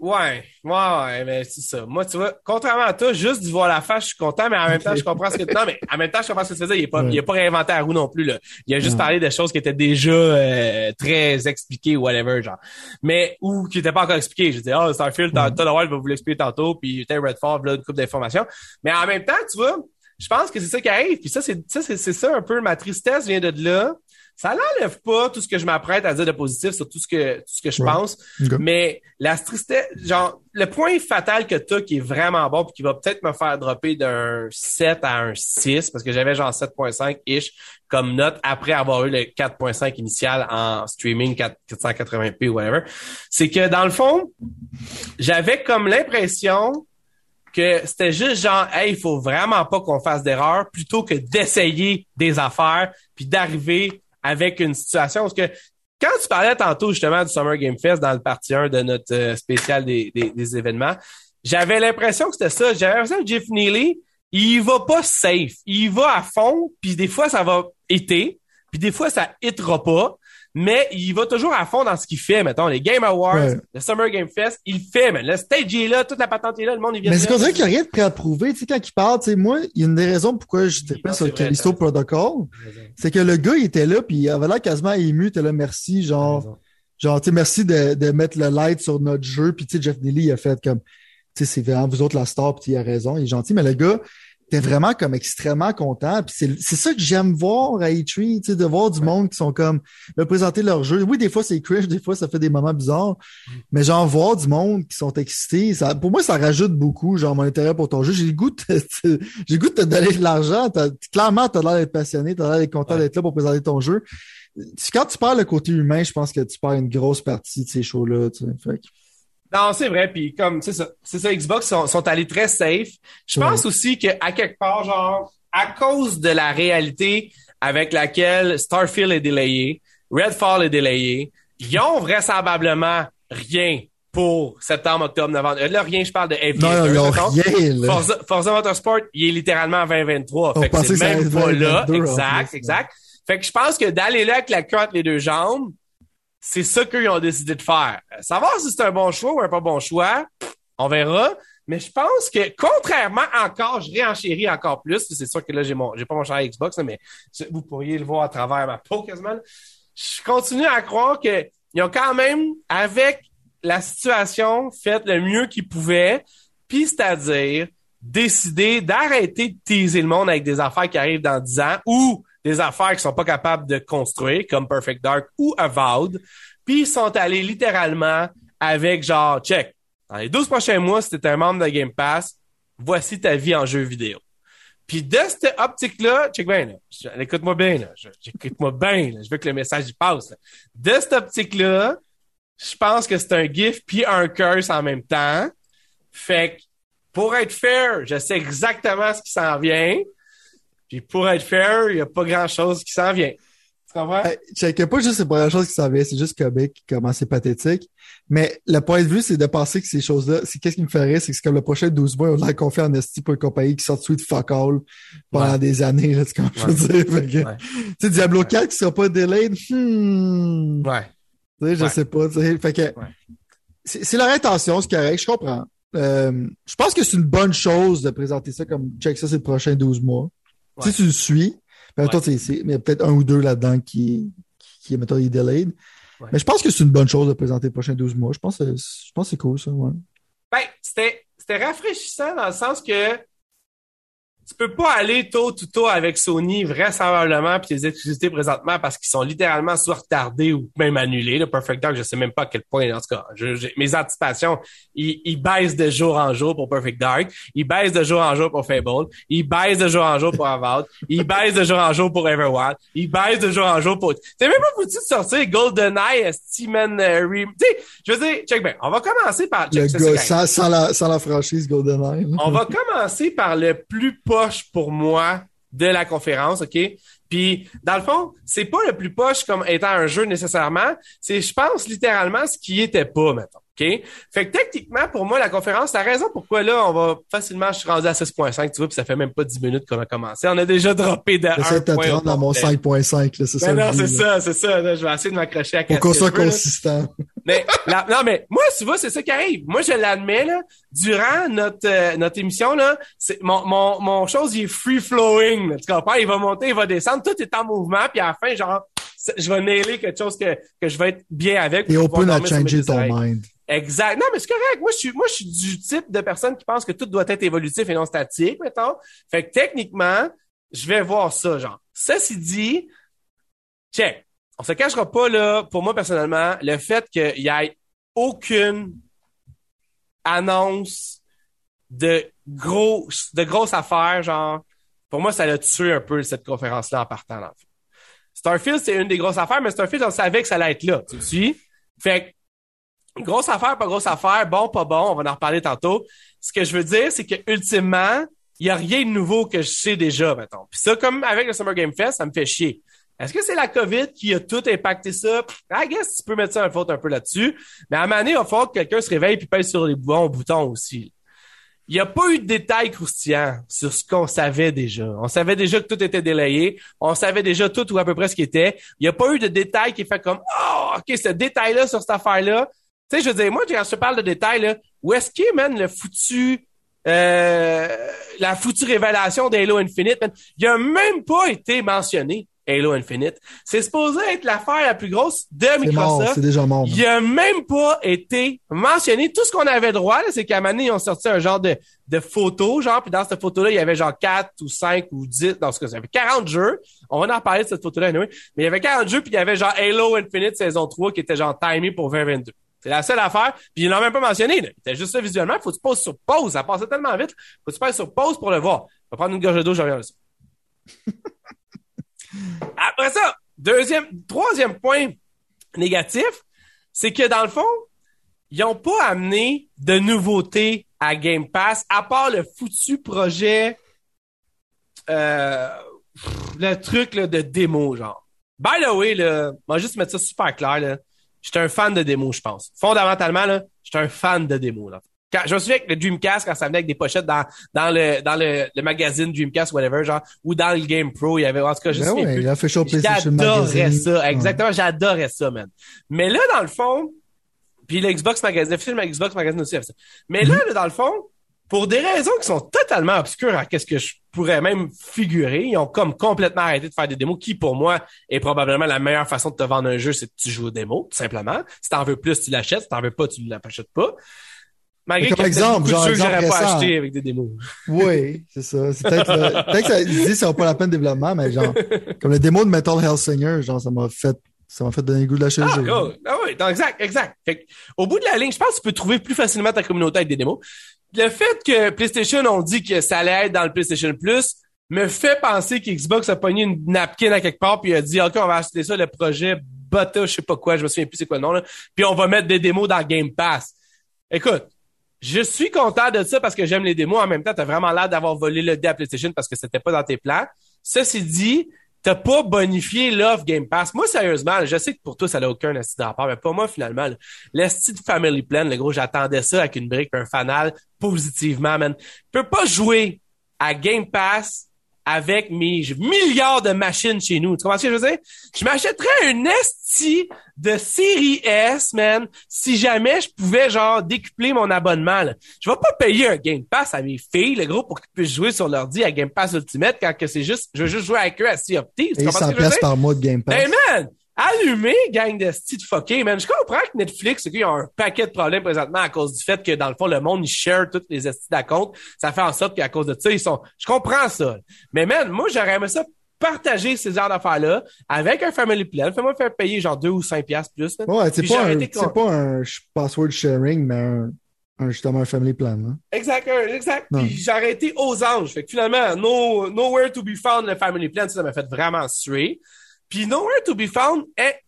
Ouais, ouais, ouais, mais c'est ça. Moi, tu vois, contrairement à toi, juste d'y voir la face, je suis content, mais en même temps, je comprends ce que non, mais en même temps, je comprends ce que tu faisais. Il est pas, Ouais. il a pas réinventé la roue non plus, là. Il a juste Ouais. parlé de choses qui étaient déjà, euh, très expliquées ou whatever, genre. Mais, ou qui n'étaient pas encore expliquées. Je dis, oh, Starfield, Ouais. Todd Howard va vous l'expliquer tantôt, puis Redfall, là, une couple d'informations. Mais en même temps, tu vois, je pense que c'est ça qui arrive. Puis ça, c'est, ça, c'est ça un peu. Ma tristesse vient de là. Ça n'enlève pas tout ce que je m'apprête à dire de positif sur tout ce que, tout ce que je Ouais. pense. Mais la tristesse, genre, le point fatal que t'as qui est vraiment bon puis qui va peut-être me faire dropper d'un 7 à un 6 parce que j'avais genre 7.5-ish comme note après avoir eu le 4.5 initial en streaming 4- 480p ou whatever. C'est que dans le fond, j'avais comme l'impression que c'était juste genre, hey, il faut vraiment pas qu'on fasse d'erreur plutôt que d'essayer des affaires puis d'arriver avec une situation parce que quand tu parlais tantôt justement du Summer Game Fest dans le partie 1 de notre euh, spécial des, événements, j'avais l'impression que c'était ça. J'avais l'impression que Jeff Neely, il va pas safe. Il va à fond, puis des fois ça va hitter, puis des fois ça hitera pas, mais il va toujours à fond dans ce qu'il fait. Mettons, les Game Awards, Ouais. le Summer Game Fest, il fait, mais le stage est là, toute la patente est là, le monde il vient Mais c'est qu'on dirait qu'il n'y a rien de prêt à prouver. Tu sais, quand il parle, tu sais, moi, il y a une des raisons pourquoi je pas sur le Callisto Protocol. C'est que le gars, il était là, puis il avait l'air quasiment ému. Il était là, merci, genre, genre, tu sais, merci de, de mettre le light sur notre jeu. Puis, tu sais, Jeff Neely, il a fait comme, tu sais, c'est vraiment vous autres la star, puis il a raison, il est gentil. Mais le gars, était vraiment comme extrêmement content. Puis c'est, c'est ça que j'aime voir à E3, tu sais, de voir du monde qui sont comme, me présenter leur jeu. Oui, des fois, c'est cringe, des fois, ça fait des moments bizarres. Mais genre, voir du monde qui sont excités, ça, pour moi, ça rajoute beaucoup, genre, mon intérêt pour ton jeu. J'ai le goût de j'ai le goût de te donner de l'argent. T'as- clairement, t'as l'air d'être passionné, t'as l'air d'être content Ouais. d'être là pour présenter ton jeu. Quand tu perds le côté humain, je pense que tu perds une grosse partie de ces shows-là, tu sais. Fait que- Non, c'est vrai. Puis comme c'est ça, c'est ça. Xbox sont, sont allés très safe. Je Ouais. pense aussi que à quelque part, genre, à cause de la réalité avec laquelle Starfield est délayé, Redfall est délayé, ils ont vraisemblablement rien pour septembre, octobre, novembre. Là, rien, je parle de Non, Aviator. ils ont mettons. rien, là. Forza, Forza Motorsport, il est littéralement en 2023. On Fait que c'est même pas là. 2022 en Exact, exact. Fait que je pense que d'aller là avec la queue entre les deux jambes, c'est ça qu'ils ont décidé de faire. Savoir si c'est un bon choix ou un pas bon choix, on verra. Mais je pense que, contrairement encore, je réenchéris encore plus. C'est sûr que là, j'ai mon, j'ai pas mon cher Xbox, mais vous pourriez le voir à travers ma peau. Je continue à croire que ils ont quand même, avec la situation, fait le mieux qu'ils pouvaient. Puis, c'est-à-dire, décider d'arrêter de teaser le monde avec des affaires qui arrivent dans 10 ans ou des affaires qui sont pas capables de construire, comme Perfect Dark ou Avowed. Puis, ils sont allés littéralement avec genre, check, dans les 12 prochains mois, si t'es un membre de Game Pass, voici ta vie en jeu vidéo. Puis de cette optique-là, check bien, Écoute-moi bien, là. Écoute-moi bien, là. Je veux que le message y passe. là. De cette optique-là, je pense que c'est un gif puis un curse en même temps. Fait que, pour être fair, je sais exactement ce qui s'en vient. Puis pour être fair, il n'y a pas grand-chose qui s'en vient. Tu comprends? Je pas juste la première chose qui s'en vient, c'est juste comique, comment c'est pathétique. Mais le point de vue, c'est de penser que ces choses-là, c'est qu'est-ce qui me ferait, c'est que c'est comme le prochain 12 mois, on a confié en esti pour une compagnie qui sort suite fuck all pendant des années, là, tu comprends, je veux dire? Tu sais, Diablo 4 qui sera pas delayed, hmm. Ouais. Tu sais, je sais pas, tu sais. Fait que, c'est leur intention, c'est correct, je comprends. Euh, je pense que c'est une bonne chose de présenter ça comme check ça, c'est le prochain 12 mois. Si tu le suis, ben, toi, il y a peut-être un ou deux là-dedans qui, qui, est, mettons, delayed. Mais je pense que c'est une bonne chose de présenter les prochains 12 mois. Je pense, je pense que c'est cool, ça, ouais. Ben, c'était, c'était rafraîchissant dans le sens que tu peux pas aller tôt tout tôt avec Sony vraisemblablement puis les exclusivités présentement parce qu'ils sont littéralement soit retardés ou même annulés. Le Perfect Dark, je sais même pas à quel point. En tout cas, mes anticipations, ils, baissent de jour en jour pour Perfect Dark, ils baissent de jour en jour pour Fable, ils baissent de jour en jour pour Avowed, ils baissent de jour en jour pour Everwild, ils baissent de jour en jour pour. T'es même pas foutu de sortir GoldenEye, Steven euh, Tu sais, je veux dire, check bien. On va commencer par. Check, le gars, sans, la, sans la franchise GoldenEye. On va commencer par le plus poche pour moi de la conférence, OK? Puis, dans le fond, c'est pas le plus poche comme étant un jeu nécessairement. C'est, je pense, littéralement ce qui était pas, maintenant. OK? Fait que techniquement, pour moi, la conférence, la raison pourquoi là, on va facilement, je suis rendu à 6.5, tu vois, puis ça fait même pas 10 minutes qu'on a commencé. On a déjà droppé de 1 point. dans mon 5.5, là, c'est ça. Non, c'est ça, c'est ça. je vais essayer de m'accrocher à Pour qu'on soit consistant. Mais, non, mais moi, tu vois, c'est ça qui arrive. Moi, je l'admets, là, durant notre, euh, notre émission, là, c'est, mon, mon, mon chose, il est free-flowing, tu comprends? Il va monter, il va descendre, tout est en mouvement, puis à la fin, genre, je vais nailer quelque chose que, que je vais être bien avec. Et open à changer ton mind. Exact. Non, mais c'est correct. Moi, je suis, moi, je suis du type de personne qui pense que tout doit être évolutif et non statique, mettons. Fait que techniquement, je vais voir ça, genre. Ceci dit, check. On se cachera pas, là, pour moi, personnellement, le fait qu'il y ait aucune annonce de gros, de grosses affaires, genre, pour moi, ça a tué un peu cette conférence-là en partant, là. Starfield, c'est une des grosses affaires, mais Starfield, on savait que ça allait être là. Tu suis? Fait que grosse affaire, pas grosse affaire, bon, pas bon, on va en reparler tantôt. Ce que je veux dire, c'est que ultimement, il y a rien de nouveau que je sais déjà, mettons. Puis ça, comme avec le Summer Game Fest, ça me fait chier. Est-ce que c'est la COVID qui a tout impacté ça? I guess tu peux mettre ça en faute un peu là-dessus. Mais à un moment donné, il va falloir que quelqu'un se réveille et pèse sur les bons boutons aussi. Il n'y a pas eu de détails croustillants sur ce qu'on savait déjà. On savait déjà que tout était délayé. On savait déjà tout ou à peu près ce qui était. Il n'y a pas eu de détails qui fait comme, oh, OK, ce détail-là sur cette affaire-là, tu sais, je veux dire, moi, quand je te parle de détails, là, où est-ce qu'il man, le foutu, euh, la foutue révélation d'Halo Infinite, Il a même pas été mentionné. Halo Infinite. C'est supposé être l'affaire la plus grosse de Microsoft. C'est déjà mort. Il a même pas été mentionné. Tout ce qu'on avait droit, c'est qu'à un moment donné, ils ont sorti un genre de, de photo, genre, puis dans cette photo-là, il y avait genre 4 ou 5 ou 10, dans ce cas, il y avait 40 jeux. On va en parler de cette photo-là, anyway. Mais il y avait 40 jeux, puis il y avait genre Halo Infinite saison 3 qui était genre timé pour 2022. C'est la seule affaire. Puis ils l'ont même pas mentionné. Là. C'était juste ça visuellement. Faut que tu poses sur pause. Ça passait tellement vite. Faut que tu passes sur pause pour le voir. Je vais prendre une gorge d'eau, je reviens ça. Après ça, deuxième, troisième point négatif, c'est que dans le fond, ils n'ont pas amené de nouveautés à Game Pass, à part le foutu projet, euh, le truc là, de démo, genre. By the way, là, on va juste mettre ça super clair, là. J'étais un fan de démo, je pense. Fondamentalement, là, j'étais un fan de démo. Là. Quand, je me souviens que le Dreamcast, quand ça venait avec des pochettes dans, dans, le, dans le, le magazine Dreamcast, whatever, genre, ou dans le Game Pro, il y avait, en tout cas, je ben sais plus. Il a fait J'adorais ça, exactement, j'adorais ça, man. Mais là, dans le fond, puis l'Xbox Magazine, le film Xbox Magazine aussi avait ça. Mais là, là, dans le fond, pour des raisons qui sont totalement obscures à qu'est-ce que je pourrais même figurer, ils ont comme complètement arrêté de faire des démos, qui pour moi est probablement la meilleure façon de te vendre un jeu, c'est que tu joues aux démos, tout simplement. Si t'en veux plus, tu l'achètes. Si t'en veux pas, tu l'achètes pas. Malgré comme exemple, genre, que j'aurais pas acheté avec des démos. Oui, c'est ça. C'est peut-être, peut-être que ça, dit, ça pas la peine de développement, mais genre, comme le démo de Metal Hellsinger, genre, ça m'a fait ça m'a fait donner le goût de lâcher ah, le jeu. Ah oui, exact, exact. Fait au bout de la ligne, je pense que tu peux trouver plus facilement ta communauté avec des démos le fait que PlayStation ont dit que ça allait être dans le PlayStation Plus me fait penser qu'Xbox a pogné une napkin à quelque part puis a dit OK, on va acheter ça le projet Bata, je sais pas quoi, je me souviens plus c'est quoi le nom là, puis on va mettre des démos dans Game Pass. Écoute, je suis content de ça parce que j'aime les démos. En même temps, t'as vraiment l'air d'avoir volé le dé à PlayStation parce que c'était pas dans tes plans. Ceci dit, t'as pas bonifié l'offre Game Pass. Moi, sérieusement, je sais que pour toi, ça n'a aucun esti rapport, mais pas moi, finalement. L'esti de Family Plan, le gros, j'attendais ça avec une brique, un fanal, positivement, man. Tu peux pas jouer à Game Pass avec mes milliards de machines chez nous. Tu comprends ce que je veux dire? Je m'achèterais un esti de série S, man, si jamais je pouvais, genre, décupler mon abonnement. Là. Je vais pas payer un Game Pass à mes filles, le gros, pour qu'ils puissent jouer sur l'ordi à Game Pass Ultimate quand que c'est juste, je veux juste jouer avec eux à Sea of Thieves. 100 pièces par mois de Game Pass. Hey, man! Allumé, gang de style fucké, man. Je comprends que Netflix, qu'ils ont un paquet de problèmes présentement à cause du fait que, dans le fond, le monde, ils share toutes les estis compte. Ça fait en sorte qu'à cause de ça, ils sont, je comprends ça. Mais, man, moi, j'aurais aimé ça partager ces heures d'affaires-là avec un family plan. Fais-moi faire payer genre deux ou cinq piastres plus. Ouais, c'est pas, un, c'est pas un password sharing, mais un, un, justement un family plan. Hein? Exact, exact. Puis j'ai arrêté aux anges. Fait que finalement, no, nowhere to be found le family plan, ça m'a fait vraiment suer. Puis Nowhere to be found est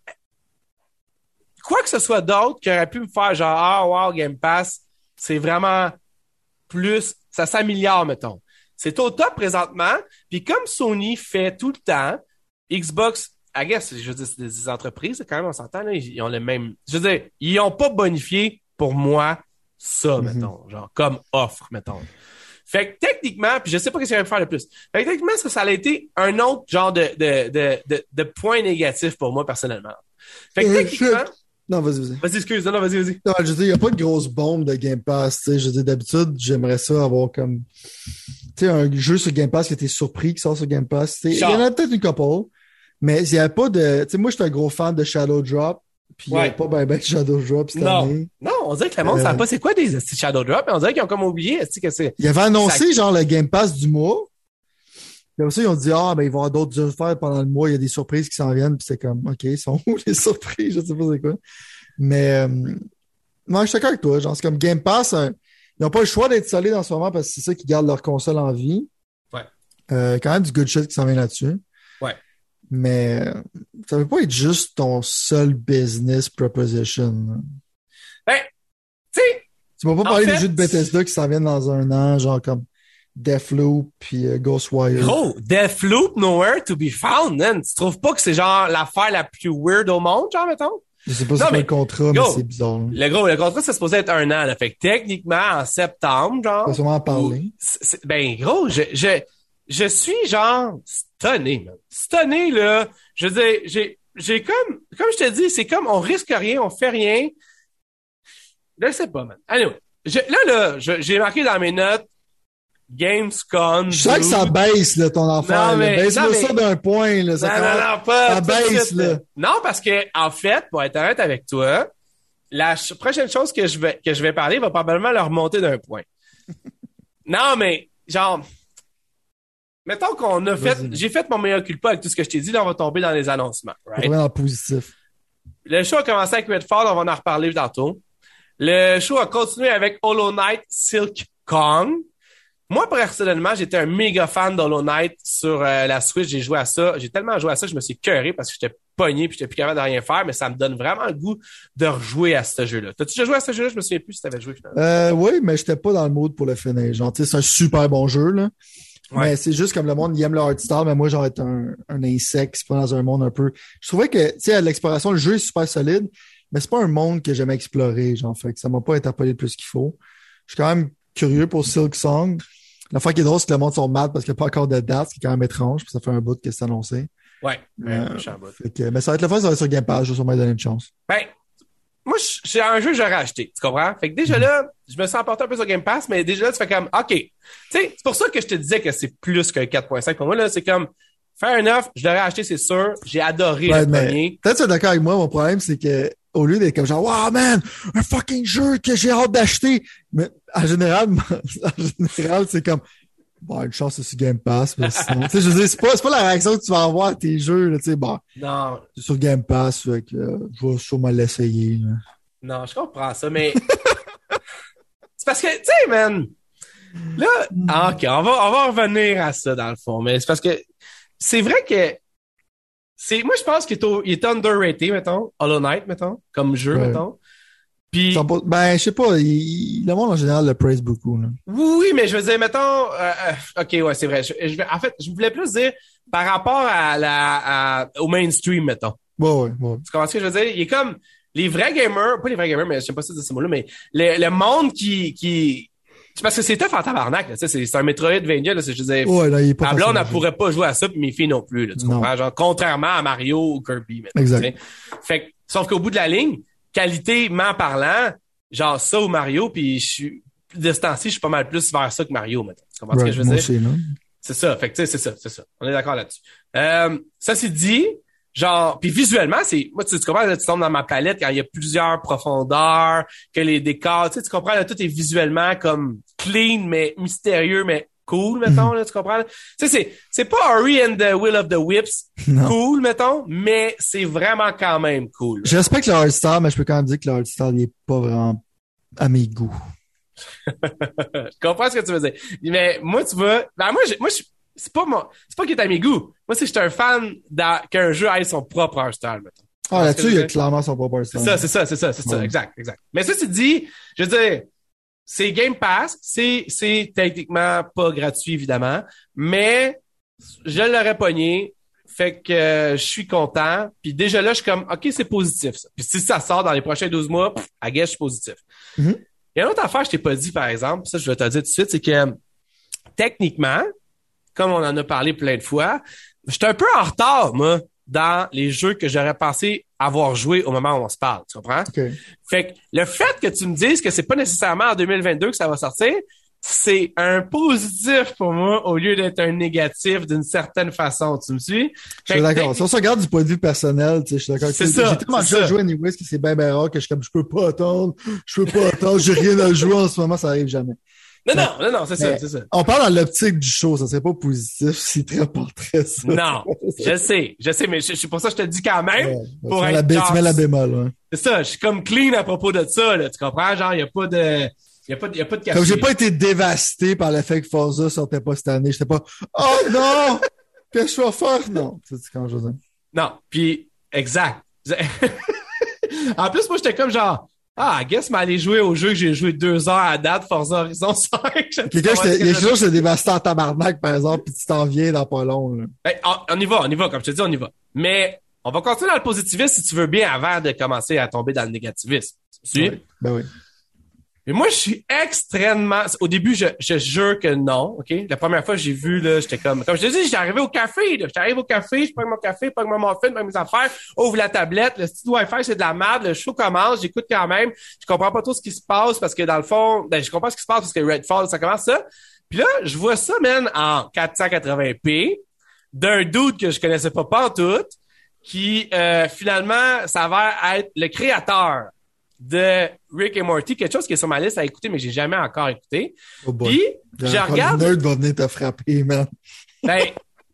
quoi que ce soit d'autre qui aurait pu me faire genre ah wow Game Pass, c'est vraiment plus ça s'améliore mettons. C'est au top présentement, puis comme Sony fait tout le temps, Xbox I guess, je veux dire, c'est des entreprises, quand même, on s'entend, ils ont le même. Je veux dire, ils ont pas bonifié pour moi ça, mm-hmm. mettons. Genre, comme offre, mettons. Fait que techniquement, puis je sais pas ce qu'il va faire le plus. Fait que techniquement, ça, ça a été un autre genre de, de, de, de, de point négatif pour moi personnellement. Fait que euh, techniquement. Non, vas-y, vas-y. Vas-y, excuse, non, vas-y, vas-y. Non, je veux dire, il n'y a pas de grosse bombe de Game Pass. Je veux dire, d'habitude, j'aimerais ça avoir comme, tu sais, un jeu sur Game Pass qui était surpris, qui sort sur Game Pass. Il y en a peut-être une couple, mais il n'y a pas de, tu sais, moi, je suis un gros fan de Shadow Drop. Puis il n'y a pas ben ben Shadow Drop cette non. année. Non, on dirait que le monde ne sait pas c'est quoi des Shadow Drop, mais on dirait qu'ils ont comme oublié que c'est. Ils avaient annoncé genre le Game Pass du mois. Puis aussi, ils ont dit Ah, ben ils vont avoir d'autres affaires pendant le mois, il y a des surprises qui s'en viennent, puis c'est comme OK, ils sont où les surprises? Je sais pas c'est quoi. Mais euh, moi, je suis d'accord avec toi. Genre, c'est comme Game Pass, euh, ils n'ont pas le choix d'être solides en ce moment parce que c'est ça qui garde leur console en vie. Ouais. Euh, quand même du good shit qui s'en vient là-dessus. Mais ça ne veut pas être juste ton seul business proposition. Ben, tu sais. Tu vas pas parler des jeux de Bethesda qui s'en viennent dans un an, genre comme Deathloop puis euh, Ghostwire. Oh, Deathloop, nowhere to be found, man. Tu trouves pas que c'est genre l'affaire la plus weird au monde, genre, mettons? Je sais pas si c'est le contrat, mais c'est bizarre. Le gros, le contrat, c'est supposé être un an, là. Fait que techniquement, en septembre, genre. Pas sûrement en parler. ben, gros, je, je, je suis genre stunné, man. Stunné, là. Je veux dire, j'ai, j'ai comme, comme je te dis, c'est comme on risque rien, on fait rien. Je sais pas, man. Allez, là, là, j'ai marqué dans mes notes Gamescom. Je sais que ça baisse, là, ton affaire. Baisse-le ça d'un point, là. Ça, non, non, non, pas. Ça baisse, là. Non, parce que, en fait, pour être honnête avec toi, la prochaine chose que je vais, que je vais parler va probablement leur monter d'un point. non, mais, genre, mettons qu'on a fait, j'ai fait mon meilleur culpa avec tout ce que je t'ai dit, là, on va tomber dans les annoncements, right? On positif. Le show a commencé avec Redfall, on va en reparler tantôt. Le show a continué avec Hollow Knight Silk Kong. Moi, personnellement, j'étais un méga fan d'Hollow Knight sur euh, la Switch. J'ai joué à ça. J'ai tellement joué à ça, je me suis cœuré parce que j'étais pogné puis j'étais plus capable de rien faire, mais ça me donne vraiment le goût de rejouer à ce jeu-là. T'as-tu déjà joué à ce jeu-là? Je me souviens plus si t'avais joué finalement. Euh, oui, mais j'étais pas dans le mood pour le finir. Genre, c'est un super bon jeu, là. Mais c'est juste comme le monde, il aime le art style, mais moi, genre, être un, un insecte, c'est pas dans un monde un peu. Je trouvais que, tu sais, à l'exploration, le jeu est super solide, mais c'est pas un monde que j'aime explorer, genre, fait que ça m'a pas interpellé plus qu'il faut. Je suis quand même curieux pour Silk Song. La fois qui est drôle, c'est que le monde sont mad parce qu'il n'y a pas encore de date, ce qui est quand même étrange, puis ça fait un bout que c'est annoncé. Ouais, euh, mais ça va être le fun, ça va être sur Game Pass, je vais sûrement donner une chance. Ben, moi, c'est un jeu que j'aurais acheté, tu comprends? Fait que déjà là, je me sens emporté un peu sur Game Pass, mais déjà là, tu fais comme, OK. Tu sais, c'est pour ça que je te disais que c'est plus que 4.5 pour moi, là. C'est comme, faire un offre, je l'aurais acheté, c'est sûr. J'ai adoré le premier. Peut-être que tu es d'accord avec moi, mon problème, c'est que, au lieu d'être comme genre, wow, man, un fucking jeu que j'ai hâte d'acheter. Mais, en général, en général, c'est comme, bon, une chance c'est sur Game Pass, mais sinon, tu sais, je veux dire, c'est pas, pas la réaction que tu vas avoir à tes jeux, tu sais, bon. Non. C'est sur Game Pass, fait que, euh, je vais sûrement l'essayer, Non, je comprends ça, mais, c'est parce que, tu sais, man, là, ah, ok, on va, on va revenir à ça, dans le fond, mais c'est parce que, c'est vrai que, c'est, moi, je pense qu'il est, est underrated, mettons, Hollow Knight, mettons, comme jeu, mettons. Puis, Ben, je sais pas, il- le monde en général le praise beaucoup. Là. oui, oui, mais je veux dire, mettons, euh, euh, ok, ouais, c'est vrai. Je, je vais- en fait, je voulais plus dire par rapport à la, à- au mainstream, mettons. Ouais, ouais, ouais. Tu comprends ce que je veux dire? Il est comme les vrais gamers, pas les vrais gamers, mais je sais pas si c'est ce mot-là, mais le, le monde qui, qui, c'est parce que c'est tough en tabarnak, là. C'est, c'est un Metroidvania, là. C'est, je veux dire, Ouais, là, il est pas blonde, jouer. pourrait pas jouer à ça, puis mes filles non plus, là, tu Non. comprends? Genre, contrairement à Mario ou Kirby, maintenant, Exact. Fait que, sauf qu'au bout de la ligne, qualitément parlant, genre ça ou Mario, puis je suis, de ce temps-ci, je suis pas mal plus vers ça que Mario, maintenant. Tu comprends ce que je veux dire? aussi. C'est ça. Fait que, tu sais, c'est ça, c'est ça. On est d'accord là-dessus. Euh, ça, c'est dit. Genre, puis visuellement, c'est, moi, tu, tu comprends, là, tu tombes dans ma palette quand il y a plusieurs profondeurs, que les décors, tu sais, tu comprends, là, tout est visuellement comme clean, mais mystérieux, mais cool, mettons, là, tu comprends? Tu sais, c'est, c'est pas Ori and the Will of the Whips, Non. cool, mettons, mais c'est vraiment quand même cool. Je respecte le hardstyle, mais je peux quand même dire que le hardstyle, il est pas vraiment à mes goûts. Je comprends ce que tu veux dire. Mais moi, tu vois, ben moi, moi, je- c'est pas mon, c'est pas qu'il est à mes goûts. Moi, c'est que je suis un fan d'un- qu'un jeu ait son propre art style, mettons. Ah, là-dessus, il y a clairement son propre C'est hardstyle. ça, c'est ça, c'est ça, c'est ça, exact, exact. Mais ça, tu dis, je veux dire, c'est Game Pass, c'est, c'est techniquement pas gratuit, évidemment, mais je l'aurais pogné, fait que euh, je suis content, puis déjà là, je suis comme, OK, c'est positif, ça. Puis si ça sort dans les prochains 12 mois, pff, I guess je suis positif. Mhm. Il y a une autre affaire que je t'ai pas dit, par exemple, ça, je vais te le dire tout de suite, c'est que, techniquement, comme on en a parlé plein de fois, j'étais un peu en retard, moi, dans les jeux que j'aurais pensé avoir joué au moment où on se parle, tu comprends? Fait que le fait que tu me dises que c'est pas nécessairement en 2022 que ça va sortir, c'est un positif pour moi au lieu d'être un négatif d'une certaine façon. Tu me suis? Je suis d'accord. Si on se regarde du point de vue personnel, tu sais, je suis d'accord. C'est ça, J'ai tellement déjà joué anyways que c'est bien, bien rare que je suis comme, je peux pas attendre, je peux pas attendre, j'ai rien à jouer en ce moment, ça arrive jamais. Non, non, non, non, c'est ça, c'est ça. On parle dans l'optique du show, ça serait pas positif si tu rapporterais ça. Non, je sais, je sais, mais je- c'est pour ça que je te le dis quand même. Ouais, pour tu, mets être la, tu mets la bémol, ouais. C'est ça, je suis comme clean à propos de ça, là, tu comprends? Genre, il y a pas de, il a pas de, y a pas de Comme j'ai pas été dévasté par le fait que Forza sortait pas cette année, j'étais pas, oh non! Qu'est-ce que je vais faire? Non. Tu sais quand je. Non, puis exact. en plus, moi, j'étais comme genre, ah, I guess m'aller jouer au jeu que j'ai joué deux heures à date, Forza Horizon 5. Je sais Quelqu'un, pas j'étais- ce que il y a qui s'est dévasté en tabarnak, par exemple, puis tu t'en viens dans pas long, là. Hey, on, on y va, on y va, comme je te dis, on y va. Mais on va continuer dans le positivisme si tu veux bien avant de commencer à tomber dans le négativisme. Tu? Ouais. Ben oui. Mais moi, je suis extrêmement. Au début, je, je jure que non. OK? La première fois que j'ai vu, là, j'étais comme. Comme je te dis, j'étais arrivé au café, arrivé au café, je prends mon café, je prends mon muffin, je prends mes affaires, ouvre la tablette, le petit Wi-Fi, c'est de la merde, le show commence, j'écoute quand même. Je comprends pas trop ce qui se passe parce que dans le fond, ben, je comprends ce qui se passe parce que Redfall, ça commence ça. Puis là, je vois ça, man, en 480p, d'un dude que je connaissais pas pantoute, qui, euh, finalement, s'avère être le créateur de Rick et Morty, quelque chose qui est sur ma liste à écouter, mais que j'ai jamais encore écouté. Oh. Puis, je regarde, Le nerd va venir te frapper, man. ben,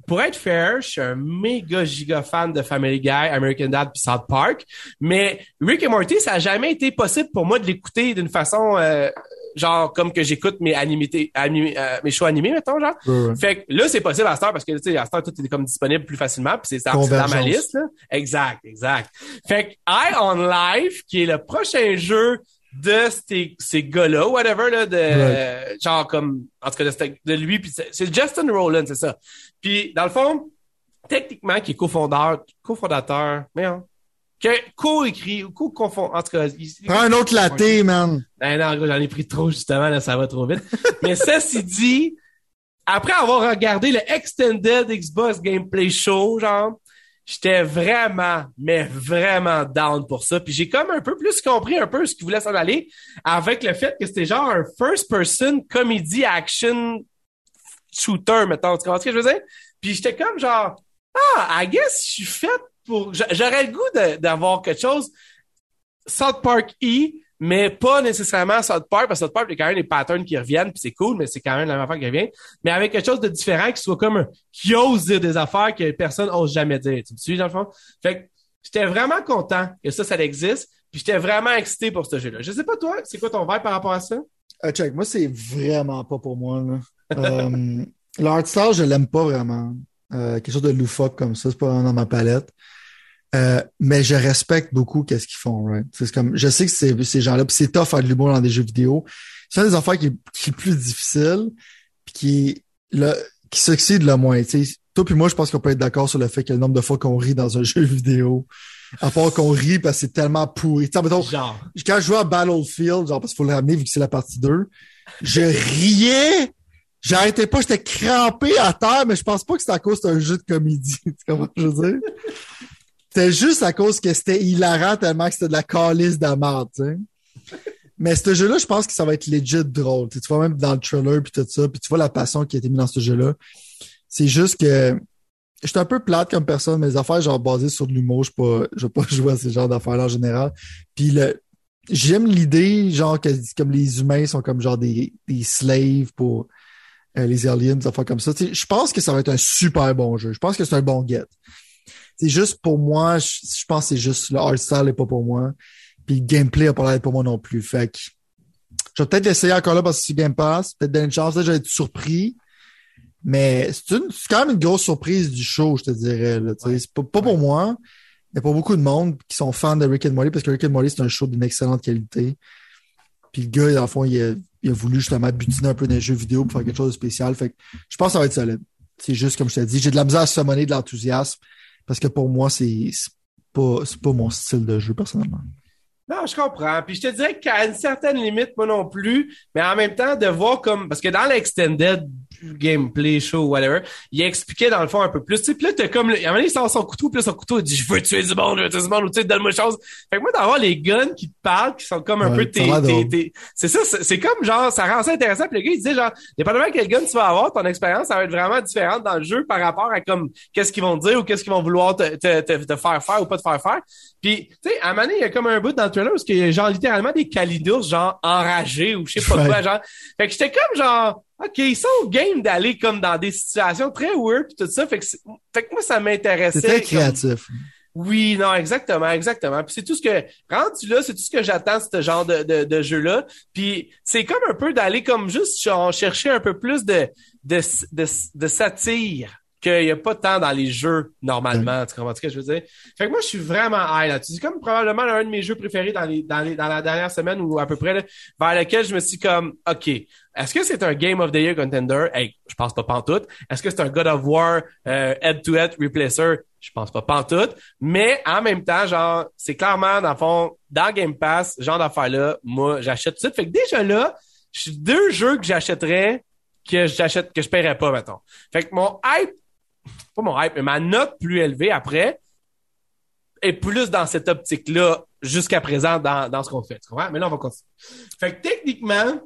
pour être fair, je suis un méga giga fan de Family Guy, American Dad puis South Park, mais Rick et Morty, ça a jamais été possible pour moi de l'écouter d'une façon euh, genre comme que j'écoute mes animés, animés euh, mes shows animés mettons genre. Ouais, ouais. Fait que là c'est possible à Star parce que tu sais à Star tout est comme disponible plus facilement puis c'est dans, ma liste là. Exact, exact. Fait que Eye on Life qui est le prochain jeu de ces, ces gars-là, whatever, là, de, euh, genre comme, en tout cas, de, de lui, puis c'est c'est Justin Rowland, c'est ça. Puis, dans le fond, techniquement, qui est cofondateur, cofondateur, mais hein, qui a co-écrit, ou co-confond, en tout cas, il, Prends un autre latte, man. ben non, gros, j'en ai pris trop, justement, là, ça va trop vite. Mais ceci dit, après avoir regardé le Extended Xbox Gameplay Show, genre, j'étais vraiment, mais vraiment down pour ça. Puis j'ai comme un peu plus compris un peu ce qu'il voulait s'en aller avec le fait que c'était genre un first-person comedy action shooter, mettons. Tu comprends ce que je veux dire? Puis j'étais comme genre, ah, I guess je suis fait J'aurais le goût d'avoir quelque chose South Park E, mais pas nécessairement South Park, parce que South Park, il y a quand même des patterns qui reviennent, puis c'est cool, mais c'est quand même la même affaire qui revient. Mais avec quelque chose de différent, qui soit comme un, qui ose dire des affaires que personne n'ose jamais dire. Tu me suis, dans le fond? Fait que j'étais vraiment content que ça, ça existe, puis j'étais vraiment excité pour ce jeu-là. Je sais pas toi, c'est quoi ton vibe par rapport à ça? Ah, check, moi, c'est vraiment pas pour moi, là. euh, le hardstyle, je l'aime pas vraiment. Euh, quelque chose de loufoque comme ça, c'est pas dans ma palette. Euh, mais je respecte beaucoup qu'est-ce qu'ils font, right? C'est comme, je sais que c'est ces gens-là, puis c'est tough faire de l'humour dans des jeux vidéo. C'est un des affaires qui est, qui est plus difficile, puis qui le, qui succède le moins. Toi puis moi, je pense qu'on peut être d'accord sur le fait que le nombre de fois qu'on rit dans un jeu vidéo, à part qu'on rit parce que c'est tellement pourri. Mettons, Genre. quand je jouais à Battlefield, genre parce qu'il faut le ramener vu que c'est la partie 2, je riais. J'arrêtais pas, j'étais crampé à terre, mais je pense pas que c'était à cause d'un jeu de comédie. Tu comprends ce que je veux dire? C'était juste à cause que c'était hilarant tellement que c'était de la calice de. Mais ce jeu-là, je pense que ça va être legit drôle. Tu, vois même dans le trailer puis tout ça, puis tu vois la passion qui a été mise dans ce jeu-là. C'est juste que je suis un peu plate comme personne. Mes affaires, genre basées sur de l'humour, je ne je vais pas jouer à ce genre d'affaires-là en général. Puis le, j'aime l'idée, genre que comme les humains sont comme genre des, des slaves pour euh, les aliens, des affaires comme ça. Tu je pense que ça va être un super bon jeu. Je pense que c'est un bon get. C'est juste pour moi, je, je pense que c'est juste le art style n'est pas pour moi. Puis le gameplay n'a pas l'air pour moi non plus. Fait que je vais peut-être l'essayer encore là parce que c'est Game Pass. Peut-être donner une chance. Là, je vais être surpris. Mais c'est une, c'est quand même une grosse surprise du show, je te dirais. Là, ouais. C'est pas, pas pour moi, mais pour beaucoup de monde qui sont fans de Rick and Morty, parce que Rick and Morty, c'est un show d'une excellente qualité. Puis le gars, dans le fond, il a, il a voulu justement butiner un peu dans les jeux vidéo pour faire quelque chose de spécial. Fait que je pense que ça va être solide. C'est juste comme je t'ai dit, j'ai de la misère à summoner de l'enthousiasme parce que pour moi, c'est pas, pas mon style de jeu personnellement. Non, je comprends. Puis je te dirais qu'à une certaine limite, moi non plus, mais en même temps, de voir comme. Parce que dans l'extended gameplay show whatever, il expliquait dans le fond un peu plus. Tu sais, puis là, t'as comme. À un moment donné, il sort son couteau, puis là, son couteau, il dit Je veux tuer du monde, je veux tuer du monde, ou tu sais, donne-moi chose. Fait que moi, d'avoir les guns qui te parlent, qui sont comme un Ouais, peu tes. tes- C'est ça, c'est comme genre, ça rend ça intéressant. Puis le gars, il disait genre, dépendamment de quel gun tu vas avoir, ton expérience, ça va être vraiment différente dans le jeu par rapport à comme qu'est-ce qu'ils vont te dire ou qu'est-ce qu'ils vont vouloir te, te, te, te faire faire ou pas te faire faire. Puis, tu sais, à un moment donné, il y a comme un bout dans le trailer où il y a genre littéralement des calidours, genre enragés ou je sais pas Ouais. quoi, genre. Fait que j'étais comme genre, OK, ils sont game d'aller comme dans des situations très weird pis tout ça. Fait que, fait que moi, ça m'intéressait. C'est très comme- créatif. oui, non, exactement, exactement. Puis c'est tout ce que rendu là, c'est tout ce que j'attends ce genre de, de, de jeu-là. Puis c'est comme un peu d'aller comme juste chercher un peu plus de de, de, de satire qu'il n'y a pas tant dans les jeux normalement. Tu comprends ce que je veux dire? Fait que moi, je suis vraiment high là-dessus. C'est comme probablement un de mes jeux préférés dans les dans les dans la dernière semaine ou à peu près là, vers lequel je me suis comme OK. Est-ce que c'est un Game of the Year contender? Hey, je pense pas pantoute. Est-ce que c'est un God of War euh, head-to-head replacer? Je pense pas pantoute. Mais en même temps, genre, c'est clairement, dans le fond, dans Game Pass, ce genre d'affaires-là, moi, j'achète tout de suite. Fait que déjà là, je suis deux jeux que j'achèterais que j'achète, que je paierais pas, mettons. Fait que mon hype, pas mon hype, mais ma note plus élevée après est plus dans cette optique-là jusqu'à présent dans, dans ce qu'on fait. Tu comprends? Mais là, on va continuer. Fait que techniquement,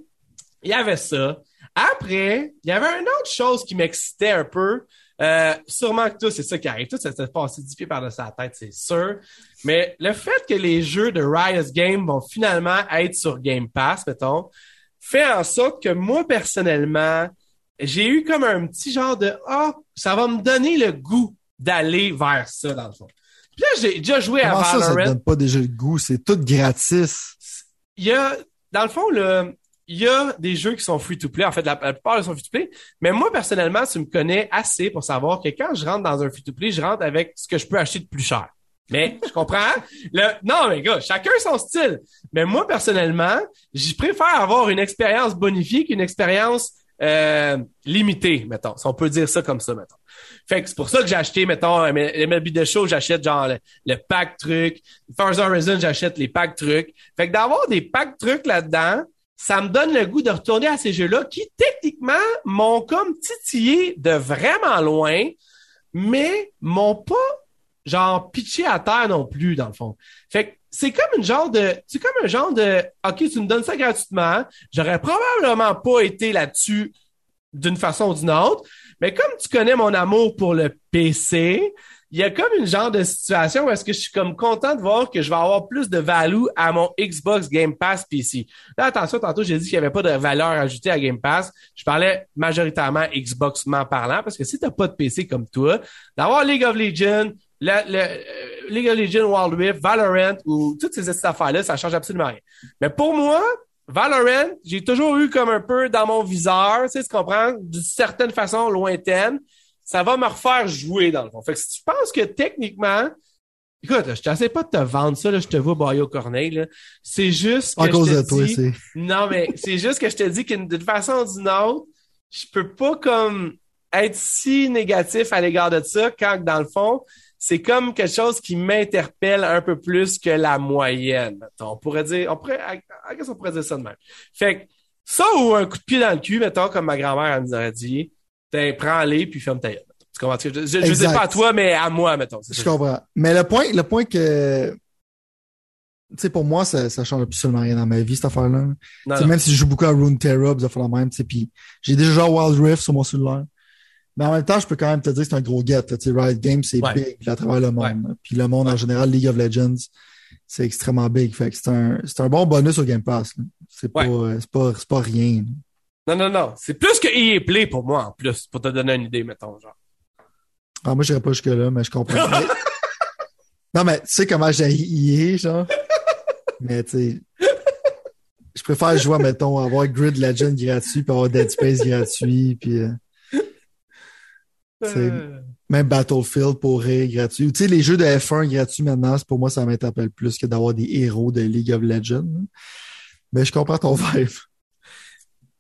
il y avait ça. Après, il y avait une autre chose qui m'excitait un peu. Euh, sûrement que tout, c'est ça qui arrive. Tout, ça s'est passé dix pieds par-dessus la tête, c'est sûr. Mais le fait que les jeux de Riot Games vont finalement être sur Game Pass, mettons, fait en sorte que moi, personnellement, j'ai eu comme un petit genre de Ah, ça va me donner le goût d'aller vers ça, dans le fond. Puis là, j'ai déjà joué Comment à ça, ça te Valorant. donne pas déjà le goût? C'est tout gratis. il y a, dans le fond, le, il y a des jeux qui sont free to play. En fait, la, la plupart sont free to play. Mais moi, personnellement, tu me connais assez pour savoir que quand je rentre dans un free to play, je rentre avec ce que je peux acheter de plus cher. Mais je comprends. Le, non, mais gars, chacun son style. Mais moi, personnellement, je préfère avoir une expérience bonifiée qu'une expérience euh, limitée, mettons. Si on peut dire ça comme ça, mettons. Fait que c'est pour ça que j'ai acheté, mettons, un MLB de show, j'achète genre le, pack truc. Forza Horizon, j'achète les packs trucs. Fait que d'avoir des packs trucs là-dedans, ça me donne le goût de retourner à ces jeux-là qui, techniquement, m'ont comme titillé de vraiment loin, mais m'ont pas, genre, pitché à terre non plus, dans le fond. Fait que c'est comme une genre de, c'est comme un genre de, OK, tu me donnes ça gratuitement, j'aurais probablement pas été là-dessus d'une façon ou d'une autre, mais comme tu connais mon amour pour le PC, il y a comme une genre de situation où est-ce que je suis comme content de voir que je vais avoir plus de value à mon Xbox Game Pass PC. Là, attention, tantôt, j'ai dit qu'il n'y avait pas de valeur ajoutée à Game Pass. Je parlais majoritairement Xbox-ment parlant, parce que si t'as pas de PC comme toi, d'avoir League of Legends, le, le, euh, League of Legends, Wild Rift, Valorant ou toutes ces affaires-là, ça change absolument rien. Mais pour moi, Valorant, j'ai toujours eu comme un peu dans mon viseur, tu sais, tu comprends, d'une certaine façon lointaine. Ça va me refaire jouer dans le fond. Fait que si tu penses que techniquement, Écoute, je t'essaie pas de te vendre ça, là, je te vois au corneille, C'est juste que À cause je te de toi, dis-. Non, mais c'est juste que je te dis qu'une d'une façon ou d'une autre, je peux pas comme être si négatif à l'égard de ça quand dans le fond, c'est comme quelque chose qui m'interpelle un peu plus que la moyenne. mettons. On pourrait dire, on pourrait, I- guess on pourrait dire ça de même. Fait que ça ou un coup de pied dans le cul, mettons, comme ma grand-mère elle nous aurait dit, t'es, prends-les puis ferme ta gueule. Tu comprends? Je, je, je dis pas à toi, mais à moi, mettons. Je comprends. Mais le point, le point que. Tu sais, pour moi, ça, ça change absolument rien dans ma vie, cette affaire-là. Même si je joue beaucoup à Runeterra, ça fait la même, tu sais, puis j'ai déjà joué à Wild Rift sur mon cellulaire. Mais en même temps, je peux quand même te dire que c'est un gros get. Tu sais, Riot Games, c'est Ouais. big à travers le monde. Puis le monde, en général, League of Legends, c'est extrêmement big. Fait que c'est un, c'est un bon bonus au Game Pass. C'est pas, Ouais. euh, c'est pas, c'est pas rien. Non, non, non. C'est plus que EA Play pour moi, en plus, pour te donner une idée, mettons, genre. Ah, moi, j'irais pas jusque-là, mais je comprends. Non, mais tu sais comment j'ai EA, genre? mais tu sais, je préfère jouer, mettons, avoir Grid Legend gratuit, puis avoir Dead Space gratuit, puis euh, Euh, même Battlefield pour rire gratuit. Tu sais, les jeux de F1 gratuits maintenant, pour moi, ça m'interpelle plus que d'avoir des héros de League of Legends. Mais je comprends ton vibe.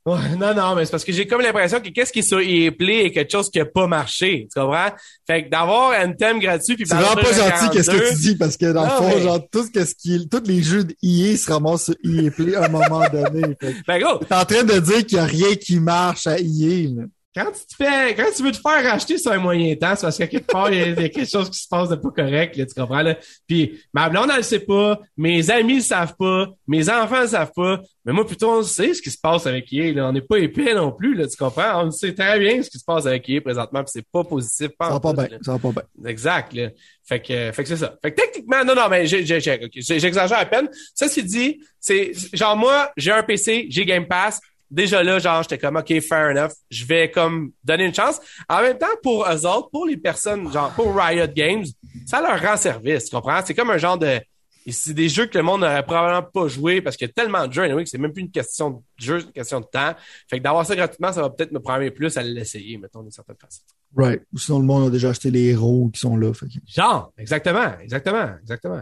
Ouais, non, non, mais c'est parce que j'ai comme l'impression que qu'est-ce qui est sur EA Play est quelque chose qui a pas marché. Tu comprends? Fait que d'avoir Anthem gratuit puis C'est vraiment pas gentil qu'est-ce que 42, tu dis parce que dans le fond, mais- genre, tout ce qui tous les jeux de EA se ramassent sur EA Play à un moment donné. Fait Ben gros, T'es en train de dire qu'il y a rien qui marche à EA, là. Quand tu te fais, quand tu veux te faire racheter sur un moyen temps, c'est parce qu'à quelque part, il y, a- il y a quelque chose qui se passe de pas correct, là, tu comprends, là. Puis, ma blonde, elle le sait pas, mes amis le savent pas, mes enfants le savent pas, mais moi, plutôt, on sait ce qui se passe avec EA, là. On n'est pas épais non plus, là, tu comprends? On sait très bien ce qui se passe avec EA présentement, puis c'est pas positif, pas Ça va pas bien, ça va pas bien. Exact. Là. Fait que, fait que c'est ça. Fait que techniquement, non, non, mais j'exagère à peine. Ça, c'est dit, c'est genre moi, j'ai un PC, j'ai Game Pass. Déjà là, genre, j'étais comme OK, fair enough. Je vais comme donner une chance. En même temps, pour eux autres, pour les personnes, genre pour Riot Games, ça leur rend service. Tu comprends? C'est comme un genre de. C'est des jeux que le monde n'aurait probablement pas joué parce qu'il y a tellement de jeux, anyway, que c'est même plus une question de jeu, c'est une question de temps. Fait que d'avoir ça gratuitement, ça va peut-être me prendre plus à l'essayer, mettons, d'une certaine façon. Right. Ou sinon, le monde a déjà acheté les héros qui sont là. Fait que- Genre, exactement, exactement, exactement.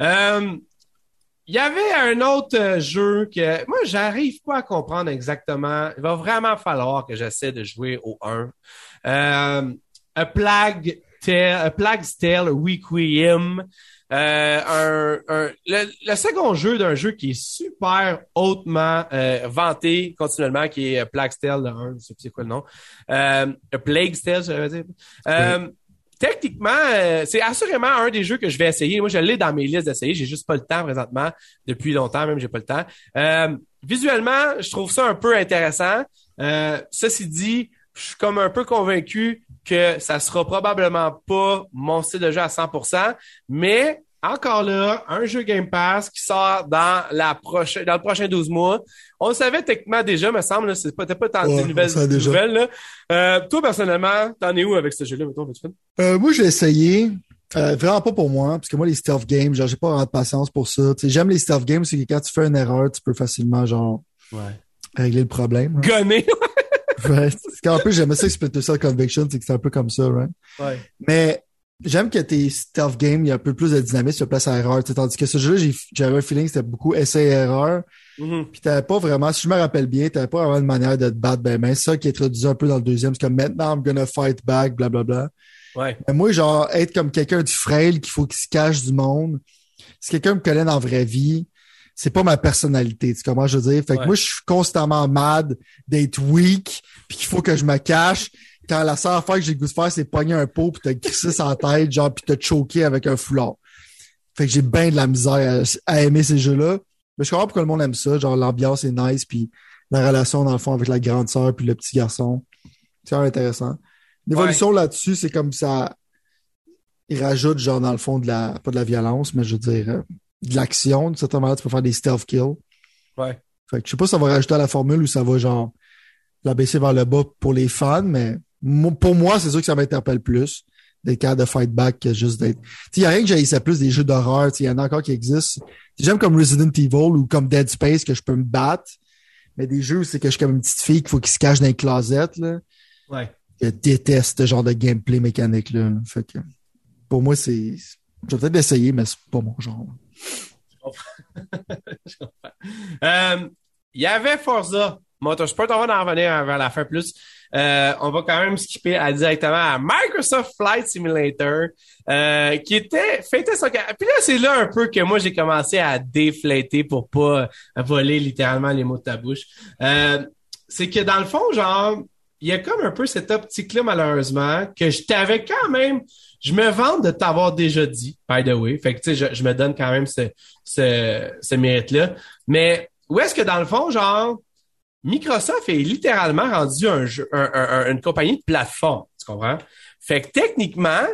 Euh, Il y avait un autre euh, jeu que moi, j'arrive pas à comprendre exactement. Il va vraiment falloir que j'essaie de jouer au 1. Euh, A Plague Tale, A Plague's Tale Requiem. Euh, un, un- le, le second jeu d'un jeu qui est super hautement euh, vanté continuellement, qui est A Plague's Tale, le 1, je sais plus c'est quoi le nom. Euh, A Plague's Tale, je vais dire. Euh, Techniquement, euh, c'est assurément un des jeux que je vais essayer. Moi, je l'ai dans mes listes d'essayer. J'ai juste pas le temps présentement. Depuis longtemps, même, j'ai pas le temps. Euh, visuellement, je trouve ça un peu intéressant. Euh, ceci dit, je suis comme un peu convaincu que ça sera probablement pas mon style de jeu à 100%, mais encore là, un jeu Game Pass qui sort dans la prochaine, dans le prochain 12 mois. On le savait techniquement déjà, me semble, c'est pas, t'as pas tant Ouais, de nouvelles, nouvelles, là. Euh, toi, personnellement, t'en es où avec ce jeu-là, mettons? Euh, moi, j'ai essayé. Euh, vraiment pas pour moi, parce que moi, les stealth games, genre, j'ai pas vraiment de patience pour ça. J'aime les stealth games, c'est que quand tu fais une erreur, tu peux facilement, genre, Ouais. régler le problème. hein. Gonné. Ouais. C'est qu'en plus, j'aimais ça Splinter Cell Conviction, c'est que c'est un peu comme ça, right? ouais. Mais j'aime que tes stealth games, il y a un peu plus de dynamisme, de place à erreur. Tandis que ce jeu-là, j'avais un feeling que c'était beaucoup essai-erreur. Mhm. Puis t'avais pas vraiment, si je me rappelle bien, t'avais pas vraiment une manière de te battre ben ben. C'est ça qui est introduit un peu dans le deuxième. C'est comme maintenant, I'm gonna fight back, blablabla. Ouais. Mais moi, genre, être comme quelqu'un de frêle qu'il faut qu'il se cache du monde, si quelqu'un me connaît dans la vraie vie, c'est pas ma personnalité, tu comprends, je veux dire? Fait que Ouais. moi, je suis constamment mad d'être weak, puis qu'il faut que je me cache. Quand la seule affaire que j'ai le goût de faire, c'est pogner un pot, puis te glisser la tête, genre, puis te choquer avec un foulard. Fait que j'ai bien de la misère à, à aimer ces jeux-là. Mais je comprends pourquoi le monde aime ça. Genre, l'ambiance est nice, puis la relation, dans le fond, avec la grande sœur puis le petit garçon. C'est intéressant. L'évolution là-dessus, c'est comme ça. Il rajoute, genre, dans le fond, de la, pas de la violence, mais je veux dire, euh, de l'action. De certaine manière, tu peux faire des stealth kills. Ouais. Fait que je sais pas si ça va rajouter à la formule ou ça va, genre, la baisser vers le bas pour les fans, mais pour moi, c'est sûr que ça m'interpelle plus d'être capable de fight back que juste d'être. Il y a rien que j'haïssais plus des jeux d'horreur. Il y en a encore qui existent. J'aime comme Resident Evil ou comme Dead Space que je peux me battre. Mais des jeux où c'est que je suis comme une petite fille qu'il faut qu'il se cache dans les closettes, là. Ouais. Je déteste ce genre de gameplay mécanique, là. Fait que, pour moi, c'est, Je vais peut-être l'essayer, mais c'est pas mon genre. Euh, il y avait Forza Motorsport, on va en revenir vers la fin plus. Euh, on va quand même skipper à, directement à Microsoft Flight Simulator, euh, qui était fêté son... Puis là, c'est là un peu que moi, j'ai commencé à défléter pour pas voler littéralement les mots de ta bouche. c'est que dans le fond, genre, il y a comme un peu cette optique-là, malheureusement, que je t'avais quand même je me vante de t'avoir déjà dit, by the way. Fait que, tu sais, je, me donne quand même ce, ce, ce mérite-là. Mais où est-ce que, dans le fond, genre, Microsoft est littéralement rendu un jeu, une compagnie de plateforme, tu comprends? Fait que techniquement,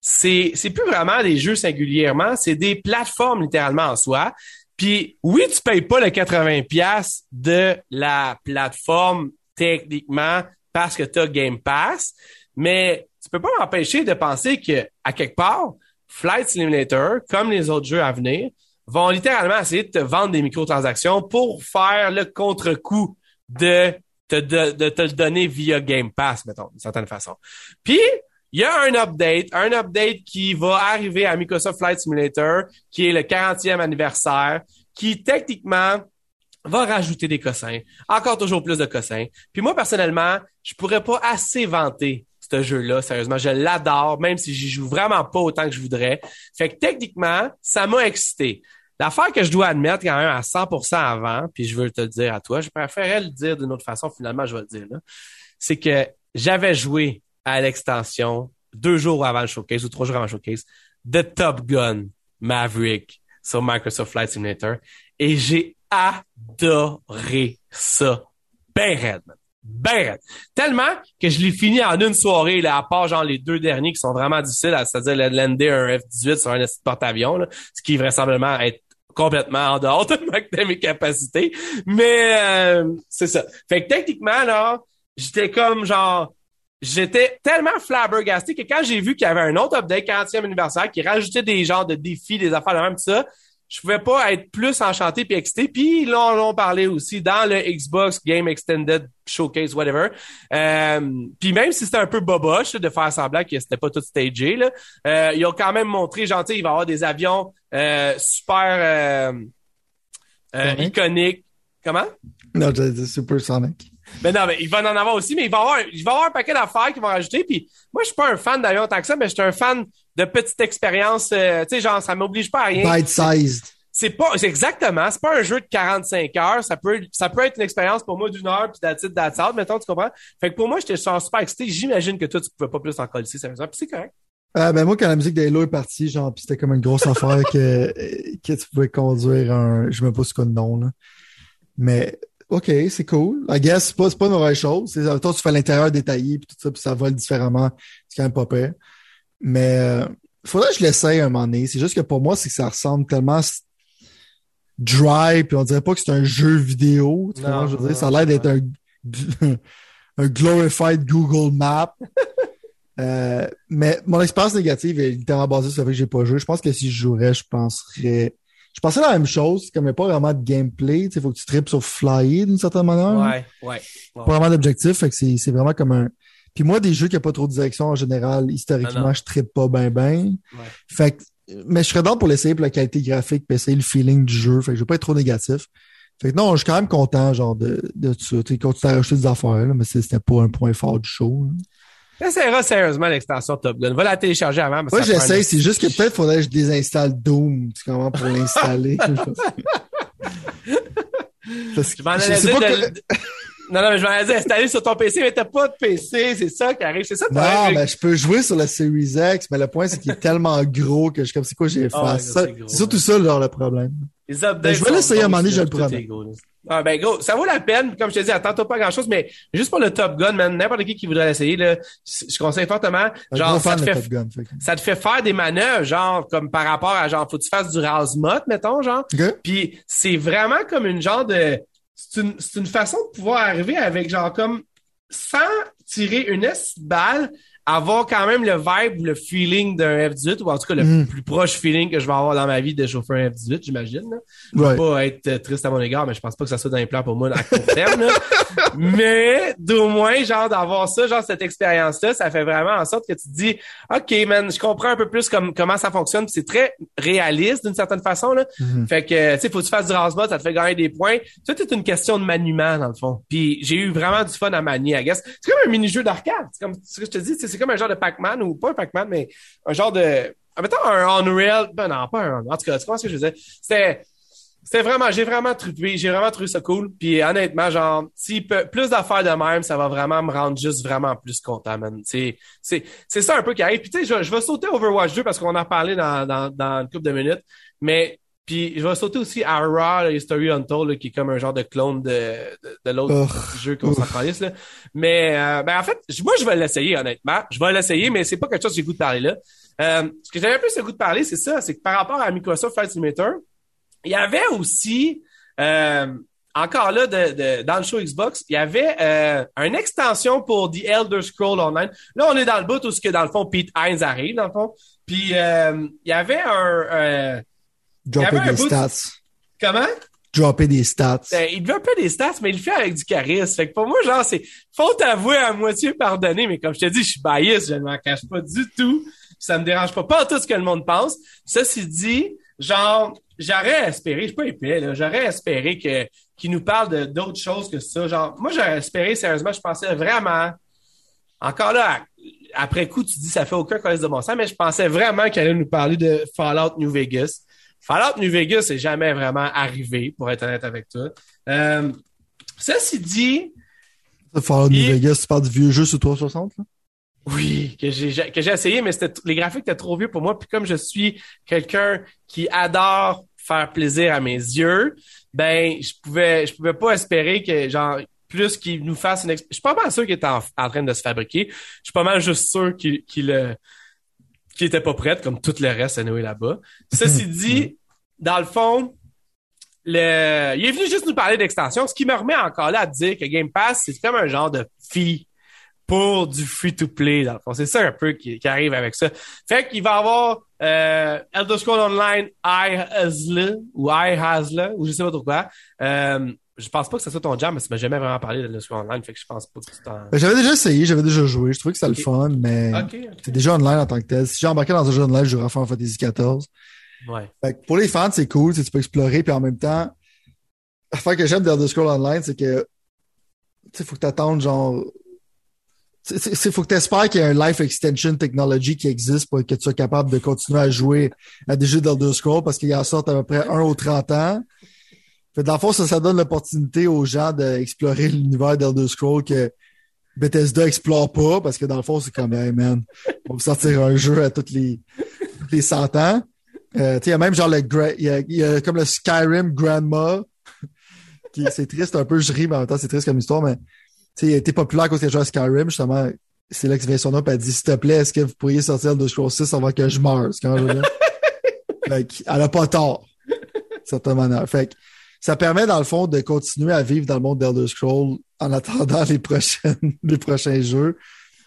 c'est, c'est plus vraiment des jeux singulièrement, c'est des plateformes littéralement en soi. Puis oui, tu payes pas le 80 pièces de la plateforme techniquement parce que tu as Game Pass, mais tu peux pas m'empêcher de penser que, à quelque part, Flight Simulator, comme les autres jeux à venir, vont littéralement essayer de te vendre des microtransactions pour faire le contre-coup de te, de, te le donner via Game Pass, mettons, d'une certaine façon. Puis, il y a un update, un update qui va arriver à Microsoft Flight Simulator, qui est le 40e anniversaire, qui techniquement va rajouter des cossins, encore toujours plus de cossins. Puis moi, personnellement, je pourrais pas assez vanter ce jeu-là. Sérieusement, je l'adore, même si j'y joue vraiment pas autant que je voudrais. Fait que techniquement, ça m'a excité. L'affaire que je dois admettre quand même à 100% avant, puis je veux te le dire à toi, je préférerais le dire d'une autre façon, finalement, je vais le dire c'est que j'avais joué à l'extension deux jours avant le showcase ou trois jours avant le showcase de Top Gun Maverick sur Microsoft Flight Simulator et j'ai adoré ça. Ben Redman ben Tellement que je l'ai fini en une soirée, là, à part genre les deux derniers qui sont vraiment difficiles, c'est-à-dire un F-18 sur un porte-avions, ce qui vraisemblablement être complètement en dehors de mes capacités. Mais euh, c'est ça. Fait que techniquement, là, j'étais comme genre j'étais tellement flabbergasté que quand j'ai vu qu'il y avait un autre update 40e anniversaire qui rajoutait des genres de défis, des affaires de même, tout ça, je pouvais pas être plus enchanté puis excité. Puis là, on en parlait aussi dans le Xbox Game Extended Showcase, whatever. Euh, puis même si c'était un peu boboche de faire semblant que c'était pas tout stagé, là, euh, ils ont quand même montré, gentil, il va y avoir des avions euh, super euh, iconiques. Comment? Non, super sonic. Mais non, mais il va en avoir aussi, mais il va y avoir, il va avoir un paquet d'affaires qu'ils vont rajouter. Puis moi, je suis pas un fan d'avions tant que ça, mais je suis un fan de petites expériences, euh, tu sais, genre, ça m'oblige pas à rien. Bite-sized. C'est pas, c'est exactement, c'est pas un jeu de 45 heures, ça peut, ça peut être une expérience pour moi d'une heure, puis it, that's mettons, tu comprends? Fait que pour moi, j'étais super excité, j'imagine que toi, tu pouvais pas plus en coller, sérieusement, puis c'est correct. Euh, ben moi, quand la musique d'Halo est partie, genre, puis c'était comme une grosse affaire que, que tu pouvais conduire un, je me pas ce qu'on nom, là. Mais, OK, c'est cool. I guess, c'est pas, pas une mauvaise chose. C'est, toi, tu fais l'intérieur détaillé, puis tout ça, puis ça vole différemment. C'est quand même pas pire. Mais euh, faudrait que je l'essaye un moment donné. C'est juste que pour moi, c'est que ça ressemble tellement dry, puis on dirait pas que c'est un jeu vidéo. Tu je veux dire, ça a l'air d'être un, un glorified Google Map. euh, mais mon expérience négative est littéralement basée sur le fait que j'ai pas joué. Je pense que si je jouerais, je penserais. Je pensais la même chose, comme il n'y a pas vraiment de gameplay. Il faut que tu tripes sur flyer d'une certaine manière. Ouais, ouais. Pas vraiment d'objectif, fait que c'est vraiment comme un puis moi, des jeux qui n'ont pas trop de direction en général, historiquement, je tripe pas bien ben. Fait que, mais je serais d'accord pour l'essayer pour la qualité graphique, puis essayer le feeling du jeu. Fait que je vais pas être trop négatif. Fait que non, je suis quand même content, genre, de, de ça. Tu continues à rajouter des affaires, là, mais c'était pas un point fort du show. Essaiera sérieusement l'extension Top Gun. Va la télécharger avant. Moi, j'essaie. C'est juste que peut-être faudrait que je désinstalle Doom, tu comprends, pour l'installer. je m'en allais non, non, mais je vais dire installer sur ton PC, mais t'as pas de PC, c'est ça qui arrive, c'est ça. Non, mais je peux jouer sur la Series X, mais le point, c'est qu'il est tellement gros que je comme, c'est quoi j'ai fait? Ah, c'est surtout ça, genre, le problème. Les updates ben, je vais l'essayer à un moment donné, je le promets. Ah ben gros, ça vaut la peine. Comme je te dis, attends pas grand chose, mais juste pour le Top Gun, man, n'importe qui qui voudrait l'essayer, là, je conseille fortement. Genre, ça te, fait, Gun, ça te fait faire des manœuvres, genre, comme par rapport à genre, faut que tu fasses du Rasmot, mettons, genre. Puis c'est vraiment comme une genre de c'est une, une, façon de pouvoir arriver avec genre comme sans tirer une balle avoir quand même le vibe ou le feeling d'un F-18, ou en tout cas le Mm. plus proche feeling que je vais avoir dans ma vie de chauffeur un F-18, j'imagine. Je vais pas être triste à mon égard, mais je pense pas que ça soit dans les plans pour moi à court terme. là. mais d'au moins, genre, d'avoir ça, genre, cette expérience-là, ça fait vraiment en sorte que tu te dis, OK, man, je comprends un peu plus comme, comment ça fonctionne. C'est très réaliste d'une certaine façon. Là. Mhm. Fait que, tu sais, faut que tu fasses du rasbot, ça te fait gagner des points. Tout est une question de maniement, dans le fond. Puis j'ai eu vraiment du fun à manier, I guess. C'est comme un mini-jeu d'arcade. C'est comme ce que je te dis, c'est comme un genre de Pac-Man, ou pas un Pac-Man, mais un genre de... Mettons un Unreal... Ben non, pas un... En tout cas, tu comprends ce que je disais? C'était... C'était vraiment, j'ai vraiment trippé, j'ai vraiment trouvé ça cool. Puis honnêtement, genre, si plus d'affaires de même, ça va vraiment me rendre juste vraiment plus content, man. C'est, ça un peu qui arrive. Puis tu sais, je, je vais sauter Overwatch 2 parce qu'on en a parlé dans, dans, dans une couple de minutes. Mais puis je vais sauter aussi le History Untold, là, qui est comme un genre de clone de, de, de l'autre Oh. jeu qu'on s'en là. Mais euh, ben en fait, moi je vais l'essayer honnêtement. Je vais l'essayer, mais c'est pas quelque chose que j'ai goût de parler là. Euh, ce que j'avais plus le goût de parler, c'est ça, c'est que par rapport à Microsoft Flight Simulator, il y avait aussi euh, encore là de, de- dans le show Xbox, il y avait euh, une extension pour The Elder Scroll Online. Là, on est dans le bout où ce que dans le fond Pete Hines arrive dans le fond. Puis euh, il y avait un euh, Dropper Il des de- stats. comment? Dropper des stats. ben, il veut un peu des stats, mais il le fait avec du charisme. Fait que pour moi, genre, c'est faut t'avouer à moitié pardonner, mais comme je te dis, je suis bias, je ne m'en cache pas du tout. Ça me dérange pas, pas tout ce que le monde pense. Ceci dit, genre, j'aurais espéré, je suis pas épais, là, j'aurais espéré que qu'il nous parle de d'autres choses que ça. Genre, moi, j'aurais espéré, sérieusement, je pensais vraiment, encore là, après coup, tu dis ça fait aucun collège de bon sens, mais je pensais vraiment qu'elle allait nous parler de Fallout New Vegas. Fallout New Vegas c'est jamais vraiment arrivé, pour être honnête avec toi. Euh, ceci dit, Fallout New Et- Vegas, tu parles du vieux jeu sur 360, là? oui, que j'ai que j'ai essayé, mais c'était les graphiques étaient trop vieux pour moi. Puis comme je suis quelqu'un qui adore faire plaisir à mes yeux, ben je pouvais je pouvais pas espérer que genre plus qu'il nous fasse une je suis pas mal sûr qu'il était en, en train de se fabriquer. Je suis pas mal juste sûr qu'il qu'il euh, qu'il était pas prêt comme tout le reste à Noé là-bas. Ceci dit, dans le fond, le, il est venu juste nous parler d'extension, ce qui me remet encore là à dire que Game Pass, c'est comme un genre de fee pour du free-to-play, dans le fond. C'est ça un peu qui, qui arrive avec ça. Fait qu'il va avoir euh, Elder Scrolls Online I Hasla ou I Hasla, ou je sais pas trop quoi. Euh, je pense pas que ça soit ton jam, mais ça m'a jamais vraiment parlé d'Elder Scrolls Online, fait que je pense pas que tu t'en... J'avais déjà essayé, j'avais déjà joué. Je trouvais que c'était le fun, mais Ok, c'est déjà online en tant que tel. Si j'ai embarqué dans un jeu online, je jouerais Final Fantasy XIV. ouais. Fait que pour les fans, c'est cool, tu tu peux explorer, puis en même temps, l'affaire que j'aime d'Elder Scrolls Online, c'est que, tu sais, faut que t'attendes, genre, c'est, c'est, c'est- faut que t'espères qu'il y ait un life extension technology qui existe pour que tu sois capable de continuer à jouer à des jeux d'Elder Scrolls parce qu'il en sortent à peu près un aux 30 ans. Fait dans le fond, ça, ça donne l'opportunité aux gens d'explorer l'univers d'Elder Scrolls que Bethesda explore pas parce que dans le fond, c'est comme, hey man, on va sortir un jeu à toutes les, toutes les 100 ans. Euh, il y a même genre le, il y a, il y a comme le Skyrim Grandma, qui c'est triste un peu, je ris, mais en même temps, c'est triste comme histoire, mais tu sais, il a été populaire cause qu'il a joué à Skyrim, justement. C'est là que vient son nom, elle dit, s'il te plaît, est-ce que vous pourriez sortir de Scroll 6 avant que je meure? C'est quand fait que, elle a pas tort. certaine manière. Fait que, ça permet, dans le fond, de continuer à vivre dans le monde d'Elder Scroll en attendant les prochaines, les prochains jeux.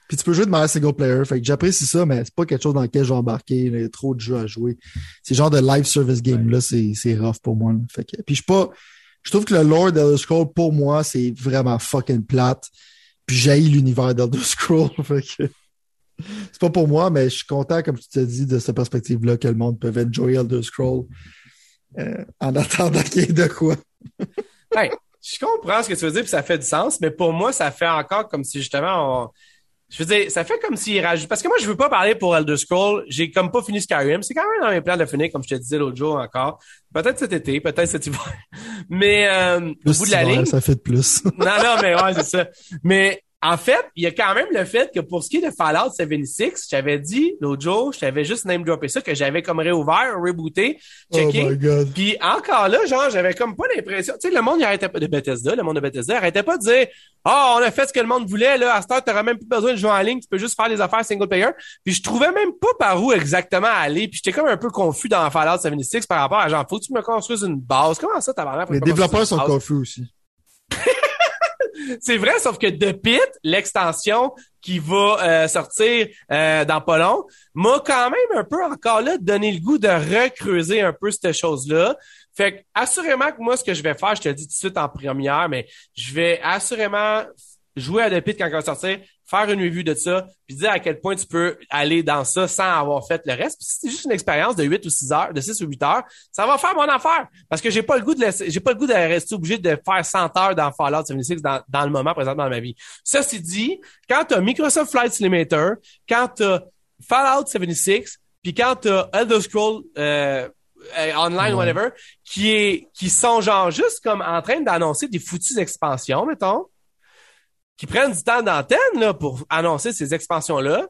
Puis tu peux jouer de manière single player. Fait que j'apprécie ça, mais c'est pas quelque chose dans lequel je vais embarquer. Il y a trop de jeux à jouer. Ces genres de live service game-là, c'est, c'est rough pour moi. là. Fait que, puis je suis pas, je trouve que le lore d'Elder Scroll, pour moi, c'est vraiment fucking plate. Puis j'haïs l'univers d'Elder Scroll. fait que, c'est pas pour moi, mais je suis content, comme tu t'as dit, de cette perspective-là, que le monde peut enjoy Elder Scroll euh, en attendant qu'il y ait de quoi. Ben, je comprends ce que tu veux dire, puis ça fait du sens, mais pour moi, ça fait encore comme si justement on... Je veux dire, ça fait comme s'il rajoute. Parce que moi, je veux pas parler pour Elder Scroll. J'ai comme pas fini Skyrim. C'est quand même dans mes plans de finir, comme je te disais l'autre jour encore. Peut-être cet été, peut-être cet hiver. Mais euh, au bout de la ligne. Ça fait de plus. Non, non, mais ouais, c'est ça. Mais en fait, il y a quand même le fait que pour ce qui est de Fallout 76, j'avais dit l'autre jour, je t'avais juste name droppé ça, que j'avais comme réouvert, rebooté, oh checké. my god. Puis encore là, genre, j'avais comme pas l'impression. Tu sais, le monde, il arrêtait pas de Bethesda, le monde de Bethesda, arrêtait pas de dire Ah, on a fait ce que le monde voulait, là, à ce temps, t'auras même plus besoin de jouer en ligne, tu peux juste faire des affaires single player. Puis je trouvais même pas par où exactement aller. Puis j'étais comme un peu confus dans Fallout 76 par rapport à genre, faut que tu me construises une base. Comment ça, t'as Les développeurs sont confus aussi. c'est vrai, sauf que The Pit, l'extension qui va euh, sortir euh, dans pas long, m'a quand même un peu encore là donné le goût de recreuser un peu cette chose-là. Fait que, assurément que moi, ce que je vais faire, je te le dis tout de suite en première, mais je vais assurément jouer à The Pit quand il va sortir, faire une review de ça, puis dire à quel point tu peux aller dans ça sans avoir fait le reste. Puis si c'est juste une expérience de 8 ou 6 heures, de 6 ou 8 heures, ça va faire mon affaire. Parce que j'ai pas le goût de laisser, j'ai pas le goût de rester obligé de faire 100 heures dans Fallout 76 dans, dans le moment présent dans ma vie. Ça, c'est dit, quand tu as Microsoft Flight Simulator, quand tu as Fallout 76, puis quand tu as Elder Scrolls euh, euh, online, whatever, qui est, qui sont genre juste comme en train d'annoncer des foutues expansions, mettons, qui prennent du temps d'antenne là, pour annoncer ces expansions-là,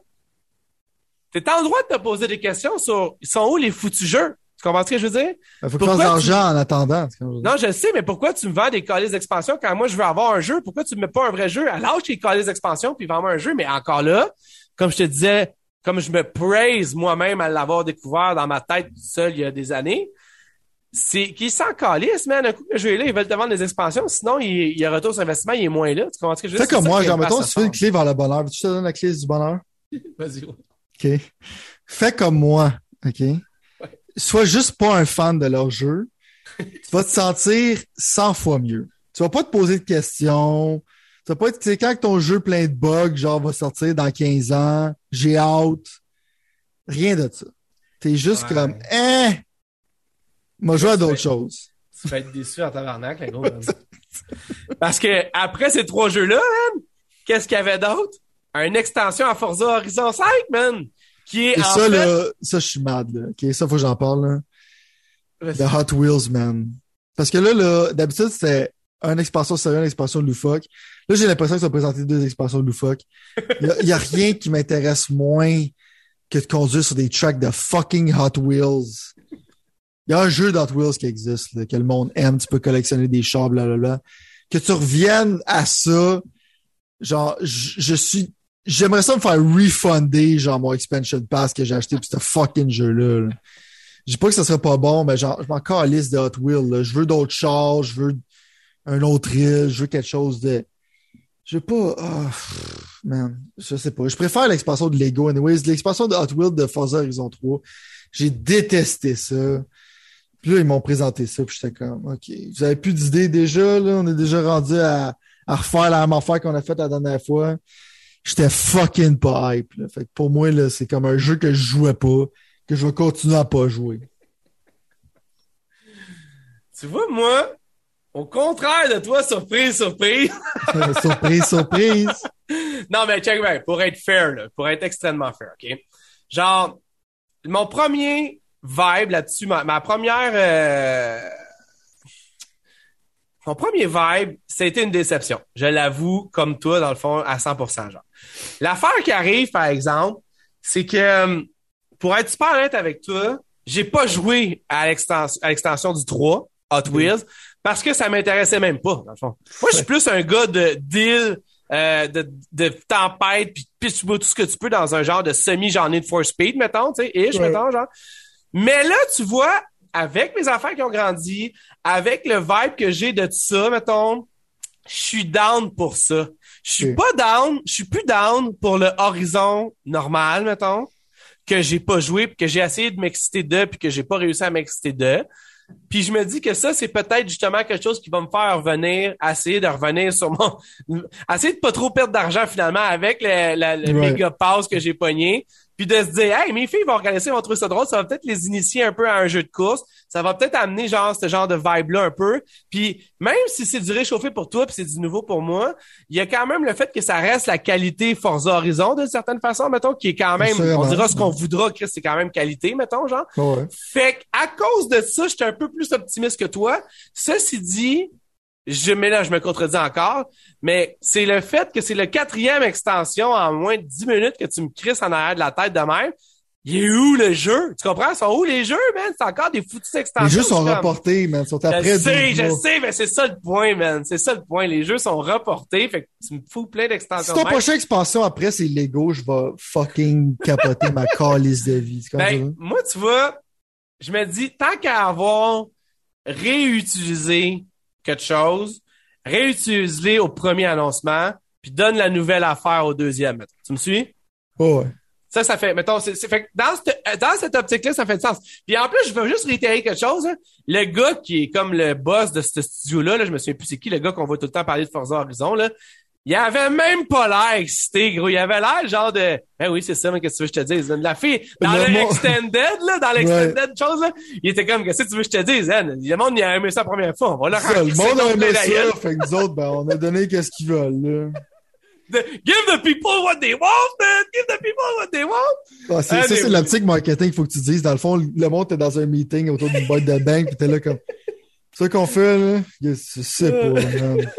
t'es en droit de te poser des questions sur ils sont où les foutus jeux? Tu comprends ce que je veux dire? Il faut que tu l'argent en attendant. Non, je sais, mais pourquoi tu me vends des calices d'expansion quand moi je veux avoir un jeu? Pourquoi tu me mets pas un vrai jeu? Alors les calices d'expansion puis vends-moi un jeu, mais encore là, comme je te disais, comme je me praise moi-même à l'avoir découvert dans ma tête seul il y a des années, c'est qu'ils s'en calissent, man. Un coup que le jeu est là, ils veulent te vendre des expansions. Sinon, il, il y a retour sur investissement, il est moins là. Tu comprends ce que je veux dire? Fais comme moi, genre, mettons, si tu veux une clé vers le bonheur, tu te donnes la clé du bonheur? Vas-y. OK. Fais comme moi, OK? Sois juste pas un fan de leur jeu. tu vas te sentir 100 fois mieux. Tu vas pas te poser de questions. Tu vas pas être, c'est quand ton jeu plein de bugs, genre, va sortir dans 15 ans, j'ai hâte. Rien de ça. T'es juste Ouais. comme, eh, moi, je joue à d'autres choses. Tu vas être déçu en tabarnak, la gros. Parce que après ces trois jeux-là, man, qu'est-ce qu'il y avait d'autre? Une extension à Forza Horizon 5, man! Qui est Et en ça, fait... là, ça, je suis mad, là. OK, ça, faut que j'en parle, là. The Hot Wheels, man. Parce que là, là, d'habitude, c'était une expansion sérieuse, une expansion loufoque. Là, j'ai l'impression qu'ils ont présenté deux expansions loufoques. Il y a, il y a rien qui m'intéresse moins que de conduire sur des tracks de fucking Hot Wheels. Il y a un jeu d'Hot Wheels qui existe, là, que le monde aime. Tu peux collectionner des chars, blablabla. Que tu reviennes à ça, genre, je suis, j'aimerais ça me faire refunder, genre, mon expansion pass que j'ai acheté pour ce fucking jeu-là. là. Je dis pas que ça serait pas bon, mais genre, je m'en calisse de Hot Wheels, là. Je veux d'autres chars, je veux un autre île, je veux quelque chose de, je veux pas, pff, man, je sais pas. Je préfère l'expansion de Lego, anyways. L'expansion de Hot Wheels de Forza Horizon 3, j'ai détesté ça. Puis là, ils m'ont présenté ça, puis j'étais comme, OK, vous avez plus d'idées déjà, là? On est déjà rendu à, à refaire la même affaire qu'on a faite la dernière fois. J'étais fucking pas hype, là. Fait que pour moi, là, c'est comme un jeu que je jouais pas, que je vais continuer à pas jouer. Tu vois, moi, au contraire de toi, surprise, surprise. surprise, surprise. non, mais check bien, pour être fair, là, pour être extrêmement fair, OK? Genre, mon premier vibe là-dessus, ma, ma première... euh, Mon premier vibe, c'était une déception. Je l'avoue, comme toi, dans le fond, à 100%, genre. L'affaire qui arrive, par exemple, c'est que, euh, pour être super honnête avec toi, j'ai pas joué à l'extension, du 3, Hot Wheels, parce que ça m'intéressait même pas, dans le fond. Moi, je suis plus un gars de deal, euh, de, de tempête, puis pitch tout ce que tu peux dans un genre de semi-genre Need for Speed, mettons, tu sais, ish, Ouais. mettons, genre. Mais là, tu vois, avec mes affaires qui ont grandi, avec le vibe que j'ai de ça, mettons, je suis down pour ça. Je suis pas down, je suis plus down pour le horizon normal, mettons, que j'ai pas joué, puis que j'ai essayé de m'exciter de, puis que j'ai pas réussi à m'exciter de. Puis je me dis que ça, c'est peut-être justement quelque chose qui va me faire revenir, essayer de revenir sur mon... essayer de pas trop perdre d'argent finalement avec le, le, le Ouais. méga pass que j'ai pogné. Puis de se dire, hey, mes filles vont regarder ça, ils vont trouver ça drôle, ça va peut-être les initier un peu à un jeu de course. Ça va peut-être amener genre ce genre de vibe-là un peu. Puis même si c'est du réchauffé pour toi, puis c'est du nouveau pour moi, il y a quand même le fait que ça reste la qualité Forza Horizon d'une certaine façon, mettons, qui est quand même, on dira ce qu'on voudra, Chris, c'est quand même qualité, mettons, genre. Ouais. Fait à cause de ça, j'étais un peu plus optimiste que toi. Ceci dit, je, mais là, je me contredis encore, mais c'est le fait que c'est le quatrième extension en moins de 10 minutes que tu me crisses en arrière de la tête de même. Il est où le jeu? Tu comprends? Ils sont où les jeux, man? C'est encore des foutus extensions. Les jeux sont comme- reportés, man. Ils sont après Je sais, 12 je mois. sais, mais c'est ça le point, man. C'est ça le point. Les jeux sont reportés, fait que tu me fous plein Si d'extensions. ton de même. prochaine expansion après, c'est Lego, je vais fucking capoter ma calice de vie. Comme Ben, moi, tu vois, je me dis, tant qu'à avoir réutilisé quelque chose, réutilise-les au premier annoncement, puis donne la nouvelle affaire au deuxième. Tu me suis? Oh, ouais. Ça, ça fait, mettons, c'est, fait dans cette, dans cette optique-là, ça fait du sens. Puis en plus, je veux juste réitérer quelque chose. hein. Le gars qui est comme le boss de ce studio-là, là, je me souviens plus c'est qui, le gars qu'on voit tout le temps parler de Forza Horizon, là. Il avait même pas l'air excité, gros. Il avait l'air genre de, ben oui, c'est ça, mais qu'est-ce que tu veux que je te dise? La fille, dans Le le mo- extended, là, dans l'extended chose, là, il était comme, qu'est-ce que tu veux que je te dise, hein? Le monde, il a aimé ça la première fois. On va leur le monde a aimé ça, fait que nous autres, ben, on a donné qu'est-ce qu'ils veulent, là. The- Give the people what they want, man! Give the people what they want! Ah, c'est, ça, c'est l'optique marketing qu'il faut que tu dises. Dans le fond, le monde était dans un meeting autour d'une boîte de banque, pis t'es là comme, ça qu'on fait, là? Je sais pas, man.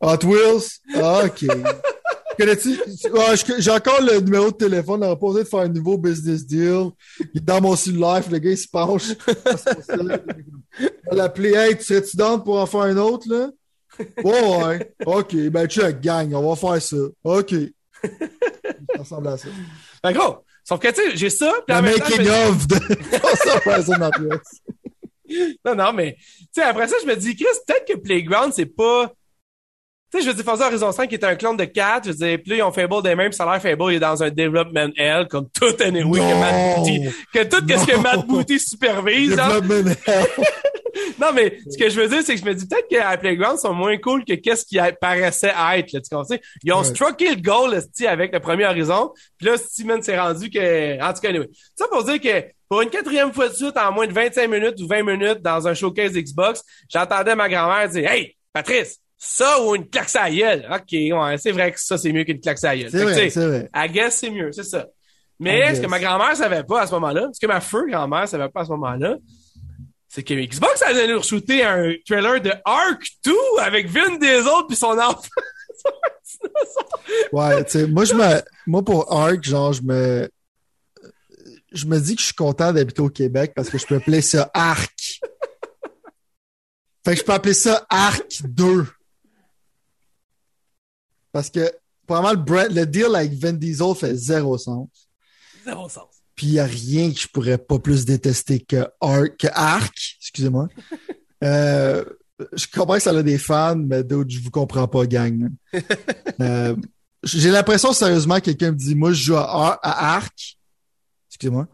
Hot Wheels? Ah, ok. Connais-tu? Ah, j'ai encore le numéro de téléphone. On a pas osé de faire un nouveau business deal. Il est dans mon cellulaire. Le gars, il se penche. On va l'appeler. Hey, tu serais-tu pour en faire un autre, là? Ouais, ouais. OK. Ben, check, gang. On va faire ça. OK. Ça ressemble à ça. Ben gros, sauf que, tu sais, j'ai ça, La temps, je making of de. Non, non, mais, tu sais, après ça, je me dis, Chris, peut-être que Playground, c'est pas... Tu sais, je veux dire, Forza Horizon 5 qui est un clone de 4, je veux dire, là, ils ont Fable des mêmes, ça a l'air Fable, il est dans un development L, comme tout anyway, que Matt Booty, Non! que tout ce que Non! Matt Booty supervise. Development hell. Non, mais ce que je veux dire, c'est que je me dis peut-être que à Playground sont moins cool que qu'est-ce qui paraissait être, là, tu comprends? Ils ont Ouais. strucké le goal, esti, avec le premier horizon. Puis là, Steven s'est rendu que, en tout cas, anyway. Ça pour dire que, pour une quatrième fois de suite, en moins de 25 minutes ou 20 minutes dans un showcase Xbox, j'entendais ma grand-mère dire, Hey, Patrice, ça ou une claque à gueule? OK, ouais, c'est vrai que ça, c'est mieux qu'une claque à gueule. C'est vrai, c'est vrai. I guess c'est mieux, c'est ça. Mais ce que ma grand-mère savait pas à ce moment-là, ce que ma feu grand-mère savait pas à ce moment-là, c'est que Xbox allait nous shooter un trailer de Ark 2 avec Vin Diesel puis son enfant. Ouais, tu sais, moi, je me, moi, pour Arc, genre, je me, je me dis que je suis content d'habiter au Québec parce que je peux appeler ça Arc. Fait que je peux appeler ça Arc 2. Parce que, probablement, le, brand- le deal avec Vin Diesel fait zéro sens. Zéro sens. Puis il n'y a rien que je pourrais pas plus détester que Arc, que Arc, excusez-moi. Euh, je comprends que ça a des fans, mais d'autres, je vous comprends pas, gang. Euh, j'ai l'impression, sérieusement, que quelqu'un me dit, moi, je joue à, à Arc, excusez-moi,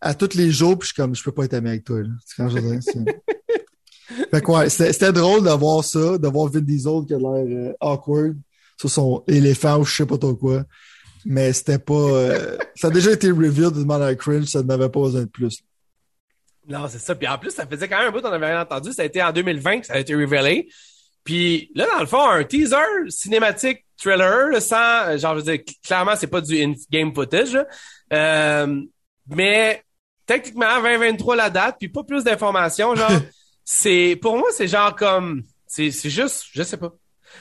à tous les jours, puis je suis comme, je peux pas être ami avec toi, là. C'est quand je c'est- Fait que ouais, c'était c'était drôle de voir ça, de voir Vin Diesel qui a l'air euh, awkward sur son éléphant ou je sais pas trop quoi. Mais c'était pas. euh, ça a déjà été revealed de manière cringe, ça n'avait pas besoin de plus. Non, c'est ça. Puis en plus, ça faisait quand même un bout qu'on avait rien entendu. Ça a été en 2020 que ça a été révélé. Puis là, dans le fond, un teaser cinématique thriller, là, sans, euh, genre, je veux dire, cl- clairement, c'est pas du in-game footage, là. Euh, mais techniquement, 2023 la date, puis pas plus d'informations, genre, c'est, pour moi, c'est genre comme, c'est, c'est juste, je sais pas.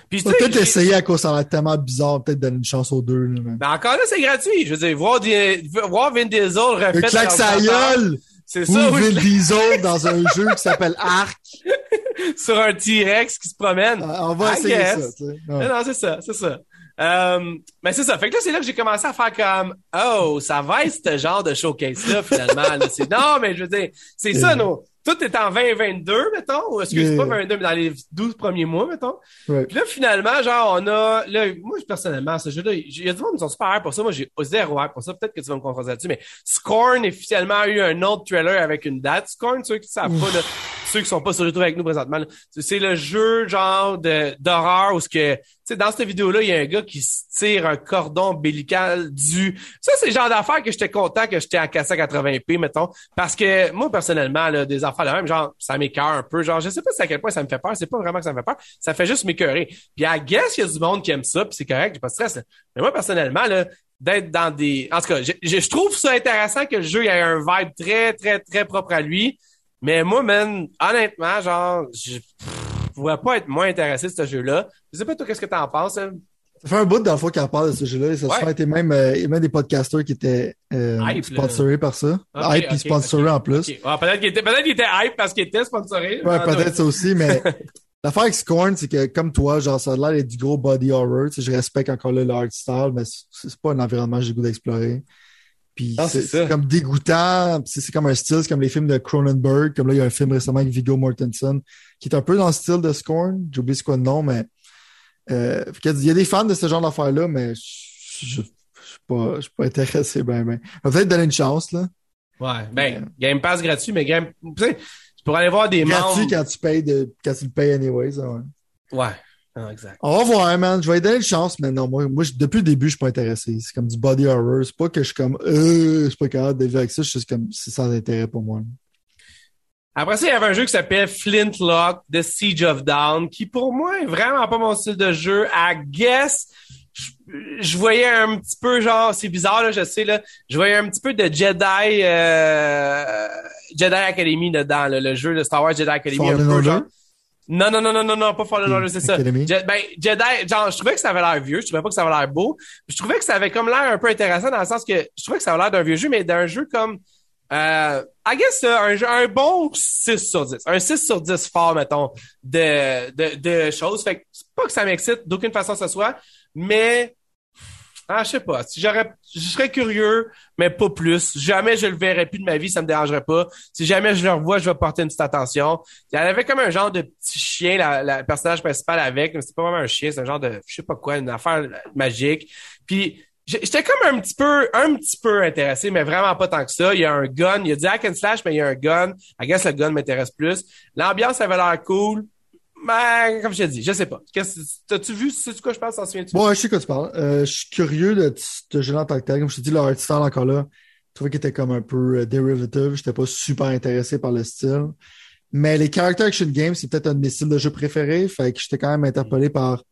Puis, tu va peut-être essayer à cause ça a l'air tellement bizarre, peut-être donner une chance aux deux. Là, mais... Encore là, c'est gratuit. Je veux dire, voir, des, voir Vin Diesel refait Le claque sa gueule! C'est Ou ça, Vin oui, Diesel dans un jeu qui s'appelle Arc. sur un T-Rex qui se promène. On va I essayer guess. ça. tu sais. Non, Ouais. non, c'est ça, c'est ça. Euh, mais c'est ça. Fait que là, c'est là que j'ai commencé à faire comme, oh, ça va être ce genre de showcase-là, finalement. là. Non, mais je veux dire, c'est ça, non. Tout est en 2022, mettons. Ou est-ce que c'est Yeah. pas 22, mais dans les 12 premiers mois, mettons. Puis là, finalement, genre, on a, là, moi, personnellement, ce jeu-là, il y a du monde qui sont super pour ça. Moi, j'ai zéro hype pour ça. Peut-être que tu vas me confronter là-dessus, mais Scorn, officiellement, a eu un autre trailer avec une date. Scorn, ceux qui savent pas, là, ceux qui sont pas sur YouTube avec nous présentement, c'est- le jeu, genre, d'horreur où ce que, tu sais, dans cette vidéo-là, il y a un gars qui se tire un cordon ombilical du, ça, c'est le genre d'affaires que j'étais content que j'étais en cassette 80p, mettons. Parce que, moi, personnellement, là, des affaires de même, genre, ça m'écœure un peu. Genre, je sais pas si à quel point ça me fait peur. C'est pas vraiment que ça me fait peur. Ça fait juste m'écœurer. Puis, à guess, il y a du monde qui aime ça, puis c'est correct, j'ai pas de stress. là. Mais moi, personnellement, là, d'être dans des, en tout cas, je, je- je trouve ça intéressant que le jeu ait un vibe très, très, très propre à lui. Mais moi, man, honnêtement, genre, je pourrais pas être moins intéressé de ce jeu-là. Je sais pas, toi, qu'est-ce que t'en penses? hein? Ça fait un bout dans le fois qu'on parle de ce jeu-là. Ça Ouais. été même, euh, il y a même des podcasters qui étaient euh, Hype, sponsorés par ça. Ok, hype ok, puis sponsorés en plus. Ah, peut-être qu'il était, qu'il était hype parce qu'il était sponsoré. Ouais, Ah, peut-être ça aussi, mais l'affaire avec Scorn, c'est que comme toi, genre, ça a l'air d'être du gros body horror. Tu sais, je respecte encore là le style, mais c'est pas un environnement que j'ai goût d'explorer. Puis Ah, c'est comme dégoûtant. C'est comme un style, c'est comme les films de Cronenberg. Comme là, il y a un film récemment avec Viggo Mortensen qui est un peu dans le style de Scorn. J'ai oublié c'est quoi le nom, mais euh, il y a des fans de ce genre d'affaires-là, mais je je suis pas, je suis pas intéressé ben ben. Peut-être donner une chance, là. Ouais. Ben, Game Pass gratuit, mais Game, tu sais, tu pourrais aller voir des Gratuit membres. quand tu payes de, quand tu le payes anyways, ouais. Ouais. Non, exact. On va voir, man. Je vais lui donner une chance, mais non, moi, moi je- depuis le début, je suis pas intéressé. C'est comme du body horror. C'est pas que je suis comme, euh, je suis pas capable de vivre avec ça. Je suis juste comme, c'est sans intérêt pour moi. Après ça, il y avait un jeu qui s'appelle Flintlock, The Siege of Down, qui pour moi est vraiment pas mon style de jeu. I guess, je, je voyais un petit peu genre, c'est bizarre là, je sais là, je voyais un petit peu de Jedi, euh, Jedi Academy dedans, là, le jeu de Star Wars Jedi Academy. un Fallen peu, Order? genre. Non, non, non, non, non, non, pas Fallen Hmm, Order, c'est ça. Academy. Je- ben, Jedi, genre, je trouvais que ça avait l'air vieux, je trouvais pas que ça avait l'air beau. Je trouvais que ça avait comme l'air un peu intéressant dans le sens que je trouvais que ça avait l'air d'un vieux jeu, mais d'un jeu comme, euh, I guess, euh, un, bon 6 sur 10. Un 6 sur 10 fort, mettons, de, de, de choses. Fait que c'est pas que ça m'excite d'aucune façon que ce soit, mais, ah, je sais pas. Si j'aurais, je serais curieux, mais pas plus. Jamais je le verrais plus de ma vie, ça me dérangerait pas. Si jamais je le revois, je vais porter une petite attention. Y avait comme un genre de petit chien, la, la- personnage principal avec, mais c'est pas vraiment un chien, c'est un genre de, je sais pas quoi, une affaire magique. Puis, j'étais comme un petit peu, un petit peu intéressé, mais vraiment pas tant que ça. Il y a un gun, il y a du hack and slash, mais il y a un gun. I guess le gun m'intéresse plus. L'ambiance avait l'air cool. Mais, comme je t'ai dit, je sais pas. T'as-tu vu, c'est quoi je pense, t'en souviens-tu? Bon, je sais quoi tu parles. Euh, je suis curieux de ce jeu en tant que tel. Comme je t'ai dit, le art style encore là, je trouvais qu'il était comme un peu euh, derivative. J'étais pas super intéressé par le style. Mais les character action games, c'est peut-être un de mes styles de jeu préférés. Fait que j'étais quand même interpellé par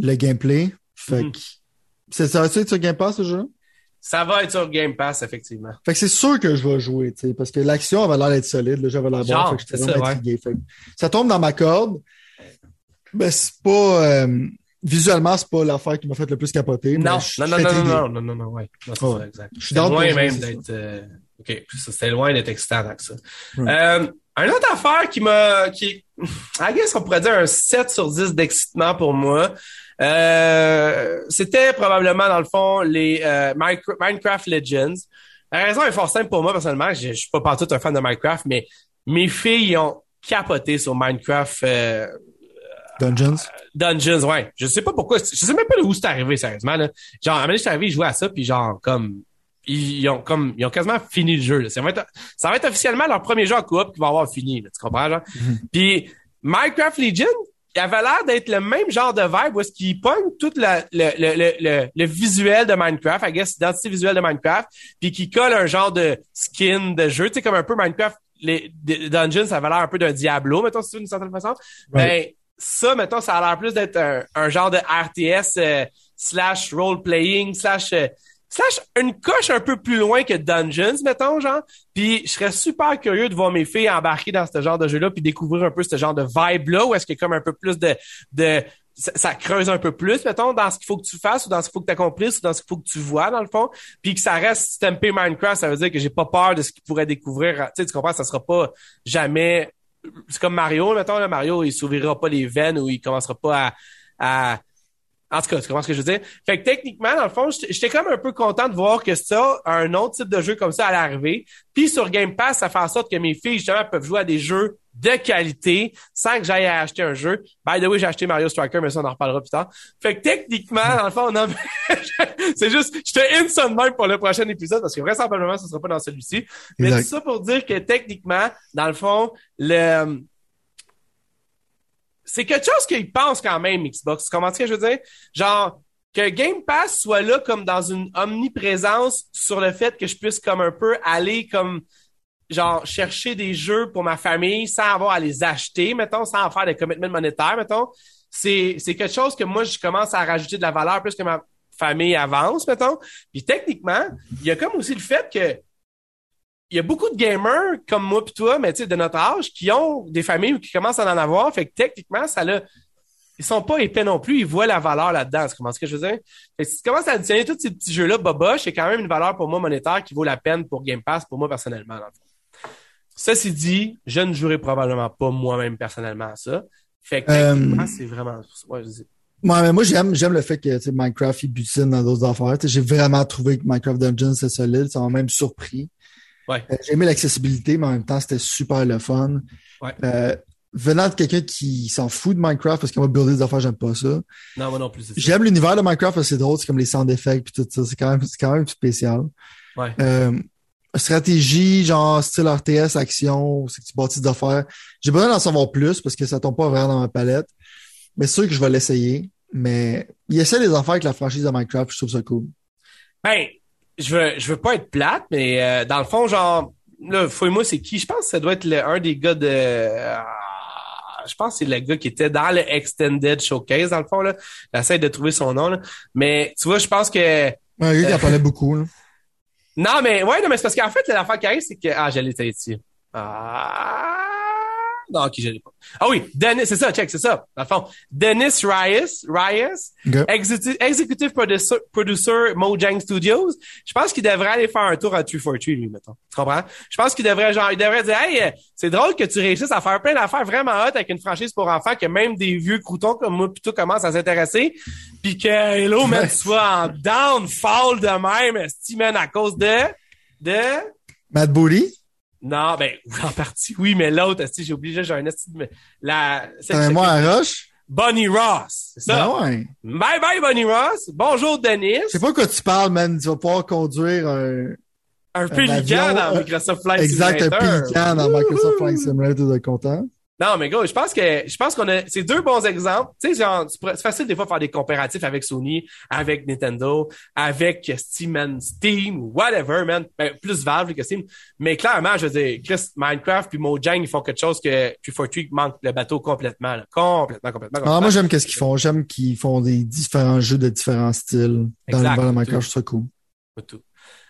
le gameplay. Fait Mhm. que c'est ça, tu sais, sur Game Pass, ce jeu? Ça va être sur Game Pass, effectivement. Fait que c'est sûr que je vais jouer, tu sais, parce que l'action avait l'air d'être solide, le jeu avait l'air bon, Genre, fait que j'étais c'est vraiment ça, intrigué. Fait que ça tombe dans ma corde. Ben, c'est pas, euh, visuellement, c'est pas l'affaire qui m'a fait le plus capoter. mais Non, je- non, je non, suis non, intrigué. non, non, non, non, ouais. Non, c'est Ouais. ça, exact. Je suis C'est dans loin le même projet, c'est d'être, euh, OK, ça, c'était loin d'être excitant tant que ça. Ouais. Euh, une autre affaire qui m'a, qui, I guess on pourrait dire un 7 sur 10 d'excitement pour moi. Euh, c'était probablement, dans le fond, les euh, Minecraft Legends. La raison est fort simple pour moi, personnellement. Je, je suis pas partout un fan de Minecraft, mais mes filles ont capoté sur Minecraft euh, Dungeons? Dungeons, ouais. Je sais pas pourquoi. Je sais même pas où c'est arrivé, sérieusement. Là. Genre, à un moment donné, je suis arrivé, ils jouaient à ça, puis genre, comme, ils, ont comme, ils ont quasiment fini le jeu. Là. Ça, va être, ça va être officiellement leur premier jeu en coop qu'ils vont avoir fini. Là, tu comprends, genre? Mhm. Puis Minecraft Legion, il avait l'air d'être le même genre de vibe où est-ce qu'il pogne tout la- le, le, le, le, le visuel de Minecraft, I guess, l'identité visuelle de Minecraft, puis qui colle un genre de skin de jeu, tu sais, comme un peu Minecraft, les, les Dungeons, ça avait l'air un peu d'un Diablo, mettons, veux, d'une certaine façon. Ben, ça, mettons, ça a l'air plus d'être un, un genre de RTS euh, slash role-playing slash euh, slash une coche un peu plus loin que Dungeons, mettons, genre. Puis je serais super curieux de voir mes filles embarquer dans ce genre de jeu-là puis découvrir un peu ce genre de vibe-là où est-ce qu'il y a comme un peu plus de... de ça, creuse un peu plus, mettons, dans ce qu'il faut que tu fasses ou dans ce qu'il faut que tu accomplisses ou dans ce qu'il faut que tu vois, dans le fond. Puis que ça reste stampé Minecraft, ça veut dire que j'ai pas peur de ce qu'ils pourraient découvrir. Tu sais, tu comprends, ça sera pas jamais c'est comme Mario, mettons, là, Mario, il s'ouvrira pas les veines ou il commencera pas à, à... En tout cas, tu comprends ce que je veux dire? Fait que techniquement, dans le fond, j'étais comme un peu content de voir que ça, un autre type de jeu comme ça allait arriver. Puis sur Game Pass, ça fait en sorte que mes filles, justement, peuvent jouer à des jeux de qualité sans que j'aille acheter un jeu. By the way, j'ai acheté Mario Striker, mais ça, on en reparlera plus tard. Fait que techniquement, dans le fond, non, c'est juste, je te même pour le prochain épisode parce que vraisemblablement, ce sera pas dans celui-ci. Mais tout ça pour dire que techniquement, dans le fond, le c'est quelque chose qu'ils pensent quand même, Xbox. Tu comprends ce que je veux dire? Genre, que Game Pass soit là comme dans une omniprésence sur le fait que je puisse comme un peu aller comme genre chercher des jeux pour ma famille sans avoir à les acheter, mettons, sans faire des commitments monétaires, mettons. C'est, c'est quelque chose que moi, je commence à rajouter de la valeur plus que ma famille avance, mettons. Puis techniquement, il y a comme aussi le fait que il y a beaucoup de gamers comme moi puis toi, mais tu sais, de notre âge, qui ont des familles ou qui commencent à en avoir. Fait que techniquement, ça l'a. Ils sont pas épais non plus, ils voient la valeur là-dedans. Tu comprends ce que je veux dire? Fait que si tu commences à additionner tous ces petits jeux-là, boboche, c'est quand même une valeur pour moi monétaire qui vaut la peine pour Game Pass, pour moi personnellement. Dans le fond. Ceci dit, je ne jouerai probablement pas moi-même personnellement à ça. Fait que Euh, techniquement, c'est vraiment. Ouais, je dis- Ouais, mais moi, j'aime, j'aime le fait que, Minecraft, il butine dans d'autres affaires. J'ai vraiment trouvé que Minecraft Dungeons, c'est solide. Ça m'a même surpris. Ouais. Euh, J'ai aimé l'accessibilité, mais en même temps, c'était super le fun. Ouais. Euh, venant de quelqu'un qui s'en fout de Minecraft parce qu'on va builder des affaires, j'aime pas ça. Non, moi non plus. J'aime l'univers de Minecraft parce que c'est drôle, c'est comme les sound effects puis tout ça. C'est quand même, c'est quand même spécial. Ouais. Euh, stratégie, genre style RTS, action, c'est que tu bâtis des affaires. J'ai besoin d'en savoir plus parce que ça tombe pas vraiment dans ma palette. Mais c'est sûr que je vais l'essayer. Mais il essaie des affaires avec la franchise de Minecraft, je trouve ça cool. Ben, je veux, je veux pas être plate, mais euh, dans le fond, genre, là, fouille-moi, c'est qui? Je pense que ça doit être le, un des gars de... euh, je pense que c'est le gars qui était dans le Extended Showcase, dans le fond, là. J'essaie de trouver son nom, là. Mais, tu vois, je pense que... Ouais, qui en parlait beaucoup. Là. Non, mais, ouais, non, mais c'est parce qu'en fait, l'affaire qui arrive, c'est que... Ah, j'allais ici. Ah... Non, ok, je l'ai pas. Ah oui, Dennis, c'est ça, check, c'est ça. Dans le fond, Dennis Rias, Rias, Ok. Executive, executive producer, producer Mojang Studios. Je pense qu'il devrait aller faire un tour à 343, lui, mettons. Tu comprends? Je pense qu'il devrait, genre, il devrait dire, hey, euh, c'est drôle que tu réussisses à faire plein d'affaires vraiment hot avec une franchise pour enfants que même des vieux croutons comme moi plutôt commencent à s'intéresser. Puis que, hello, man, tu sois en downfall de même, man, à cause de, de, Matt Booty, non, ben, en partie, oui, mais l'autre, j'ai oublié, j'ai un esti de, la, qui moi à Roche? Bonnie Ross. C'est ça. Ben ouais. Bye bye, Bonnie Ross. Bonjour, Denis. Je sais pas quoi tu parles, man. Tu vas pouvoir conduire un, Un pélican avion, dans Microsoft Flight exact, un Simulator. pélican dans Microsoft Flight Simulator de content? Non, mais gros, je pense que je pense qu'on a c'est deux bons exemples. Tu sais, genre, c'est facile des fois de faire des comparatifs avec Sony, avec Nintendo, avec Steam, man, Steam ou whatever, man. Ben, plus Valve que Steam. Mais clairement, je veux dire, Chris, Minecraft puis Mojang, ils font quelque chose que 343 manque le bateau complètement, là. Complètement, complètement, complètement. moi, j'aime qu'est-ce qu'ils font. J'aime qu'ils font des différents jeux de différents styles dans Exact. de Minecraft. Je trouve ça cool. Tout.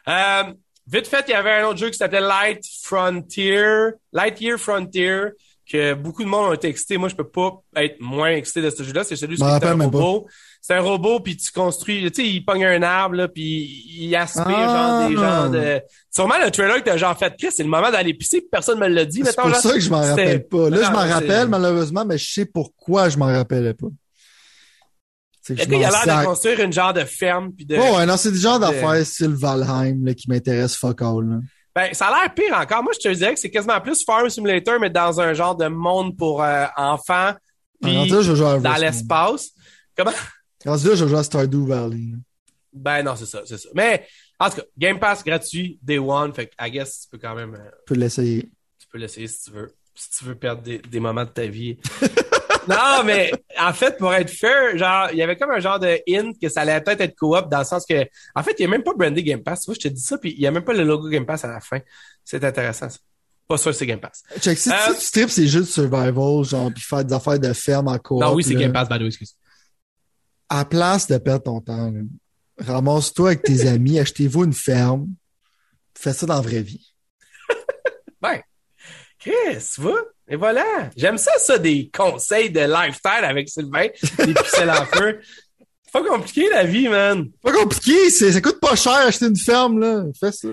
Euh, vite fait, il y avait un autre jeu qui s'appelait Light Frontier, Lightyear Frontier, que beaucoup de monde ont été excités. Moi, je peux pas être moins excité de ce jeu-là. C'est celui où c'est un robot. C'est un robot, puis tu construis, tu sais, il pogne un arbre, là, puis il aspire Ah. genre des genres de... Sûrement le trailer que t'as genre fait, Chris, c'est le moment d'aller pisser, personne me l'a dit, C'est pour là. ça que je m'en rappelle pas. Là, Non, je m'en rappelle, malheureusement, mais je sais pourquoi je m'en rappelais pas. Il a l'air de construire une genre de ferme, puis de... Oh, ouais, non, c'est du genre de- d'affaires style Valheim, là, qui m'intéresse fuck all, là. Ben, ça a l'air pire encore. Moi, je te dirais que c'est quasiment plus Farm Simulator, mais dans un genre de monde pour euh, enfants, puis dans l'espace. Comment? Là, je jouer à Stardew Valley. Ben non, c'est ça, c'est ça. Mais en tout cas, Game Pass gratuit, Day One, fait que I guess tu peux quand même euh, Je peux l'essayer. tu peux l'essayer si tu veux. Si tu veux perdre des, des moments de ta vie. non, mais en fait, pour être fair, genre, il y avait comme un genre de hint que ça allait peut-être être coop dans le sens que, en fait, il n'y a même pas brandé Game Pass. Tu vois, je te dis ça, puis il n'y a même pas le logo Game Pass à la fin. C'est intéressant, ça. Pas sûr que c'est Game Pass. Check, si, Euh, si tu tripes ces jeux de survival, genre, puis faire des affaires de ferme en coop. non, oui, c'est Game Pass, by the way, excuse. À la place de perdre ton temps, ramasse-toi avec tes amis, achetez-vous une ferme, fais ça dans la vraie vie. Ben, Chris, tu vois? Et voilà. J'aime ça, ça, des conseils de lifestyle avec Sylvain, des pixels en feu. Pas compliqué, la vie, man. Pas compliqué, c'est, ça coûte pas cher acheter une ferme, là. Fais ça.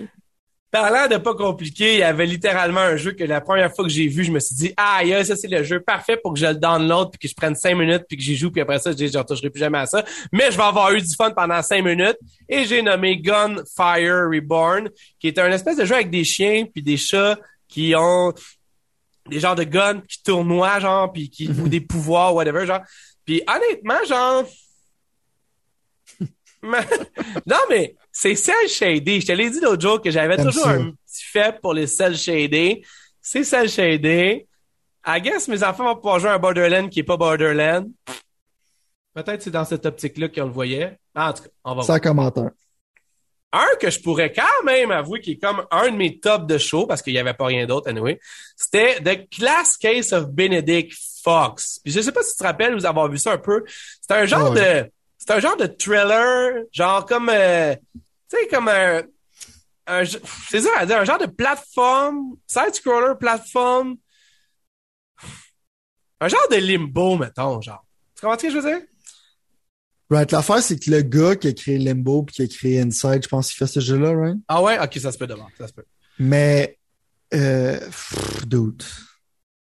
Parlant de pas compliqué, il y avait littéralement un jeu que la première fois que j'ai vu, je me suis dit, ah, aïe, ça c'est le jeu parfait pour que je le download puis que je prenne cinq minutes puis que j'y joue puis après ça, je dis, je retoucherai plus jamais à ça. Mais je vais avoir eu du fun pendant cinq minutes et j'ai nommé Gunfire Reborn, qui est un espèce de jeu avec des chiens puis des chats qui ont des genres de guns qui tournoient, genre, puis qui, ou des pouvoirs, whatever, genre. Puis honnêtement, genre, non, mais c'est cel shadé. Je te l'ai dit l'autre jour que j'avais toujours ça. un petit fait pour les cel shadés. C'est cel shadé. I guess mes enfants vont pouvoir jouer à un Borderland qui est pas Borderland. Peut-être c'est dans cette optique-là qu'on le voyait. Ah, En tout cas, on va voir. Sans commentaire. Un que je pourrais quand même avouer qui est comme un de mes tops de show parce qu'il y avait pas rien d'autre, anyway, c'était The Class Case of Benedict Fox. Puis je sais pas si tu te rappelles vous avoir vu ça un peu. C'est un genre Ouais. de, c'est un genre de thriller, genre comme, euh, tu sais, comme un, un c'est ça à dire, un genre de plateforme, side-scroller plateforme, un genre de limbo, mettons, genre. Tu comprends ce que je veux dire? Right, l'affaire, c'est que le gars qui a créé Limbo puis qui a créé Inside, je pense qu'il fait ce jeu-là, right? Ah ouais? Ok, ça se peut d'abord, ça se peut. Mais, euh, pff, dude.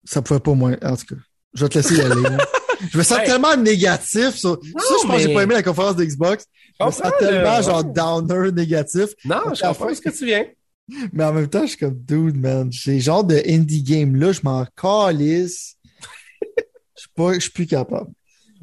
Ça pouvait pas moins, en tout cas. Je vais te laisser y aller. Je me sens tellement négatif. sur- ça, je pense que j'ai pas aimé la conférence d'Xbox. Je me sens tellement genre downer négatif. Non, je La comprends ce que tu viens. Mais en même temps, je suis comme dude, man. Ces genres de indie game là, je m'en calisse. Je suis pas, je suis plus capable.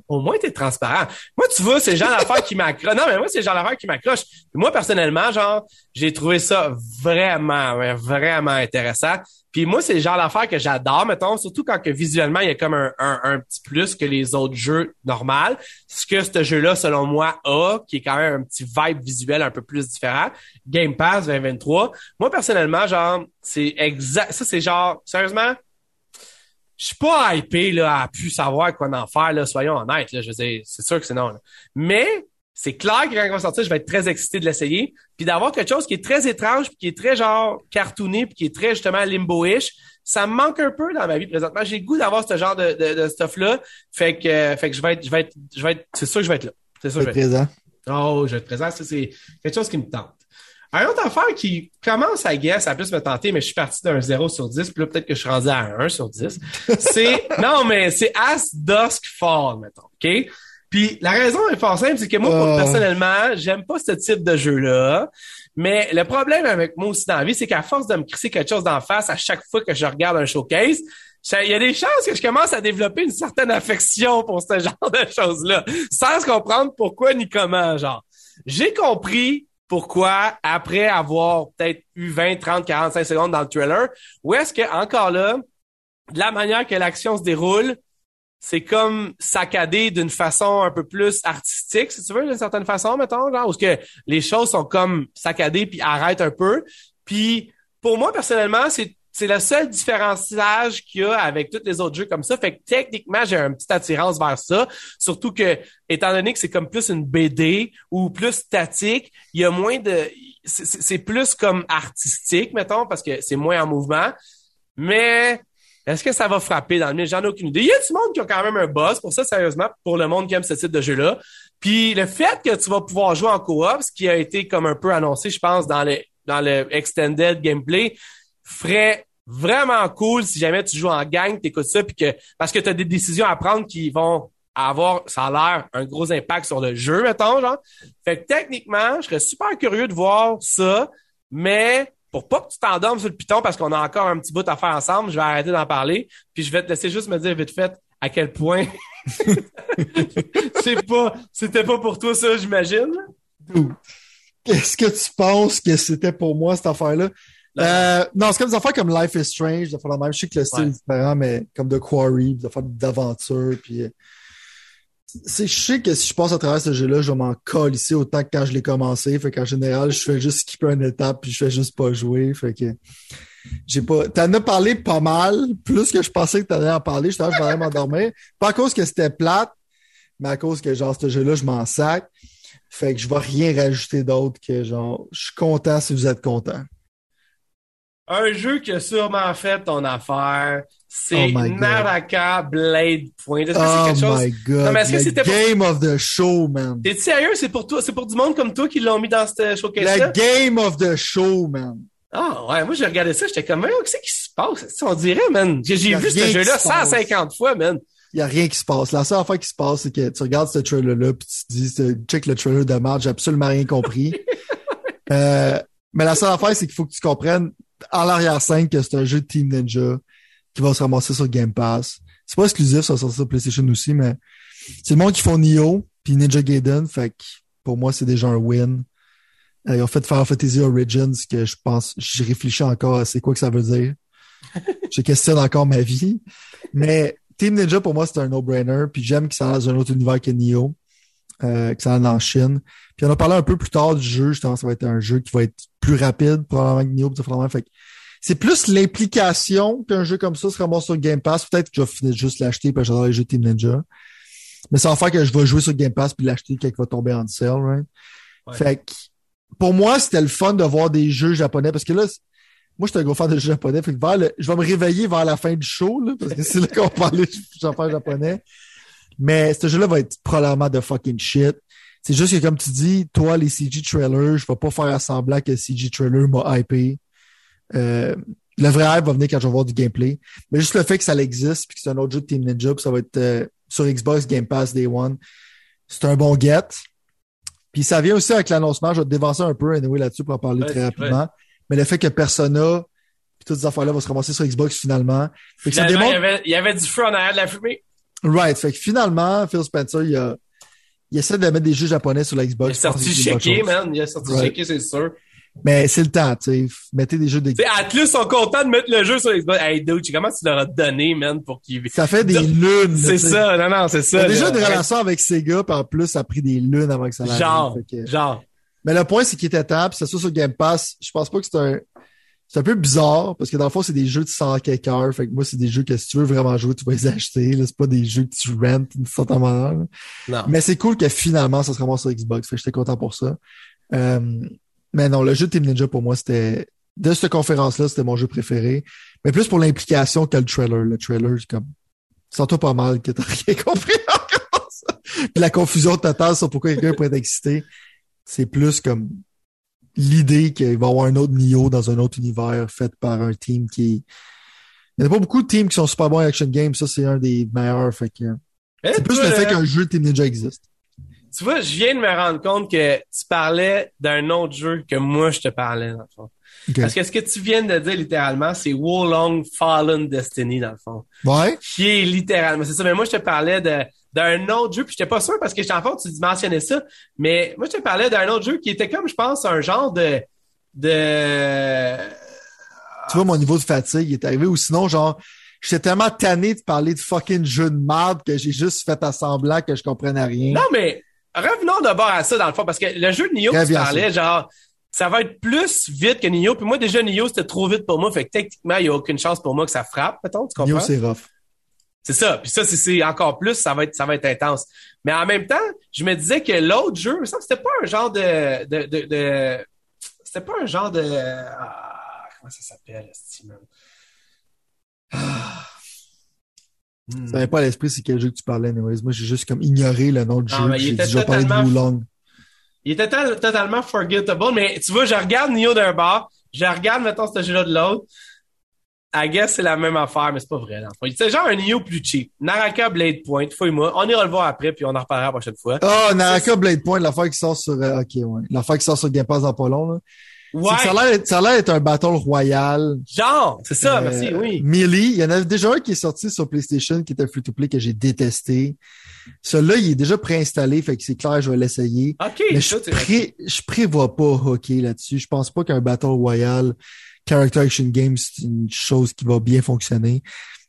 Au moins, t'es transparent. Moi, tu vois, c'est le genre d'affaires qui m'accroche. Non, mais moi, c'est le genre d'affaires qui m'accroche. Moi, personnellement, genre, j'ai trouvé ça vraiment, vraiment intéressant. Puis moi, c'est le genre d'affaires que j'adore, mettons, surtout quand que visuellement, il y a comme un petit plus que les autres jeux normaux. Ce que ce jeu-là, selon moi, a, qui est quand même un petit vibe visuel un peu plus différent. Game Pass 2023. Moi, personnellement, genre, c'est exact, ça, c'est genre, sérieusement, je suis pas hypé là, à plus savoir quoi en faire, là, soyons honnêtes. Là, je veux dire, c'est sûr que c'est non. là. Mais c'est clair que quand il va sortir, je vais être très excité de l'essayer. Puis d'avoir quelque chose qui est très étrange, puis qui est très genre cartooné, puis qui est très justement limbo-ish, ça me manque un peu dans ma vie présentement. J'ai le goût d'avoir ce genre de, de, de stuff-là. Fait que, euh, fait que je vais être, je vais être, je vais être, c'est sûr que je vais être là. C'est sûr que je vais être Présent. Oh, je vais être présent. Ça, c'est quelque chose qui me tente. Un autre affaire qui commence à guess, à plus me tenter, mais je suis parti d'un 0 sur 10, puis là, peut-être que je suis rendu à un 1 sur 10. C'est, non, mais c'est As Dusk Fall, mettons, OK? Puis la raison est fort simple, c'est que moi, pour- Oh. personnellement, j'aime pas ce type de jeu-là. Mais le problème avec moi aussi dans la vie, c'est qu'à force de me crisser quelque chose d'en face à chaque fois que je regarde un showcase, il y a des chances que je commence à développer une certaine affection pour ce genre de choses-là, sans comprendre pourquoi ni comment, genre. J'ai compris pourquoi, après avoir peut-être eu 20, 30, 45 secondes dans le trailer, où est-ce que, encore là, de la manière que l'action se déroule, c'est comme saccadé d'une façon un peu plus artistique, si tu veux, d'une certaine façon, mettons, genre, où est-ce que les choses sont comme saccadées puis arrêtent un peu. Puis, pour moi, personnellement, c'est c'est le seul différenciage qu'il y a avec tous les autres jeux comme ça. Fait que techniquement, j'ai un petit attirance vers ça. Surtout que, étant donné que c'est comme plus une BD ou plus statique, il y a moins de... c'est plus comme artistique, mettons, parce que c'est moins en mouvement. Mais est-ce que ça va frapper dans le milieu? J'en ai aucune idée. Il y a du monde qui a quand même un boss pour ça, sérieusement, pour le monde qui aime ce type de jeu-là. Puis le fait que tu vas pouvoir jouer en coop, ce qui a été comme un peu annoncé, je pense, dans le, dans le extended gameplay, ferait vraiment cool si jamais tu joues en gang, t'écoutes ça, puis que parce que tu as des décisions à prendre qui vont avoir, ça a l'air, un gros impact sur le jeu, mettons, genre. Fait que techniquement, je serais super curieux de voir ça, mais pour pas que tu t'endormes sur le piton parce qu'on a encore un petit bout à faire ensemble, je vais arrêter d'en parler, puis je vais te laisser juste me dire vite fait à quel point. Je sais pas, c'était pas pour toi ça, j'imagine. Qu'est-ce que tu penses que c'était pour moi, cette affaire-là? Euh, non, c'est comme des affaires comme Life is Strange, des affaires de même. Je sais que le style Ouais. est différent, mais comme The Quarry, des affaires d'aventure, puis... euh, c'est, je sais que si je passe à travers ce jeu-là, je m'en ici autant que quand je l'ai commencé. Fait qu'en général, je fais juste skipper une étape puis je fais juste pas jouer. Fait que j'ai pas. T'en as parlé pas mal, plus que je pensais que t'allais en parler. Je t'en je vais m'endormir. Pas à cause que c'était plate, mais à cause que genre ce jeu-là, je m'en sac. Fait que je vais rien rajouter d'autre que genre je suis content si vous êtes content. Un jeu qui a sûrement fait ton affaire, c'est Oh. Naraka Blade Point. Est-ce que Oh c'est quelque chose? my god. Non, mais est-ce que c'était pour- game of the show, man. T'es sérieux? C'est pour toi, c'est pour du monde comme toi qui l'ont mis dans ce showcase Le game of the show, man. Ah ouais, moi j'ai regardé ça, j'étais comme, qu'est-ce qui se passe? On dirait, man? J'ai vu ce jeu-là se passe. 150 fois, man. Il y a rien qui se passe. La seule affaire qui se passe, c'est que tu regardes ce trailer-là puis tu te dis, check le trailer de marge, j'ai absolument rien compris. Euh, mais la seule affaire, c'est qu'il faut que tu comprennes en l'arrière-scène que c'est un jeu de Team Ninja qui va se ramasser sur Game Pass. C'est pas exclusif, ça va sortir sur PlayStation aussi, mais c'est le monde qui font Nioh puis Ninja Gaiden, fait que pour moi, c'est déjà un win. Euh, ils ont fait Final Fantasy Origins, que je pense, j'y réfléchis encore à c'est quoi que ça veut dire. Je questionne encore ma vie. Mais Team Ninja, pour moi, c'est un no-brainer. Puis j'aime qu'il s'en dans un autre univers que Nioh, euh, qu'il s'en en Chine. Puis on a parlé un peu plus tard du jeu. Justement, ça va être un jeu qui va être plus rapide, probablement que Nioh. probablement, fait c'est plus l'implication qu'un jeu comme ça se ramasse sur Game Pass. Peut-être que je vais finir de juste l'acheter parce que j'adore les jeux Team Ninja. Mais ça va faire que je vais jouer sur Game Pass puis l'acheter quand il va tomber en sale, right? Ouais. Fait que pour moi, c'était le fun de voir des jeux japonais parce que là, moi, j'étais un gros fan de jeux japonais. Fait que vers le- je vais me réveiller vers la fin du show, là, parce que c'est là qu'on va parler de affaires japonais. Mais ce jeu-là va être probablement de fucking shit. C'est juste que, comme tu dis, toi, les CG trailers, je vais pas faire semblant que CG trailer m'a hypé. Euh, le vrai hype va venir quand je vais voir du gameplay. Mais juste le fait que ça existe puis que c'est un autre jeu de Team Ninja puis ça va être euh, sur Xbox Game Pass Day One. C'est un bon get. Puis ça vient aussi avec l'annoncement, je vais te dévancer un peu anyway, là-dessus pour en parler Ouais, très rapidement. Mais le fait que Persona puis toutes ces affaires-là vont se ramasser sur Xbox finalement. Ça Finalement, il, y démontre... avait, il y avait du feu en arrière de la fumée. Right. Fait que finalement, Phil Spencer, il, a... il essaie de mettre des jeux japonais sur la Il Xbox. est Je pense sorti checké, man. Il est sorti checké, c'est sûr. Mais c'est le temps, tu sais. Mettez des jeux de Atlus sont contents de mettre le jeu sur Xbox. Hey, dude, comment tu leur as donné, man, pour qu'ils... Ça fait des Ça- lunes. C'est ça, non, non, c'est Il y ça. a déjà là. une relation avec Sega, puis en plus, ça a pris des lunes avant que ça l'arrive. Genre, que- genre. Mais le point, c'est qu'il était temps, puis c'est ça sur Game Pass. Je pense pas que c'est un. C'est un peu bizarre, parce que dans le fond, c'est des jeux de 100 quelques heures. Fait que moi, c'est des jeux que si tu veux vraiment jouer, tu vas les acheter. Là. C'est pas des jeux que tu rentes d'une certaine manière. Non. Mais c'est cool que finalement, ça se ramasse sur Xbox. Fait que j'étais content pour ça. Euh, mais non, le jeu Team Ninja, pour moi, c'était. De cette conférence-là, c'était mon jeu préféré. Mais plus pour l'implication que le trailer. Le trailer, c'est comme. Sens-toi pas mal que t'as rien compris encore. Puis la confusion totale sur pourquoi quelqu'un pourrait être excité. C'est plus comme l'idée qu'il va y avoir un autre Nioh dans un autre univers fait par un team qui. Il n'y a pas beaucoup de teams qui sont super bons en action game. Ça, c'est un des meilleurs. Fait que. Eh, C'est plus le fait là, qu'un jeu Team Ninja existe. Tu vois, je viens de me rendre compte que tu parlais d'un autre jeu que moi, je te parlais, dans le fond. Parce que ce que tu viens de dire, littéralement, c'est Wolong Fallen Destiny, dans le fond. Ouais. Qui est littéralement, c'est ça. Mais moi, je te parlais de, d'un autre jeu, puis j'étais pas sûr parce que j'étais en fait, tu mentionnais ça. Mais moi, je te parlais d'un autre jeu qui était comme, je pense, un genre de, de, Tu vois, mon niveau de fatigue est arrivé. Ou sinon, genre, j'étais tellement tanné de parler de fucking jeu de merde que j'ai juste fait à semblant que je comprenais rien. Non, mais revenons d'abord à ça, dans le fond, parce que le jeu de Nioh que tu parlais, genre, ça va être plus vite que Nioh. Puis moi, déjà, Nioh, c'était trop vite pour moi. Fait que techniquement, il n'y a aucune chance pour moi que ça frappe, mettons, tu Nioh, comprends? c'est rough. C'est ça. Puis ça, c'est- encore plus, ça va être, ça va être intense. Mais en même temps, je me disais que l'autre jeu, ça, c'était pas un genre de, de, de, de- c'était pas un genre de, ah, comment ça s'appelle, Steven? Ah. Hmm. Ça n'avait pas à l'esprit c'est quel jeu que tu parlais, anyways. Moi, j'ai juste comme ignoré le nom du Non, jeu. il J'ai était vais parler de Wulong. Il était totalement forgettable, mais tu vois, je regarde Nioh d'un bord, je regarde, mettons, ce jeu-là de l'autre. I guess c'est la même affaire, mais c'est pas vrai. C'est genre un Nioh plus cheap. Naraka Blade Point, fouille-moi. On ira le voir après, puis on en reparlera la prochaine fois. Ah, Naraka Blade Point, l'affaire qui sort sur, euh, ok, ouais. L'affaire qui sort sur Game Pass dans pas long, là. Ouais, Ça a l'air, d'être un battle royal. genre, c'est ça, Euh, merci, oui. Melee, il y en a déjà un qui est sorti sur PlayStation qui était free-to-play que j'ai détesté. Celui-là, il est déjà préinstallé, fait que c'est clair, je vais l'essayer. OK, Mais je, ça, c'est- pré, je prévois pas hockey là-dessus. Je pense pas qu'un Battle Royale Character Action Game, c'est une chose qui va bien fonctionner.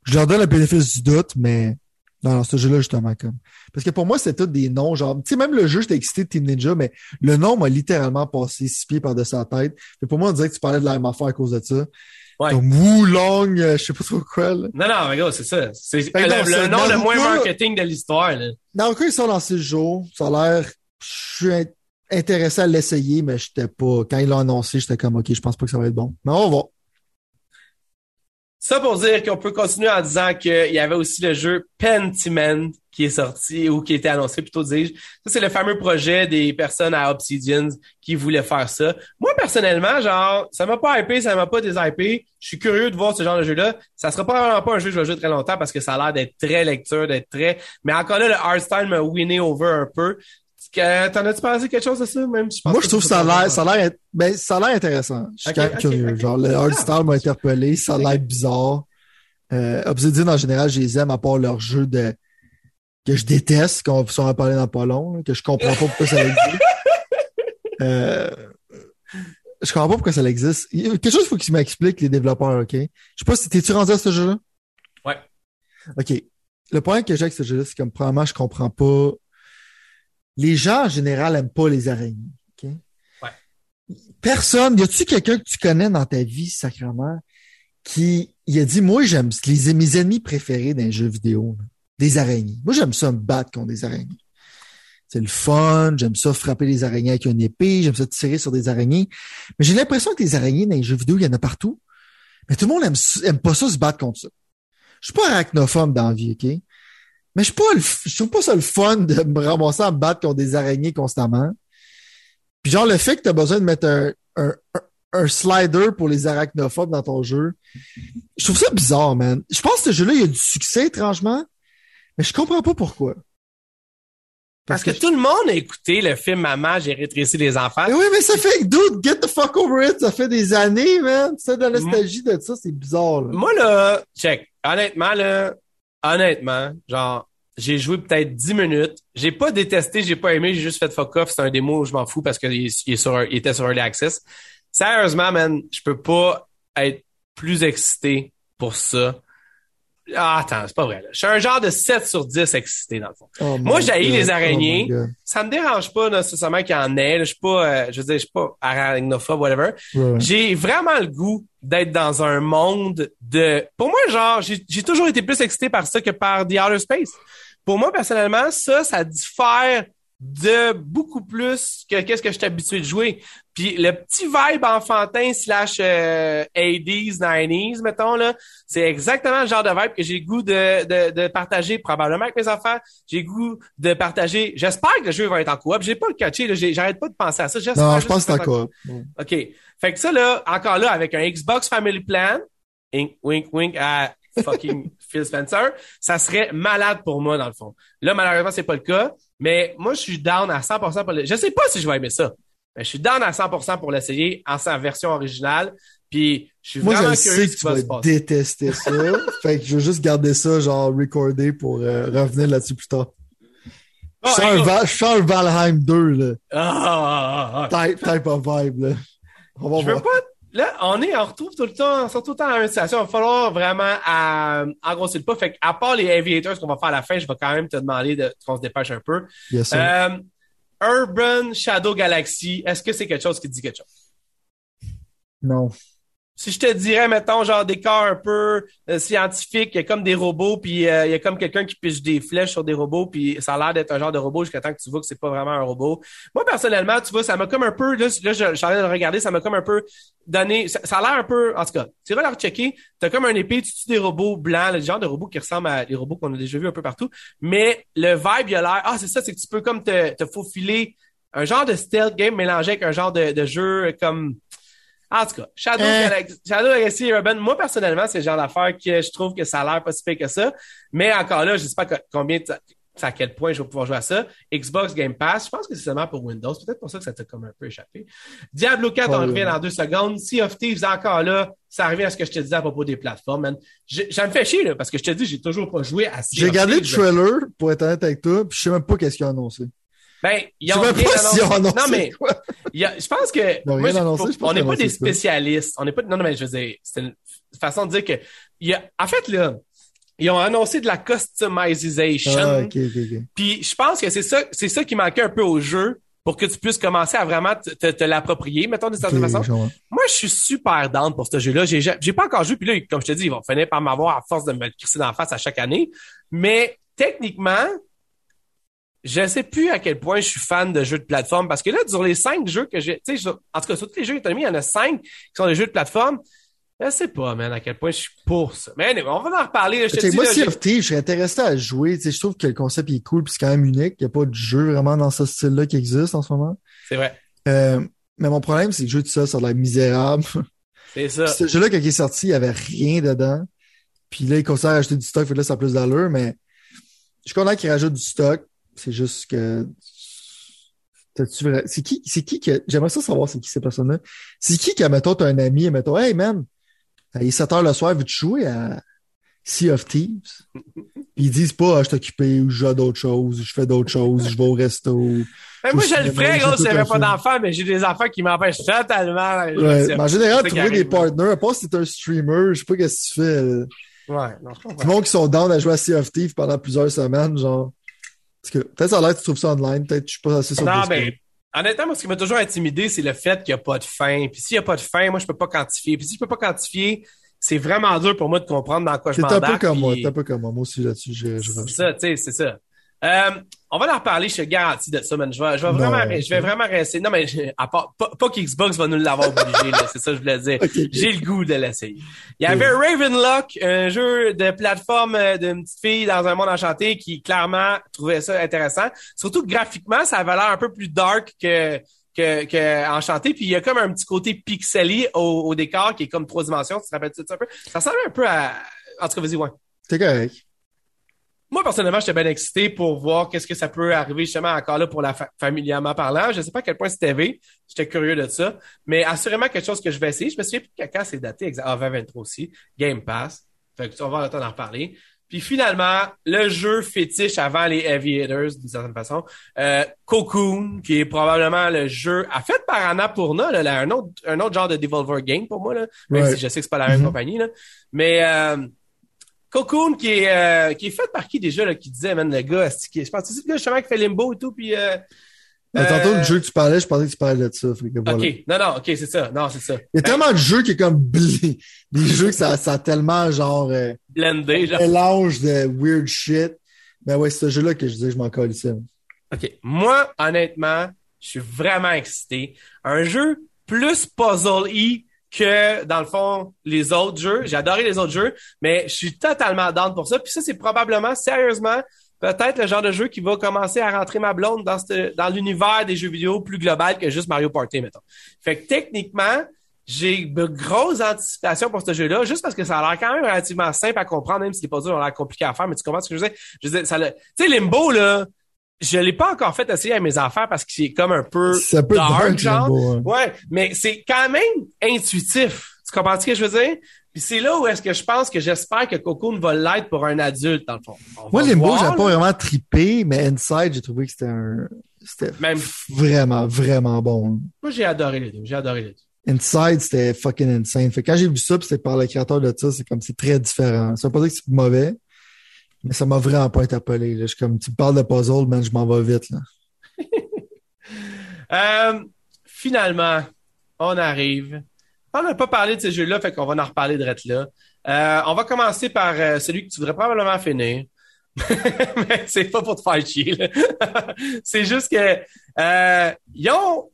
Je leur donne le bénéfice du doute, mais non, non, ce jeu-là, justement, comme. Parce que pour moi, c'était tous des noms, genre, tu sais, même le jeu, j'étais excité de Team Ninja, mais le nom m'a littéralement passé six pieds par-dessus la tête. Fait pour moi, on dirait que tu parlais de la même affaire à cause de ça. Ouais. Comme Wulong, euh, je sais pas trop quoi, là. Non, non, mais gars, c'est ça. C'est le, nom le moins marketing de l'histoire, là. Naruto, il sort dans six jours. Ça a l'air, je suis intéressé à l'essayer, mais j'étais pas, quand il l'a annoncé, j'étais comme, ok, je pense pas que ça va être bon. Mais on va. Ça pour dire qu'on peut continuer en disant qu'il y avait aussi le jeu Pentiment qui est sorti ou qui était annoncé plutôt dis-je. Ça c'est le fameux projet des personnes à Obsidian qui voulaient faire ça. Moi personnellement, genre ça m'a pas hypé, ça m'a pas déshypé. Je suis curieux de voir ce genre de jeu-là. Ça sera probablement pas un jeu que je vais jouer très longtemps parce que ça a l'air d'être très lecture, d'être très. Mais encore là, le art style m'a winné over un peu. Que- T'en as-tu pensé quelque chose de ça même? pense Moi, que je trouve que ça a l'air, ça a l'air, ben, ça a l'air intéressant. Je suis quand même curieux. Genre, le Ah, style m'a interpellé. Ça a l'air bizarre. Euh, Obsidian, en général, je les aime à part leur jeu de, que je déteste, qu'on va en parler dans pas long, que je comprends pas pourquoi ça existe. Euh, je comprends pas pourquoi ça existe. Il y a Quelque chose, il faut qu'ils m'expliquent, les développeurs, OK? Je sais pas si t'es-tu rendu à ce jeu-là? Ouais. OK. Le problème que j'ai avec ce jeu-là, c'est comme, premièrement, je comprends pas. Les gens, en général, aiment pas les araignées. OK? Ouais. Personne, y a-tu quelqu'un que tu connais dans ta vie, sacrément, qui, il a dit, moi, j'aime, les, mes ennemis préférés d'un jeu vidéo, là, des araignées. Moi, j'aime ça me battre contre des araignées. C'est le fun, j'aime ça frapper les araignées avec une épée, j'aime ça tirer sur des araignées. Mais j'ai l'impression que les araignées dans les jeux vidéo, il y en a partout. Mais tout le monde aime, aime pas ça se battre contre ça. Je suis pas arachnophobe dans la vie, OK? Mais je suis pas le, f- je trouve pas ça le fun de me ramasser à me battre contre des araignées constamment. Puis genre, le fait que tu as besoin de mettre un, un, un- slider pour les arachnophobes dans ton jeu, je trouve ça bizarre, man. Je pense que ce jeu-là, il y a du succès, étrangement. Mais je comprends pas pourquoi. Parce, que, tout le monde a écouté le film Maman, j'ai rétréci les enfants. Mais oui, mais ça fait, dude, get the fuck over it. Ça fait des années, man. Ça, de la nostalgie de ça, c'est bizarre, là. Moi, là, check. Honnêtement, là, honnêtement, genre, j'ai joué peut-être 10 minutes. J'ai pas détesté, j'ai pas aimé, j'ai juste fait fuck off. C'est un démo, je m'en fous parce qu'il il était sur Early Access. Sérieusement, man, je peux pas être plus excité pour ça ah, attends, c'est pas vrai. Là. Je suis un genre de 7 sur 10 excité, dans le fond. Oh Moi, j'ai les araignées. Oh ça me dérange pas nécessairement qu'il y en ait. Je suis pas, euh, je veux dire, je suis pas arachnophobe, whatever. J'ai vraiment le goût d'être dans un monde de... Pour moi, genre, j'ai toujours été plus excité par ça que par The Outer Space. Pour moi, personnellement, ça, ça diffère de beaucoup plus que qu'est-ce que je suis habitué de jouer. Puis le petit vibe enfantin slash euh, 80s, 90s, mettons, là, c'est exactement le genre de vibe que j'ai goût de, de, de, partager probablement avec mes enfants. J'ai goût de partager. J'espère que le jeu va être en coop. J'ai pas le catché, j'arrête pas de penser à ça. Non, je pense que c'est en coop. OK. Fait que ça, là, encore là, avec un Xbox Family Plan, wink, wink à fucking Phil Spencer, ça serait malade pour moi, dans le fond. Là, malheureusement, c'est pas le cas. Mais moi, je suis down à 100% pour le... Je sais pas si je vais aimer ça. Mais je suis down à 100% pour l'essayer en sa version originale. Puis je suis vraiment Moi, je sais que tu vas détester ça. fait que je vais juste garder ça, genre, recordé pour euh, revenir là-dessus plus tard. je, sens un Valheim 2, là. Ah, ah, ah, type, type of vibe, là. On va je voir. Veux pas Là, on est, on retrouve tout le temps, on tout le temps dans une situation. Il va falloir vraiment euh, engrosser le pas. Fait à part les aviators qu'on va faire à la fin, je vais quand même te demander de, qu'on se dépêche un peu. Yes, euh, Urban Shadow Galaxy, est-ce que c'est quelque chose qui dit quelque chose? Non si je te dirais, mettons, genre des corps un peu euh, scientifiques, il y a comme des robots, puis euh, il y a comme quelqu'un qui piche des flèches sur des robots, puis ça a l'air d'être un genre de robot jusqu'à temps que tu vois que c'est pas vraiment un robot. Moi, personnellement, tu vois, ça m'a comme un peu, là, là je, train de le regarder, ça m'a comme un peu donné, ça, a l'air un peu, en tout cas, tu vas leur checker, t'as comme un épée, tu tues des robots blancs, le genre de robots qui ressemblent à les robots qu'on a déjà vus un peu partout, mais le vibe, il a l'air, ah, c'est ça, c'est que tu peux comme te, te faufiler un genre de stealth game mélangé avec un genre de, de jeu comme en tout cas, Shadow, euh... Galaxy, Shadow Galaxy Urban, moi personnellement, c'est le genre d'affaire que je trouve que ça a l'air pas si pire que ça. Mais encore là, je sais pas combien, à quel point je vais pouvoir jouer à ça. Xbox Game Pass, je pense que c'est seulement pour Windows. Peut-être pour ça que ça t'a comme un peu échappé. Diablo 4, on revient dans deux secondes. Sea of Thieves, encore là, ça revient à ce que je te disais à propos des plateformes, man. ça me fait chier, là, parce que je te dis, j'ai toujours pas joué à Sea J'ai regardé le trailer, pour être honnête avec toi, puis je sais même pas qu'est-ce qu'ils ont annoncé. Ben, ils ont rien annoncé. Non, mais je pense que moi, on n'est pas des spécialistes. On n'est pas. Non, non, mais je veux dire, c'est une façon de dire que. Il y a, en fait, là, ils ont annoncé de la customization. Ah, okay, okay, Puis je pense que c'est ça, c'est ça qui manquait un peu au jeu pour que tu puisses commencer à vraiment te, te, l'approprier, mettons, d'une certaine façon. Moi, je suis super down pour ce jeu-là. J'ai, j'ai pas encore joué, puis là, comme je te dis, ils vont finir par m'avoir à force de me crisser la face à chaque année. Mais techniquement, je sais plus à quel point je suis fan de jeux de plateforme parce que là, sur les cinq jeux que j'ai, tu sais, en tout cas, sur tous les jeux que mis, il y en a cinq qui sont des jeux de plateforme. Je sais pas, man, à quel point je suis pour ça. Mais on va en reparler. je moi, si je suis intéressé à jouer. je trouve que le concept est cool puis c'est quand même unique. Il n'y a pas de jeu vraiment dans ce style-là qui existe en ce moment. C'est vrai. Euh, mais mon problème, c'est que le jeu de ça, ça a l'air misérable. C'est ça. Ce jeu-là, quand il est sorti, il n'y avait rien dedans. Puis là, il considère acheter du stock, fait là, ça a plus d'allure, mais je suis content qu'il rajoute du stock. C'est juste que. C'est qui, c'est qui que. J'aimerais ça savoir c'est qui ces personnes-là. C'est qui qui, mettons, t'as un ami, mettons, hey man, il est 7 heures le soir, veux-tu jouer à Sea of Thieves? Puis ils disent pas, ah, je suis occupé ou je joue à d'autres choses, je fais d'autres choses, je vais au resto. moi, je le ferais, gros, si j'avais pas d'enfants, mais j'ai des enfants qui m'empêchent totalement. Ouais, mais en général, trouver des partenaires, à part si t'es un streamer, je sais pas qu'est-ce que tu fais. Ouais, non, je comprends. Tout le monde qui sont down à jouer à Sea of Thieves pendant plusieurs semaines, genre. Parce que peut-être ça a l'air que tu trouves ça online, peut-être je suis pas assez sûr. Non, mais ben, honnêtement, moi, ce qui m'a toujours intimidé, c'est le fait qu'il n'y a pas de fin. Puis s'il n'y a pas de fin, moi, je peux pas quantifier. Puis si je peux pas quantifier, c'est vraiment dur pour moi de comprendre dans quoi je m'embarque. T'es un peu comme moi, t'es un peu comme moi. Moi aussi, là-dessus, je, je... C'est ça, tu sais, c'est ça. Euh, on va en reparler, je te garantis de ça, man. Je vais, je vais vraiment, je vais vraiment rester. Non, mais à part, pas, pas qu'Xbox va nous l'avoir obligé, là. C'est ça que je voulais dire. J'ai le goût de l'essayer. Il y avait Ravenlock, un jeu de plateforme euh, d'une petite fille dans un monde enchanté qui clairement trouvait ça intéressant. Surtout que graphiquement, ça avait l'air un peu plus dark que, que, que enchanté. Puis il y a comme un petit côté pixelé au, au décor qui est comme trois dimensions. Tu te rappelles ça un peu? Ça ressemble un peu à, en tout cas, vas-y, ouais. C'est correct. Moi, personnellement, j'étais bien excité pour voir qu'est-ce que ça peut arriver justement encore là pour la familièrement parlant. Je sais pas à quel point c'était V. J'étais curieux de ça. Mais assurément quelque chose que je vais essayer. Je me souviens plus quand c'est daté. Ah, 2023 aussi. Game Pass. Fait que on va attendre d'en reparler. Puis finalement, le jeu fétiche avant les Aviators, d'une certaine façon, euh, Cocoon, qui est probablement le jeu a fait par Annapurna, là, un autre un autre genre de Devolver Game pour moi là, même si je sais que c'est pas la même mm-hmm. compagnie là. Mais euh, Cocoon qui est euh, qui est fait par qui déjà là qui disait man le gars je pense que c'est le gars justement qui fait Limbo et tout puis euh, mais tantôt, le jeu que tu parlais, je pensais que tu parlais de ça. Fait OK. Non, non, OK, c'est ça. Non, c'est ça. Il y a tellement de jeux qui est comme. Des jeux que ça, ça a tellement genre. Euh, Blendé, genre. Mélange de weird shit. Ben ouais, c'est ce jeu-là que je disais que je m'en colle ici. OK. Moi, honnêtement, je suis vraiment excité. Un jeu plus puzzle-y que, dans le fond, les autres jeux. J'ai adoré les autres jeux, mais je suis totalement down pour ça. Puis ça, c'est probablement, sérieusement, peut-être le genre de jeu qui va commencer à rentrer ma blonde dans, dans l'univers des jeux vidéo plus global que juste Mario Party, mettons. Fait que techniquement, j'ai de grosses anticipations pour ce jeu-là, juste parce que ça a l'air quand même relativement simple à comprendre, même si les puzzles ont l'air compliqués à faire, mais tu comprends ce que je veux dire? Je veux dire, ça Tu sais, Limbo, là, je l'ai pas encore fait essayer à mes affaires parce que c'est comme un peu dark, genre. Hein. Ouais, mais c'est quand même intuitif. Tu comprends ce que je veux dire? Puis c'est là où est-ce que je pense que j'espère que Cocoon va l'être pour un adulte, dans le fond. Moi, Limbo, j'ai pas vraiment trippé, mais Inside, j'ai trouvé que c'était un... C'était Même... vraiment, vraiment bon. Moi, j'ai adoré les deux. J'ai adoré les deux. Inside, c'était fucking insane. Fait que quand j'ai vu ça, c'était par le créateur de ça, c'est comme c'est très différent. Ça veut pas dire que c'est mauvais, mais ça m'a vraiment pas interpellé. Je suis comme, tu parles de puzzle, man, je m'en vais vite. Là. euh, finalement, on arrive. On n'a pas parlé de ce jeu-là, fait qu'on va en reparler de là. Euh, on va commencer par euh, celui que tu voudrais probablement finir. mais c'est pas pour te faire chier. c'est juste que ont,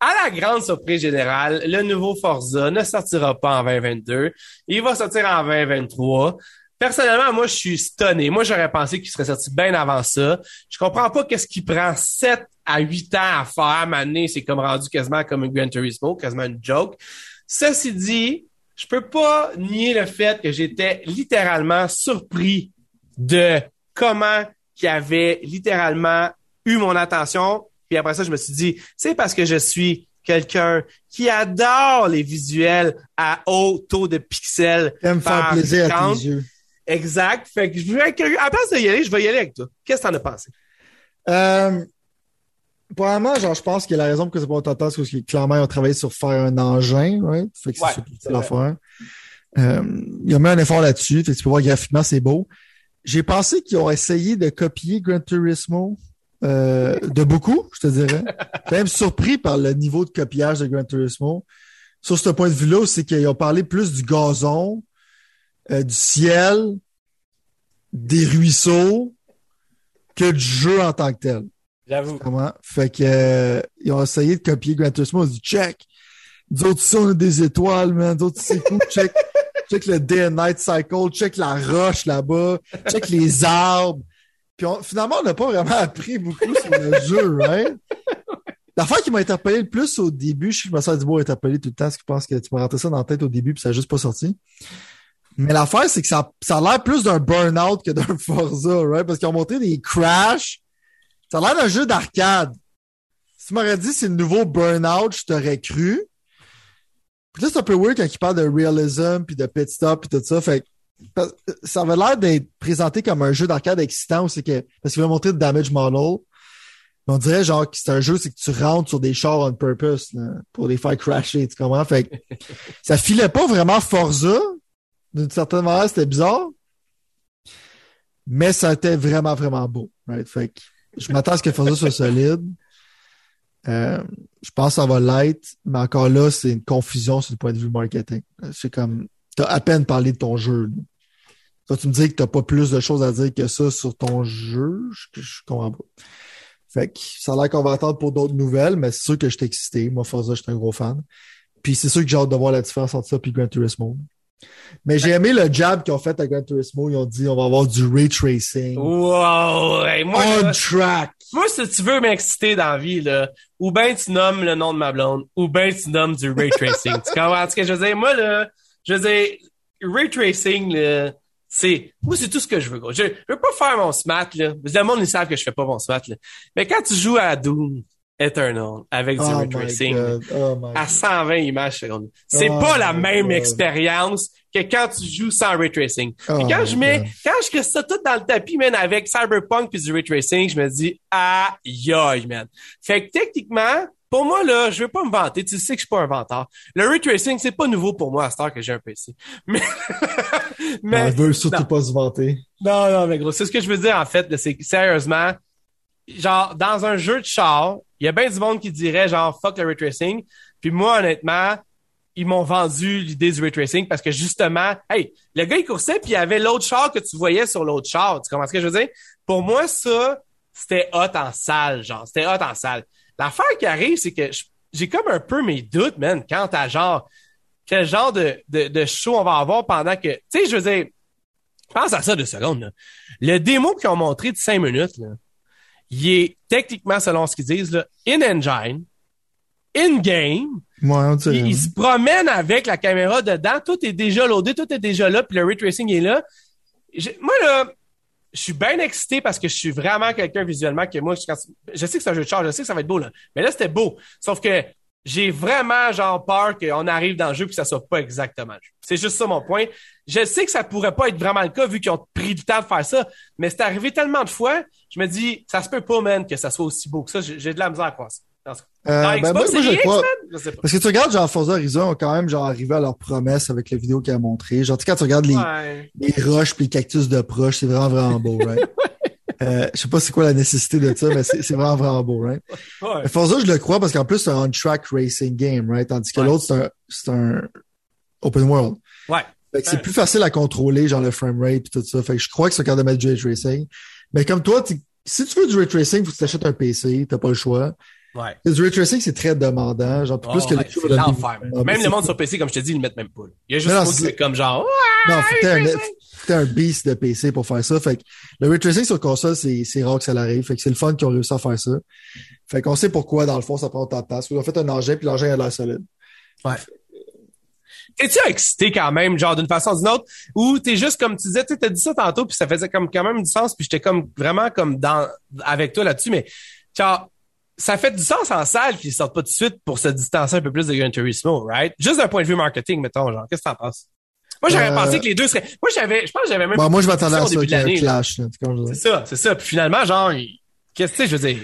à la grande surprise générale, le nouveau Forza ne sortira pas en 2022. Il va sortir en 2023. Personnellement, moi, je suis stonné. Moi, j'aurais pensé qu'il serait sorti bien avant ça. Je comprends pas qu'est-ce qui prend 7 à 8 ans à faire. Maintenant, c'est comme rendu quasiment comme un Gran Turismo, quasiment une joke. Ceci dit, je peux pas nier le fait que j'étais littéralement surpris de comment qui avait littéralement eu mon attention. Puis après ça, je me suis dit, c'est parce que je suis quelqu'un qui adore les visuels à haut taux de pixels. Aime faire plaisir à tes yeux. Exact. Fait que je vais, à la place d'y aller, je vais y aller avec toi. Qu'est-ce que t'en as pensé? Euh, Probablement, genre, je pense que la raison pour que c'est pas autant c'est parce que clairement, ils ont travaillé sur faire un engin, right? Fait que c'est l'affaire. Euh, ils ont mis un effort là-dessus. Fait que tu peux voir graphiquement, c'est beau. J'ai pensé qu'ils ont essayé de copier Gran Turismo euh, de beaucoup, je te dirais. Même surpris par le niveau de copiage de Gran Turismo. Sur ce point de vue-là, c'est qu'ils ont parlé plus du gazon, euh, du ciel, des ruisseaux que du jeu en tant que tel. J'avoue. Fait que euh, ils ont essayé de copier Gran Turismo. Ils ont dit check. Nous autres, ça, on a des étoiles, man. Nous autres, c'est cool. Check, check le day and night cycle. Check la roche là-bas. Check les arbres. Puis finalement, on n'a pas vraiment appris beaucoup sur le jeu, right? L'affaire qui m'a interpellé le plus au début, je me suis dit, bon, interpellé tout le temps, parce que je pense que tu m'as rentré ça dans la tête au début, puis ça n'a juste pas sorti. Mais l'affaire, c'est que ça, ça a l'air plus d'un burn-out que d'un Forza, right? Parce qu'ils ont montré des crashs ça a l'air d'un jeu d'arcade. Si tu m'aurais dit c'est le nouveau Burnout, je t'aurais cru. Puis là, c'est un peu weird quand il parle de realism, puis de pit stop, puis tout ça. Fait ça avait l'air d'être présenté comme un jeu d'arcade excitant, c'est que, parce qu'il va montrer le damage model. On dirait genre que c'est un jeu, c'est que tu rentres sur des chars on purpose pour les faire crasher, tu comprends? Fait que ça filait pas vraiment Forza. D'une certaine manière, c'était bizarre. Mais ça était vraiment, vraiment beau. Fait que je m'attends à ce que Forza soit solide. Euh, je pense que ça va l'être, mais encore là, c'est une confusion sur le point de vue marketing. C'est comme, tu as à peine parlé de ton jeu. Tu me dis que tu n'as pas plus de choses à dire que ça sur ton jeu. Je, je comprends pas. Fait que ça a l'air qu'on va attendre pour d'autres nouvelles, mais c'est sûr que je suis excité. Moi, Forza, je suis un gros fan. Puis c'est sûr que j'ai hâte de voir la différence entre ça et Gran Turismo. Mais j'ai aimé le jab qu'ils ont fait à Gran Turismo. Ils ont dit on va avoir du ray tracing. Wow! moi, On track! Moi, si tu veux m'exciter dans la vie, là, ou bien tu nommes le nom de ma blonde, ou bien tu nommes du ray tracing. tu comprends? Ce que je veux dire? Moi, là, je veux dire, ray tracing, là, C'est, moi, c'est tout ce que je veux, gros. Je, je veux pas faire mon smat, là. Le monde, ils savent que je fais pas mon smat, là. Mais quand tu joues à Doom Eternal avec du Oh ray my tracing, God. Oh my à 120 images secondes, c'est Oh pas la même expérience que quand tu joues sans ray tracing. Puis Oh quand je mets, God. quand je crée ça tout dans le tapis, man, avec Cyberpunk puis du ray tracing, je me dis, aïe, aïe, man. Fait que techniquement, pour moi, là, je veux pas me vanter. Tu sais que je suis pas un vanteur. Le ray tracing, c'est pas nouveau pour moi à cette heure que j'ai un PC. Mais, mais, Non, il veut surtout non. pas se vanter. non, non, mais gros, c'est ce que je veux dire, en fait, c'est que, sérieusement, genre, dans un jeu de char, il y a bien du monde qui dirait, genre, fuck le ray tracing. Puis moi, honnêtement, ils m'ont vendu l'idée du ray tracing parce que justement, hey, le gars, il coursait puis il y avait l'autre char que tu voyais sur l'autre char. Tu comprends ce que je veux dire? Pour moi, ça, c'était hot en salle, genre. C'était hot en salle. L'affaire qui arrive, c'est que j'ai comme un peu mes doutes, man, quant à genre, quel genre de, de, de show on va avoir pendant que, tu sais, je veux dire, pense à ça deux secondes, là. Le démo qu'ils ont montré de cinq minutes, là, il est techniquement, selon ce qu'ils disent, là, in-engine, in-game, Ouais, il, il se promène avec la caméra dedans, tout est déjà loadé, tout est déjà là, puis le ray tracing est là. Moi, là, je suis bien excité parce que je suis vraiment quelqu'un visuellement que moi, je, quand- je sais que c'est un jeu de char, je sais que ça va être beau, là. Mais là, c'était beau. Sauf que j'ai vraiment, genre, peur qu'on arrive dans le jeu et que ça soit pas exactement le jeu. C'est juste ça mon point. Je sais que ça pourrait pas être vraiment le cas vu qu'ils ont pris du temps de faire ça, mais c'est arrivé tellement de fois, je me dis, ça se peut pas, man, que ça soit aussi beau que ça. J'ai de la misère à croire ça. Dans Euh, ben, moi, moi, Series je X, crois. man? Je sais pas. Parce que tu regardes, genre, Forza Horizon ont quand même, genre, arrivé à leur promesse avec la vidéo qu'il a montré. Genre, tu sais, quand tu regardes les, Ouais. les roches pis les cactus de proche, c'est vraiment, vraiment beau, right? Euh, je sais pas c'est quoi la nécessité de ça, mais c'est vraiment, vraiment beau, right? Ouais. Forza, je le crois parce qu'en plus, c'est un on-track racing game, right? Tandis que Ouais. l'autre, c'est un, c'est un open world. Ouais. Fait que c'est plus facile à contrôler, genre le frame rate et tout ça. Fait que je crois que c'est de mettre du ray tracing. Mais comme toi, si tu veux du ray tracing, faut que tu t'achètes un PC, t'as pas le choix. Ouais. Le du ray tracing, c'est très demandant, genre plus Oh, que ouais, les l'enfer, Même le monde sur PC, comme je te dis, ils le mettent même pas. Il y a juste non, c'est- comme genre, ouais, Non, faut que t'aies un, un beast de PC pour faire ça. Fait que le ray tracing sur console, c'est, c'est rare que ça l'arrive. Fait que c'est le fun qu'ils ont réussi à faire ça. Fait qu'on sait pourquoi, dans le fond, ça prend autant de temps. Ils ont fait un engin, puis l'engin a l'air solide. T'es-tu excité quand même, genre d'une façon ou d'une autre, ou t'es juste comme tu disais, tu sais, t'as dit ça tantôt, puis ça faisait comme quand même du sens, puis j'étais comme vraiment comme dans avec toi là-dessus, mais genre ça fait du sens en salle qu'ils sortent pas tout de suite pour se distancer un peu plus de Gran Turismo, right? Juste d'un point de vue marketing, mettons, genre, qu'est-ce que t'en penses? Moi, j'aurais Euh, pensé que les deux seraient. Moi, j'avais. Je pense que j'avais même. Bon, moi, je m'attendais à ça, qu'il y ait un clash. là, C'est ça, c'est ça. Puis finalement, genre, qu'est-ce que tu sais, je veux dire.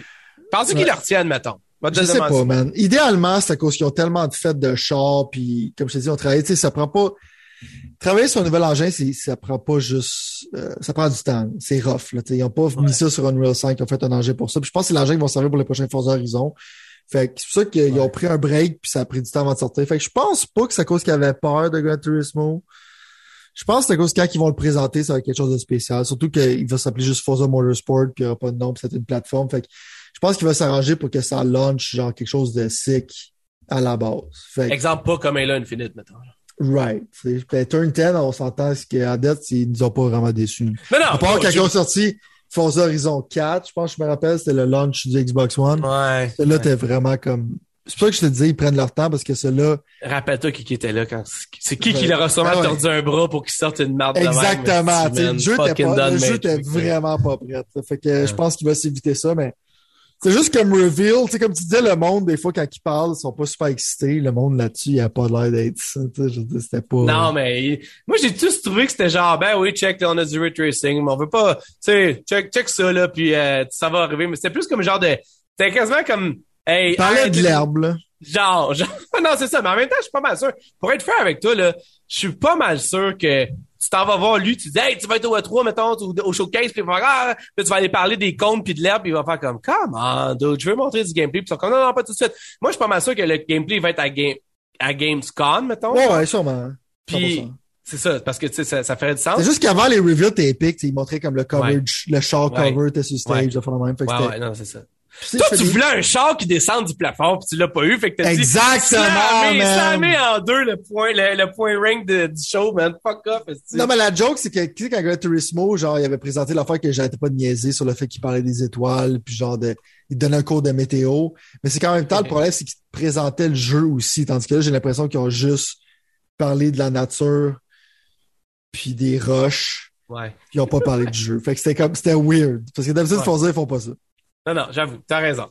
Qu'ils Ouais. le retiennent, mettons? Je sais pas, man. Idéalement, c'est à cause qu'ils ont tellement de fêtes de char, puis comme je te dis, on travaille, tu sais, ça prend pas. Travailler sur un nouvel engin, c'est, ça prend pas juste, euh, ça prend du temps. C'est rough, là. Ils ont pas Ouais. mis ça sur Unreal 5, ils ont fait un engin pour ça. Puis je pense que c'est l'engin qui vont servir pour les prochains Forza Horizon. Fait que c'est pour ça qu'ils Ouais. ont pris un break, puis ça a pris du temps avant de sortir. Fait que je pense pas que c'est à cause qu'ils avaient peur de Gran Turismo. Je pense que c'est à cause que quand ils vont le présenter, ça va être quelque chose de spécial. Surtout qu'il va s'appeler juste Forza Motorsport, puis il n'y aura pas de nom, puis c'est une plateforme. Fait que je pense qu'il va s'arranger pour que ça launch genre quelque chose de sick à la base. Fait que, Exemple, pas comme Halo Infinite, mettons. Right. Ben, Turn 10, on s'entend ce qu'à date, ils nous ont pas vraiment déçus. Mais non! À part quand ils ont sorti Forza Horizon 4, je pense que je me rappelle, c'était le launch du Xbox One. Ouais. Celui-là, t'es vraiment comme... C'est pour ça que je te disais, ils prennent leur temps parce que celui-là... Rappelle-toi qui qui était là quand. C'est qui Ouais. qui leur a sûrement Ah ouais. tordu un bras pour qu'il sorte une marde de même, Exactement. tu sais, Le jeu était pas, le jeu était là. vraiment pas prêt. Fait que je pense qu'il va s'éviter ça, mais c'est juste comme reveal. Tu sais, comme tu disais, le monde, des fois, quand ils parlent, ils sont pas super excités. Le monde là-dessus, il a pas l'air d'être ça. Tu sais, je veux dire, c'était pas. Non, mais moi, j'ai tous trouvé que c'était genre, ben oui, check, là, on a du ray tracing, mais on veut pas, tu sais, check, check ça, là, puis euh, ça va arriver. Mais c'était plus comme genre de, c'était quasiment comme, hey, arrêtez de l'herbe, là. Genre, genre, non, c'est ça. Mais en même temps, je suis pas mal sûr. Pour être fair avec toi, là, je suis pas mal sûr que tu t'en vas voir lui, tu dis, hey, tu vas être au E3, mettons, ou au showcase, puis il va faire, ah, puis tu vas aller parler des comptes puis de l'herbe, puis il va faire comme, come on, dude, je veux montrer du gameplay, puis ils sont comme, non, non, pas tout de suite. Moi, je suis pas mal sûr que le gameplay va être à, game, à Gamescom, mettons. Ouais, ouais, sûrement. Puis, 100%. c'est ça, parce que, tu sais, ça, ça ferait du sens. C'est juste qu'avant les reveals, t'es épique. Ils montraient comme le coverage, le char Ouais. cover, t'es sur stage, Ouais. de faire le même. Fait que Ouais, ouais, non, c'est ça. Toi, tu voulais un char qui descende du plafond, puis tu l'as pas eu, fait que t'as dit, Exactement, slammer en deux le point, le, le point rank de- du show, man. Fuck off. Non, mais la joke, c'est que, tu sais, quand Gran Turismo, genre, il avait présenté l'affaire que j'arrêtais pas de niaiser sur le fait qu'il parlait des étoiles, puis genre, de, il donnait un cours de météo. Mais c'est qu'en même temps, le problème, c'est qu'il présentait le jeu aussi. Tandis que là, j'ai l'impression qu'ils ont juste parlé de la nature, puis des roches. Ouais. Puis ils ont pas parlé du jeu. Fait que c'était comme, c'était weird. Parce que d'habitude, Ouais. Forza, ils font pas ça. Non, non, j'avoue, t'as raison.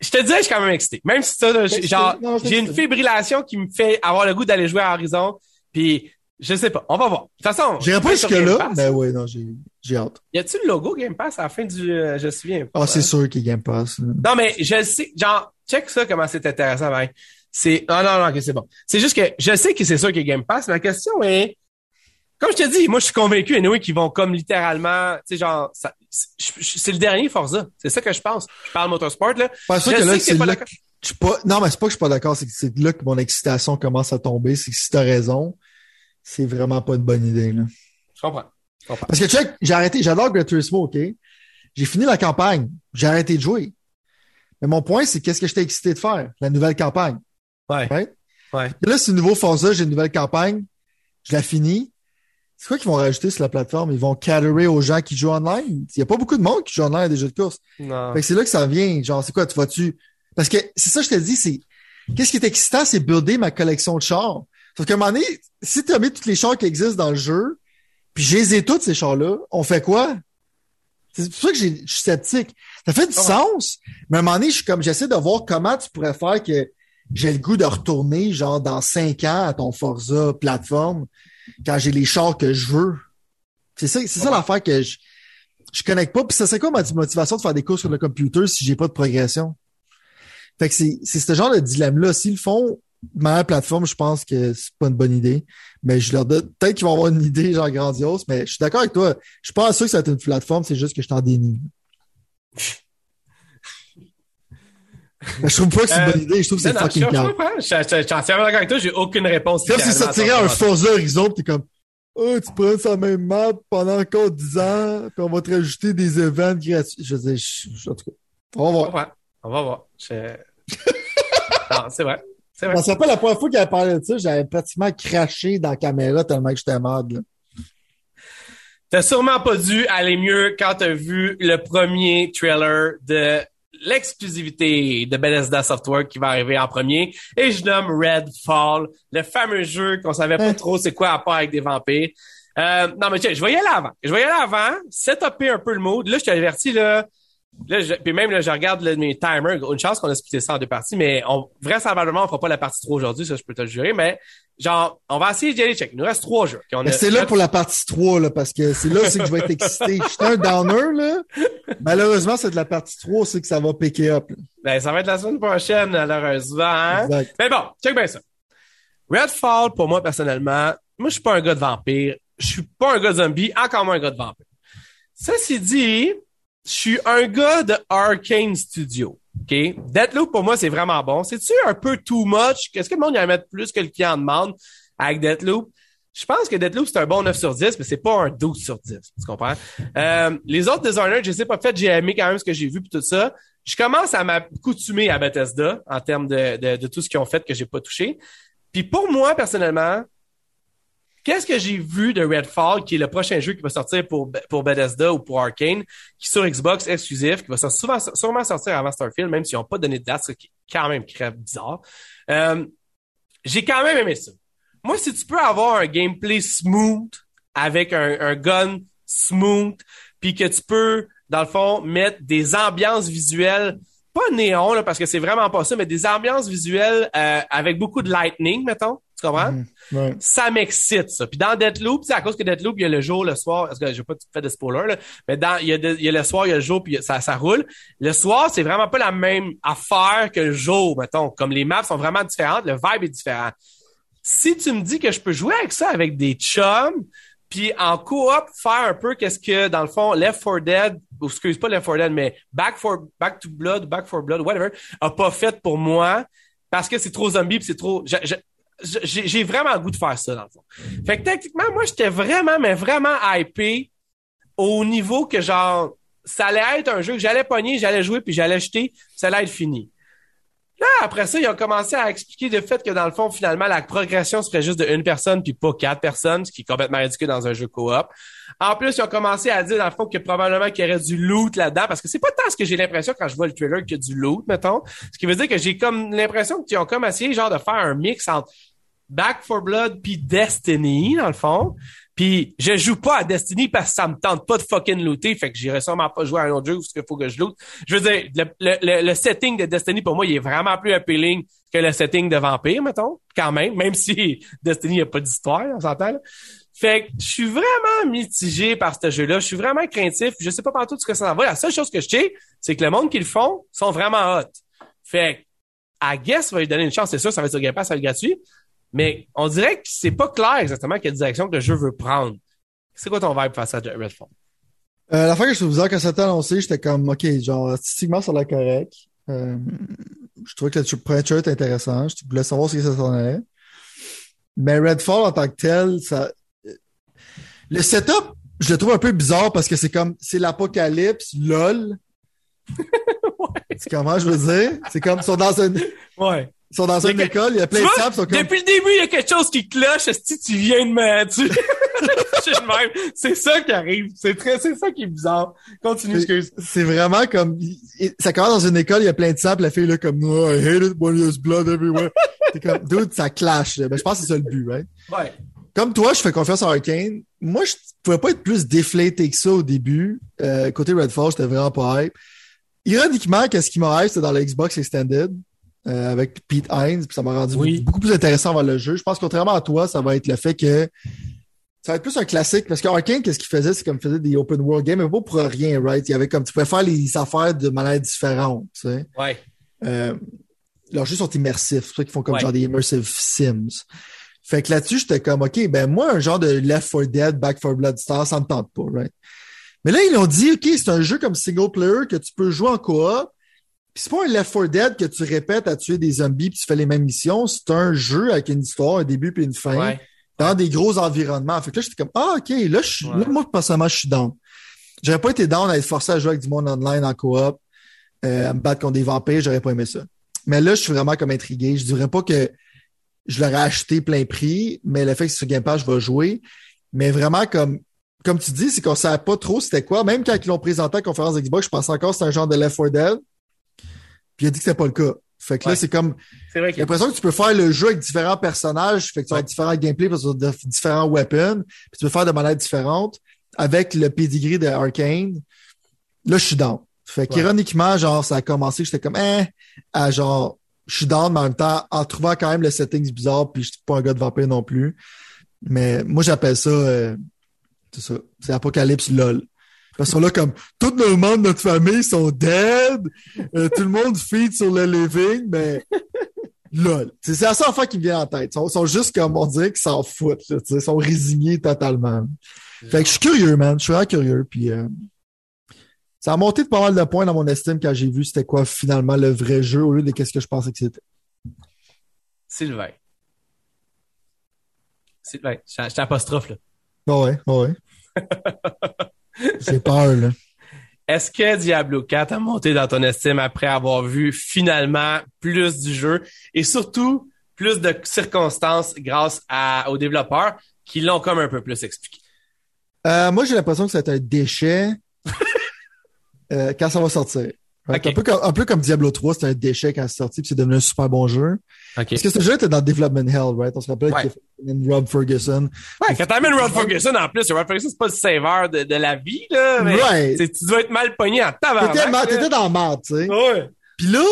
Je te disais, je suis quand même excité. Même si ça, là, genre, j'ai une fibrillation qui me fait avoir le goût d'aller jouer à Horizon. Puis, je sais pas. On va voir. De toute façon. J'irai pas jusque-là, mais ouais, non, j'ai, j'ai hâte. Y a-tu le logo Game Pass à la fin du, euh, je me souviens pas. Ah, c'est sûr qu'il y a Game Pass. Non, mais je sais, genre, check ça comment c'est intéressant, pareil. C'est, non, non, non, ok, c'est bon. C'est juste que je sais que c'est sûr qu'il y a Game Pass. Ma question est, comme je te dis, moi, je suis convaincu, anyway, qu'ils vont comme littéralement, tu sais, genre, c'est le dernier Forza. C'est ça que je pense. Je parle motorsport, là. Pas Je que sais là, c'est pas d'accord. non, mais c'est pas que je suis pas d'accord, c'est que c'est là que mon excitation commence à tomber. C'est que si t'as raison, c'est vraiment pas une bonne idée, là. Je comprends. Je comprends. Parce que check, j'ai arrêté, j'adore Gran Turismo, OK? J'ai fini la campagne. J'ai arrêté de jouer. Mais mon point, c'est qu'est-ce que j'étais excité de faire? La nouvelle campagne. Ouais. Right? Ouais. Et là, c'est nouveau Forza, j'ai une nouvelle campagne. Je la finis. C'est quoi qu'ils vont rajouter sur la plateforme? Ils vont caterer aux gens qui jouent online? Il y a pas beaucoup de monde qui joue online à des jeux de course. Non. Fait que c'est là que ça vient. Genre, c'est quoi, tu vas-tu? Parce que c'est ça, que je te dis, c'est. Qu'est-ce qui est excitant, c'est builder ma collection de chars. Sauf qu'à un moment donné, si tu as mis tous les chars qui existent dans le jeu, puis je les ai tous, ces chars-là, on fait quoi? C'est pour ça que j'ai- je suis sceptique. Ça fait du Ouais. sens, mais à un moment donné, je suis comme, j'essaie de voir comment tu pourrais faire que j'ai le goût de retourner, genre, dans cinq ans à ton Forza plateforme, quand j'ai les chars que je veux. C'est ça, c'est ça l'affaire que je, je connecte pas. Puis ça serait quoi ma motivation de faire des courses sur le computer si j'ai pas de progression? Fait que c'est, c'est ce genre de dilemme-là. S'ils le font, ma plateforme, je pense que c'est pas une bonne idée. Mais je leur donne, peut-être qu'ils vont avoir une idée genre grandiose, mais je suis d'accord avec toi. Je suis pas sûr que ça va être une plateforme, c'est juste que je t'en dénie. Je trouve pas que c'est une Euh, bonne idée, je trouve que c'est je, fucking je calme. Je, je, je, je suis entièrement d'accord avec toi. J'ai aucune réponse. Comme si ça tirait un. Forza Horizon, t'es comme, oh, tu prends sa même map pendant encore 10 ans, puis on va te rajouter des events gratuits. Je veux dire, je, je- en tout cas, on va voir. On va voir. Je- non, c'est vrai. C'est Je vrai. me rappelle la première fois qu'il avait parlé de ça, j'avais pratiquement craché dans la caméra tellement que j'étais mad, là. T'as sûrement pas dû aller mieux quand t'as vu le premier trailer de l'exclusivité de Bethesda Software qui va arriver en premier. Et je nomme Redfall, le fameux jeu qu'on savait pas trop c'est quoi à part avec des vampires. Euh, non, mais tiens, je vais y aller avant. Je vais y aller avant, setuper un peu le mood. Là, je t'avertis, là. Là, je, puis même, là, je regarde là, mes timers. Une chance qu'on a splitté ça en deux parties, mais on, vraisemblablement, on fera pas la partie 3 aujourd'hui, ça, je peux te le jurer, mais genre, on va essayer d'y aller check. Il nous reste trois jeux. A- c'est là pour la partie 3, là, parce que c'est là aussi que je vais être excité. Je suis un downer, là. Malheureusement, c'est de la partie 3, c'est que ça va piquer up, là. Ben, ça va être la semaine prochaine, malheureusement. hein? Exact. Mais bon, check bien ça. Redfall, pour moi, personnellement, moi, je suis pas un gars de vampire. Je suis pas un gars de zombie, encore moins un gars de vampire. Ceci dit, je suis un gars de Arcane Studio. OK? Deathloop, pour moi, c'est vraiment bon. C'est-tu un peu too much? Est-ce que le monde y en met plus que le client demande avec Deathloop? Je pense que Deathloop, c'est un bon 9 sur 10, mais c'est pas un 12 sur 10. Tu comprends? Euh, les autres designers, je ai pas fait, j'ai aimé quand même ce que j'ai vu puis tout ça. Je commence à m'accoutumer à Bethesda en termes de, de, de tout ce qu'ils ont fait que j'ai pas touché. Puis pour moi, personnellement, qu'est-ce que j'ai vu de Redfall, qui est le prochain jeu qui va sortir pour, pour Bethesda ou pour Arkane, qui est sur Xbox exclusif, qui va sûrement sortir avant Starfield, même s'ils n'ont pas donné de date, ce qui est quand même bizarre. Euh, j'ai quand même aimé ça. Moi, si tu peux avoir un gameplay smooth avec un, un gun smooth, puis que tu peux, dans le fond, mettre des ambiances visuelles, pas néon, là, parce que c'est vraiment pas ça, mais des ambiances visuelles euh, avec beaucoup de lightning, mettons. Tu comprends? Mhm. Ouais. ça m'excite ça. Puis dans Deathloop, c'est à cause que Deathloop, il y a le jour, le soir, parce que je vais pas faire de spoiler, là, mais dans, il y, a de- il y a le soir, il y a le jour, puis ça, ça roule. Le soir, c'est vraiment pas la même affaire que le jour, mettons. Comme les maps sont vraiment différentes, le vibe est différent. Si tu me dis que je peux jouer avec ça avec des chums, puis en coop faire un peu qu'est-ce que dans le fond Left 4 Dead ou excuse pas Left 4 Dead mais Back for Back to Blood, Back for Blood, whatever, a pas fait pour moi parce que c'est trop zombie, puis c'est trop je- je- je- j'ai vraiment le goût de faire ça dans le fond. Fait que techniquement moi j'étais vraiment mais vraiment hypé au niveau que genre ça allait être un jeu que j'allais pogner, j'allais jouer puis j'allais jeter, ça allait être fini. Là, après ça, ils ont commencé à expliquer le fait que dans le fond, finalement, la progression serait juste de une personne puis pas quatre personnes, ce qui est complètement ridicule dans un jeu coop. En plus, ils ont commencé à dire dans le fond que probablement qu'il y aurait du loot là-dedans, parce que c'est pas tant ce que j'ai l'impression quand je vois le trailer qu'il y a du loot, mettons. Ce qui veut dire que j'ai comme l'impression qu'ils ont comme essayé genre de faire un mix entre Back for Blood puis Destiny, dans le fond. Puis je joue pas à Destiny parce que ça me tente pas de fucking looter, fait que j'irai sûrement pas jouer à un autre jeu parce qu'il faut que je loot. Je veux dire, le, le, le, setting de Destiny pour moi, il est vraiment plus appealing que le setting de Vampire, mettons, quand même, même si Destiny a pas d'histoire, on s'entend. Fait que je suis vraiment mitigé par ce jeu-là. Je suis vraiment craintif. Je sais pas partout ce que ça en va. La seule chose que je sais, c'est que le monde qui le font sont vraiment hot. Fait que, à guess va lui donner une chance. C'est sûr, ça va être sur Game ça va être gratuit. Mais on dirait que c'est pas clair exactement quelle direction que le jeu veut prendre. C'est quoi ton vibe face à Redfall? Euh, la fois que je vous que ça a annoncé, j'étais comme, OK, genre, artistiquement, ça l'air correct. Euh, je trouvais que le premier était intéressant. Je voulais savoir ce que ça s'en allait. Mais Redfall, en tant que tel, ça... Le setup, je le trouve un peu bizarre parce que c'est comme, c'est l'apocalypse, lol. ouais. C'est comment je veux dire? C'est comme, ils sont dans une... Ouais. Ils sont dans une école, il y a plein de sables. Comme... Depuis le début, il y a quelque chose qui cloche. Est-ce que tu viens de me... Tu... c'est ça qui arrive. C'est très, c'est ça qui est bizarre. Continue, excuse. C'est vraiment comme, ça commence dans une école, il y a plein de sable, la fille là comme, oh, I hate it when there's blood everywhere. c'est comme, dude, ça clash. Ben, je pense que c'est ça le but, right? Ouais. Comme toi, je fais confiance à Arkane. Moi, je pouvais pas être plus déflaté que ça au début. Euh, côté Redfall, j'étais vraiment pas hype. Ironiquement, qu'est-ce qui m'a hype, c'était dans la Xbox Extended. Euh, avec Pete Hines, puis ça m'a rendu beaucoup plus intéressant vers le jeu. Je pense contrairement à toi, ça va être le fait que ça va être plus un classique parce qu'Arkane, qu'est-ce qu'il faisait, c'est comme faisait des open world games, mais pas pour rien, right? Il y avait comme tu pouvais faire les affaires de manière différente, tu sais. Ouais. Euh, leurs jeux sont immersifs, c'est ça qu'ils font comme genre des immersive sims. Fait que là-dessus, j'étais comme OK, ben moi, un genre de Left 4 Dead, Back 4 Blood Star, ça me tente pas, right? Mais là, ils ont dit OK, c'est un jeu comme single player que tu peux jouer en coop puis c'est pas un Left 4 Dead que tu répètes à tuer des zombies puis tu fais les mêmes missions. C'est un jeu avec une histoire, un début puis une fin, dans des gros environnements. Fait que là, j'étais comme, ah, OK, là, je suis, là, moi, personnellement, je suis down. J'aurais pas été down à être forcé à jouer avec du monde online en coop, euh, à me battre contre des vampires, j'aurais pas aimé ça. Mais là, je suis vraiment comme intrigué. Je dirais pas que je l'aurais acheté plein prix, mais le fait que c'est sur Game Pass, je vais jouer. Mais vraiment, comme, comme tu dis, c'est qu'on savait pas trop c'était quoi. Même quand ils l'ont présenté à la conférence Xbox, je pensais encore que c'était un genre de Left 4 Dead. Puis il a dit que c'était pas le cas. Fait que là, c'est comme. J'ai l'impression que tu peux faire le jeu avec différents personnages. Fait que tu as différents gameplays parce que tu as différents weapons. Puis tu peux faire de manière différente avec le pedigree de Arkane. Là, je suis down. Fait qu'ironiquement, genre, ça a commencé, j'étais comme, eh, à genre, je suis down, mais en même temps, en trouvant quand même le settings bizarre, puis je suis pas un gars de vampire non plus. Mais moi, j'appelle ça, euh, c'est ça, c'est Apocalypse LOL. Parce qu'on là comme tout le monde de notre famille sont dead, euh, tout le monde feed sur le living, mais lol. C'est la seule fois qui me vient en tête. Ils sont, juste comme on dirait qu'ils s'en foutent. ils sont résignés totalement. Fait que je suis curieux, man. Je suis vraiment curieux. Puis euh, ça a monté de pas mal de points dans mon estime quand j'ai vu c'était quoi finalement le vrai jeu au lieu de qu'est-ce que je pensais que c'était. Sylvain. Sylvain, je t'apostrophe là. ouais, ouais. J'ai peur, là. Est-ce que Diablo 4 a monté dans ton estime après avoir vu finalement plus du jeu et surtout plus de circonstances grâce à, aux développeurs qui l'ont comme un peu plus expliqué? Euh, moi, j'ai l'impression que c'est un déchet euh, quand ça va sortir. Un, peu comme, un, peu comme, Diablo 3, c'était un déchet quand c'est sorti puis c'est devenu un super bon jeu. Parce que ce jeu était dans Development Hell, right? On se rappelle ouais. qu'il Rob Ferguson. Ouais, quand t'amènes Rob Ferguson en plus, Rob Ferguson, c'est pas le sauveur de, de, la vie, là. Mais right. Tu dois être mal pogné en tabarnak. T'étais dans le marde, tu sais. Ouais. Puis là,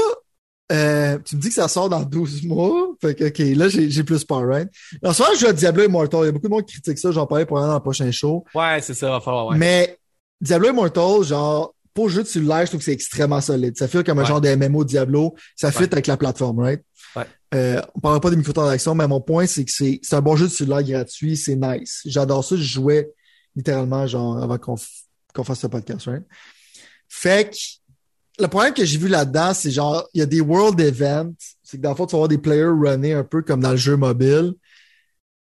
euh, tu me dis que ça sort dans 12 mois. Fait que, OK, là, j'ai plus peur, right? En ce moment, je joue à Diablo Immortal. Il y a beaucoup de monde qui critique ça. J'en parlais un dans le prochain show. Ouais, c'est ça, va falloir, ouais. Mais Diablo Immortal, genre, pour jeu de cellulaire, je trouve que c'est extrêmement solide. Ça fait comme un genre de MMO Diablo. Ça fit avec la plateforme, right? Ouais. Euh, on parlera pas des microtransactions, mais mon point, c'est que c'est un bon jeu de cellulaire gratuit. C'est nice. J'adore ça. Je jouais littéralement, genre, avant qu'on fasse ce podcast, right? Fait que le problème que j'ai vu là-dedans, c'est genre, il y a des world events. C'est que dans le fond, tu vas avoir des players runner un peu comme dans le jeu mobile.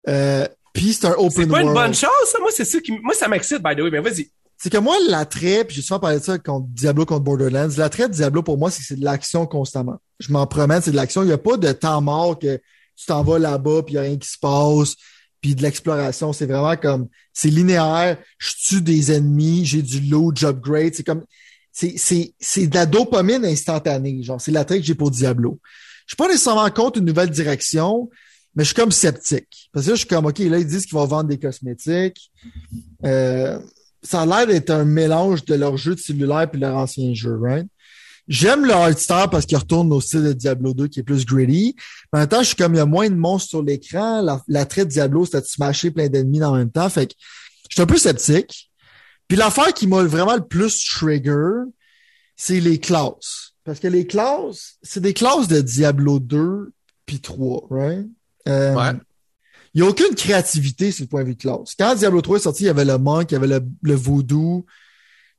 Euh, puis c'est un open world. C'est pas une bonne chose, ça? Moi, c'est ça qui, moi, ça m'excite, by the way. Mais vas-y c'est que moi, l'attrait, puis j'ai souvent parlé de ça contre Diablo contre Borderlands, l'attrait de Diablo pour moi, c'est que c'est de l'action constamment. Je m'en promets, c'est de l'action. Il n'y a pas de temps mort que tu t'en vas là-bas, puis il n'y a rien qui se passe, puis de l'exploration. C'est vraiment comme, c'est linéaire, je tue des ennemis, j'ai du loot, j'upgrade. C'est comme, c'est de la dopamine instantanée. Genre, c'est l'attrait que j'ai pour Diablo. Je suis pas nécessairement contre une nouvelle direction, Mais je suis comme sceptique. Parce que là, je suis comme, OK, là, ils disent qu'ils vont vendre des cosmétiques. Euh, ça a l'air d'être un mélange de leur jeu de cellulaire et leur ancien jeu, right? J'aime le hardstyle parce qu'il retourne au style de Diablo 2 qui est plus gritty. Mais en même temps, je suis comme, il y a moins de monstres sur l'écran. La, la de Diablo, c'était de smasher plein d'ennemis en même temps. Fait que je suis un peu sceptique. Puis l'affaire qui m'a vraiment le plus trigger, c'est les classes. Parce que les classes, c'est des classes de Diablo 2 puis 3, right? Euh, Ouais. Il n'y a aucune créativité sur le point de vue de classe. Quand Diablo 3 est sorti, il y avait le monk, il y avait le, le voodoo.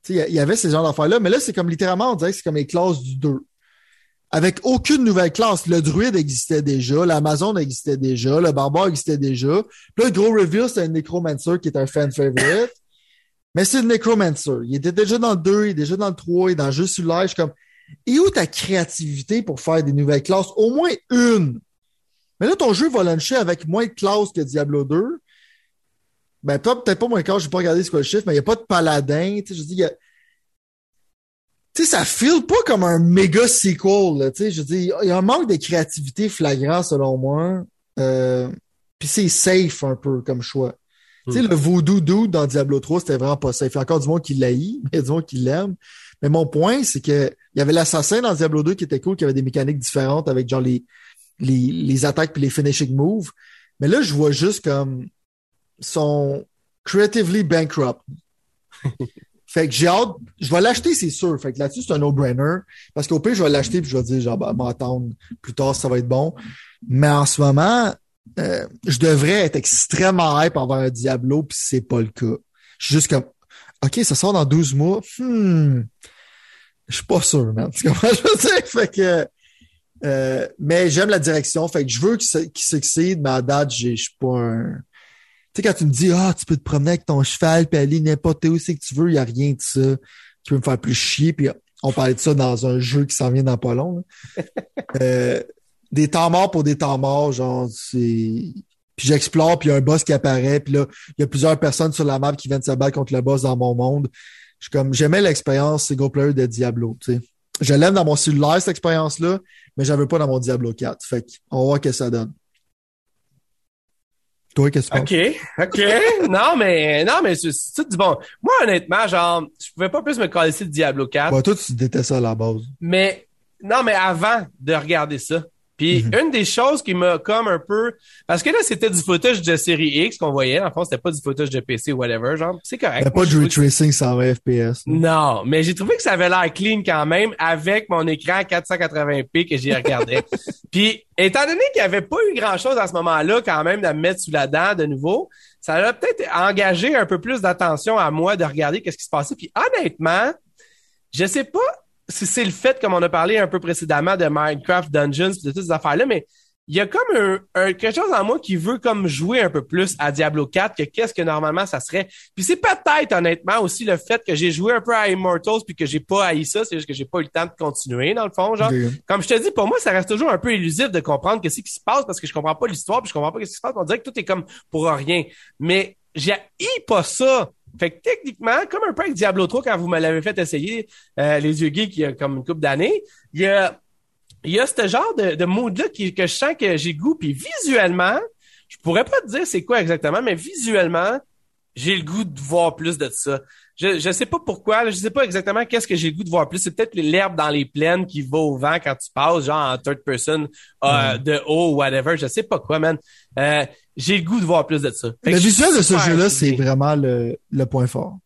Il y avait ces genres d'affaires-là. Mais là, c'est comme littéralement, on dirait que c'est comme les classes du 2. Avec aucune nouvelle classe. Le druide existait déjà, l'Amazon existait déjà, le barbare existait déjà. Puis là, le gros reveal, c'est un Necromancer qui est un fan favorite. Mais c'est le Necromancer. Il était déjà dans le 2, il est déjà dans le 3, il est dans le jeu sur suis comme, et où ta créativité pour faire des nouvelles classes? Au moins une. Mais là, ton jeu va luncher avec moins de classes que Diablo 2. Ben, toi, peut-être pas moins de classes, je vais pas regarder ce quoi le chiffre, mais il n'y a pas de paladin. Je dis, y a... Tu sais, ça file pas comme un méga sequel, là, je dis, il y a un manque de créativité flagrant, selon moi. Euh, Puis c'est safe un peu comme choix. Tu sais, le voodoo dude dans Diablo 3, c'était vraiment pas safe. Il y a encore du monde qui l'haït, mais du monde qui l'aime. Mais mon point, c'est que il y avait l'assassin dans Diablo 2 qui était cool, qui avait des mécaniques différentes avec genre les, les, les attaques puis les finishing moves. Mais là, je vois juste comme son creatively bankrupt. fait que j'ai hâte, je vais l'acheter, c'est sûr. Fait que là-dessus, c'est un no-brainer. Parce qu'au pire, je vais l'acheter puis je vais dire, genre, ben, m'attendre plus tard, ça va être bon. Mais en ce moment, euh, je devrais être extrêmement hype envers un Diablo puis c'est pas le cas. Je suis juste comme, OK, ça sort dans 12 mois. Hmm. Je suis pas sûr, man. Tu comprends? Je veux dire, fait que, euh, mais j'aime la direction. Fait que je veux qu'il qu'il succède, mais à date, je suis pas un. Tu sais, quand tu me dis, ah, tu peux te promener avec ton cheval puis aller n'importe où c'est que tu veux, il n'y a rien de ça qui peut me faire plus chier. Puis on parlait de ça dans un jeu qui s'en vient dans pas long. Euh, des temps morts pour des temps morts, genre, c'est. Puis j'explore, puis il y a un boss qui apparaît, puis là, il y a plusieurs personnes sur la map qui viennent se battre contre le boss dans mon monde. Je comme, j'aimais l'expérience single player de Diablo, tu sais. Je l'aime dans mon cellulaire, cette expérience-là, mais j'en veux pas dans mon Diablo 4. Fait qu'on va voir ce que ça donne. Toi, qu'est-ce que tu penses? OK, OK. non, mais, non, mais c'est du bon. Moi, honnêtement, genre, je pouvais pas plus me coller de Diablo 4. Bon, toi, tu détestes ça à la base. Mais non, mais avant de regarder ça. Puis Mhm. une des choses qui m'a comme un peu parce que là c'était du footage de série X qu'on voyait, en fond c'était pas du footage de PC ou whatever, genre c'est correct. Il a pas de trouvais que- 120 FPS. Non, mais j'ai trouvé que ça avait l'air clean quand même avec mon écran 480p que j'ai regardé. Puis étant donné qu'il y avait pas eu grand chose à ce moment-là quand même de me mettre sous la dent de nouveau, ça a peut-être engagé un peu plus d'attention à moi de regarder qu'est-ce qui se passait. Puis honnêtement, je sais pas c'est le fait, comme on a parlé un peu précédemment, de Minecraft Dungeons et de toutes ces affaires-là, mais il y a comme un, un- quelque chose en moi qui veut comme jouer un peu plus à Diablo 4 que qu'est-ce que normalement ça serait. Puis c'est peut-être honnêtement aussi le fait que j'ai joué un peu à Immortals puis que j'ai pas haï ça, c'est juste que j'ai pas eu le temps de continuer dans le fond, genre. Comme je te dis, pour moi, ça reste toujours un peu illusif de comprendre qu'est-ce qui se passe parce que je comprends pas l'histoire puis je comprends pas qu'est-ce qui se passe. On dirait que tout est comme pour rien. Mais j'ai pas ça. Fait que techniquement, comme un peu avec Diablo 3 quand vous me l'avez fait essayer, euh, les yeux geeks, il y a comme une couple d'années, il y a, y a ce genre de, de mood-là que je sens que j'ai goût. Puis visuellement, je pourrais pas te dire c'est quoi exactement, mais visuellement, j'ai le goût de voir plus de ça. Je, je sais pas pourquoi, là, je sais pas exactement qu'est-ce que j'ai le goût de voir plus. C'est peut-être l'herbe dans les plaines qui va au vent quand tu passes, genre en third person, euh, de haut, whatever. Je sais pas quoi, man. Euh, j'ai le goût de voir plus de ça. Fait Le visuel de ce jeu-là, c'est vraiment le, le point fort.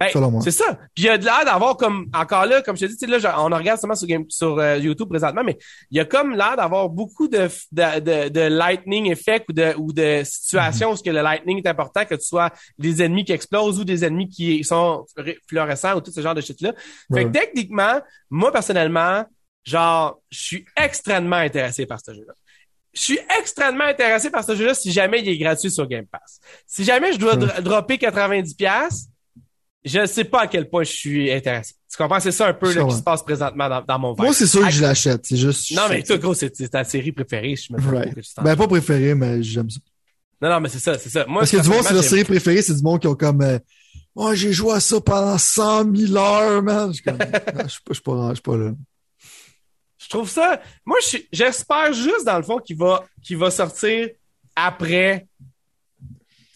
Ben. C'est ça. Puis il y a de l'air d'avoir comme encore là, comme je te dis, là, on en regarde seulement sur, Game- sur euh, YouTube présentement, mais il y a comme l'air d'avoir beaucoup de, de, de, de lightning effect ou de ou de situations où ce que le lightning est important, que tu sois des ennemis qui explosent ou des ennemis qui sont fluorescents ou tout ce genre de shit là. Fait Ouais. que techniquement, moi personnellement, genre, je suis extrêmement intéressé par ce jeu-là. Je suis extrêmement intéressé par ce jeu-là si jamais il est gratuit sur Game Pass. Si jamais je dois dro- dropper 90 pièces, je sais pas à quel point je suis intéressé. Tu comprends? C'est ça un peu là, qui se passe présentement dans, dans mon verre. Moi, c'est sûr Ah, que je l'achète. C'est juste. Non, mais toi, gros, c'est ta série préférée. Je me Right. que tu t'en- Ben, pas préféré, mais j'aime ça. Non, non, mais c'est ça, c'est ça. Moi, Parce que du monde, c'est leur série préférée, c'est du monde qui ont comme, euh, moi, j'ai joué à ça pendant 100 000 heures, man. Je suis comme, non, je suis pas, je suis pas, je suis pas là. Je trouve ça. Moi, je j'espère juste dans le fond qu'il va, qu'il va sortir après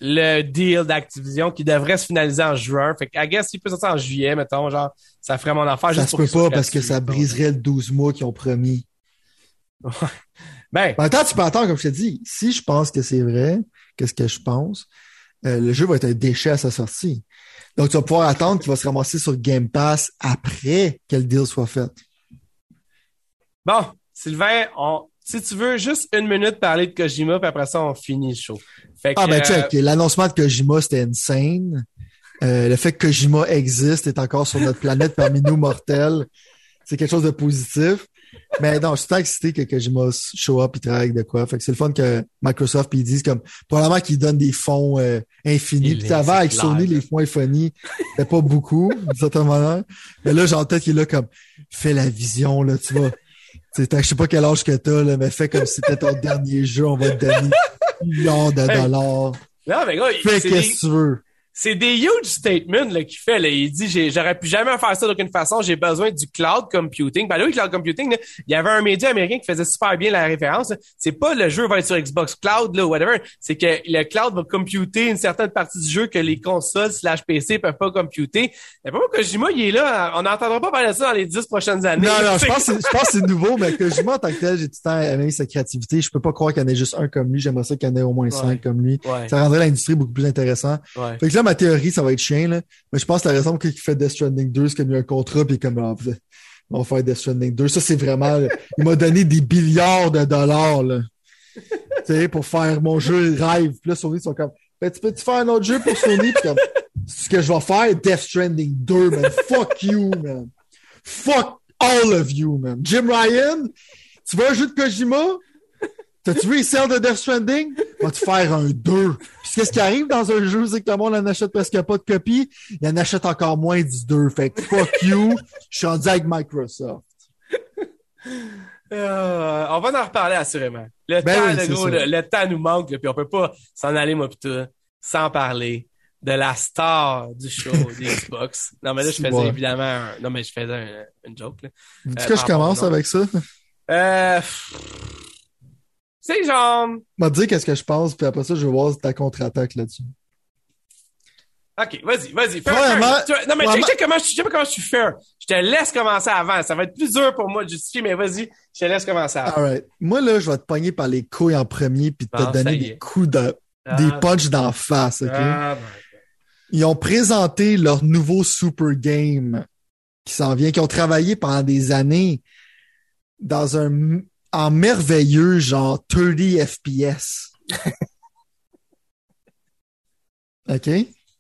le deal d'Activision qui devrait se finaliser en juin. Fait que, I guess, s'il peut sortir en juillet, mettons, genre, ça ferait mon affaire Ça juste se peut pas parce que ça briserait le 12 mois qu'ils ont promis. Ben, En temps, tu peux attendre, comme je te dis. Si je pense que c'est vrai, qu'est-ce que je pense, euh, le jeu va être un déchet à sa sortie. Donc, tu vas pouvoir attendre qu'il va se ramasser sur Game Pass après que le deal soit fait. bon, Sylvain, on, si tu veux juste une minute parler de Kojima, puis après ça, on finit le show. Fait que, Ah, ben, euh, check. L'annoncement de Kojima, c'était insane. Euh, le fait que Kojima existe, est encore sur notre planète parmi nous mortels, c'est quelque chose de positif. Mais non, je suis tant excité que Kojima show up et travaille avec de quoi. Fait que c'est le fun que Microsoft puis ils disent comme probablement qu'ils donnent des fonds euh, infinis. Puis avant avec Sony, les fonds infinis, c'était pas beaucoup, d'une certaine manière. Mais là, j'ai en tête qu'il est là comme fais la vision, là, tu vois. Je sais pas quel âge que t'as, là, mais fais comme si c'était ton dernier jeu, on va te donner millions de dollars. non, mais gars, Fais qu'est-ce que tu veux. C'est des huge statements là, qu'il fait. Là. Il dit j'aurais pu jamais faire ça d'aucune façon. J'ai besoin du cloud computing. Ben là, oui, cloud computing, là, il y avait un média américain qui faisait super bien la référence. là. C'est pas le jeu va être sur Xbox Cloud là, ou whatever. C'est que le cloud va computer une certaine partie du jeu que les consoles slash PC peuvent pas computer. Mais pas que Kojima, il est là. On n'entendra pas parler de ça dans les dix prochaines années. Non, non, je pense, que c'est- je pense que c'est nouveau, mais Kojima, en tant que tel, j'ai tout le temps aimé sa créativité. Je peux pas croire qu'il y en ait juste un comme lui. J'aimerais ça qu'il y en ait au moins cinq comme lui. Ouais, Ça rendrait l'industrie beaucoup plus intéressant. ouais. Fait que là, ma théorie, ça va être chien, là. Mais je pense que la raison pour laquelle il fait Death Stranding 2, c'est qu'il a eu un contrat, puis comme, ah, on va faire Death Stranding 2. Ça, c'est vraiment, il m'a donné des milliards de dollars, là. tu sais, pour faire mon jeu rêve. Puis là, Sony, sont comme, ben, tu peux-tu faire un autre jeu pour Sony? Puis comme, ce que je vais faire, Death Stranding 2, man. Fuck you, man. Fuck all of you, man. Jim Ryan, tu veux un jeu de Kojima? T'as-tu vu de Death Stranding? Va-tu faire un 2? Qu'est-ce qui arrive dans un jeu, c'est que le monde en achète presque pas de copies. Il en achète encore moins du 2. Fait que fuck you. Je suis rendu avec Microsoft. Euh, on va en reparler assurément. Le Ben temps, oui, le, gros, le, le temps nous manque, là, puis on peut pas s'en aller, moi, toi, sans parler de la star du show des Xbox. Non, mais là, je faisais Ouais. évidemment un... Non, mais je faisais un- une joke. Dis-tu Euh, que je commence avec ça? Euh... C'est genre... m'a dit qu'est-ce que je pense, puis après ça, je vais voir ta contre-attaque là-dessus. OK, vas-y, vas-y. Non, mais check, check comment, je- check comment je suis fair. Je te laisse commencer avant. Ça va être plus dur pour moi de justifier, mais vas-y, je te laisse commencer avant. Alright. Moi, là, je vais te pogner par les couilles en premier, puis te Ah, donner des coups de, des Ah, punches d'en face, ok? ah, ben, Ils ont présenté leur nouveau super game qui s'en vient, qui ont travaillé pendant des années dans un en merveilleux genre 30 FPS. OK?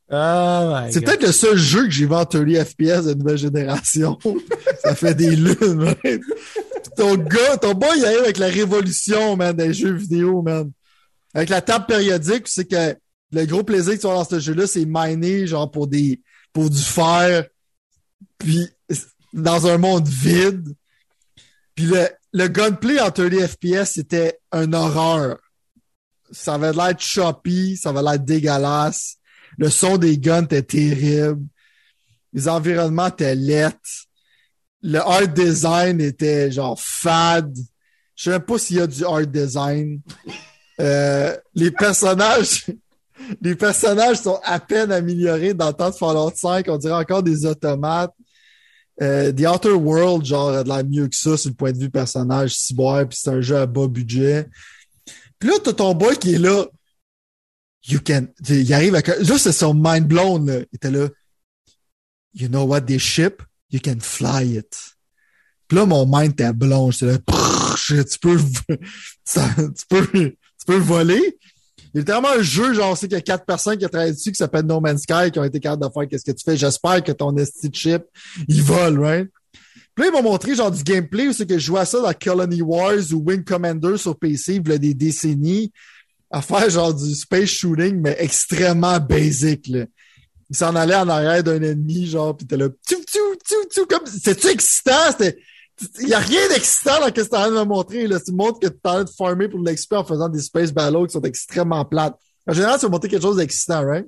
Oh C'est peut-être le seul jeu que j'ai vu en 30 FPS de nouvelle génération. Ça fait des lunes, man. Ton gars, ton boy, il arrive avec la révolution, man, des jeux vidéo, man. Avec la table périodique, c'est que le gros plaisir que tu as dans ce jeu-là, c'est miner, genre, pour des, pour du fer. Puis, dans un monde vide. Puis le, le gunplay en 30 FPS, c'était un horreur. Ça avait l'air choppy, ça avait l'air dégueulasse. Le son des guns était terrible. Les environnements étaient laids. Le art design était genre fade. Je sais même pas s'il y a du art design. Euh, les personnages, les personnages sont à peine améliorés dans le temps de Fallout 5. On dirait encore des automates. Euh, The Outer World, genre, a de l'air mieux que ça sur le point de vue personnage cyborg, puis c'est un jeu à bas budget. Puis là, t'as ton boy qui est là. You can. Il arrive avec. Là, c'est son mind blown, là. Il était là. You know what, this ship, you can fly it. Puis là, mon mind était blond. J'étais là. Tu peux. tu peux. Tu peux le voler? Il y a tellement un jeu, genre, c'est qu'il y a quatre personnes qui ont travaillé dessus qui s'appelle No Man's Sky qui ont été capables de faire qu'est-ce que tu fais. J'espère que ton esti chip, il vole, right? Puis là, ils m'ont montré genre du gameplay où c'est que je jouais à ça dans Colony Wars ou Wing Commander sur PC il y a des décennies à faire genre du space shooting, mais extrêmement basic, là. Il s'en allait en arrière d'un ennemi, genre, pis t'es là, tchou, tchou, tchou, tchou, comme, c'était-tu excitant? C'était, il y a rien d'excitant dans ce que tu train de me montrer, là. Tu montres que tu train de farmer pour l'expert en faisant des space battles qui sont extrêmement plates. En général, tu vas montrer quelque chose d'excitant, right?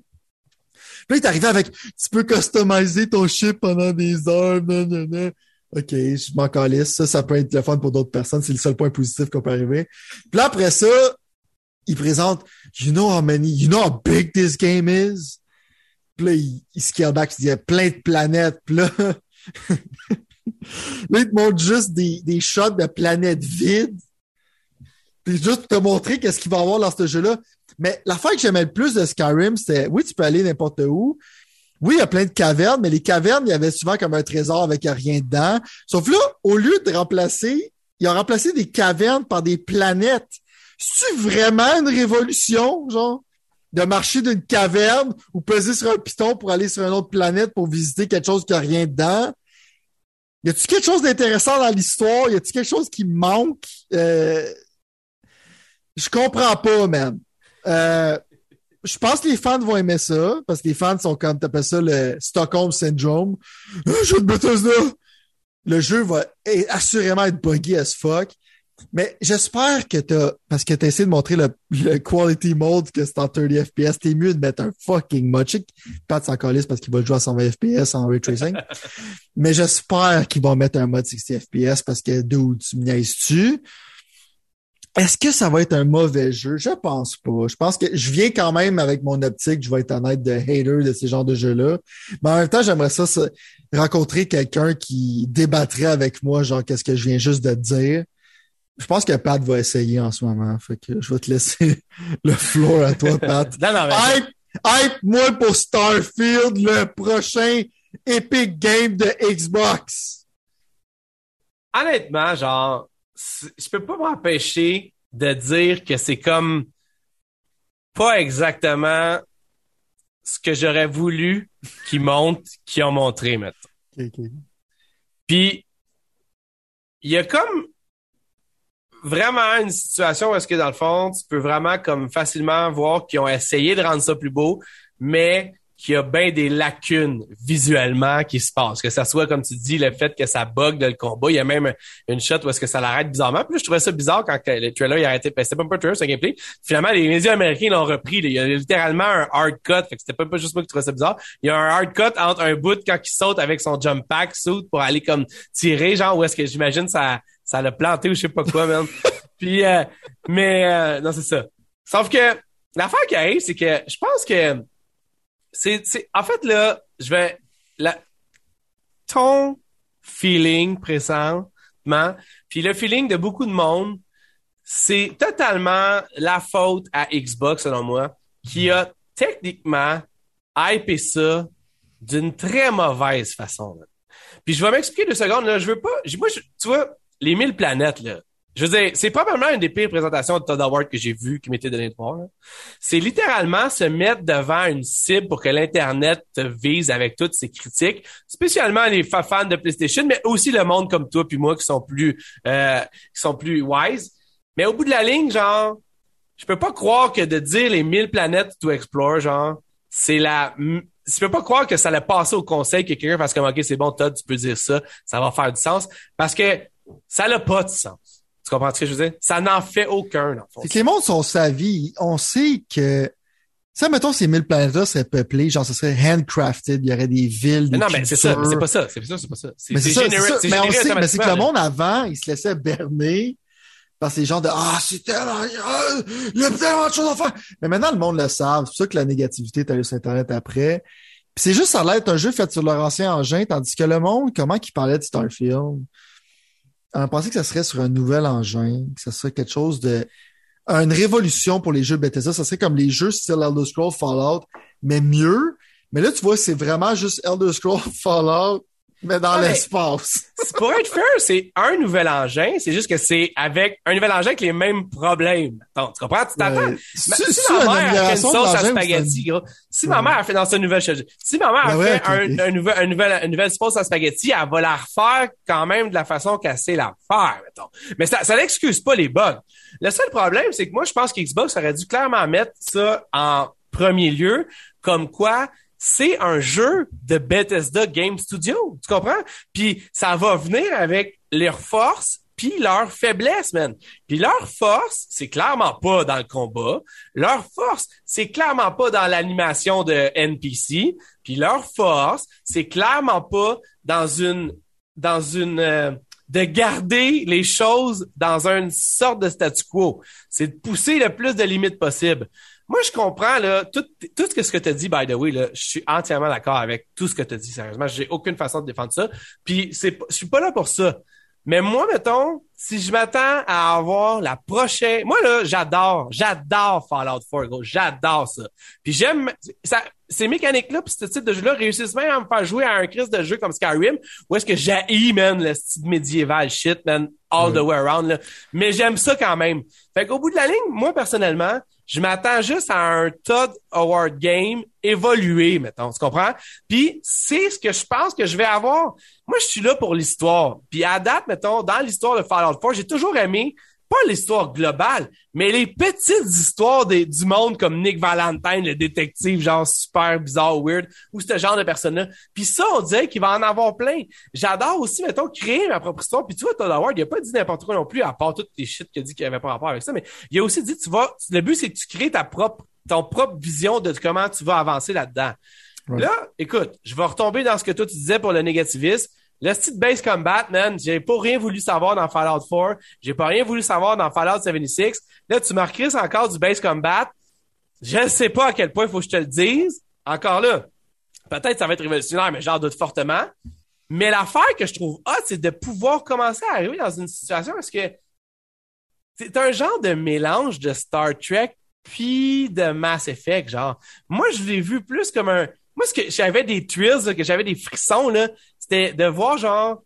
Puis là, il est arrivé avec, tu peux customiser ton ship pendant des heures, nanana. OK, je m'en calisse. Ça, ça peut être le fun pour d'autres personnes. C'est le seul point positif qu'on peut arriver. Puis là, après ça, il présente, you know how many, you know how big this game is? Puis là, il, il scale back, il dit, plein de planètes. Puis là, là, il te montre juste des, des shots de planètes vides. Puis juste pour te montrer qu'est-ce qu'il va y avoir dans ce jeu-là. Mais l'affaire que j'aimais le plus de Skyrim, c'était, oui, tu peux aller n'importe où. Oui, il y a plein de cavernes, mais les cavernes, il y avait souvent comme un trésor avec rien dedans. Sauf là, au lieu de remplacer, ils ont remplacé des cavernes par des planètes. C'est vraiment une révolution, genre? De marcher d'une caverne ou peser sur un piton pour aller sur une autre planète pour visiter quelque chose qui a rien dedans? Y a-tu quelque chose d'intéressant dans l'histoire? Y a-tu quelque chose qui manque? Euh... Je comprends pas, man. Euh, je pense que les fans vont aimer ça, parce que les fans sont comme, t'appelles ça le Stockholm Syndrome. Un jeu de Bethesda! Le jeu va assurément être buggy as fuck. Mais j'espère que t'as, parce que t'as essayé de montrer le, le quality mode que c'est en 30 FPS, t'es mieux de mettre un fucking mod. Je sais Pat s'en calisse parce qu'il va jouer à 120 FPS en ray tracing. mais j'espère qu'ils vont mettre un mode 60 FPS parce que d'où tu me niaises-tu? Est-ce que ça va être un mauvais jeu? Je pense pas. Je pense que je viens quand même avec mon optique, je vais être honnête, de hater de ces genres de jeux-là. Mais en même temps, j'aimerais ça, ça rencontrer quelqu'un qui débattrait avec moi, genre qu'est-ce que je viens juste de dire. Je pense que Pat va essayer en ce moment. Fait que je vais te laisser le floor à toi, Pat. non, non, mais... Hype, hype moi pour Starfield, le prochain Epic Game de Xbox. Honnêtement, genre, je peux pas m'empêcher de dire que c'est comme pas exactement ce que j'aurais voulu qu'ils montrent, qu'ils ont montré maintenant. Okay, okay. Puis il y a comme vraiment une situation où est-ce que dans le fond, tu peux vraiment comme facilement voir qu'ils ont essayé de rendre ça plus beau, mais qu'il y a bien des lacunes visuellement qui se passent. Que ça soit, comme tu dis, le fait que ça bug dans le combat. Il y a même une shot où est-ce que ça l'arrête bizarrement. Puis là, je trouvais ça bizarre quand le trailer il a arrêté. C'était pas un trailer, c'est un gameplay. Finalement, les médias américains l'ont repris. Il y a littéralement un hard cut. Fait que c'était pas juste moi qui trouvais ça bizarre. Il y a un hard cut entre un bout quand il saute avec son jump pack suit pour aller comme tirer, genre où est-ce que j'imagine ça ça l'a planté ou je sais pas quoi, même. Puis, euh, mais euh, non, c'est ça. Sauf que l'affaire qui arrive, c'est que je pense que c'est, c'est, en fait, là, je vais, la, ton feeling présentement, puis le feeling de beaucoup de monde, c'est totalement la faute à Xbox, selon moi, qui a techniquement hypé ça d'une très mauvaise façon. Là. Puis je vais m'expliquer deux secondes. Là. Je veux pas. Moi, je, tu vois, les mille planètes, là. Je veux dire, c'est probablement une des pires présentations de Todd Howard que j'ai vu qui m'était donné de voir. C'est littéralement se mettre devant une cible pour que l'Internet te vise avec toutes ses critiques, spécialement les fans de PlayStation, mais aussi le monde comme toi puis moi qui sont plus euh, qui sont plus wise. Mais au bout de la ligne, genre, je peux pas croire que de dire les mille planètes to explore, genre, c'est la je peux pas croire que ça allait passer au conseil que quelqu'un fasse comme OK, c'est bon, Todd, tu peux dire ça, ça va faire du sens. Parce que ça n'a pas de sens. Tu comprends ce que je veux dire? Ça n'en fait aucun, dans C'est que les mondes sont sa vie. On sait que, ça, mettons, ces mille planètes-là seraient peuplées, genre, ce serait handcrafted, il y aurait des villes, des Non, mais c'est ça, mais c'est pas ça, c'est ça, c'est pas ça. Mais c'est ça, mais on sait, mais c'est que le monde avant, il se laissait berner par ces gens de, ah, c'est tellement, il y a tellement de choses à faire. Mais maintenant, le monde le savent. C'est pour ça que la négativité est allée sur Internet après. Puis c'est juste, ça être un jeu fait sur leur ancien engin, tandis que le monde, comment qu'il parlait de Starfield? On pensait que ça serait sur un nouvel engin, que ça serait quelque chose de une révolution pour les jeux Bethesda. Ça serait comme les jeux style Elder Scrolls Fallout, mais mieux. Mais là, tu vois, c'est vraiment juste Elder Scrolls Fallout mais dans ouais, l'espace. fair, c'est un nouvel engin. C'est juste que c'est avec un nouvel engin avec les mêmes problèmes. Donc, tu comprends? Tu t'attends. si, si ma mère a fait une sauce à spaghetti, gros, si ma mère a fait dans sa nouvelle chose, si ma mère a ben fait un, un, nouvel, un nouvel, une nouvelle sauce à spaghetti, elle va la refaire quand même de la façon qu'elle sait la faire, mettons. Mais ça, ça n'excuse pas les bugs. Le seul problème, c'est que moi, je pense qu'Xbox aurait dû clairement mettre ça en premier lieu, comme quoi c'est un jeu de Bethesda Game Studio. Tu comprends? Puis ça va venir avec leurs forces puis leurs faiblesses, man. Puis leur force, c'est clairement pas dans le combat. Leur force, c'est clairement pas dans l'animation de NPC. Puis leur force, c'est clairement pas dans une dans une euh, de garder les choses dans une sorte de statu quo. C'est de pousser le plus de limites possible. Moi, je comprends là, tout, tout ce que tu as dit, by the way, là, je suis entièrement d'accord avec tout ce que tu as dit, sérieusement. J'ai aucune façon de défendre ça. Puis c'est je suis pas là pour ça. Mais moi, mettons, si je m'attends à avoir la prochaine... Moi, là, j'adore, j'adore Fallout 4, gros. J'adore ça. Puis j'aime... ça Ces mécaniques-là, puis ce type de jeu-là réussissent même à me faire jouer à un crise de jeu comme Skyrim, où est-ce que j'haïs, man, le style médiéval shit, man, all the way around, là. Mais j'aime ça quand même. Fait qu'au bout de la ligne, moi, personnellement, je m'attends juste à un Todd Award game évolué, mettons, tu comprends? Puis c'est ce que je pense que je vais avoir. Moi, je suis là pour l'histoire. Puis à date, mettons, dans l'histoire de Fallout 4, j'ai toujours aimé pas l'histoire globale, mais les petites histoires des, du monde comme Nick Valentine, le détective, genre super bizarre, weird, ou ce genre de personnes-là. Puis ça, on dirait qu'il va en avoir plein. J'adore aussi, mettons, créer ma propre histoire. Puis tu vois, Todd Howard, il a pas dit n'importe quoi non plus, à part toutes les shit qu'il a dit qu'il avait pas rapport avec ça, mais il a aussi dit, tu vas, le but, c'est que tu crées ta propre, ton propre vision de comment tu vas avancer là-dedans. Là, écoute, je vais retomber dans ce que toi tu disais pour le négativisme. Le style base combat, man, j'ai pas rien voulu savoir dans Fallout 4. J'ai pas rien voulu savoir dans Fallout 76. Là, tu marquerais encore du base combat. Je ne sais pas à quel point il faut que je te le dise. Encore là, peut-être ça va être révolutionnaire, mais j'en doute fortement. Mais l'affaire que je trouve hot, c'est de pouvoir commencer à arriver dans une situation parce que c'est un genre de mélange de Star Trek puis de Mass Effect, genre. Moi, je l'ai vu plus comme un... Moi, ce que j'avais des thrills, que j'avais des frissons, là, c'était de voir genre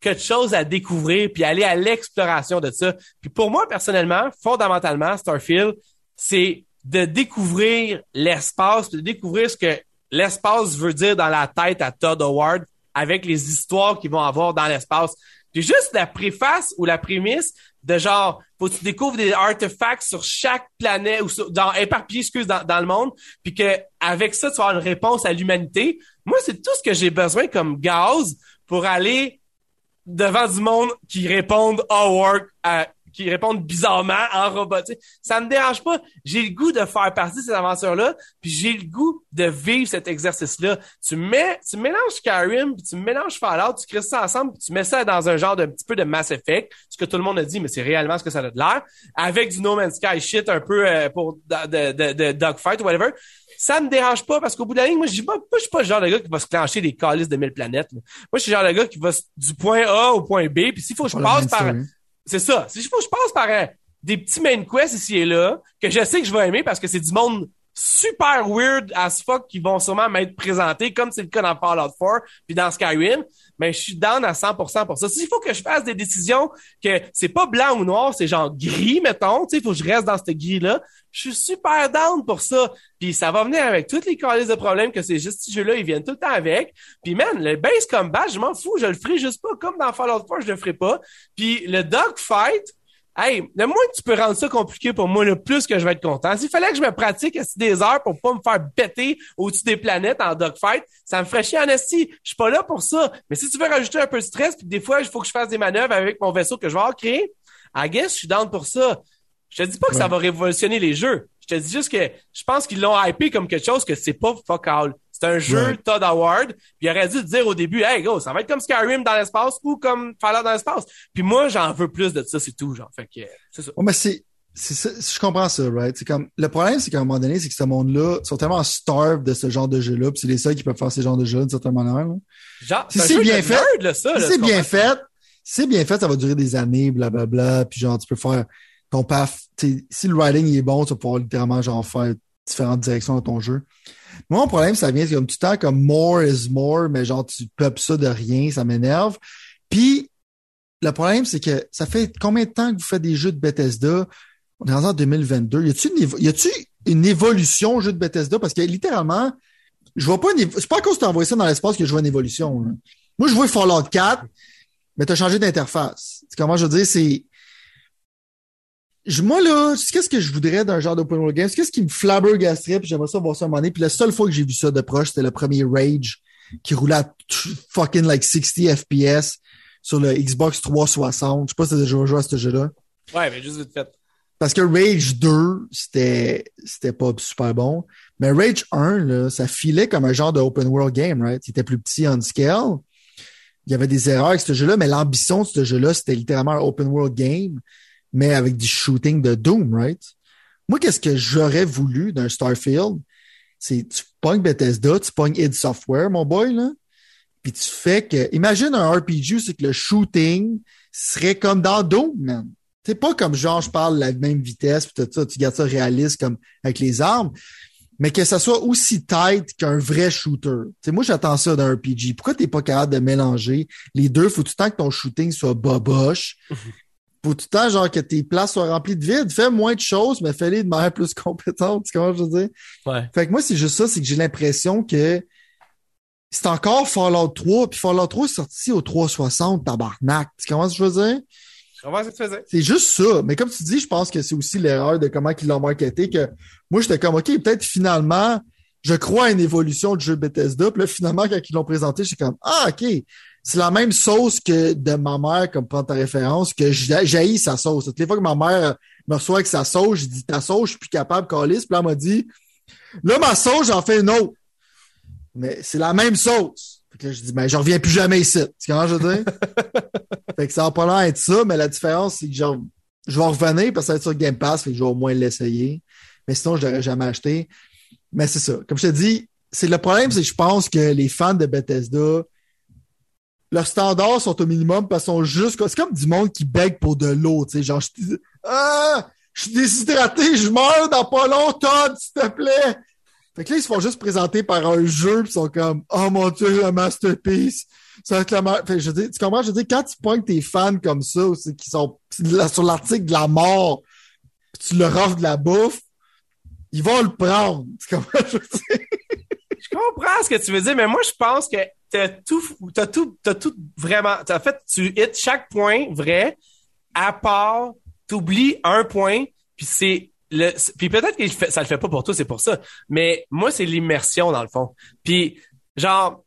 quelque chose à découvrir puis aller à l'exploration de ça. Puis pour moi personnellement, fondamentalement, Starfield, c'est de découvrir l'espace, de découvrir ce que l'espace veut dire dans la tête à Todd Howard avec les histoires qu'ils vont avoir dans l'espace. Puis juste la préface ou la prémisse de genre, faut que tu découvres des artefacts sur chaque planète ou sur, dans, éparpillés, excuse, dans, le monde, puis que avec ça, tu vas avoir une réponse à l'humanité. Moi, c'est tout ce que j'ai besoin comme gaz pour aller devant du monde qui répondent all work, qui répondent bizarrement en robotique. Ça me dérange pas. J'ai le goût de faire partie de cette aventure-là, puis j'ai le goût de vivre cet exercice-là. Tu mets, tu mélanges Skyrim, puis tu mélanges Fallout, tu crées ça ensemble, puis tu mets ça dans un genre de petit peu de Mass Effect, ce que tout le monde a dit, mais c'est réellement ce que ça a de l'air, avec du No Man's Sky shit un peu euh, pour de, de, de, dogfight ou whatever ça me dérange pas parce qu'au bout de la ligne, moi, je suis pas, je suis pas le genre de gars qui va se clencher des calices de mille planètes. Moi, je suis le genre de gars qui va du point A au point B, puis s'il faut que je passe par, c'est ça, s'il faut que je passe par euh, des petits main quests ici et là, que je sais que je vais aimer parce que c'est du monde super weird as fuck qui vont sûrement m'être présentés, comme c'est le cas dans Fallout 4 puis dans Skyrim, mais je suis down à 100% pour ça. S'il faut que je fasse des décisions que c'est pas blanc ou noir, c'est genre gris, mettons, tu sais, faut que je reste dans ce gris-là, je suis super down pour ça. Puis ça va venir avec toutes les calices de problèmes que ces juste jeux-là, ils viennent tout le temps avec. Puis man, le base combat, je m'en fous, je le ferai juste pas comme dans Fallout 4, je le ferai pas. Puis le dogfight, Hey, le moins que tu peux rendre ça compliqué pour moi, le plus que je vais être content. S'il fallait que je me pratique à des heures pour pas me faire bêter au-dessus des planètes en dogfight, ça me ferait chier en esti. Je suis pas là pour ça. Mais si tu veux rajouter un peu de stress, puis des fois, il faut que je fasse des manœuvres avec mon vaisseau que je vais avoir créé, I guess, je suis down pour ça. Je te dis pas que ça va révolutionner les jeux. Je te dis juste que je pense qu'ils l'ont hypé comme quelque chose que c'est pas fuck all. C'est un jeu Todd Howard. Puis il aurait dû dire au début, hey go, ça va être comme Skyrim dans l'espace ou comme Fallout dans l'espace. Puis moi, j'en veux plus de ça, c'est tout, genre. Fait que c'est ça. Ouais, mais c'est ça, je comprends ça, right? C'est comme le problème, c'est qu'à un moment donné, c'est que ce monde-là sont tellement starved de ce genre de jeu-là, puis c'est les seuls qui peuvent faire ce genre de jeu d'une certaine manière. Genre, si c'est bien fait, là, ça, si c'est bien fait, si c'est bien fait, ça va durer des années, blablabla, puis genre tu peux faire ton path. Si le writing est bon, tu vas pouvoir littéralement genre faire différentes directions dans ton jeu. Moi, mon problème, ça vient, comme tout le temps comme more is more, mais genre, tu peuples ça de rien, ça m'énerve. Puis, le problème, c'est que ça fait combien de temps que vous faites des jeux de Bethesda? On est en 2022. Y a-tu une, une évolution au jeu de Bethesda? Parce que littéralement, je vois pas une, c'est pas à cause que envoyé ça dans l'espace que je vois une évolution. Moi, je vois Fallout 4, mais tu as changé d'interface. Comment je veux dire, c'est, moi, là, qu'est-ce que je voudrais d'un genre d'open world game? Qu'est-ce qui me flabbergasterait? Puis j'aimerais ça voir ça un moment donné. Puis la seule fois que j'ai vu ça de proche, c'était le premier Rage qui roulait à fucking like 60 FPS sur le Xbox 360. Je sais pas si t'as déjà joué à ce jeu-là. Ouais, mais juste vite fait. Parce que Rage 2, c'était, c'était pas super bon. Mais Rage 1, là, ça filait comme un genre d'open world game, right? C'était plus petit en scale. il y avait des erreurs avec ce jeu-là, mais l'ambition de ce jeu-là, c'était littéralement un open world game, mais avec du shooting de Doom, right? Moi, qu'est-ce que j'aurais voulu d'un Starfield? C'est tu pognes Bethesda, tu pognes id Software, mon boy, là, puis tu fais que. Imagine un RPG, c'est que le shooting serait comme dans Doom, man. C'est pas comme genre, je parle la même vitesse, puis tout ça, tu gardes ça réaliste comme avec les armes, mais que ça soit aussi tight qu'un vrai shooter. sais, moi, j'attends ça d'un RPG. Pourquoi t'es pas capable de mélanger les deux? Faut tout le temps que ton shooting soit boboche. Faut tout le temps, genre, que tes places soient remplies de vide. Fais moins de choses, mais fais-les de manière plus compétente. Tu comment je veux dire? Ouais. Fait que moi, c'est juste ça, c'est que j'ai l'impression que c'est encore Fallout 3, puis Fallout 3 est sorti au 360, tabarnak. Tu comment je veux dire? C'est juste ça. Mais comme tu dis, je pense que c'est aussi l'erreur de comment ils l'ont marketé que moi, j'étais comme, OK, peut-être finalement, je crois à une évolution du jeu Bethesda. Puis là, finalement, quand ils l'ont présenté, j'étais comme, ah, OK, c'est la même sauce que de ma mère, comme prendre ta référence, que j'haïs sa sauce. Toutes les fois que ma mère me reçoit avec sa sauce, je dis, ta sauce, je suis plus capable, Calis. Puis là, elle m'a dit, là, ma sauce, j'en fais une autre. Mais c'est la même sauce. Fait que là, je dis, ben, je reviens plus jamais ici. Tu comprends, je veux dire? fait que ça va pas l'air être ça, mais la différence, c'est que genre, je vais revenir parce que ça va être sur Game Pass, fait que je vais au moins l'essayer. Mais sinon, je l'aurais jamais acheté. Mais c'est ça. Comme je te dis, c'est le problème, c'est que je pense que les fans de Bethesda, leurs standards sont au minimum parce qu'ils sont juste, c'est comme du monde qui bègue pour de l'eau, tu sais, genre, je, ah, je suis déshydraté, je meurs dans pas long, Todd, s'il te plaît. Fait que là, ils se font juste présenter par un jeu, pis ils sont comme Oh mon dieu, la masterpiece! Ça va être la fait je dis, tu comprends? Je dis, quand tu pointes tes fans comme ça, qui sont sur l'article de la mort, pis tu leur offres de la bouffe, ils vont le prendre. Tu comprends? Je comprends ce que tu veux dire, mais moi, je pense que t'as tout, t'as tout, t'as tout vraiment, en fait, tu hits chaque point vrai, à part, t'oublies un point, puis c'est le, puis peut-être que ça le fait pas pour toi, c'est pour ça. Mais moi, c'est l'immersion dans le fond. Puis genre,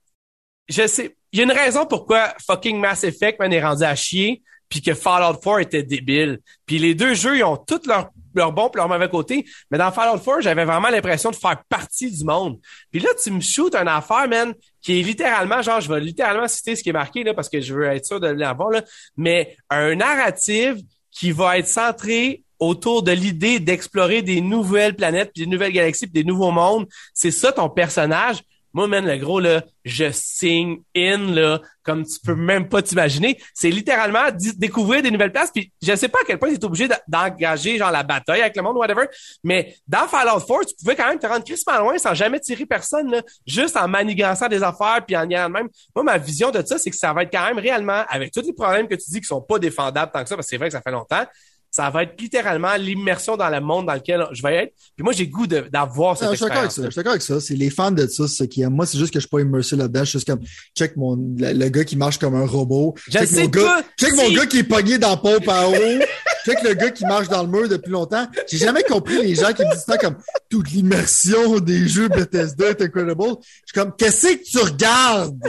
je sais, il y a une raison pourquoi fucking Mass Effect man est rendu à chier, puis que Fallout 4 était débile. Puis les deux jeux, ils ont tous leur leur bon et leur mauvais côté. Mais dans Fallout 4, j'avais vraiment l'impression de faire partie du monde. Puis là, tu me shootes une affaire, man, qui est littéralement, genre, je vais littéralement citer ce qui est marqué, là, parce que je veux être sûr de l'avoir, là, mais un narrative qui va être centré autour de l'idée d'explorer des nouvelles planètes, puis des nouvelles galaxies, puis des nouveaux mondes. C'est ça ton personnage. Moi, man, le gros, là, je signe in, là, comme tu peux même pas t'imaginer. C'est littéralement découvrir des nouvelles places. Puis je sais pas à quel point tu es obligé d'engager, genre, la bataille avec le monde, whatever. Mais dans Fallout 4, tu pouvais quand même te rendre crissement loin sans jamais tirer personne, là, juste en manigançant des affaires puis en y allant même. Moi, ma vision de ça, c'est que ça va être quand même réellement, avec tous les problèmes que tu dis qui sont pas défendables tant que ça, parce que c'est vrai que ça fait longtemps, ça va être littéralement l'immersion dans le monde dans lequel je vais être. Puis moi, j'ai goût d'avoir cette expérience. Je suis d'accord avec ça. C'est les fans de ça, ce qui aiment. Moi, c'est juste que je suis pas immersé là-dedans. Je suis juste comme, check mon, le, gars qui marche comme un robot. Je check sais mon gars, check mon gars qui est pogné dans pompe en haut. check le gars qui marche dans le mur depuis longtemps. J'ai jamais compris les gens qui me disent ça comme, toute l'immersion des jeux Bethesda est incredible. Je suis comme, qu'est-ce que tu regardes?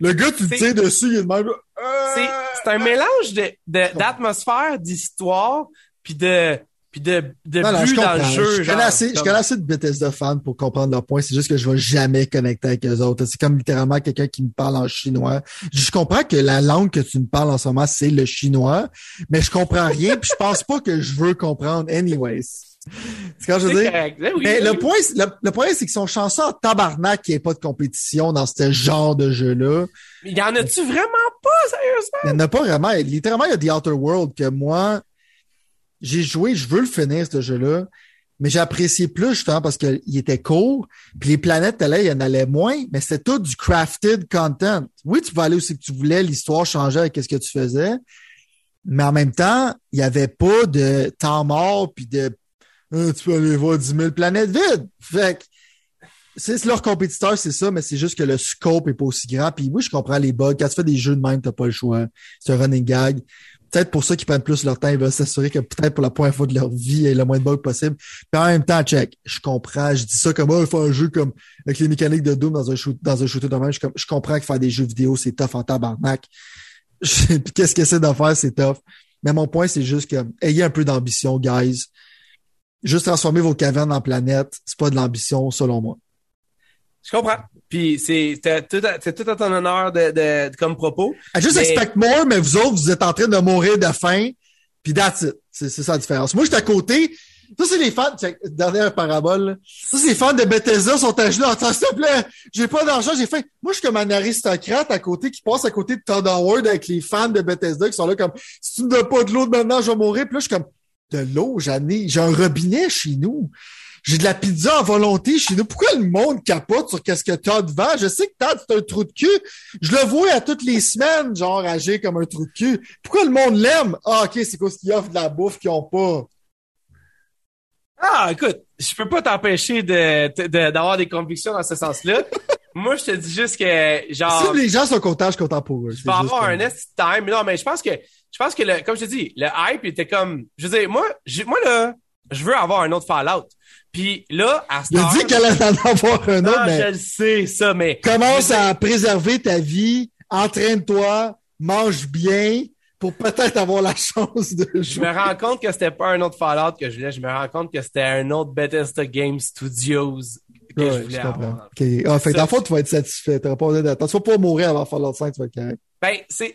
Le gars, tu te tiens dessus, il est de même. C'est un mélange de d'atmosphère, d'histoire, puis de puis de, de dans le jeu. Je, connais assez, je connais assez de Bethesda fans pour comprendre leur point. C'est juste que je vais jamais connecter avec eux autres. C'est comme littéralement quelqu'un qui me parle en chinois. Je comprends que la langue que tu me parles en ce moment, c'est le chinois, mais je comprends rien puis je pense pas que je veux comprendre anyways. C'est quand je veux dire? Ben mais le point, le, point, c'est qu'ils sont chanceux en tabarnak qu'il n'y ait pas de compétition dans ce genre de jeu-là. Mais y en a-tu vraiment pas, sérieusement? Il n'y en a pas vraiment. Littéralement, il y a The Outer World que moi, j'ai joué, je veux le finir, ce jeu-là. Mais j'ai apprécié plus, justement, parce qu'il était court. Puis les planètes, là, il y en allait moins, mais c'était tout du crafted content. Oui, tu pouvais aller où que tu voulais, l'histoire changeait avec ce que tu faisais. Mais en même temps, il n'y avait pas de temps mort puis de ah, tu peux aller voir 10 000 planètes vides. Fait que, c'est leur compétiteur, c'est ça, mais c'est juste que le scope est pas aussi grand. Puis oui, je comprends les bugs. Quand tu fais des jeux de même, t'as pas le choix. C'est un running gag. Peut-être pour ça qu'ils prennent plus leur temps, ils veulent s'assurer que peut-être pour la première fois de leur vie, il y ait le moins de bugs possible. Puis en même temps, check, je comprends. Je dis ça comme, oh, il faut un jeu comme, avec les mécaniques de Doom dans un shoot, dans un shooter de même. Je, je comprends que faire des jeux vidéo, c'est tough en tabarnak. Puis qu'est-ce que c'est de faire, c'est tough. Mais mon point, c'est juste que, ayez un peu d'ambition, guys. Juste transformer vos cavernes en planètes, c'est pas de l'ambition, selon moi. Je comprends. Puis c'est tout, c'est tout à ton honneur de, de, comme propos. I just expect more, mais vous autres, vous êtes en train de mourir de faim. Puis that's it. C'est, ça la différence. Moi, je suis à côté. Ça, c'est les fans, dernière parabole, ça, c'est les fans de Bethesda sont à genoux en s'il te plaît, j'ai pas d'argent, j'ai faim. Moi, je suis comme un aristocrate à côté qui passe à côté de Todd Howard avec les fans de Bethesda qui sont là comme, si tu me donnes pas de l'eau maintenant, je vais mourir. Puis là, je suis comme, de l'eau, j'en ai, j'ai un robinet chez nous. J'ai de la pizza en volonté chez nous. Pourquoi le monde capote sur qu'est-ce que Todd vend? Je sais que Todd, c'est un trou de cul. Je le vois à toutes les semaines, genre, agir comme un trou de cul. Pourquoi le monde l'aime? Ah, OK, c'est quoi ce qu'il offre de la bouffe qu'ils ont pas? Ah, écoute, je peux pas t'empêcher de, d'avoir des convictions dans ce sens-là. Moi, je te dis juste que, genre. Si les gens sont contents, je suis content pour eux. Je vais avoir un nest time. Non, mais je pense que, je pense que le, comme je te dis, le hype était comme, je veux dire, moi, moi, là, je veux avoir un autre Fallout. Puis là, à ce Il a dit qu'elle allait en avoir un autre, mais. je le sais, ça, mais. Commence à préserver ta vie, entraîne-toi, mange bien, pour peut-être avoir la chance de jouer. Je me rends compte que c'était pas un autre Fallout que je voulais. Je me rends compte que c'était un autre Bethesda Game Studios que je voulais avoir. OK. Ah, fait dans le fond, tu vas être satisfait. Tu vas pas d'attente. Tu vas pas mourir avant Fallout 5, tu vas être correct. Ben, c'est,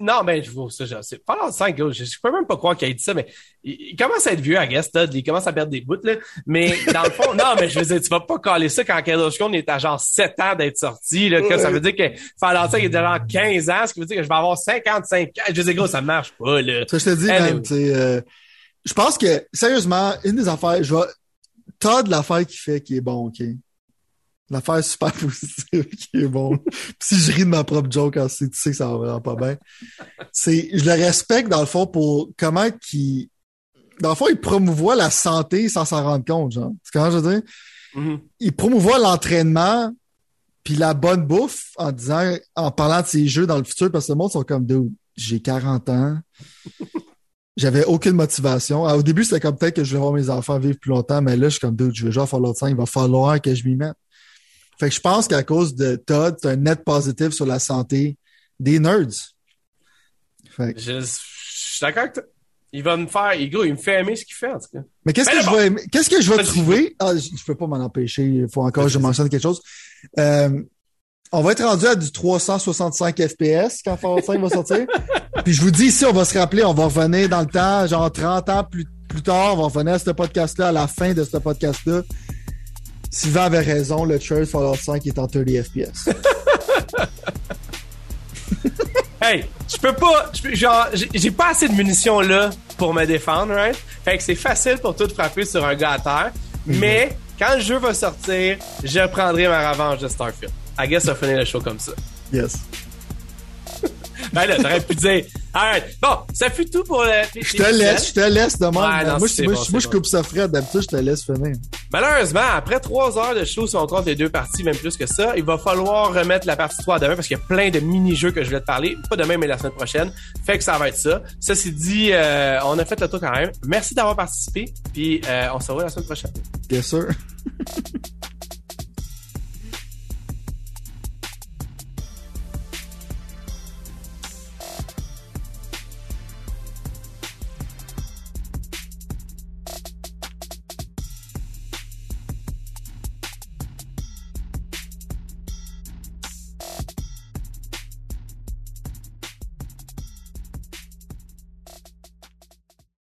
non, ben, je vois ça, genre, c'est Fallout 5, je, je peux même pas croire qu'il ait dit ça, mais il, commence à être vieux, I guess, Todd, il commence à perdre des bouts, là. Mais, dans le fond, non, mais je veux dire, tu vas pas caler ça quand Stone est à genre 7 ans d'être sorti, là, que ça veut dire que Fallout 5 est déjà 15 ans, ce qui veut dire que je vais avoir 55 ans. Je veux dire, gros, ça marche pas, là. Ça, je te dis, même, euh, je pense que, sérieusement, une des affaires, je vais, Todd, l'affaire qui fait qui est bon, ok? L'affaire super positive qui est bon. si je ris de ma propre joke, tu sais que ça va vraiment pas bien. C'est, je le respecte dans le fond pour comment qu'il, dans le fond, il promouvoit la santé sans s'en rendre compte, genre. C'est comment je veux dire? Mm-hmm. Il promouvoit l'entraînement puis la bonne bouffe en disant, en parlant de ses jeux dans le futur parce que le monde sont comme, deux j'ai 40 ans. J'avais aucune motivation. au début, c'était comme peut-être que je vais voir mes enfants vivre plus longtemps, mais là, je suis comme, dude, je vais genre faire l'autre 5, il va falloir que je m'y mette. Fait que je pense qu'à cause de Todd, c'est un net positif sur la santé des nerds. Fait Je, suis d'accord que il va me faire, il, il me fait aimer ce qu'il fait, en tout cas. Mais qu'est-ce que, je vais qu'est-ce que je vais trouver? Ah, je, ne peux pas m'en empêcher. Il faut encore que je mentionne quelque chose. Euh, on va être rendu à du 365 FPS quand Fallout 5 va sortir. Puis je vous dis ici, on va se rappeler, on va revenir dans le temps, genre 30 ans plus, plus tard, on va revenir à ce podcast-là, à la fin de ce podcast-là. Sylvain avait raison, le trailer Fallout 5 est en 30 FPS. hey, je peux pas, genre, j'ai pas assez de munitions là pour me défendre, right? Fait que c'est facile pour tout frapper sur un gars à terre. Mhm. Mais quand le jeu va sortir, je prendrai ma revanche de Starfield. I guess ça finir le show comme ça. Yes. ben là, t'aurais pu dire. Alright. Bon, ça fut tout pour le. Je te laisse, je te laisse demain. moi, moi, je coupe ça frais. D'habitude, je te laisse finir. Malheureusement, après trois heures de show, si on compte les deux parties, même plus que ça, il va falloir remettre la partie 3 demain parce qu'il y a plein de mini-jeux que je vais te parler. Pas demain, mais la semaine prochaine. Fait que ça va être ça. Ceci dit, euh, on a fait le tour quand même. Merci d'avoir participé. Puis euh, on se revoit la semaine prochaine. Bien sûr.